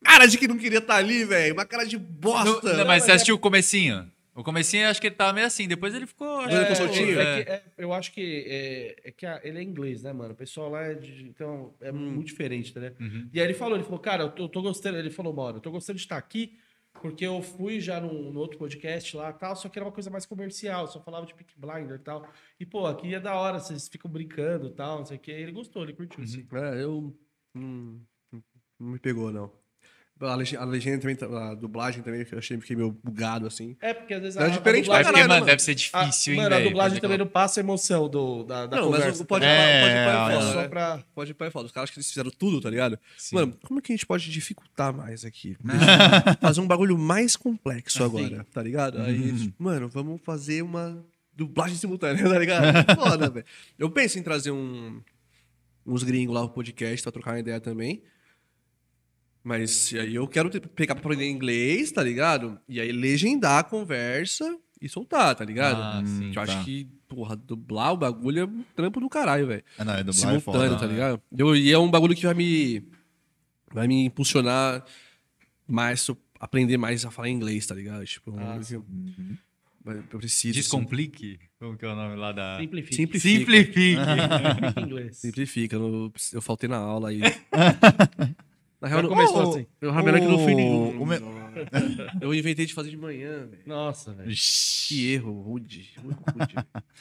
cara de que não queria estar ali, velho. Uma cara de Não, bosta. não, mas mas você é- assistiu o comecinho? O comecinho eu acho que ele tava meio assim. Depois ele ficou. Ele que- ficou soltinho? É que- é- eu acho que é, é que a- ele é inglês, né, mano? O pessoal lá é de, então é muito diferente, né? Uhum. E aí ele falou, ele falou, cara, eu tô, eu tô gostando, ele falou, mano, eu tô gostando de estar aqui porque eu fui já no, outro podcast lá, tal, só que era uma coisa mais comercial, só falava de Peak Blinder e tal. E pô, aqui é da hora, vocês ficam brincando, e tal, não sei o que. Ele gostou, ele curtiu. assim. É, eu. Não, não me pegou, não. A legenda, a legenda também, tá- a dublagem também, eu achei fiquei meio bugado assim. É porque às vezes É diferente É dublagem, porque, mano, deve ser a, difícil, hein, mano, a dublagem também aquela- não passa a emoção do, da, da não, mas conversa. o pode É, pode é, é, é, só né? pra... Pode pai é foda. Os caras que eles fizeram tudo, tá ligado? Sim. Mano, como é que a gente pode dificultar mais aqui? Fazer um bagulho mais complexo agora, tá ligado? Aí, tipo, mano, vamos fazer uma dublagem simultânea, tá ligado? Foda, velho. Eu penso em trazer um, uns gringos lá pro podcast pra trocar uma ideia também. Mas aí eu quero ter- pegar pra aprender inglês, tá ligado? E aí legendar a conversa e soltar, tá ligado? Ah, sim, eu tá. acho que, porra, dublar o bagulho é um trampo do caralho, velho Ah, não, é dublagem é simultâneo, foda. tá ligado? Eu, e é um bagulho que vai me vai me impulsionar mais, aprender mais a falar inglês, tá ligado? Tipo, um Ah, que- Mas eu preciso. sim. Descomplique. Como que é o nome lá da... Simplifica. Simplifica. Simplifique. Simplifica em inglês. Simplifica. Eu, eu faltei na aula aí. *laughs* Na real, não- começou Ô, assim. eu melhor que não fui o- nenhum. o me- *laughs* Eu inventei de fazer de manhã, velho. Nossa, velho. Que erro, rude. Muito rude.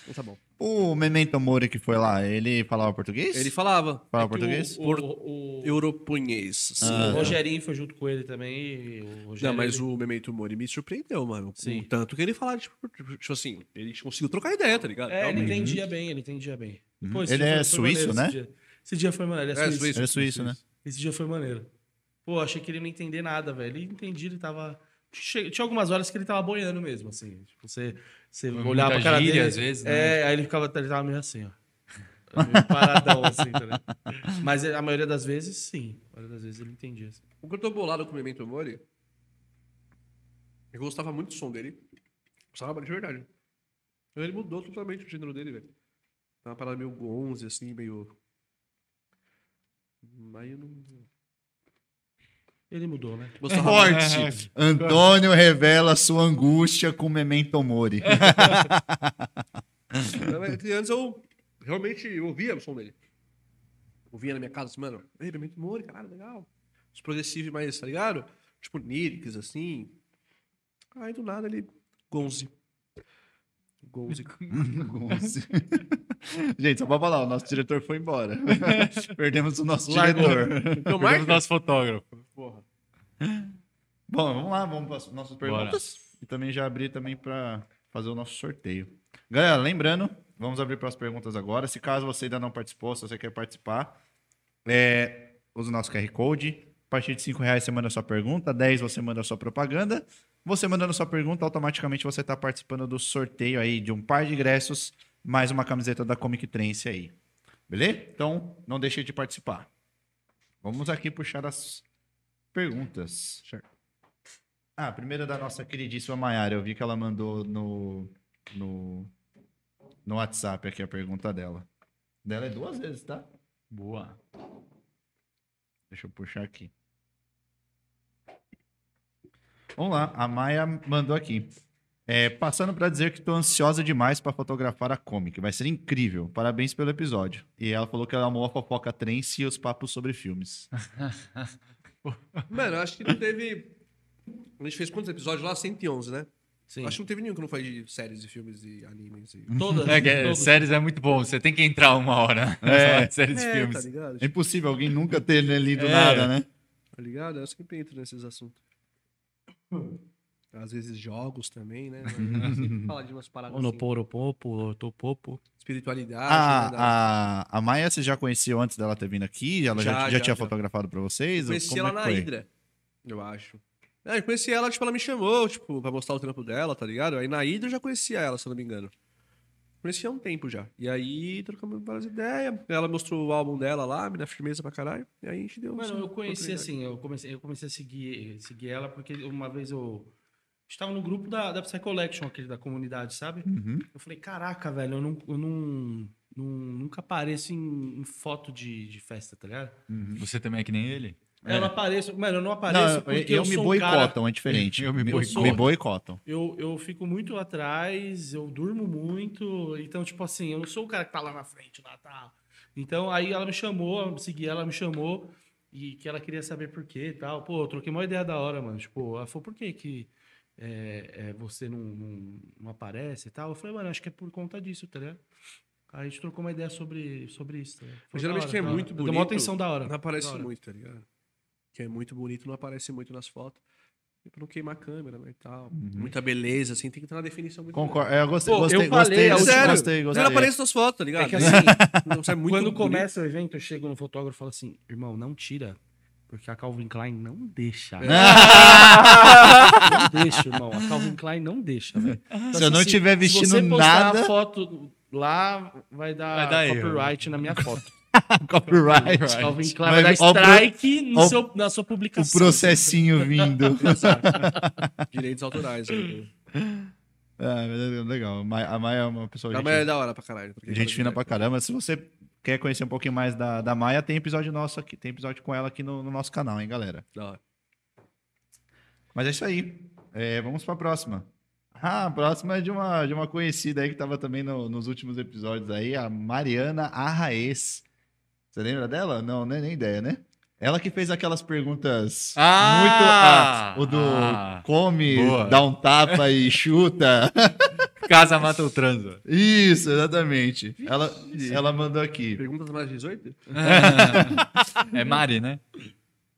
Então tá bom. O Memento Mori que foi lá, ele falava português? Ele falava falava É português? O, o, o, europunhês. assim. Ah, o. Rogerinho foi junto com ele também. O Rogério, Não, mas ele- o Memento Mori me surpreendeu, mano. Sim. O tanto que ele falava, tipo, tipo assim, ele conseguiu trocar ideia, tá ligado? É, ele Realmente. entendia bem, ele entendia bem. Pô, esse Ele é foi- foi suíço, né? Esse dia. Esse dia foi maneiro, ele é, É, suíço. suíço. Ele é suíço, né? Esse dia foi maneiro. Pô, achei que ele não ia entender nada, velho. Ele entendia, ele tava. Tinha algumas horas que ele tava boiando mesmo, assim. Tipo, você, você olhava pra cara gíria, dele. às vezes, né? É, aí ele ficava, ele tava meio assim, ó. Meio paradão, assim, tá ligado? Mas a maioria das vezes, sim. A maioria das vezes ele entendia. Assim. O que eu tô bolado com o Memento Mori, eu gostava muito do som dele. Gostava de verdade. Ele mudou totalmente o gênero dele, velho. Tá uma parada meio gonze, assim, meio... Mas eu não... Ele mudou, né? Gostava Forte! Antônio revela sua angústia com Memento Mori. Porque antes eu realmente ouvia o som dele. Ouvia na minha casa, assim, mano, ei, Memento Mori, caralho, legal. Os progressivos mais, tá ligado? Tipo, lyrics, assim. Aí do nada ele. Gonze. *laughs* Gonze. *laughs* Gente, só pra falar, o nosso diretor foi embora. *laughs* Perdemos o nosso diretor. Então, Perdemos marca. nosso fotógrafo. Bom, vamos lá, vamos para as nossas perguntas. E também já abri também para fazer o nosso sorteio. Galera, lembrando, vamos abrir para as perguntas agora. Se caso você ainda não participou, se você quer participar, é, use o nosso QR Code. A partir de 5 reais você manda a sua pergunta, 10 você manda a sua propaganda. Você mandando sua pergunta, automaticamente você está participando do sorteio aí de um par de ingressos, mais uma camiseta da Comic Trance aí. Beleza? Então, não deixe de participar. Vamos aqui puxar as perguntas. Ah, a primeira da nossa queridíssima Mayara. Eu vi que ela mandou no, no, no WhatsApp aqui a pergunta dela. Dela é duas vezes, tá? Boa. Deixa eu puxar aqui. Vamos lá, a Maia mandou aqui. É, passando para dizer que estou ansiosa demais para fotografar a comic. Vai ser incrível. Parabéns pelo episódio. E ela falou que ela amou a fofoca trance e os papos sobre filmes. *laughs* Mano, eu acho que não teve. A gente fez quantos episódios lá? 111, né? Sim. Acho que não teve nenhum que não foi de séries e filmes e animes. E... Todas. É, é, séries é muito bom. Você tem que entrar uma hora. É. séries de É, filmes. tá ligado? É impossível alguém nunca ter né, lido É. nada, né? Tá ligado? Eu sempre entro nesses assuntos. Às vezes jogos também, né? Sempre fala de umas paradas assim. Onoporopopo, otopopo. Espiritualidade. né, da- A, a, a Maia, você já conheceu antes dela ter vindo aqui? Ela já, Já, já, já, tinha já. fotografado para vocês? Ou Conheci como ela é na foi? Hydra, eu acho. É, eu conheci ela, tipo, ela me chamou, tipo, pra mostrar o trampo dela, tá ligado? Aí na Hydra eu já conhecia ela, se eu não me engano. Conhecia há um tempo já. E aí trocamos várias ideias. Ela mostrou o álbum dela lá, me dá firmeza pra caralho. E aí a gente deu. Mano, eu conheci assim, eu comecei, eu comecei a seguir, seguir ela porque uma vez eu estava no grupo da, da Psy Collection, aquele da comunidade, sabe? Uhum. Eu falei, caraca, velho, eu, não, eu não, não- nunca apareço em, em foto de, de festa, tá ligado? Você também é que nem ele? Eu não apareço, mano, eu não apareço Não, eu, porque eu eu, me sou um cara... boicotam, é diferente. Eu me me, boicoto. me boicotam. Eu, eu fico muito atrás, eu durmo muito, então, tipo assim, eu não sou o cara que tá lá na frente, lá, tá. Então, aí ela me chamou, eu segui ela, me chamou, e que ela queria saber por quê e tal. Pô, eu troquei uma ideia da hora, mano. Tipo, ela falou, por que que é, é, você não, não, não aparece e tal? Eu falei, mano, acho que é por conta disso, tá ligado? Aí a gente trocou uma ideia sobre, sobre isso, tá ligado? Geralmente hora, quem é muito hora. bonito. Deu uma atenção da hora. Não aparece hora. muito, tá ligado? Quem é muito bonito não aparece muito nas fotos. Pra não queimar a câmera, né, e tal. Muita beleza, assim, tem que ter uma definição muito Concordo. É, eu gostei, Pô, eu gostei, falei gostei, gostei, última- gostei, gostei. não aparece nas fotos, tá ligado? É que assim, Não, você é muito Quando bonito. começa o evento, eu chego no fotógrafo e falo assim, irmão, não tira. Porque a Calvin Klein não deixa. não deixa, irmão. A Calvin Klein não deixa, velho. Então, Se eu não tiver se vestindo você postar nada- a foto lá, vai dar, Vai dar erro. copyright na minha foto. *laughs* Copyright. Calvin Klein vai dar o pro- strike seu, na sua O publicação. processinho vindo. *laughs* Direitos autorais. né? *laughs* Ah, é legal. A Maia- é uma pessoa A Maia é da hora pra caralho. gente fina pra caramba. Se você quer conhecer um pouquinho mais da, da Maia, tem episódio nosso aqui. Tem episódio com ela aqui no, no nosso canal, hein, galera? Da hora. Mas é isso aí. É, vamos pra próxima. a próxima é de uma, de uma conhecida aí que tava também no- nos últimos episódios aí, a Mariana Arraes. Você lembra dela? Não, nem, nem ideia, né? Ela que fez aquelas perguntas Ah! muito. ah, o do Ah! come, Boa. dá um tapa e chuta. *laughs* Casa mata o transo. Isso, exatamente. Ela, ela mandou aqui. Perguntas mais 18? é Mari, né?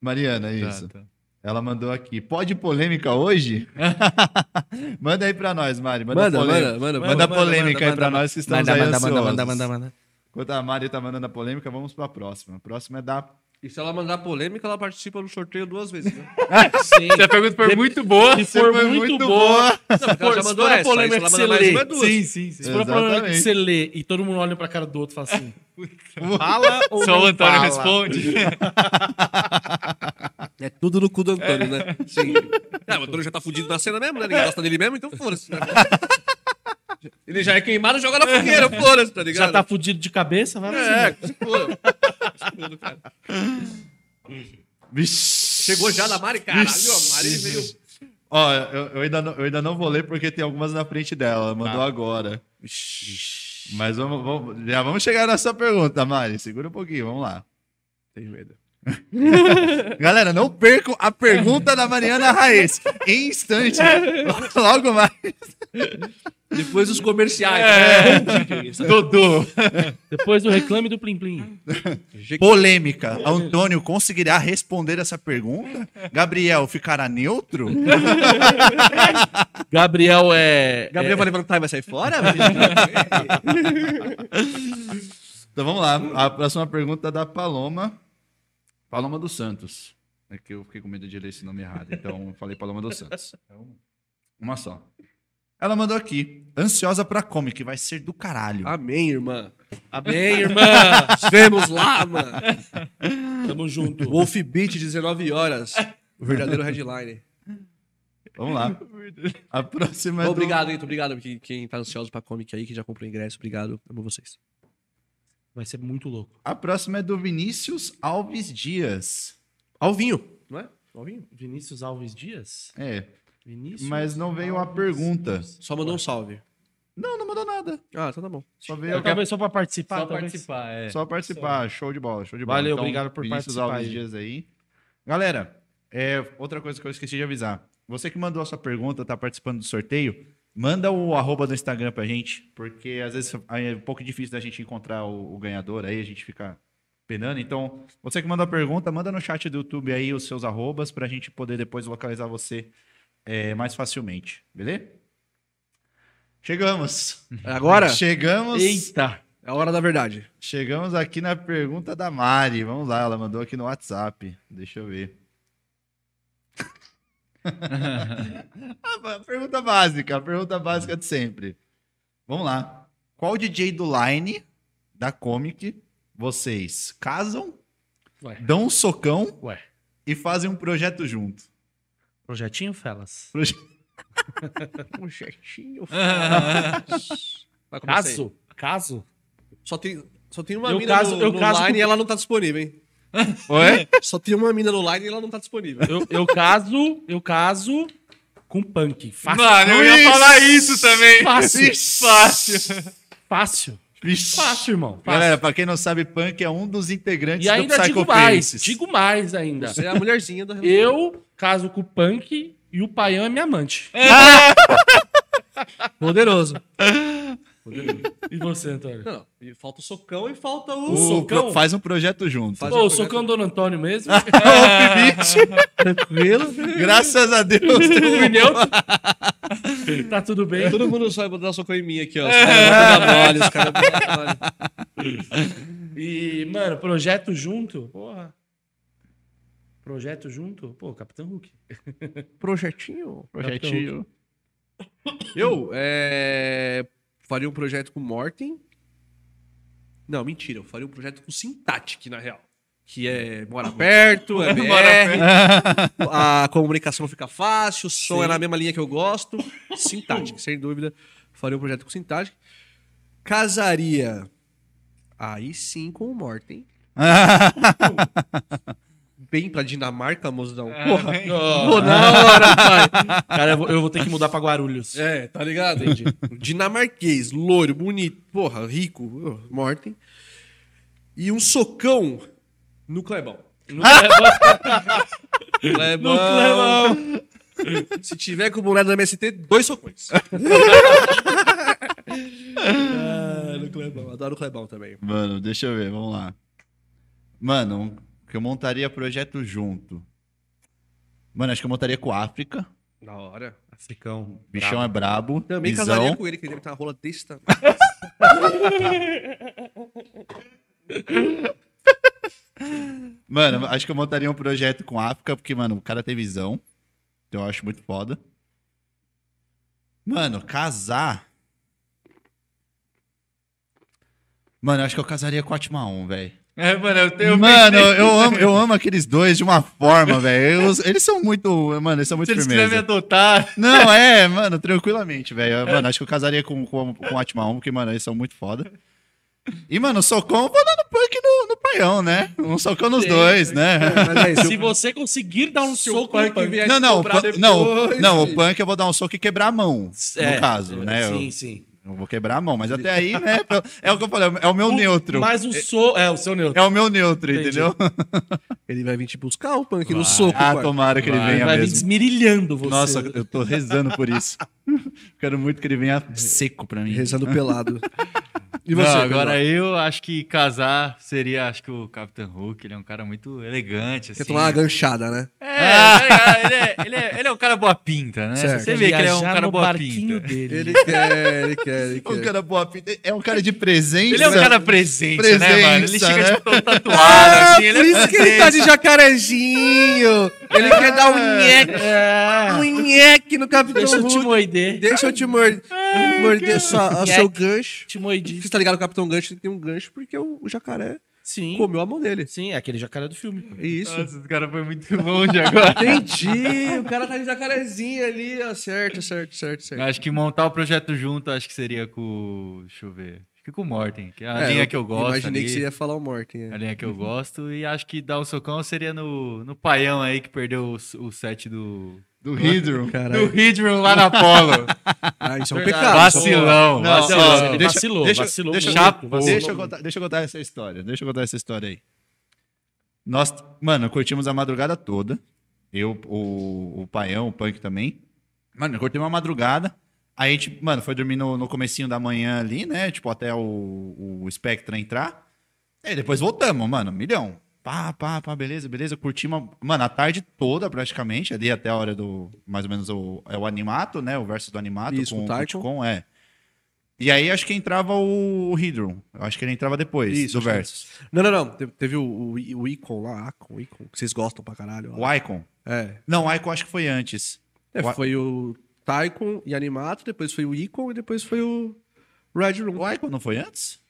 Mariana, isso. Tá, tá. Ela mandou aqui. Pode polêmica hoje? *laughs* manda aí pra nós, Mari. Manda, Manda, polêmica. manda, manda, Manda, manda, polêmica manda, aí pra manda, nós que estamos Manda, aí manda, ansiosos. manda, manda, manda, manda. Enquanto a Mari tá mandando a polêmica, vamos pra próxima. A próxima é da... E se ela mandar polêmica, ela participa do sorteio duas vezes. Né? *laughs* Sim. Se a pergunta for muito boa. Se for foi muito, muito boa, Não, porque ela já se mandou for a essa, polêmica aí se ela você mais uma, é duas. Sim, sim, sim. se for a polêmica que você lê e todo mundo olha pra cara do outro e fala assim, fala ou Só o não Antônio fala? responde. *laughs* É tudo no cu do Antônio, né? Sim. É, o Antônio já tá fudido na cena mesmo, né? Ninguém gosta dele mesmo, então foda-se. né? Ele já é queimado, joga na fogueira, *laughs* foda-se, tá ligado? Já tá fudido de cabeça, vai É, assim. foda, cara. Vixe. Chegou já na Mari, caralho, a Mari veio... Ó, eu, eu ainda não, eu ainda não vou ler porque tem algumas na frente dela. Ela mandou agora. Mas vamos, vamos- já vamos chegar na sua pergunta, Mari. Segura um pouquinho, vamos lá. Tenho medo. *laughs* Galera, não percam a pergunta da Mariana Raiz. Em instante. *laughs* Logo mais. Depois dos comerciais. É. né? Dodô. Depois do reclame do Plim Plim. *laughs* Polêmica. Antônio conseguirá responder essa pergunta? Gabriel ficará neutro? Gabriel é... Gabriel vai levantar e vai sair fora? Então vamos lá. A próxima pergunta é da Paloma. Paloma dos Santos. É que eu fiquei com medo de ler esse nome errado. Então eu falei Paloma dos Santos. Então, Uma só. Ela mandou aqui. Ansiosa pra comic, vai ser do caralho. Amém, irmã. Amém, irmã. *laughs* Vemos lá, mano. Tamo junto. Wolf Beat, 19 horas. O verdadeiro headline. Vamos lá. A próxima é do- Obrigado, Ito. Obrigado quem, quem tá ansioso pra comic aí, que já comprou ingresso. Obrigado. Amo vocês. Vai ser muito louco. A próxima é do Vinícius Alves Dias. Alvinho, não é? Alvinho. Vinícius Alves Dias? É. Vinícius Mas não veio a Alves pergunta. Dias. Só mandou um salve. Não, não mandou nada. Ah, então tá bom. Só veio Eu talvez só pra participar. Só talvez. participar, é. Só participar. Show de bola, show de bola. Valeu, obrigado por Vinícius participar Alves aí. Dias aí. Galera, é, outra coisa que eu esqueci de avisar. Você que mandou a sua pergunta, tá participando do sorteio, manda o arroba do Instagram pra gente, porque às vezes é um pouco difícil da gente encontrar o, o ganhador aí, a gente fica penando. Então, você que mandou a pergunta, manda no chat do YouTube aí os seus arrobas pra gente poder depois localizar você é, mais facilmente, beleza? Chegamos. Agora Chegamos. Eita! é a hora da verdade. Chegamos aqui na pergunta da Mari. Vamos lá, ela mandou aqui no WhatsApp. Deixa eu ver. A pergunta básica, a pergunta básica de sempre. Vamos lá. Qual DJ do Line, da Comic, vocês casam, Ué. dão um socão Ué. e fazem um projeto junto? Projetinho, Felas? Proje- *laughs* jetinho. *laughs* Vai começar aí. Caso? Caso? Só tem, só tem uma Eu mina caso- no, eu no caso line com- e ela não tá disponível, hein? Oi? Só tem uma mina no line e ela não tá disponível. Eu, eu caso, eu caso com punk. Fácil. Mano, eu ia falar isso também. Fácil. Fácil. Fácil. Vixe. Fácil, irmão. Fácil. Galera, pra quem não sabe, Punk é um dos integrantes e ainda do digo Psycho mais. Faces. Digo mais ainda. Você é a mulherzinha da Eu caso com o punk e o paião é minha amante. *laughs* Poderoso. E você, Antônio? Não, não. E falta o socão e falta o. O O socão? pro- faz um projeto junto. Faz- Pô, o um projeto- socão do Antônio mesmo? *laughs* *laughs* Tranquilo. Graças a Deus. Pneu? *laughs* tá tudo bem. Todo mundo só vai dar socão em mim aqui, ó. Os caras vão dar mole, os caras. E, mano, projeto junto? Porra. Projeto junto? Pô, Capitão Hulk. Projetinho. Projetinho. Eu é, faria um projeto com Morten. Não, mentira. Eu faria um projeto com Sintatic, na real. Que é mora perto, *laughs* é BR, a comunicação fica fácil, o som é na mesma linha que eu gosto. Sintatic, sem dúvida. Faria um projeto com Sintatic. Casaria. Aí sim com o Morten. *laughs* bem pra Dinamarca, mozão. É, Porra. bem- Vou na hora, pai. Cara, eu vou, eu vou ter que mudar pra Guarulhos. É, tá ligado? Dinamarquês, loiro, bonito, porra, rico, Morten. E um socão no Clebão. No Clebão. *laughs* Clebão. No Clebão. Se tiver com mulher do MST, dois socões. *laughs* ah, no Clebão. Adoro o Clebão também. Mano, deixa eu ver, vamos lá. Mano, que eu montaria projeto junto. Mano, acho que eu montaria com o África. Da hora. Africão. Bichão é brabo. Também visão. casaria com ele, que ele deve ter uma rola desse tamanho. *laughs* Mano, acho que eu montaria um projeto com a África, porque, mano, o cara tem visão. Então eu acho muito foda. Mano, casar. Mano, eu acho que eu casaria com o Atmaon, velho. É, mano, eu tenho. Mano, eu amo, eu amo aqueles dois de uma forma, velho. Eles- são muito. Mano, eles são muito Se eles quiserem me firmeza. adotar. Não, é, mano, tranquilamente, velho. Mano, acho que eu casaria com, com, com o Atmaon, porque, mano, eles são muito foda. E, mano, o socão, eu vou dar no punk no, no paião, né? Um socão nos dois, né? Mas é isso. Se você conseguir dar um Se soco no punk Não, não, o cobrar punk- não, não, o punk eu vou dar um soco e quebrar a mão, É, no caso, né? Sim, Eu, sim. Eu vou quebrar a mão, mas até aí, né? É o que eu falei, é o meu neutro. Mas o so... É, o seu neutro. É o meu neutro, Entendi. entendeu? *laughs* Ele vai vir te buscar o punk no Vai. soco, Ah, tomara que ele Vai. venha Vai vir mesmo. desmirilhando você. Nossa, eu tô rezando por isso. *laughs* Quero muito que ele venha seco pra mim. Rezando *laughs* pelado. E Não, você, agora Pedro? eu acho que casar seria, acho que o Capitão Hulk, ele é um cara muito elegante, assim. Quer tomar uma ganchada, né? É, tá ele, é, ele, é, ele é um cara boa pinta, né? Certo. Você vê que ele é um cara boa pinta. dele. Ele quer, ele quer, ele *laughs* Um quer. cara boa pinta. É um cara de presença. Ele é um cara presente, né, mano? Ele Presença, chega né? tipo todo *laughs* tatuado, Ah, assim, ele por é isso que ele tá de jacarezinho. Ele quer dar um nheque, É. um nheque no Capitão Deixa eu te Hulk. morder. Deixa eu te mor- morder só o Nheque. seu gancho. Te mordi. Você tá ligado? O Capitão Gancho ele tem um gancho porque o, o jacaré Sim. comeu a mão dele. Sim, é aquele jacaré do filme. Isso. Nossa, esse cara foi muito longe agora. *laughs* Entendi. O cara tá de jacarezinho ali, ó. Certo, certo, certo, certo. Acho que montar o projeto junto, acho que seria com. Deixa eu ver. Com o Morten, que é a É, linha que eu gosto. Imaginei ali, que você ia falar o Morten. A é. linha que eu gosto. E acho que dar o socão seria no, no paião aí que perdeu o, o set do. Do Hydro. *laughs* Do. Hydron lá na Polo. *laughs* Ah, isso é um Verdade. pecado. Vacilão, Não, vacilão. deixa- vacilou, deixa- vacilou deixa- muito, chapo, vacilou Deixa eu, contar, deixa eu contar essa história. Deixa eu contar essa história aí. Nós, mano, curtimos a madrugada toda. Eu, o, o Paião, o Punk também. Mano, curtimos a madrugada. Aí a gente, mano, foi dormir no, no comecinho da manhã ali, né? Tipo, até o, o Spectra entrar. Aí depois voltamos, mano, milhão. Pá, pá, pá, beleza, beleza. Curtimos, mano, a tarde toda praticamente, ali até a hora do, mais ou menos, o, é o Animato, né? O verso do Animato Isso, com o. Tycoon, é. E aí acho que entrava o, o Hydron. Eu acho que ele entrava depois Isso, do acho que- Versus. Não, não, não. Teve, teve o, o, o Icon lá, Acon, Icon, que vocês gostam pra caralho. ó. O Icon. É. Não, o Icon acho que foi antes. É, O- Foi o Tycoon e Animato, depois foi o Icon e depois foi o Red Room. O Icon não foi antes?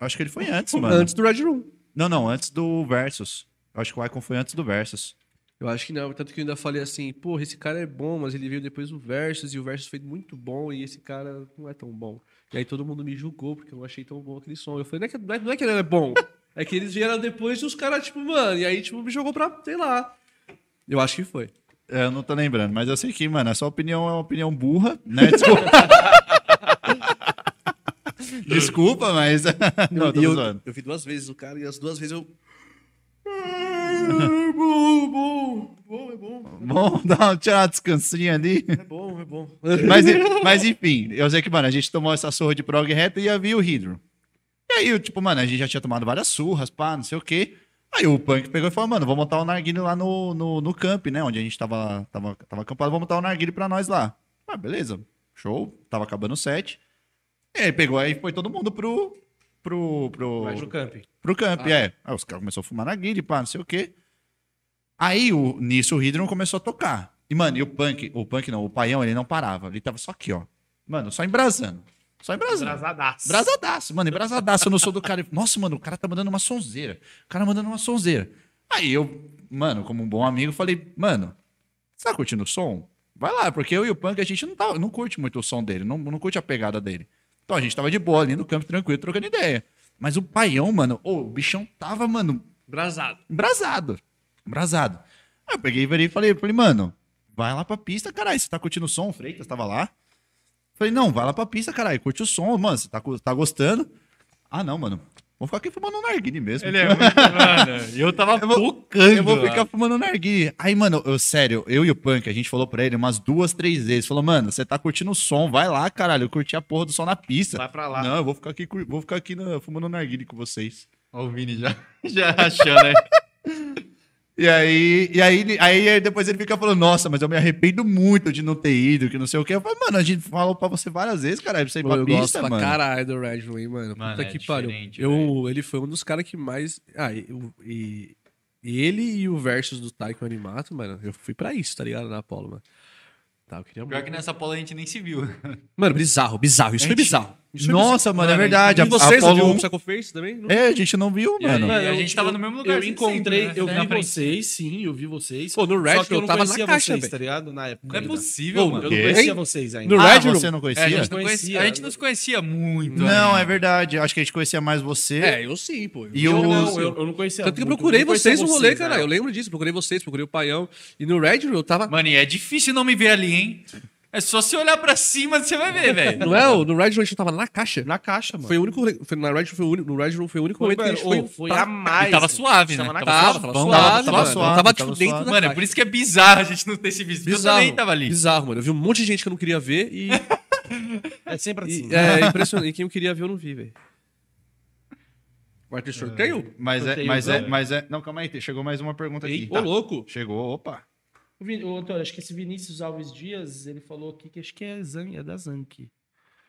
Acho que ele foi antes, mano. Antes do Red Room. Não, não, antes do Versus. Eu acho que o Icon foi antes do Versus. Eu acho que não, tanto que eu ainda falei assim, porra, esse cara é bom, mas ele veio depois do Versus, e o Versus foi muito bom, e esse cara não é tão bom. E aí todo mundo me julgou, porque eu não achei tão bom aquele som. Eu falei, não é que, não é, não é que ele é bom, é que eles vieram depois e os caras, tipo, mano, e aí, tipo, me jogou pra, sei lá. Eu acho que foi. É, Eu não tô lembrando, mas eu sei que, mano, a sua opinião é uma opinião burra, né? *laughs* Desculpa. Desculpa, mas. não, eu, zoando. eu vi duas vezes o cara, e as duas vezes eu... É bom, bom, bom, é bom, Bom, dá um tchau, descansinho ali. é bom, é bom. Mas, mas enfim, eu sei que, mano, a gente tomou essa surra de prog rap e ia vir o Hydro. E aí, eu, tipo, mano, a gente já tinha tomado várias surras, pá, não sei o quê. Aí o Punk pegou e falou, mano, vou montar o narguilho lá no, no, no camp, né? Onde a gente tava, tava, tava acampado, vou montar o narguilho pra nós lá. Ah, beleza, show, tava acabando o set. E aí pegou, aí foi todo mundo pro... Pro, pro, Vai pro camp. Pro camp, é. Aí os caras começaram a fumar na guilha, pá, não sei o quê. Aí, o, nisso, o Hydron começou a tocar. E, mano, e o Punk, o Punk não, o Paião, ele não parava. Ele tava só aqui, ó. Mano, só embrasando. Só embrasando. Brasadaço. Brasadaço, mano, embrasadaço no som do cara. Nossa, mano, o cara tá mandando uma sonzeira. O cara mandando uma sonzeira. Aí eu, mano, como um bom amigo, falei, mano, você tá curtindo o som? Vai lá, porque eu e o Punk, a gente não, tá, não curte muito o som dele, não, não curte a pegada dele. Então a gente tava de boa ali no campo, tranquilo, trocando ideia. Mas o paião, mano, o bichão tava, mano, Brasado. embrasado. Embrasado. Aí eu peguei e e falei, falei, mano, vai lá pra pista, caralho. Você tá curtindo o som? O Freitas tava lá. Falei, não, vai lá pra pista, caralho. Curte o som, mano. Você tá, tá gostando? Ah, não, mano. Vou ficar aqui fumando um narguile mesmo. Ele é muito, mano. *laughs* Eu tava Eu vou-. Eu vou ficar fumando narguile. Aí, mano, eu, sério, eu e o Punk, a gente falou pra ele umas duas, três vezes. Falou, mano, você tá curtindo o som, vai lá, caralho. Eu curti a porra do som na pista. Vai pra lá. Não, eu vou ficar aqui, vou ficar aqui na- fumando narguile com vocês. Ó, o Vini já, *laughs* já achando, né? *laughs* E aí, e aí, aí depois ele fica falando, nossa, mas eu me arrependo muito de não ter ido, que não sei o quê. Eu falei, mano, a gente falou pra você várias vezes, caralho, pra você ir pra eu gosto pista, pra mano. caralho do Reginald, hein, mano. Mano, Puta é que pariu. Eu, ele foi um dos caras que mais. Ah, e, e- ele e o Versus do Taiko Animato, mano, eu fui pra isso, tá ligado? Na Apollo, mano. Tá, eu queria Pior muito. que nessa pola a gente nem se viu. Mano, bizarro, bizarro. Isso foi Gente, bizarro. Isso foi Nossa, mano, é Mano, verdade. E vocês, Apollo viu o 1 Psycho Face também? Não? É, a gente não viu, aí, mano. a gente tava no mesmo lugar Eu sempre, encontrei, né? eu vi frente. vocês, sim, eu vi vocês. Pô, no Red Só que eu eu não tava conhecia na caixa, vocês, tá ligado? Na época. Não é ainda. possível, Pô, mano. Eu não conhecia Hein? vocês ainda. No ah, Red você Room? não É, conhecia? a, gente não Conhecia. a gente não se conhecia muito. Não, né? é verdade. Eu acho que a gente conhecia mais você. É, eu sim, pô. E eu, Eu, não, eu, eu não conhecia. Tanto que eu procurei vocês no rolê, cara. né? Eu lembro disso. Procurei vocês, procurei o Paião. E no Red Room eu tava. Mano, e é difícil não me ver ali, hein? É só você olhar pra cima você vai ver, velho. Não é? o- No Red Room a gente tava na caixa. Na caixa, mano. Foi o único. Foi, na Red foi o único, no Red Room foi o único momento que a gente foi. pra- a mais. E tava suave, né? Tava na Tava suave, tava suave, tava, tipo, dentro da Mano, é caixa. por isso que é bizarro a gente não ter se visto. porque Eu Bizarro, também tava ali. bizarro, mano. Eu vi um monte de gente que eu não queria ver e, É sempre assim. e é impressionante. E quem eu queria ver eu não vi, velho. Vai ter sorteio? Mas é, mas é, então. mas é. Não, calma aí, chegou mais uma pergunta aqui. Ô, louco. Chegou, opa. O Vin- Ô, Antônio, acho que esse Vinícius Alves Dias, ele falou aqui que acho que é, Zan, é da Zank.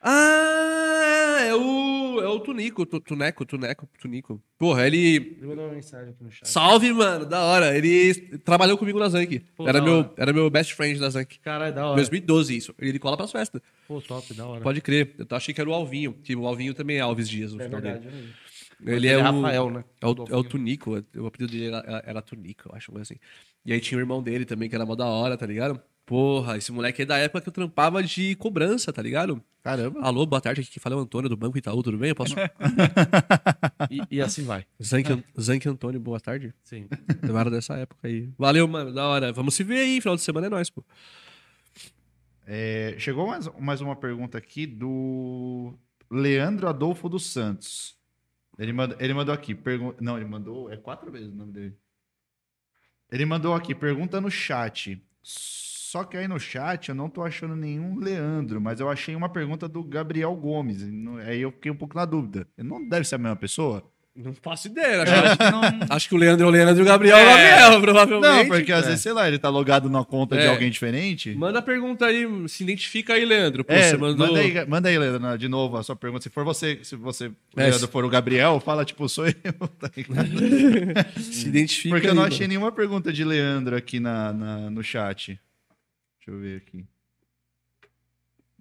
Ah, é o. É o Tunico, tu- Tuneco, Tuneco, Tunico. Porra, ele. Ele mandou uma mensagem aqui no chat. Salve, mano, da hora. Ele trabalhou comigo na Zank. Pô, Era meu, hora. era meu best friend da Zank. Caralho, da hora. 2012, isso. Ele cola pras festas. Pô, top, da hora. Pode crer. Eu achei que era o Alvinho. Que o Alvinho também é Alves Dias no é final verdade. dele. Ele é, o. Rafael, né? É o, é o. Tunico. O apelido dele era, era Tunico, eu acho, assim. E aí tinha o irmão dele também, que era mó da hora, tá ligado? Porra, esse moleque é da época que eu trampava de cobrança, tá ligado? Caramba. Alô, boa tarde, aqui que fala é o Antônio do Banco Itaú, tudo bem? Eu posso. *laughs* E, e assim vai. Zank, Zank Antônio, boa tarde. Sim. Eu era dessa época aí. Valeu, mano, da hora. Vamos se ver aí, final de semana é nóis, pô. É, chegou mais, mais uma pergunta aqui do Leandro Adolfo dos Santos. Ele, manda, ele mandou aqui. Pergun não, ele mandou. É quatro vezes o nome dele. Ele mandou aqui, pergunta no chat. Só que aí no chat eu não tô achando nenhum Leandro, mas eu achei uma pergunta do Gabriel Gomes. Aí eu fiquei um pouco na dúvida. Não deve ser a mesma pessoa? Não faço ideia. Acho, Acho que não... *laughs* acho que o Leandro é o Leandro e o Gabriel é o É. Gabriel, provavelmente. Não, porque às vezes, sei lá, ele tá logado na conta de É. alguém diferente. Manda a pergunta aí, se identifica aí, Leandro. Pô, É, você mandou. manda, aí, manda aí, Leandro, de novo a sua pergunta. Se for você, se você, É, Leandro, se- for o Gabriel, fala, tipo, sou eu. *laughs* tá ligado? *laughs* Se identifica Porque eu aí, não mano. achei nenhuma pergunta de Leandro aqui na, na- no chat. Deixa eu ver aqui.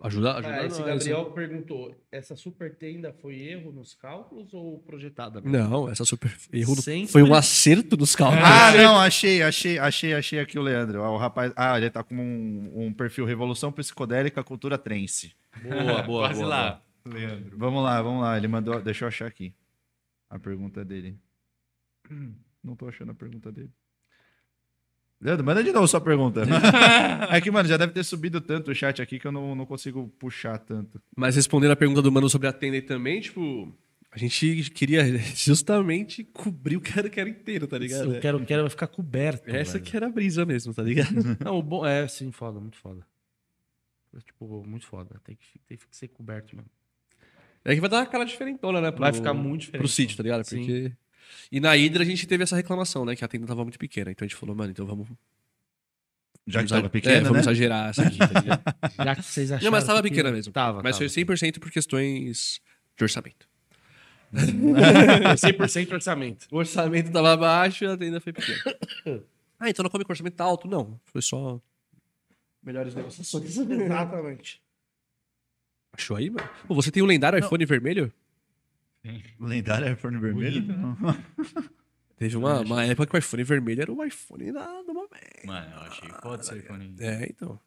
Ajuda, ajuda Ah, esse Gabriel perguntou: essa super tenda foi erro nos cálculos ou projetada? mesmo? Não, essa super erro Sempre- foi um acerto dos cálculos. Ah, não, achei, achei, achei, achei aqui o Leandro. Ah, O rapaz, ah, ele tá com um, um perfil Revolução Psicodélica Cultura Trense. Boa, boa, Quase boa, lá, Leandro. Vamos lá, vamos lá. Ele mandou, deixa eu achar aqui a pergunta dele. Não tô achando a pergunta dele. Leandro, manda de novo sua pergunta. *laughs* é que, mano, já deve ter subido tanto o chat aqui que eu não, não consigo puxar tanto. Mas respondendo a pergunta do mano sobre a tenda aí também, tipo, a gente queria justamente cobrir o cara que era inteiro, tá ligado? Eu quero, quero ficar coberto. Essa velho. que era a brisa mesmo, tá ligado? *laughs* Não, o bom. É, sim, foda, muito foda. É, Tipo, muito foda. Tem que, tem que ser coberto mesmo. É que vai dar uma cara diferentona, né? Pro, Vai ficar muito diferente. Pro sítio, tá ligado? Sim. E na Hidra a gente teve essa reclamação, né? Que a tenda tava muito pequena. Então a gente falou, mano, então vamos. Já que tava é, pequena, vamos né? exagerar essa aqui, tá? *laughs* Já que vocês acharam. Não, mas tava que- pequena mesmo. Tava. mas tava. foi 100% por questões de orçamento. *laughs* 100% orçamento. O orçamento tava baixo e a tenda foi pequena. *coughs* ah, então não come com orçamento tá alto? Não. Foi só. Melhores negociações. Exatamente. Achou aí, mano? Pô, você tem um lendário iPhone vermelho? O lendário iPhone vermelho? *laughs* Teve uma, uma época que o iPhone vermelho era o iPhone da, do momento. Mano, eu achei foda esse iPhone. É, então.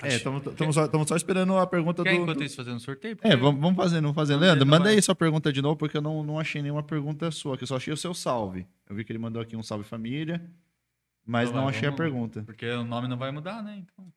É, estamos só, tamo só esperando a pergunta Quer do... enquanto do- isso fazer um sorteio? É, vamos, vamos fazendo, vamos fazendo. Vamos Leandro, ver, manda vai. aí sua pergunta de novo, porque eu não, não achei nenhuma pergunta sua, que eu só achei o seu salve. Eu vi que ele mandou aqui um salve família, mas Então não vai, achei a vamos- pergunta. Porque o nome não vai mudar, né? Então,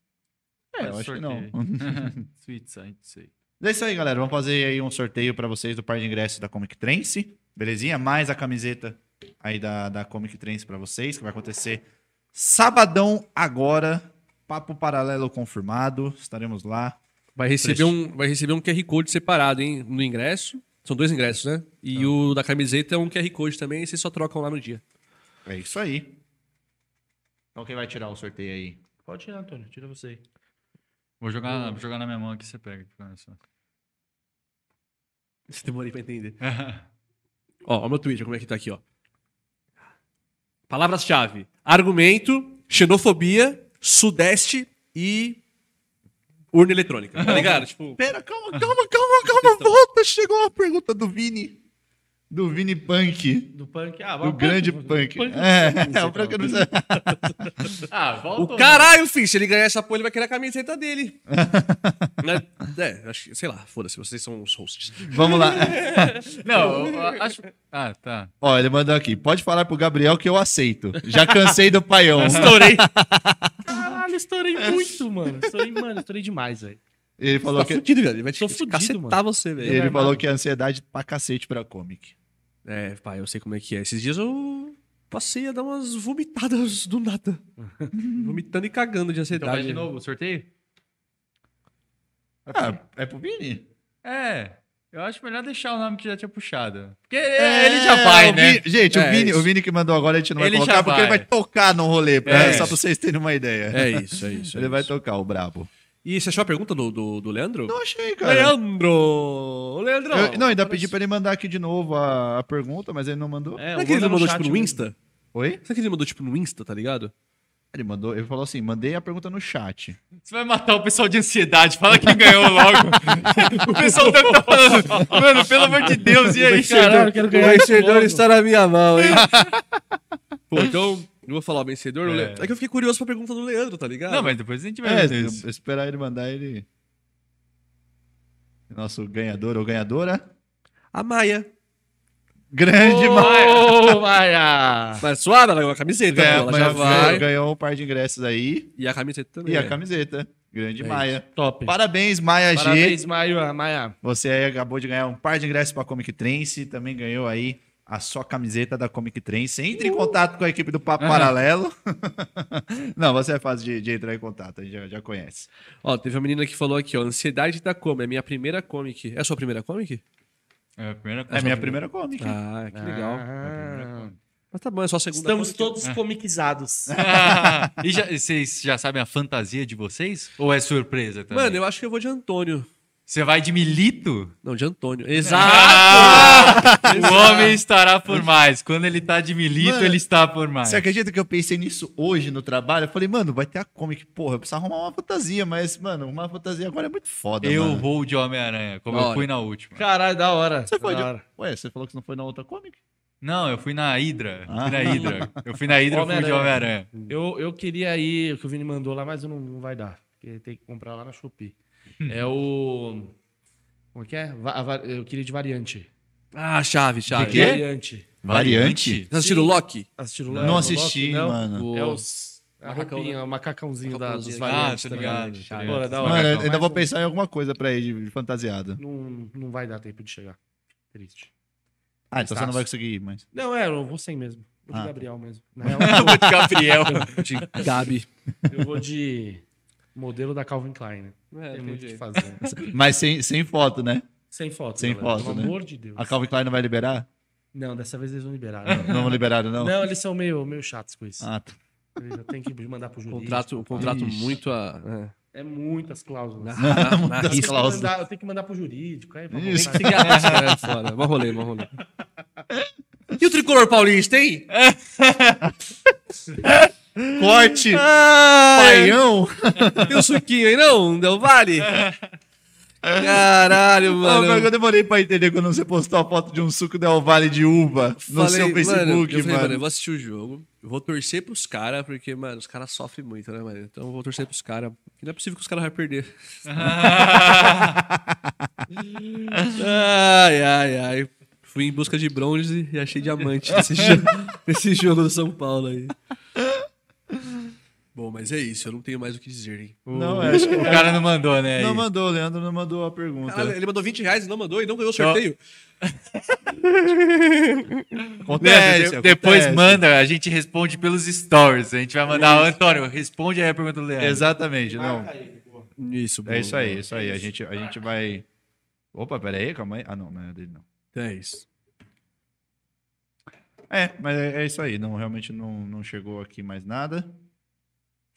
É, eu acho que não. sorteio. *laughs* Sweet Side, sei. É isso aí, galera. Vamos fazer aí um sorteio pra vocês do par de ingressos da Comic Trance, belezinha? Mais a camiseta aí da, da Comic Trance pra vocês, que vai acontecer sabadão agora. Papo paralelo confirmado. Estaremos lá. Vai receber, um, vai receber um QR Code separado, hein? No ingresso. São dois ingressos, né? E o da camiseta é um QR Code também, e vocês só trocam lá no dia. É isso aí. Então quem vai tirar o sorteio aí? Pode tirar, Antônio. Tira você aí. Vou jogar, vou jogar na minha mão aqui, você pega. fica *laughs* fácil. Demorei pra entender. *laughs* Ó, ó meu Twitter, como é que tá aqui, ó. Palavras-chave. Argumento, xenofobia, sudeste e urna eletrônica. Tá ligado? *laughs* tipo, Pera, calma, calma, calma, calma. Volta. Chegou uma pergunta do Vini. Do Vini Punk. Do punk. Ah, Do grande punk. Punk. É, é o Punk não sei. *laughs* Ah, volta. o caralho, filho, se ele ganhar essa porra, ele vai querer a camiseta dele. *laughs* Né? é, acho que, sei lá, foda-se, vocês são os hosts. Vamos lá. *laughs* Não, eu acho. Ah, tá. Ó, ele mandou aqui. Pode falar pro Gabriel que eu aceito. Já cansei do paião. Estourei. Caralho, estourei muito, mano. Estourei, mano, estourei demais, velho. Ele falou Tá que, fudido, velho. Ele vai te Tô fudido, cacetar você, velho. ele falou que é ansiedade pra cacete pra comic. É, pai, eu sei como é que é. Esses dias eu passei a dar umas vomitadas do nada. *laughs* Vomitando e cagando de Então ansiedade. vai de novo o sorteio? Ah, é pro Vini? É. Eu acho melhor deixar o nome que já tinha puxado. Porque ele já vai, né? Vini- gente, É, o, Vini, isso. o Vini que mandou agora a gente não vai Ele colocar porque ele vai. vai tocar no rolê, pra- É só pra vocês terem uma ideia. É isso, é isso. é ele vai isso. tocar, o brabo. E você achou a pergunta do, do, do Leandro? Não achei, cara. Leandro! Leandro! Eu- não, ainda pedi pra ele mandar aqui de novo a, a pergunta, mas ele não mandou. É, Será que ele mandou chat tipo no mesmo. Insta? Oi? Será que ele mandou tipo no Insta, tá ligado? Ele mandou, ele falou assim: mandei a pergunta no chat. Você vai matar o pessoal de ansiedade. Fala quem ganhou logo. *laughs* o pessoal deve estar falando. Mano, pelo amor de Deus, e aí? Ganhar o logo. está na minha mão, hein? Pô, então, eu vou falar o vencedor. É. Le- É que eu fiquei curioso pra pergunta do Leandro, tá ligado? Não, mas depois a gente vai É, ver isso. esperar ele mandar ele. Nosso ganhador ou ganhadora. A Maia. Grande Maia. Ô, Maia! Mas suave, ela ganhou a camiseta, É, ela já vai. Ganhou um par de ingressos aí. E a camiseta também. E a é. camiseta. Grande É Maia. Top. Parabéns, Maia G. Parabéns, Maia. Maia. Você aí acabou de ganhar um par de ingressos para Comic Trance, também ganhou aí a sua camiseta da Comic Trance. Entre em contato com a equipe do Papo Paralelo. *laughs* Não, você é fácil de, de entrar em contato, a gente já, já conhece. Ó, teve uma menina que falou aqui, ó. Ansiedade da Como. É minha primeira comic. É a sua primeira comic? É a primeira É a minha primeira Comic. Ah, que legal. Ah. Mas tá bom, é só a segunda Estamos comic. todos comiquizados. *laughs* e já, vocês já sabem a fantasia de vocês? Ou é surpresa também? Mano, eu acho que eu vou de Antônio. Você vai de Milito? Não, de Antônio. Exato! Ah! o homem estará por mais. Quando ele tá de Milito, Mano, ele está por mais. Você acredita que eu pensei nisso hoje no trabalho? Eu falei, mano, vai ter a Comic. Porra, eu preciso arrumar uma fantasia, mas, mano, uma fantasia agora é muito foda, Eu mano. vou de Homem-Aranha, como Da eu hora. fui na última. Caralho, da hora. Você foi da de... hora. Ué, você falou que você não foi na outra Comic? Não, eu fui na Hydra. Ah. Fui na Hydra. Eu fui na Hydra, eu fui de Homem-Aranha. Homem-Aranha. Eu, eu queria ir, o que o Vini mandou lá, mas não, não vai dar. Porque tem que comprar lá na Shopee. É o. Como que é? Va- a va- eu queria de variante. Ah, chave, chave. De quê? Variante. Variante? Vocês assistiram o Loki? Assistiram Não, lá? no assisti, Loki? Não? mano. O- É os. A roupinha, né? o macacãozinho da, dos. Ah, variantes. tô tá ligado. ligado? Mano, eu ainda vou pensar em alguma coisa pra ir de, de fantasiado. Não, não vai dar tempo de chegar. Triste. Ah, então você não vai conseguir ir, mas. Não, é, eu vou sem mesmo. Vou de Ah. Gabriel mesmo. *laughs* Na real, Vou de Gabriel. *laughs* De Gabi. *laughs* eu vou de modelo da Calvin Klein, né? É, Tem muito o que fazer. *laughs* Mas sem, sem foto, né? Sem foto. Sem galera, foto, Pelo né? amor de Deus. A Calvin Klein não vai liberar? Não, dessa vez eles vão liberar. Não liberaram, não? Não, eles são meio, meio chatos com isso. Ah, tá. Eles já tem que mandar pro jurídico. Contrato, um contrato Ixi. muito a. É muitas cláusulas. É. Na, na, na Muitas Eu tenho, que cláusulas. mandar, eu tenho que mandar pro jurídico. Aí, pra Isso. voltar. É, fora. Mó rolê, mó rolê. E o tricolor paulista, hein? *laughs* Corte! Ai, Paião! tem um suquinho aí, não? Del Vale? Caralho, Ah, mano. eu demorei pra entender quando você postou a foto de um suco Del Vale de uva no Falei, seu Facebook, mano, mano. eu falei, mano, eu vou assistir o jogo, eu vou torcer pros caras, porque, mano, os caras sofrem muito, né, mano? Então eu vou torcer pros caras. Não é possível que os caras vão perder. *laughs* *laughs* ai, ai, ai. Fui em busca de bronze e achei diamante nesse, jogo, *laughs* nesse jogo do São Paulo aí. Bom, mas é isso, eu não tenho mais o que dizer, hein? Não, é, acho que O cara não mandou, né? Não aí. mandou, o Leandro não mandou a pergunta. Caralho, ele mandou 20 reais e não mandou e não ganhou o sorteio. *laughs* Acontece, de- depois acontece. manda, a gente responde pelos stories. A gente vai mandar, Antônio, responde aí a pergunta do Leandro. Exatamente, não. Isso, É isso aí, isso aí. A gente, a gente vai. Opa, pera aí, calma aí. Ah, não, não é dele, não. É isso. É, mas é, é isso aí. Não, realmente não, não chegou aqui mais nada.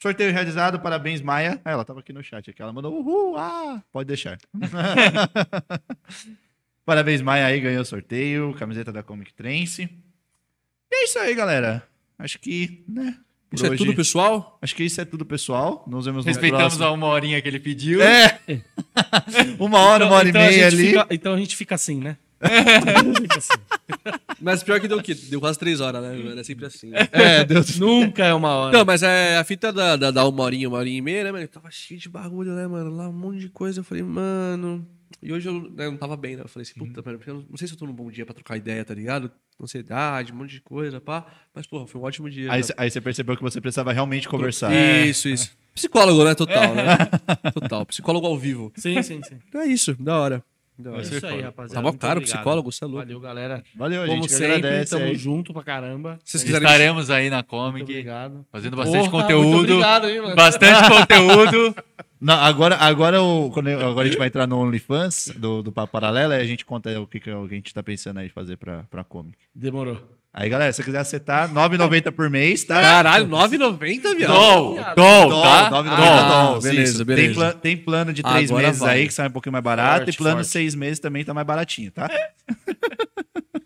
Sorteio realizado, parabéns, Maia. Ah, ela tava aqui no chat aqui. Ela mandou uhul, ah, pode deixar. *laughs* parabéns, Maia aí, ganhou o sorteio, camiseta da Comic Trance. E é isso aí, galera. Acho que, né? Isso é hoje- tudo, pessoal? Acho que isso é tudo, pessoal. Nos vemos Respeitamos a uma horinha que ele pediu. É! *laughs* uma hora, uma hora então e a meia ali. fica- então a gente fica assim, né? *laughs* Mas pior que deu o quê? Deu quase 3 horas, né? mano? É sempre assim. É, Deus. *laughs* Nunca é uma hora. Não, mas é a fita da, da, da uma horinha, uma horinha e meia, né, mano? Tava cheio de bagulho, né, mano? Lá um monte de coisa. Eu falei, mano. E hoje eu né, não tava bem, né? Eu falei assim, puta, mano, eu não sei se eu tô num bom dia pra trocar ideia, tá ligado? Ansiedade, um monte de coisa, pá. Mas, porra, foi um ótimo dia. Aí, né? cê- aí você percebeu que você precisava realmente conversar. Isso, isso. Psicólogo, né? Total, né? *laughs* Total. Psicólogo ao vivo. Sim, sim, sim. Então é isso, da hora. Da É isso aí, rapaziada. Tava caro o psicólogo, você é louco. Valeu, galera. Valeu, Como gente que sempre, agradece tamo aí. junto pra caramba. Se vocês quiserem Estaremos aí na Muito Comic, obrigado. fazendo bastante Porra, conteúdo. Muito obrigado, hein, mano. Bastante *laughs* conteúdo. Não, agora, agora, o, quando eu- agora a gente vai entrar no OnlyFans do, do Papo Paralelo e a gente conta o que, que a gente tá pensando aí de fazer pra, pra Comic. Demorou. Aí, galera, se você quiser acertar, R$ 9,90 por mês, tá? Caralho, 9,90, viado. Dol, dol, Dol, tá? 9,90 Ah, dólares, beleza, isso. beleza. Tem, tem plano de três Agora meses vai. aí que sai um pouquinho mais barato Forte, e plano de seis meses também tá mais baratinho, tá? *laughs*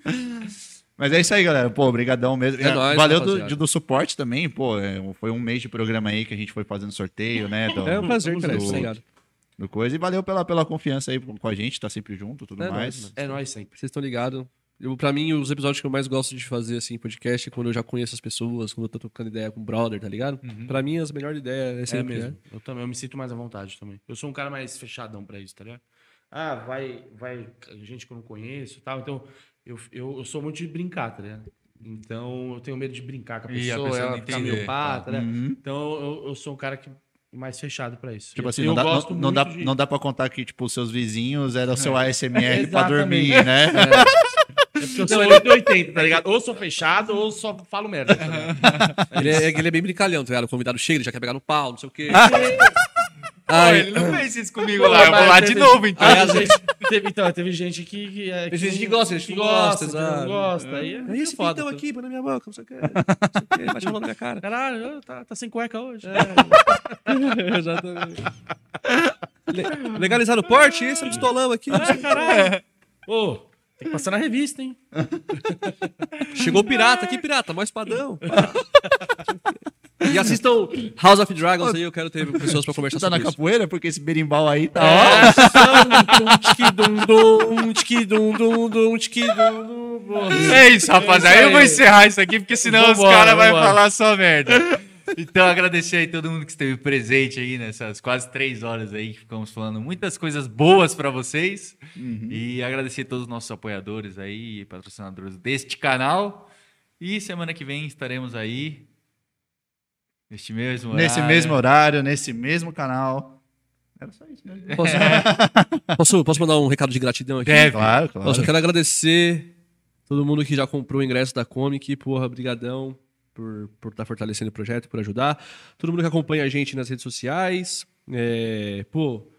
Mas é isso aí, galera. Pô, obrigadão mesmo. É nóis, Valeu do, do suporte também, pô. é, foi um mês de programa aí que a gente foi fazendo sorteio, né? do- É um prazer, cara. do- Obrigado. do coisa. E valeu pela, pela confiança aí com a gente, tá sempre junto tudo É nóis, mais. mano. É nóis sempre. Vocês estão ligados. Pra mim, os episódios que eu mais gosto de fazer, assim, podcast, é quando eu já conheço as pessoas, quando eu tô trocando ideia com o brother, tá ligado? Pra mim, as melhores ideias é É sempre, mesmo. né? Eu também, eu me sinto mais à vontade também. Eu sou um cara mais fechadão pra isso, tá ligado? Ah, vai, vai gente que eu não conheço e tal. Então, eu, eu, eu sou muito de brincar, tá ligado? Então, eu tenho medo de brincar com a E a pessoa, pessoa ela ficar meio pá, tá. ligado? Uhum. Então, eu, eu sou um cara que mais fechado pra isso. Tipo assim, eu não dá, gosto não, não dá, de- não dá pra contar que, tipo, os seus vizinhos eram o seu ASMR *laughs* pra Exatamente. dormir, né? É porque eu sou 880, tá ligado? Ou sou fechado ou só falo merda. Tá ligado? *laughs* Ele é, ele é bem brincalhão, tá ligado? O convidado chega, ele já quer pegar no pau, não sei o quê. *laughs* Pô, Ai, ele não fez isso comigo lá. Eu vou lá de novo, então. Aí, às vezes, teve, então, teve gente que. que é, Tem gente que gosta, gente que que gosta, que não exato. gosta. Aí, é esse foda, pintão aqui, põe na minha boca, não sei o o bate a mão na minha cara. Caralho, tá, tá sem cueca hoje. *laughs* Exatamente. Le- legalizar o porte, esse é um pistolão aqui. É, caralho. Ô, tem que passar na revista, hein? *laughs* Chegou o pirata aqui, pirata, mó espadão. E assistam *laughs* House of Dragons aí, eu quero ter pessoas pra conversar Tá na isso. capoeira? Porque esse berimbau aí tá, ó. *laughs* É isso, rapaziada. É isso eu vou aí. encerrar isso aqui, porque senão os Vambora, caras vão falar só merda. Então, agradecer aí todo mundo que esteve presente aí nessas quase três horas aí que ficamos falando muitas coisas boas pra vocês. E agradecer todos os nossos apoiadores aí, patrocinadores deste canal. E semana que vem estaremos aí. Neste mesmo horário. Nesse mesmo horário, nesse mesmo canal. Era só isso mesmo. Posso, *laughs* posso, posso mandar um recado de gratidão aqui? Deve. Claro, claro. Nossa, eu quero agradecer todo mundo que já comprou o ingresso da Comic, porra, brigadão por por estar fortalecendo o projeto, por ajudar. Todo mundo que acompanha a gente nas redes sociais. É, pô,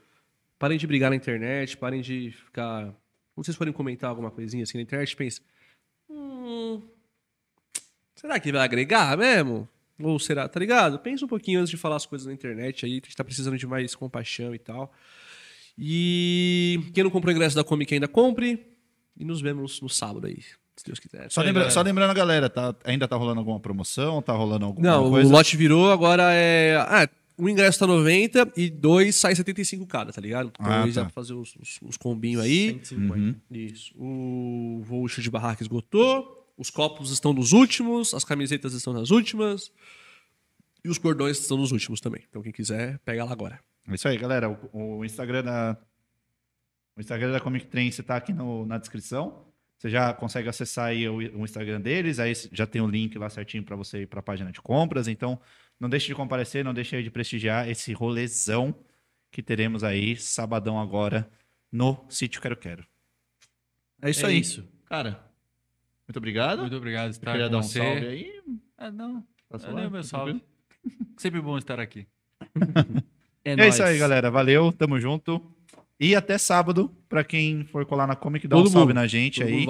parem de brigar na internet, parem de ficar... Quando vocês forem comentar alguma coisinha assim na internet, pense... Hum, será que vai agregar mesmo? Ou será, tá ligado? Pensa um pouquinho antes de falar as coisas na internet aí, que a gente tá precisando de mais compaixão e tal. E quem não comprou o ingresso da Comic ainda compre. E nos vemos no sábado aí, se Deus quiser. Só, lembra- só lembrando a galera, tá, ainda tá rolando alguma promoção? Tá rolando alguma Não, coisa? o lote virou, agora é. Ah, um ingresso tá 90 e dois sai 75 cada, tá ligado? Então Ah, tá. pra fazer os, os, os combinhos aí. 150. Uhum. Isso. O voucher de barraca esgotou. Os copos estão nos últimos, as camisetas estão nas últimas. E os cordões estão nos últimos também. Então quem quiser, pega lá agora. É isso aí, galera. O, o Instagram da. O Instagram da Comic Trance tá aqui no- na descrição. Você já consegue acessar aí o, o Instagram deles, aí já tem o link lá certinho para você ir para a página de compras. Então, não deixe de comparecer, não deixe de prestigiar esse rolezão que teremos aí sabadão agora no sítio Quero Quero. É isso É aí. isso. Cara, muito obrigado. Muito obrigado por queria com dar um você. salve aí. Ah, não. Tá meu Tá salve. *laughs* Sempre bom estar aqui. *laughs* É, É nóis. isso aí, galera. Valeu, tamo junto. E até sábado, pra quem for colar na Comic, dá um Todo salve mundo. na gente Todo aí.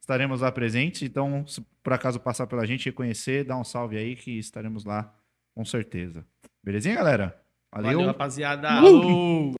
Estaremos lá presentes. Então, se por acaso passar pela gente e conhecer, dá um salve aí que estaremos lá com certeza. Belezinha, galera? Valeu, rapaziada. Uh!